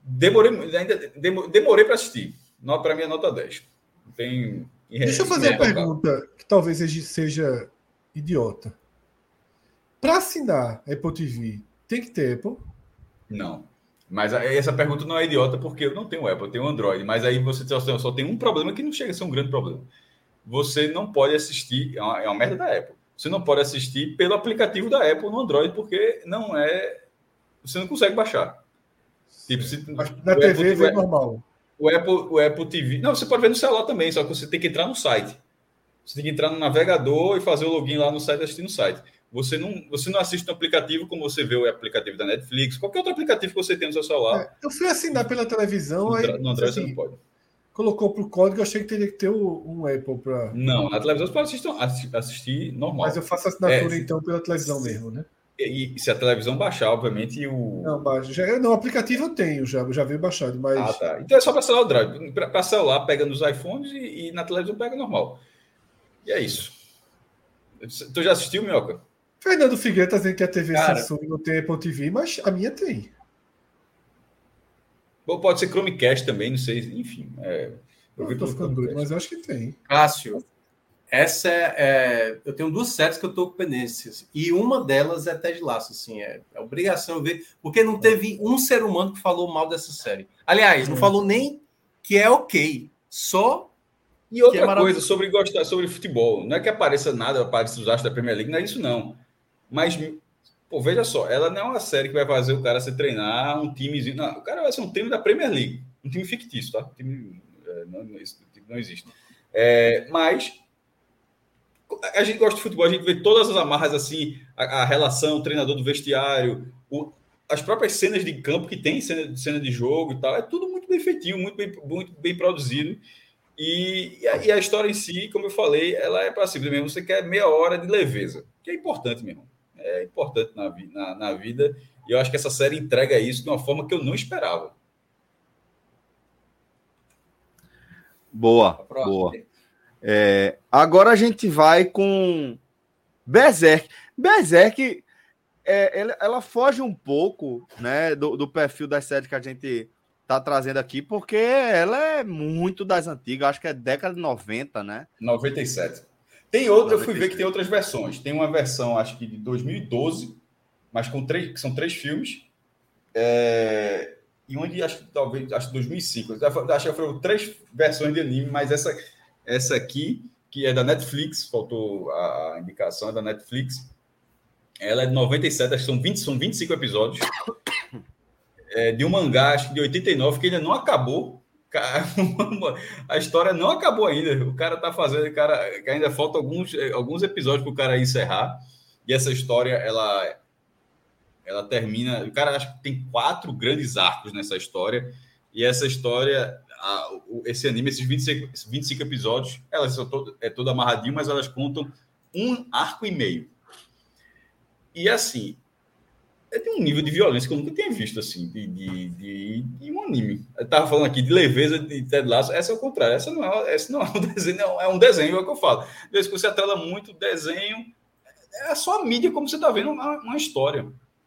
demorei, ainda demorei para assistir. Para mim é nota 10. Tem, Deixa eu fazer uma pergunta que talvez seja idiota. Para assinar Apple TV, tem que ter Apple? Não. Mas essa pergunta não é idiota, porque eu não tenho Apple, eu tenho Android. Mas aí você só, só tem um problema que não chega a ser um grande problema. Você não pode assistir, é uma, é uma merda da Apple. Você não pode assistir pelo aplicativo da Apple no Android, porque não é. Você não consegue baixar. Tipo, se, na TV Apple, é normal. O Apple, o Apple TV. Não, você pode ver no celular também, só que você tem que entrar no site. Você tem que entrar no navegador e fazer o login lá no site assistir no site. Você não, você não assiste um aplicativo como você vê o aplicativo da Netflix, qualquer outro aplicativo que você tem no seu celular. É, eu fui assinar pela televisão, no, aí. No Android assim, você não pode. Colocou para o código, eu achei que teria que ter um Apple para. Não, na televisão você pode assistir, assistir normal. Mas eu faço assinatura é, então pela televisão mesmo, né? E, e, se a televisão baixar, obviamente, o. Não, baixa. Já, não, o aplicativo eu tenho, já, já veio baixado, mas. Ah, tá. Então é só para celular o Drive. Para celular, pega nos iPhones e, e, na televisão pega normal. E é isso. Tu já assistiu, Mioca? Fernando Figueiredo está dizendo que a TV Cara, Samsung não tem Apple TV, mas a minha tem. Ou pode ser Chromecast também, não sei. Enfim. É, eu estou ficando doido, mas eu acho que tem. Cássio, essa é, é, eu tenho duas séries que eu estou com pendências e uma delas é Ted Laço, assim, é, é, obrigação ver, porque não teve um ser humano que falou mal dessa série. Aliás, não hum. falou nem que é ok, só e outra é coisa sobre gostar sobre futebol, não é que apareça nada, apareça os astros da Premier League, não é isso não. Mas, pô, veja só, ela não é uma série que vai fazer o cara se treinar um timezinho. Não, o cara vai ser um time da Premier League. Um time fictício, tá? Um time, é, não, não existe. É, mas a gente gosta de futebol, a gente vê todas as amarras assim, a, a relação, o treinador do vestiário, o, as próprias cenas de campo que tem, cena, cena de jogo e tal, é tudo muito bem feitinho, muito bem, muito bem produzido. E, e, a, e a história em si, como eu falei, ela é para simples mesmo. Você quer meia hora de leveza, que é importante mesmo é importante na, na, na vida. E eu acho que essa série entrega isso de uma forma que eu não esperava. Boa, boa. É, agora a gente vai com Berserk. Berserk, é, ela, ela, foge um pouco né, do, do, perfil das séries que a gente tá trazendo aqui, porque ela é muito das antigas, acho que é década de 90, né? 97. Tem outra, eu fui ver que tem outras versões. Tem uma versão, acho que de 2012, mas com três, que são três filmes. É, e onde acho que talvez, acho que 2005. Acho que foram três versões de anime, mas essa, essa aqui, que é da Netflix, faltou a indicação, é da Netflix. Ela é de 97, acho que são, 20, são 25 episódios. É, de um mangá, acho que de 89, que ainda não acabou. a história não acabou ainda. O cara tá fazendo, cara, ainda falta alguns, alguns episódios para o cara encerrar. E essa história, ela, ela termina. O cara acho que tem quatro grandes arcos nessa história. E essa história, a, esse anime, esses 25, 25 episódios, elas são todo, é todo amarradinho, mas elas contam um arco e meio. E assim, é de um nível de violência que eu nunca tinha visto, assim, de, de, de, de um anime. Eu tava falando aqui de leveza de Ted Lasso, essa é o contrário, essa não é, essa não é um desenho, não, é um desenho, é o que eu falo. Desde que você atrela muito desenho, é só a mídia como você está vendo uma, uma, história.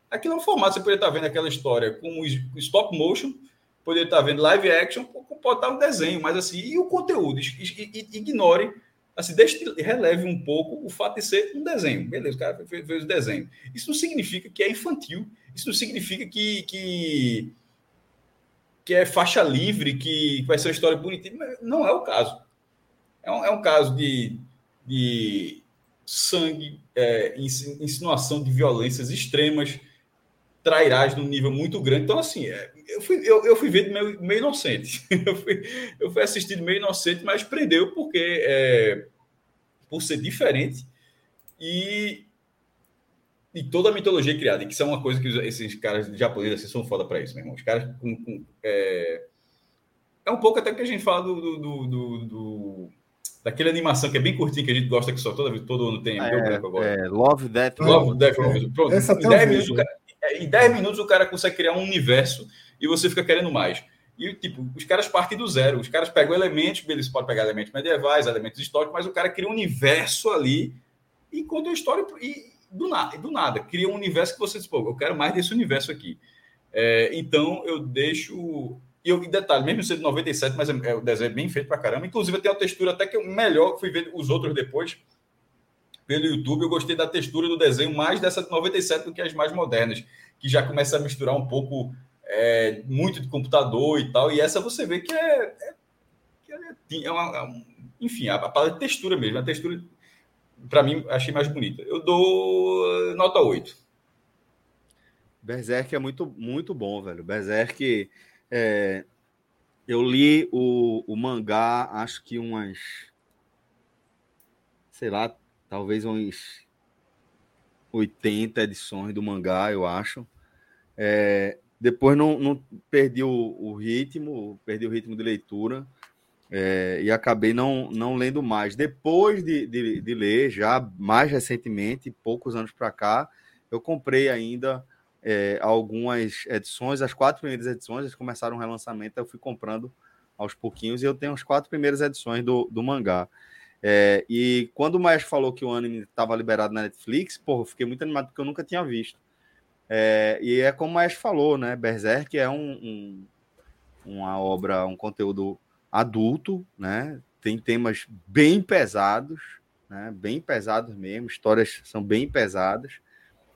Aquilo é um formato, você poderia estar tá vendo aquela história com stop motion, poderia estar tá vendo live action, pode estar um desenho, mas assim, e o conteúdo? Ignore, assim, deixe, releve um pouco o fato de ser um desenho. Beleza, o cara fez, fez o desenho. Isso não significa que é infantil, isso não significa que, que, que é faixa livre, que vai ser uma história bonitinha. Não é o caso. É um, é um caso de, de sangue, é, insinuação de violências extremas, trairás num nível muito grande. Então, assim, é, eu fui, eu, eu fui ver meio, meio inocente. eu, fui, eu fui assistindo meio inocente, mas prendeu porque é, por ser diferente e, e toda a mitologia criada, que isso é uma coisa que esses caras japoneses assim, são foda para isso, meu irmão. Os caras com, com é, é um pouco até que a gente fala do, do, do, do daquela animação que é bem curtinha, que a gente gosta que só toda, todo ano tem. É, agora. É, Love, Death, Love, Death, Love. Pronto. Essa em 10 minutos, cara, é, em 10 minutos o cara consegue criar um universo e você fica querendo mais. E, tipo, os caras partem do zero. Os caras pegam elementos, eles podem pegar elementos medievais, elementos históricos, mas o cara cria um universo ali e conta uma história e do nada, do nada cria um universo que você diz, pô, eu quero mais desse universo aqui. É, então, eu deixo e eu, detalhe, mesmo sendo 97, mas é, é, o desenho é bem feito pra caramba. Inclusive, tem a textura até que eu melhor, fui ver os outros depois pelo YouTube. Eu gostei da textura do desenho mais dessa de 97 do que as mais modernas, que já começa a misturar um pouco é, muito de computador e tal. E essa você vê que é. é, é, é uma, é enfim, a, palavra textura mesmo. A textura, para mim, achei mais bonita. Eu dou nota 8. Berserk é muito, muito bom, velho. Berserk é, eu li o, o mangá, acho que umas. Sei lá, talvez uns 80 edições do mangá, eu acho. É, depois não, não perdi o, o, ritmo, perdi o ritmo de leitura é, e acabei não, não lendo mais. Depois de, de, de ler, já mais recentemente, poucos anos para cá, eu comprei ainda é, algumas edições, as quatro primeiras edições, eles começaram um relançamento, eu fui comprando aos pouquinhos e eu tenho as quatro primeiras edições do, do mangá. É, e quando o Maestro falou que o anime estava liberado na Netflix, porra, eu fiquei muito animado porque eu nunca tinha visto. É, e é como o Maestro falou, né? Berserk é um, um, uma obra, um conteúdo adulto, né? Tem temas bem pesados, né? Bem pesados mesmo, histórias são bem pesadas.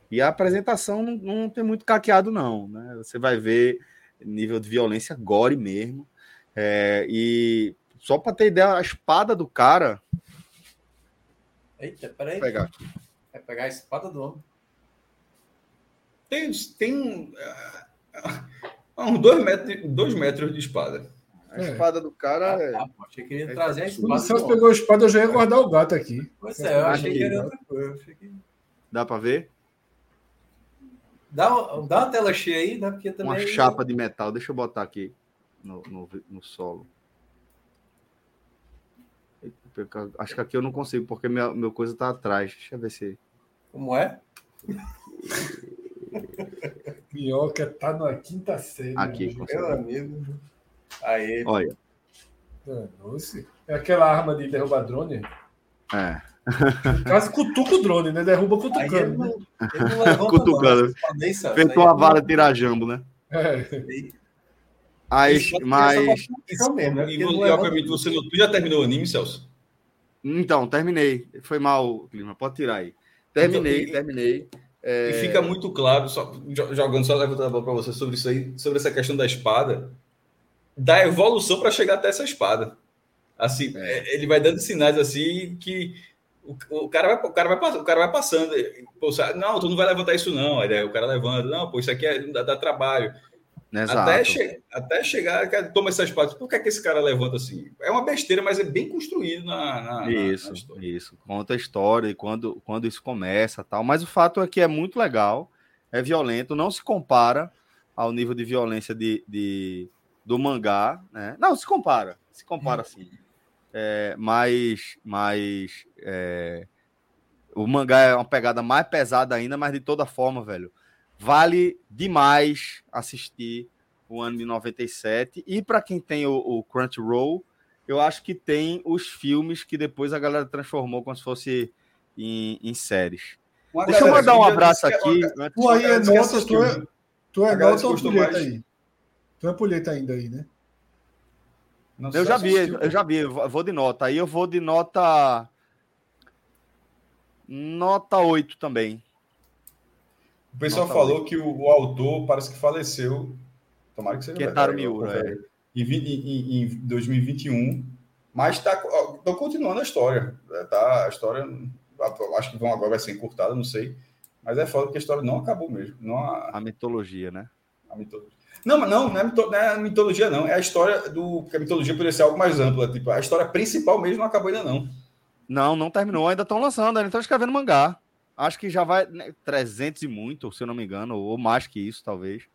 E a apresentação não, não tem muito caqueado, não. Né? Você vai ver nível de violência gore mesmo. É, e só para ter ideia, a espada do cara. Eita, peraí. Vou pegar aqui. Vai pegar a espada do homem. Tem, tem um, uh, uns dois metros, dois metros de espada. A é. espada do cara. Ah, é... tá, achei que ele ia trazer a espada. O Celso pegou a espada, eu já ia guardar o gato aqui. Pois é, eu achei que era outra coisa. Dá para ver? Dá, dá uma tela cheia aí, né? Porque também. Uma chapa de metal, deixa eu botar aqui no, no, no solo. Acho que aqui eu não consigo, porque minha, meu coisa tá atrás. Deixa eu ver se. Como é? Minhoca tá na quinta série. Aqui, meu amigo. Aí. Olha. É aquela arma de derrubar drone? É. Quase cutuca o drone, né? Derruba cutucando. Ele não, ele não cutucando. Feito uma vara tirajambo, né? É. Aí, mas. Isso mesmo, né? E, obviamente, você não, tu já terminou o anime, Celso? Então, terminei. Foi mal, Clima. Pode tirar aí. Terminei, então, terminei. É... E fica muito claro, só, jogando só levantando a bola para você sobre isso aí, sobre essa questão da espada, da evolução para chegar até essa espada. Assim, é. ele vai dando sinais assim que o, o, cara vai, o, cara vai, o cara vai passando. Pô, não, tu não vai levantar isso, não. Aí o cara levanta, não, pô, isso aqui é, dá, dá trabalho. Até, che até chegar, toma essas partes. Por que, é que esse cara levanta assim? É uma besteira, mas é bem construído na. na isso, na isso. Conta a história e quando, quando isso começa tal. Mas o fato é que é muito legal, é violento, não se compara ao nível de violência de, de do mangá, né? Não, se compara, se compara sim é, mas, mas é, o mangá é uma pegada mais pesada ainda, mas de toda forma, velho, vale demais assistir o ano de 97. E para quem tem o, o Crunchyroll, eu acho que tem os filmes que depois a galera transformou como se fosse em, em séries. Deixa eu mandar um abraço aqui. Tu aí é nota, tu é, tu é nota ou aí? Tu é ampulheta ainda aí, né? Não, eu já vi, eu já vi, eu vou de nota. Aí eu vou de nota. Nota 8 também. O pessoal nota falou 8. que o, o, autor parece que faleceu. Tomara que seja Kentaro Miura, é. em, em, em 2021. Mas tá, tô continuando a história. Tá, a história, acho que vão agora vai ser encurtada, não sei. Mas é foda que a história não acabou mesmo. Não a... a mitologia, né? A mitologia. Não, mas não, não é, mito, não é mitologia, não. É a história do. Porque a mitologia poderia ser algo mais ampla. Tipo, a história principal mesmo não acabou ainda, não. Não, não terminou. Ainda estão lançando, ainda estão escrevendo mangá. Acho que já vai né, 300 e muito, se eu não me engano, ou mais que isso, talvez.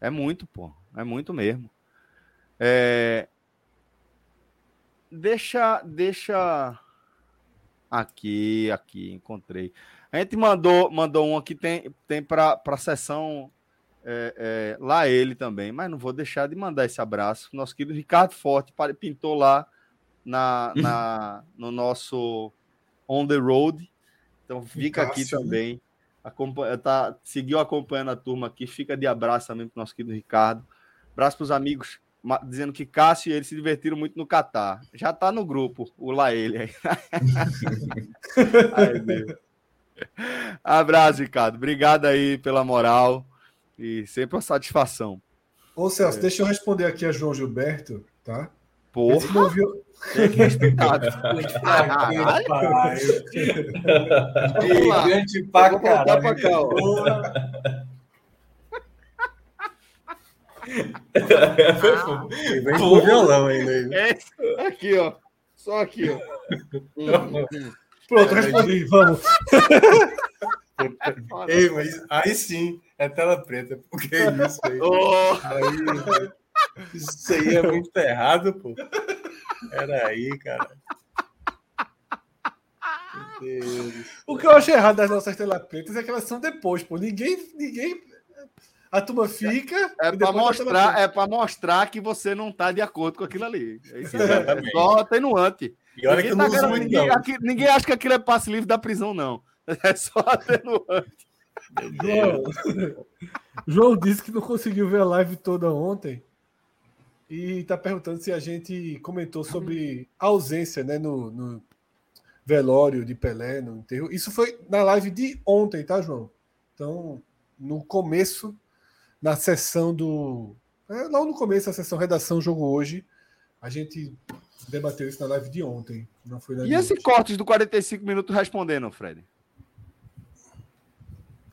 É muito, pô. É muito mesmo. É... Deixa, deixa. Aqui, aqui, encontrei. A gente mandou, mandou um aqui, tem, tem para a sessão é, é, lá ele também, mas não vou deixar de mandar esse abraço. Nosso querido Ricardo Forte pintou lá na, na no nosso On the Road. Então fica aqui né? também. Acompanha, tá, seguiu acompanhando a turma aqui. Fica de abraço também para o nosso querido Ricardo. Abraço para os amigos, dizendo que Cássio e ele se divertiram muito no Catar. Já está no grupo, o lá ele aí. Ai, Abraço, Ricardo. Obrigado aí pela moral. E sempre uma satisfação. Ô, Celso, é. deixa eu responder aqui a João Gilberto, tá? Porra! Esse não viu... Tem que respeitar. Gigante pra caralho. Pra cá, ó. Foi ah, vem com violão ainda. É, aqui, ó. Só aqui, ó. Pronto, respondi. Vamos. Ei, mas aí sim, é tela preta. Porque é isso aí. Oh. aí isso aí é muito errado, pô. Era aí, cara. O que eu acho errado das nossas telas pretas é que elas são depois, pô. Ninguém. ninguém a turma fica. É para mostrar, é para mostrar que você não está de acordo com aquilo ali. É isso é só atenuante. E olha ninguém, que eu não tá, ninguém, aqui, ninguém acha que aquilo é passe livre da prisão, não. É só atenuante. João, João disse que não conseguiu ver a live toda ontem e está perguntando se a gente comentou sobre a ausência né, no, no, velório de Pelé, no enterro. Isso foi na live de ontem, tá, João? Então, no começo, na sessão do. É, logo no começo da sessão Redação Jogo Hoje, a gente debateu isso na live de ontem. Não foi e esse cortes do 45 minutos respondendo, Fred?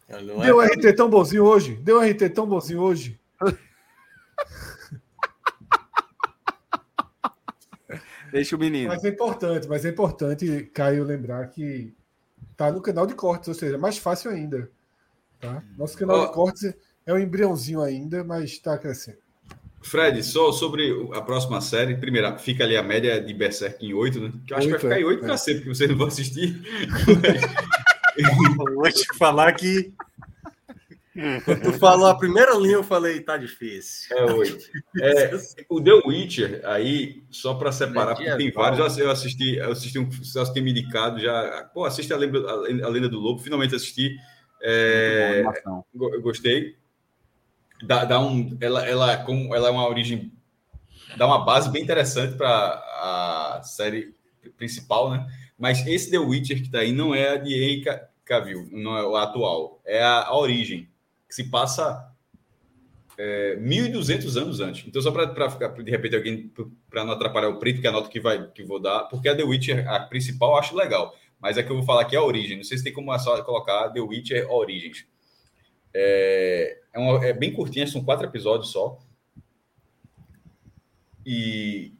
Deu é... RT tão bonzinho hoje? Deu RT tão bonzinho hoje? Deixa o menino. Mas é importante, mas é importante, Caio, lembrar que tá no canal de cortes, ou seja, mais fácil ainda. Tá? Nosso canal oh. de cortes é um embriãozinho ainda, mas está crescendo. Fred, só sobre a próxima série. Primeiro, fica ali a média de Berserk em 8, né? Que eu acho 8, que vai ficar em 8 é. para sempre, porque vocês não vão assistir. Vou te falar que. Quando tu falou a primeira linha, eu falei, tá difícil. É oito. É, o The Witcher, aí, só para separar, porque tem vários. Eu assisti, eu assisti um. Você tem me indicado já. Pô, assiste a Lenda, a Lenda do Lobo, finalmente assisti. É, bom, eu gostei. Dá, dá um, ela, ela, como ela é uma origem. Dá uma base bem interessante para a série principal, né? Mas esse The Witcher que tá aí não é a de Henry Cavill, não é o atual. É a, a origem, que se passa é, 1.200 anos antes. Então, só para ficar, de repente, alguém, para não atrapalhar o preto, que é a nota que, vai, que vou dar, porque a The Witcher, a principal, eu acho legal. Mas é que eu vou falar aqui é a origem. Não sei se tem como só colocar The Witcher Origins. É, é, uma, é bem curtinha, são quatro episódios só. E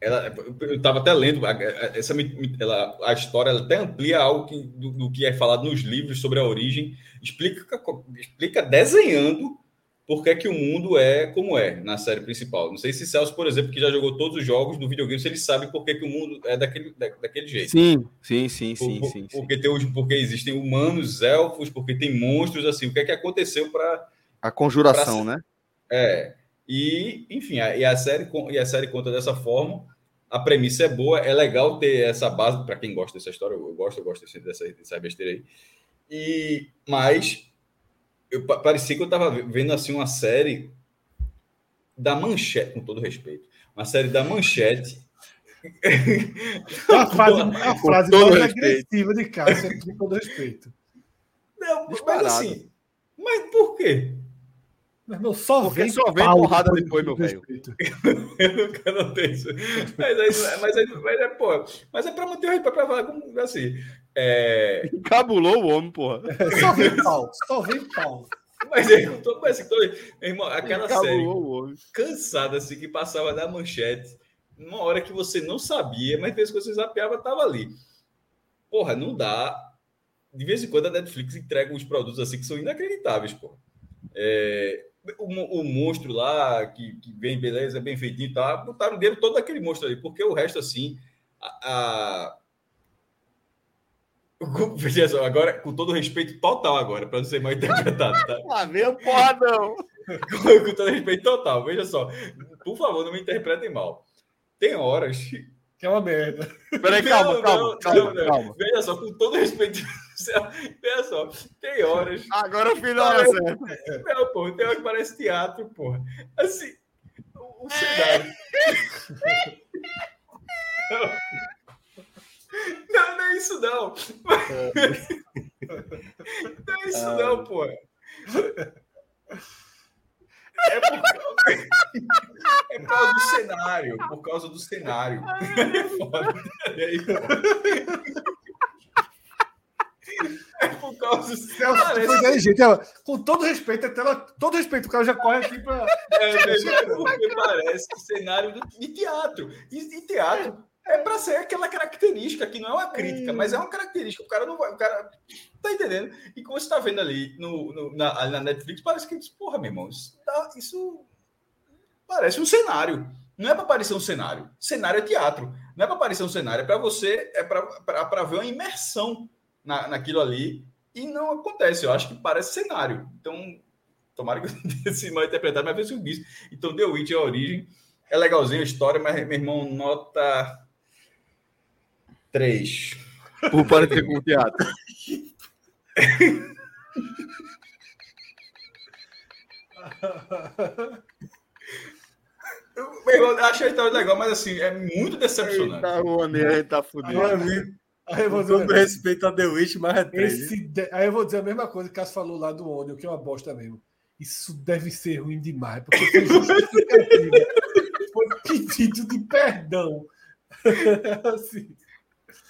ela, eu estava até lendo essa ela, a história ela até amplia algo que, do, do, que é falado nos livros sobre a origem, explica, explica desenhando por que, é que o mundo é como é na série principal. Não sei se Celso, por exemplo, que já jogou todos os jogos do videogame, se ele sabe por que, que o mundo é daquele, da, daquele jeito. Sim, sim, sim, por, sim, sim, porque, sim. Tem, porque existem humanos, elfos, porque tem monstros, assim, o que é que aconteceu para... A conjuração, pra, né? É, e, enfim, a, e, a série, e a série conta dessa forma. A premissa é boa, é legal ter essa base, para quem gosta dessa história, eu gosto, eu gosto dessa, dessa besteira aí. E, mas eu, parecia que eu estava vendo assim uma série da Manchete, com todo respeito, uma série da Manchete. a frase, a frase mais agressiva de Cássio, com todo respeito. Não, mas assim, mas por quê? Meu só Porque vem, só vem porrada depois, meu velho. eu nunca notei isso. Mas, aí, mas, aí, mas, é, pô, mas é pra manter o respeito, pra falar como assim. É... Encabulou o homem, porra. É, só vem pau, só vem pau. Mas é, eu tô assim, tô, irmão, aquela Encabulou série cansada assim que passava da manchete, uma hora que você não sabia, mas fez que você zapeava, tava ali. Porra, não dá. De vez em quando a Netflix entrega uns produtos assim que são inacreditáveis, pô. É, o, o monstro lá, que, que vem beleza, bem feitinho e tá, botaram o dinheiro todo daquele monstro ali, porque o resto, assim, a, a... Veja só, agora, com todo respeito total agora, para não ser mal interpretado, tá? Lá vem o porradão. com, com todo respeito total, veja só. Por favor, não me interpretem mal. Tem horas que é uma merda. Peraí, calma, não, calma, não, calma, não, calma, Veja só, com todo respeito. Veja só, tem horas. Agora o filho hora certo. Não, pô, tem horas que parece teatro, porra. Assim, o, o cenário. não, não é isso, não. Não é isso, não, porra. É por, causa... é por causa do cenário. Por causa do cenário. É por causa do Celso, Parece... gente, com todo respeito, até ela, todo respeito, o cara já corre aqui para. É, é, porque parece cenário de teatro. E, e teatro é para ser aquela característica que não é uma crítica, mas é uma característica. O cara não vai. O cara tá entendendo? E como você está vendo ali no, no na, na, Netflix, parece que, porra, meu irmão, isso, tá, isso parece um cenário. Não é para parecer um cenário. Cenário é teatro. Não é para parecer um cenário, é para você, é para ver uma imersão na, naquilo ali. E não acontece. Eu acho que parece cenário. Então, tomara que eu se mal interpretado, mas se eu vi. Então, The Witch é a origem. É legalzinho a história, mas, meu irmão, nota Três. Por parecer com o teatro. Meu irmão, achei a história legal, mas assim, é muito decepcionante. Tá, Rony, a gente tá fudido. Aí eu vou dizer, todo respeito a The Witch, mas é três. De... Aí eu vou dizer a mesma coisa que Cássio falou lá do Onion, que é uma bosta mesmo. Isso deve ser ruim demais, porque foi justificativa. foi pedido de perdão. assim.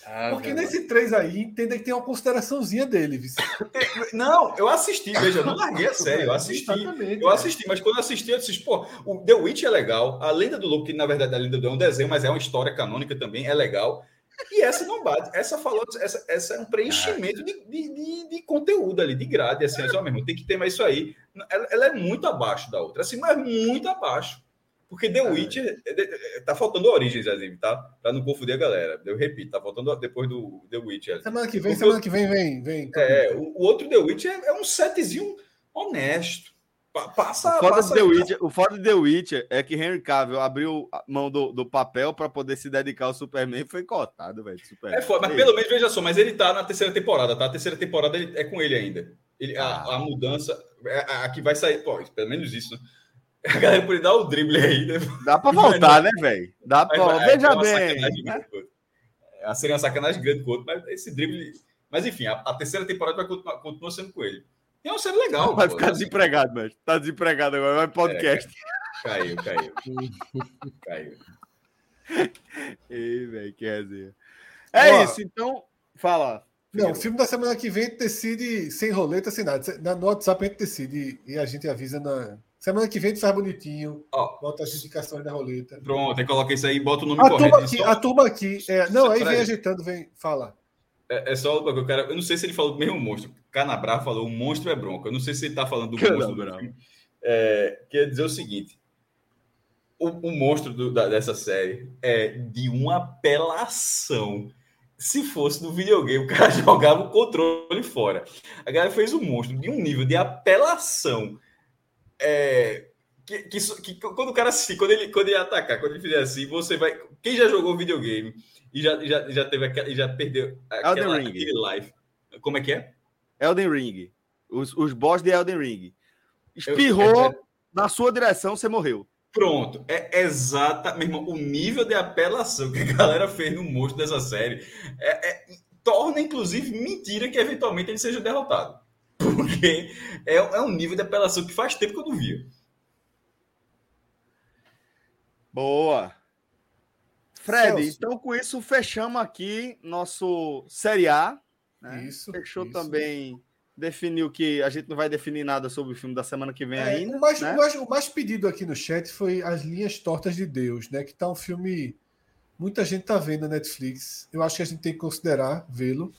Ah, Porque nesse 3 aí, entenda que tem uma consideraçãozinha dele? Não, eu assisti, veja, não larguei a sério, eu assisti. eu assisti, mas quando eu assisti, eu disse, pô, o The Witch é legal, a Lenda do Lobo, que na verdade a Lenda do é um desenho, mas é uma história canônica também, é legal. E essa não bate. Essa falou, essa, essa é um preenchimento de, de, de, de conteúdo ali, de grade, assim, só mesmo, tem que ter mais isso aí. Ela, ela, é muito abaixo da outra, assim, mas muito abaixo. Porque The Witcher é, é, é, tá faltando origens, inclusive, tá? Pra não confundir a galera. Eu repito, tá faltando depois do The Witcher. Semana que vem, semana que vem, vem, vem. É, o, o, outro The Witcher é, é um setzinho honesto. Passa, o foda passa, The Witcher, o foda de The Witcher é que Henry Cavill abriu a mão do, do papel para poder se dedicar ao Superman e foi cotado, velho. É foda, mas pelo menos veja só, mas ele tá na terceira temporada, tá? A terceira temporada ele, é com ele ainda. Ele, ah. a, a, mudança, a, a, que vai sair, pô, pelo menos isso, né? A galera podia dar o drible aí, né? Dá pra voltar, né, velho? Dá pra. Mas, Veja bem. A seria uma sacanagem grande com o outro, mas esse drible. Mas enfim, a, a terceira temporada vai continuar, continuar, sendo com ele. É uma série legal. Vai pô, ficar desempregado, mas tá desempregado agora, vai podcast. É, caiu, caiu. caiu. Ei, velho, que resenha. É Ó, isso, então. Fala. Não, o filme da semana que vem decide sem roleta, sem nada. No WhatsApp a gente decide e a gente avisa na, Semana que vem tu faz bonitinho. Oh. Bota as indicações da roleta. Pronto, aí coloca isso aí e bota o nome a correto. Turma aqui, só... A turma aqui. É... Não, aí vem ajeitando, vem. Fala. É, é só que eu quero. Eu não sei se ele falou do mesmo monstro. Canabra falou: o monstro é bronca. Eu não sei se ele está falando do monstro do filme. É, quer dizer o seguinte: o, o monstro do, da, dessa série é de uma apelação. Se fosse no videogame, o cara jogava o controle fora. A galera fez um monstro de um nível de apelação é, que, que, que, quando o cara assim, quando ele, quando ele atacar, quando ele fizer assim, você vai. Quem já jogou videogame e já, já, já teve aquela, e já perdeu aquela, aquele life. Como é que é? Elden Ring. Os, os boss de Elden Ring. Espirrou eu, é, na sua direção, você morreu. Pronto, é exata, meu irmão, o nível de apelação que a galera fez no monstro dessa série é, é, torna, inclusive, mentira que eventualmente ele seja derrotado. Porque é, é um nível de apelação que faz tempo que eu não via. Boa. Fred, Celso. então com isso fechamos aqui nosso Série A. Né? Isso. Fechou isso. também definiu que a gente não vai definir nada sobre o filme da semana que vem é, ainda. O mais, né? o, mais, o mais, pedido aqui no chat foi As Linhas Tortas de Deus, né? Que tá um filme. Muita gente tá vendo na Netflix. Eu acho que a gente tem que considerar vê-lo.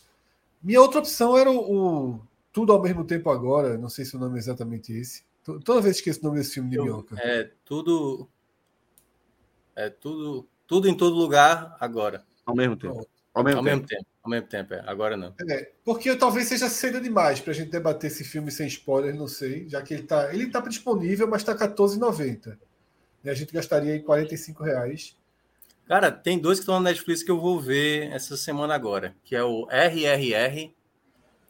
Minha outra opção era o, o, Tudo ao mesmo tempo agora. Não sei se o nome é exatamente esse. Toda vez esqueço o nome desse filme de Minhoca. É tudo. É tudo. Tudo em todo lugar agora. Ao mesmo tempo. Ao mesmo, ao tempo. mesmo tempo. Ao mesmo tempo, é. Agora não. É, porque talvez seja cedo demais para a gente debater esse filme sem spoiler, não sei, já que ele está ele tá disponível, mas está R$14,90. E a gente gastaria aí 45 reais. Cara, tem dois que estão na Netflix que eu vou ver essa semana agora, que é o RRR.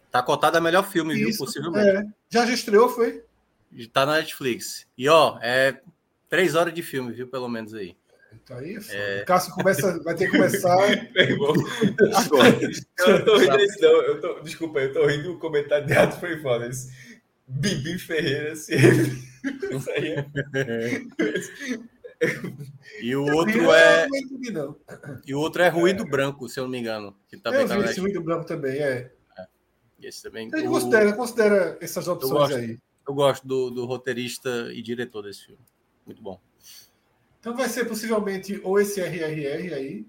Tá cotado a melhor filme, Isso, viu? Possivelmente. É. Já já estreou, foi? Tá na Netflix. E ó, é três horas de filme, viu? Pelo menos aí. Então aí é... O Cássio começa, vai ter que começar. Agora. Eu tô rindo desse, não. Eu tô, desculpa, eu tô rindo do comentário de Atos foi foda. Esse Bibi Ferreira se Isso aí é... E o outro é. E o outro é ruído branco, se eu não me engano. Que também eu vi tá esse ruído branco também, é. é. Esse também. Ele o... considera, considera essas opções eu gosto, aí. Eu gosto do, do roteirista e diretor desse filme. Muito bom. Então vai ser possivelmente ou esse RRR aí.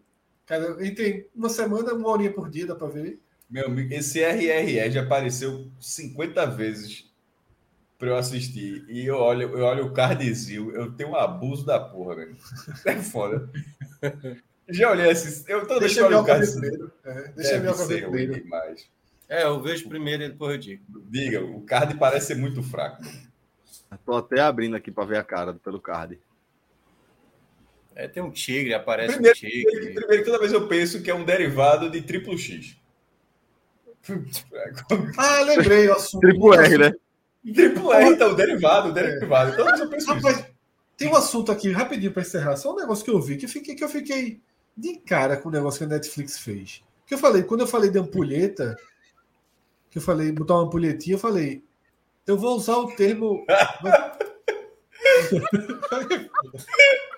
Cada, a gente tem uma semana, uma horinha por dia, dá para ver. Meu amigo, esse RRR já apareceu 50 vezes para eu assistir. E eu olho, eu olho o cardzinho, eu tenho um abuso da porra, velho. É foda. Já olhei assim, eu tô deixa deixando o card primeiro. É, deixa eu ver primeiro. Demais. É, eu vejo primeiro e depois eu digo. Diga, o card parece ser muito fraco. Tô até abrindo aqui para ver a cara pelo card. É, tem um tigre, aparece primeiro, um tigre. Primeiro, toda vez eu penso que é um derivado de triplo X. ah, lembrei o assunto. Triplo R, né? Triplo R, então, derivado, derivado. Toda vez eu penso Rapaz, tem um assunto aqui, rapidinho para encerrar, só um negócio que eu vi, que eu fiquei, que eu fiquei de cara com o negócio que a Netflix fez. Que eu falei, quando eu falei de ampulheta, que eu falei, botar uma ampulhetinha, eu falei, eu vou usar o termo.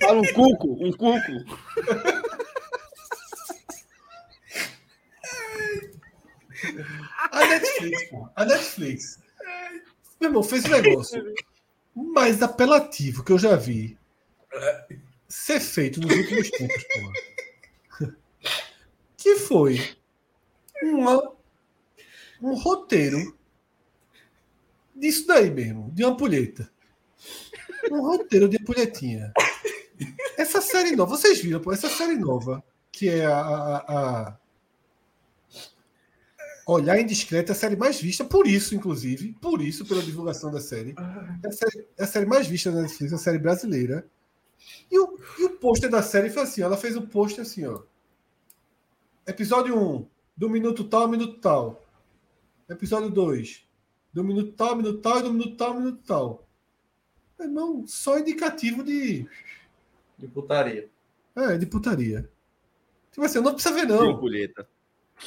Fala um cuco, um cuco. A Netflix, pô. A Netflix. Meu irmão, fez um negócio mais apelativo que eu já vi ser feito nos últimos tempos, porra. Que foi uma, um roteiro disso daí mesmo, de ampulheta. Um roteiro de ampulhetinha. Essa série nova, vocês viram, pô, essa série nova, que é a, a, a Olhar Indiscreto é a série mais vista, por isso, inclusive, por isso, pela divulgação da série. É a série, é a série mais vista da Netflix, é a série brasileira. E o, e o pôster da série foi assim: ela fez o um pôster assim, ó. Episódio 1, do minuto tal ao minuto tal. Episódio 2, do minuto tal, minuto tal e do minuto tal, minuto tal. Não, só indicativo de. De putaria. É, de putaria. Tipo assim, não precisa ver, não.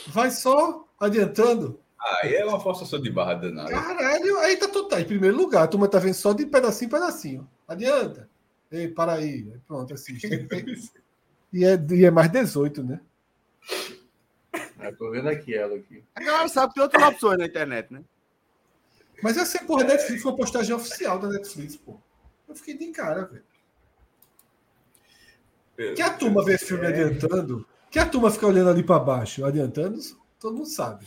Vai só adiantando. Aí é uma forçação de barra danada. Caralho, aí tá total. Em primeiro lugar, a turma tá vendo só de pedacinho em pedacinho. Adianta. Ei, para aí. Pronto, assiste. e, é, e é mais 18, né? Eu tô vendo aqui ela aqui. A galera sabe que tem outras opções na internet, né? Mas essa porra é. Netflix foi uma postagem oficial da Netflix, pô. Eu fiquei de cara, velho. Que a turma vê filme é. adiantando, que a turma fica olhando ali para baixo, adiantando, todo mundo sabe.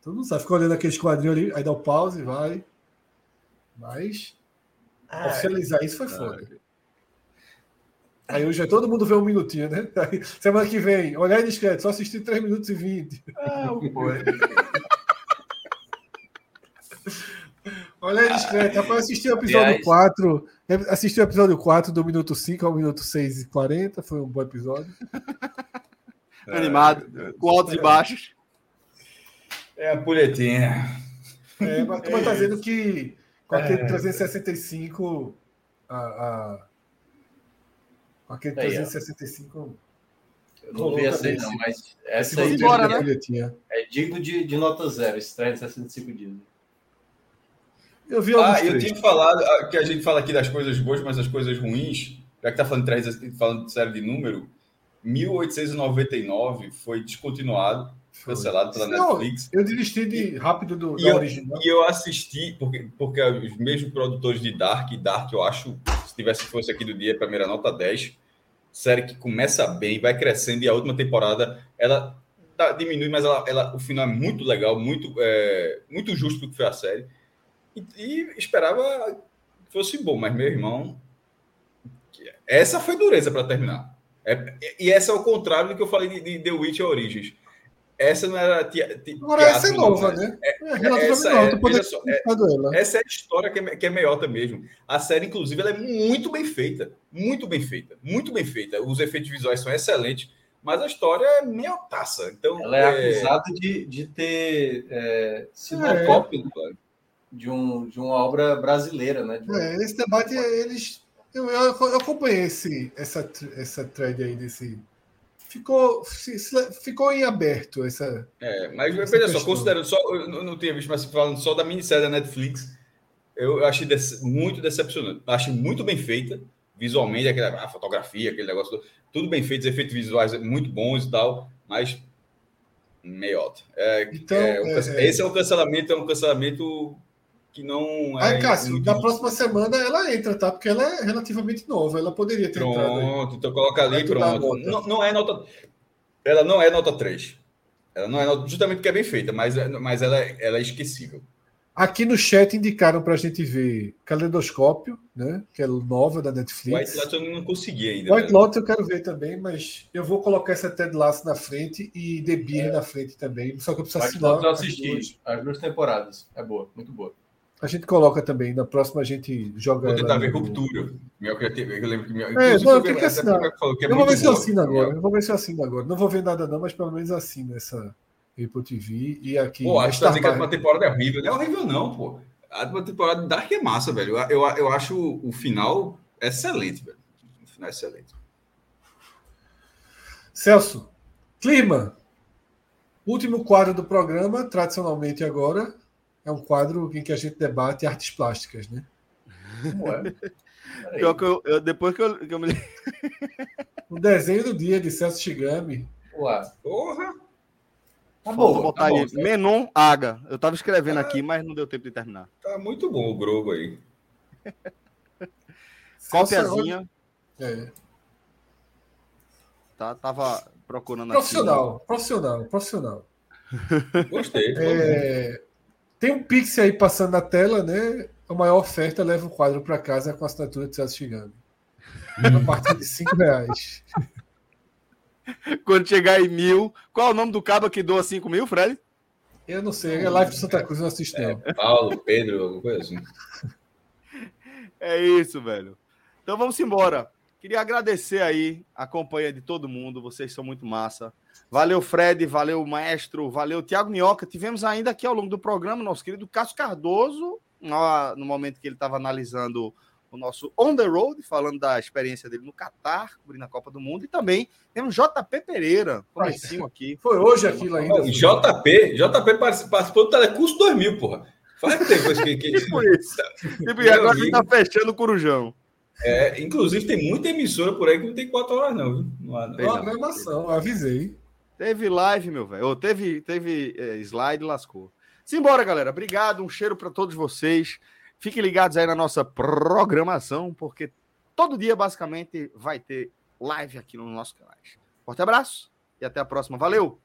Todo mundo sabe. Fica olhando aquele quadrinho ali, aí dá o pause, vai. Mas Ai, oficializar isso foi foda. Aí hoje é todo mundo vê um minutinho, né? Aí, semana que vem, olhar discreto, só assistir 3 minutos e 20. Ah, pô. Olha aí, discreto. Rapaz, assisti o episódio Aliás, 4. Assisti o episódio 4 do minuto 5 ao minuto 6 e 40. Foi um bom episódio. Animado, com altos e baixos. É a pulhetinha. É, mas tu tá dizendo que com aquele é. 365 a, a aquele aí, 365 eu não vi essa aí, não, mas essa aí embora, né? é digno de, de nota zero, esse 365 dias. Eu vi Ah, eu tinha falado ah, que a gente fala aqui das coisas boas, mas as coisas ruins, já que tá falando, de, falando de série de número, 1899 foi descontinuado, cancelado pela Não, Netflix. Eu desisti de rápido do e eu, original. E eu assisti, porque, porque os mesmos produtores de Dark, Dark eu acho, se tivesse fosse aqui do dia, primeira nota 10, série que começa bem, vai crescendo, e a última temporada, ela diminui, mas ela, ela, o final é muito legal, muito, é, muito justo do que foi a série. E, e esperava que fosse bom, mas meu irmão, essa foi dureza para terminar. É, e essa é o contrário do que eu falei de, de The Witcher Origins. Essa não era. Agora essa é nova, né? É, é essa, é, só, é, essa é a história que é, que é meiota mesmo. A série, inclusive, ela é muito bem feita. Muito bem feita. Muito bem feita. Os efeitos visuais são excelentes, mas a história é meiotaça. Então, ela é, é, acusada de, de ter é, sido é. cópia de, um, de uma obra brasileira, né? De... É, esse debate, eles eu, eu, eu acompanhei esse, essa, essa thread aí desse. Ficou, ficou em aberto essa. É, mas essa veja só, considerando só. Eu não, tinha visto, mas falando só da minissérie da Netflix, eu achei dece, muito decepcionante. Achei muito bem feita, visualmente, aquela, a fotografia, aquele negócio, todo, tudo bem feito, os efeitos visuais muito bons e tal, mas meiota. É, então, é, um, é, esse é um cancelamento, é um cancelamento que não é. Aí, Cássio, muito... na próxima semana ela entra, tá? Porque ela é relativamente nova, ela poderia ter pronto, entrado. Pronto, então coloca ali, pronto. Não, não, é nota. Ela não é nota 3. Ela não é nota, justamente porque é bem feita, mas, é, mas ela, é, ela é esquecível. Aqui no chat indicaram para a gente ver Calendoscópio, né? Que é nova da Netflix. White Lotus eu não consegui ainda. White né? Lotus eu quero ver também, mas eu vou colocar essa Ted Lasso na frente e The Beer é. na frente também. Só que eu preciso White assinar. Eu assisti as duas temporadas. É boa, muito boa. A gente coloca também, na próxima a gente joga. Vou tentar ver ruptura. Eu lembro que minha. É, não, tem que assinar. Que é eu vou ver se eu assino agora. Eu vou ver se eu assino agora. Não vou ver nada, não, mas pelo menos assino essa Apple TV e aqui. Pô, acho que tá que a última temporada é horrível. Não é horrível, não, pô. A temporada Dark é massa, velho. Eu, eu, eu acho o final excelente, velho. O final é excelente. Celso, clima. Último quadro do programa, tradicionalmente agora, é um quadro em que a gente debate artes plásticas, né? Como é? Pior que eu, eu, depois que eu, que eu me. o desenho do dia de Celso Chigami. Ué. Porra! Tá bom, vou botar tá aí. Bom, Menon Aga. Eu tava escrevendo aqui, mas não deu tempo de terminar. Tá muito bom o Grogo aí. Cópiazinha. É. Tá, tava procurando profissional, aqui. Profissional, profissional, profissional. Gostei. É, tem um Pix aí passando na tela, né? A maior oferta leva o quadro para casa com a assinatura de Celso Chigami. a partir de 5 reais. Quando chegar em mil. Qual é o nome do cabo que doa 5 mil, Fred? Eu não sei, é live de Santa Cruz, eu não assisto. É, Paulo, Pedro, alguma coisa assim. É isso, velho. Então vamos embora. Queria agradecer aí a companhia de todo mundo, vocês são muito massa. Valeu, Fred, valeu, maestro, valeu, Tiago Minhoca. Tivemos ainda aqui ao longo do programa nosso querido Cássio Cardoso, no momento que ele estava analisando o nosso On the Road, falando da experiência dele no Catar, cobrindo a Copa do Mundo, e também temos JP Pereira, comecinho aqui. Foi hoje aquilo ainda. JP, JP participou do Telecurso 2000, porra. Faz tempo que... que... tipo isso. Tipo, e agora ele tá fechando o Corujão. É, inclusive, tem muita emissora por aí que não tem quatro horas, não. Viu? Não há, não. Uma gravação, avisei. Teve live, meu velho. Teve, teve é, slide, lascou. Simbora, galera. Obrigado. Um cheiro para todos vocês. Fiquem ligados aí na nossa programação, porque todo dia, basicamente, vai ter live aqui no nosso canal. Forte abraço e até a próxima. Valeu!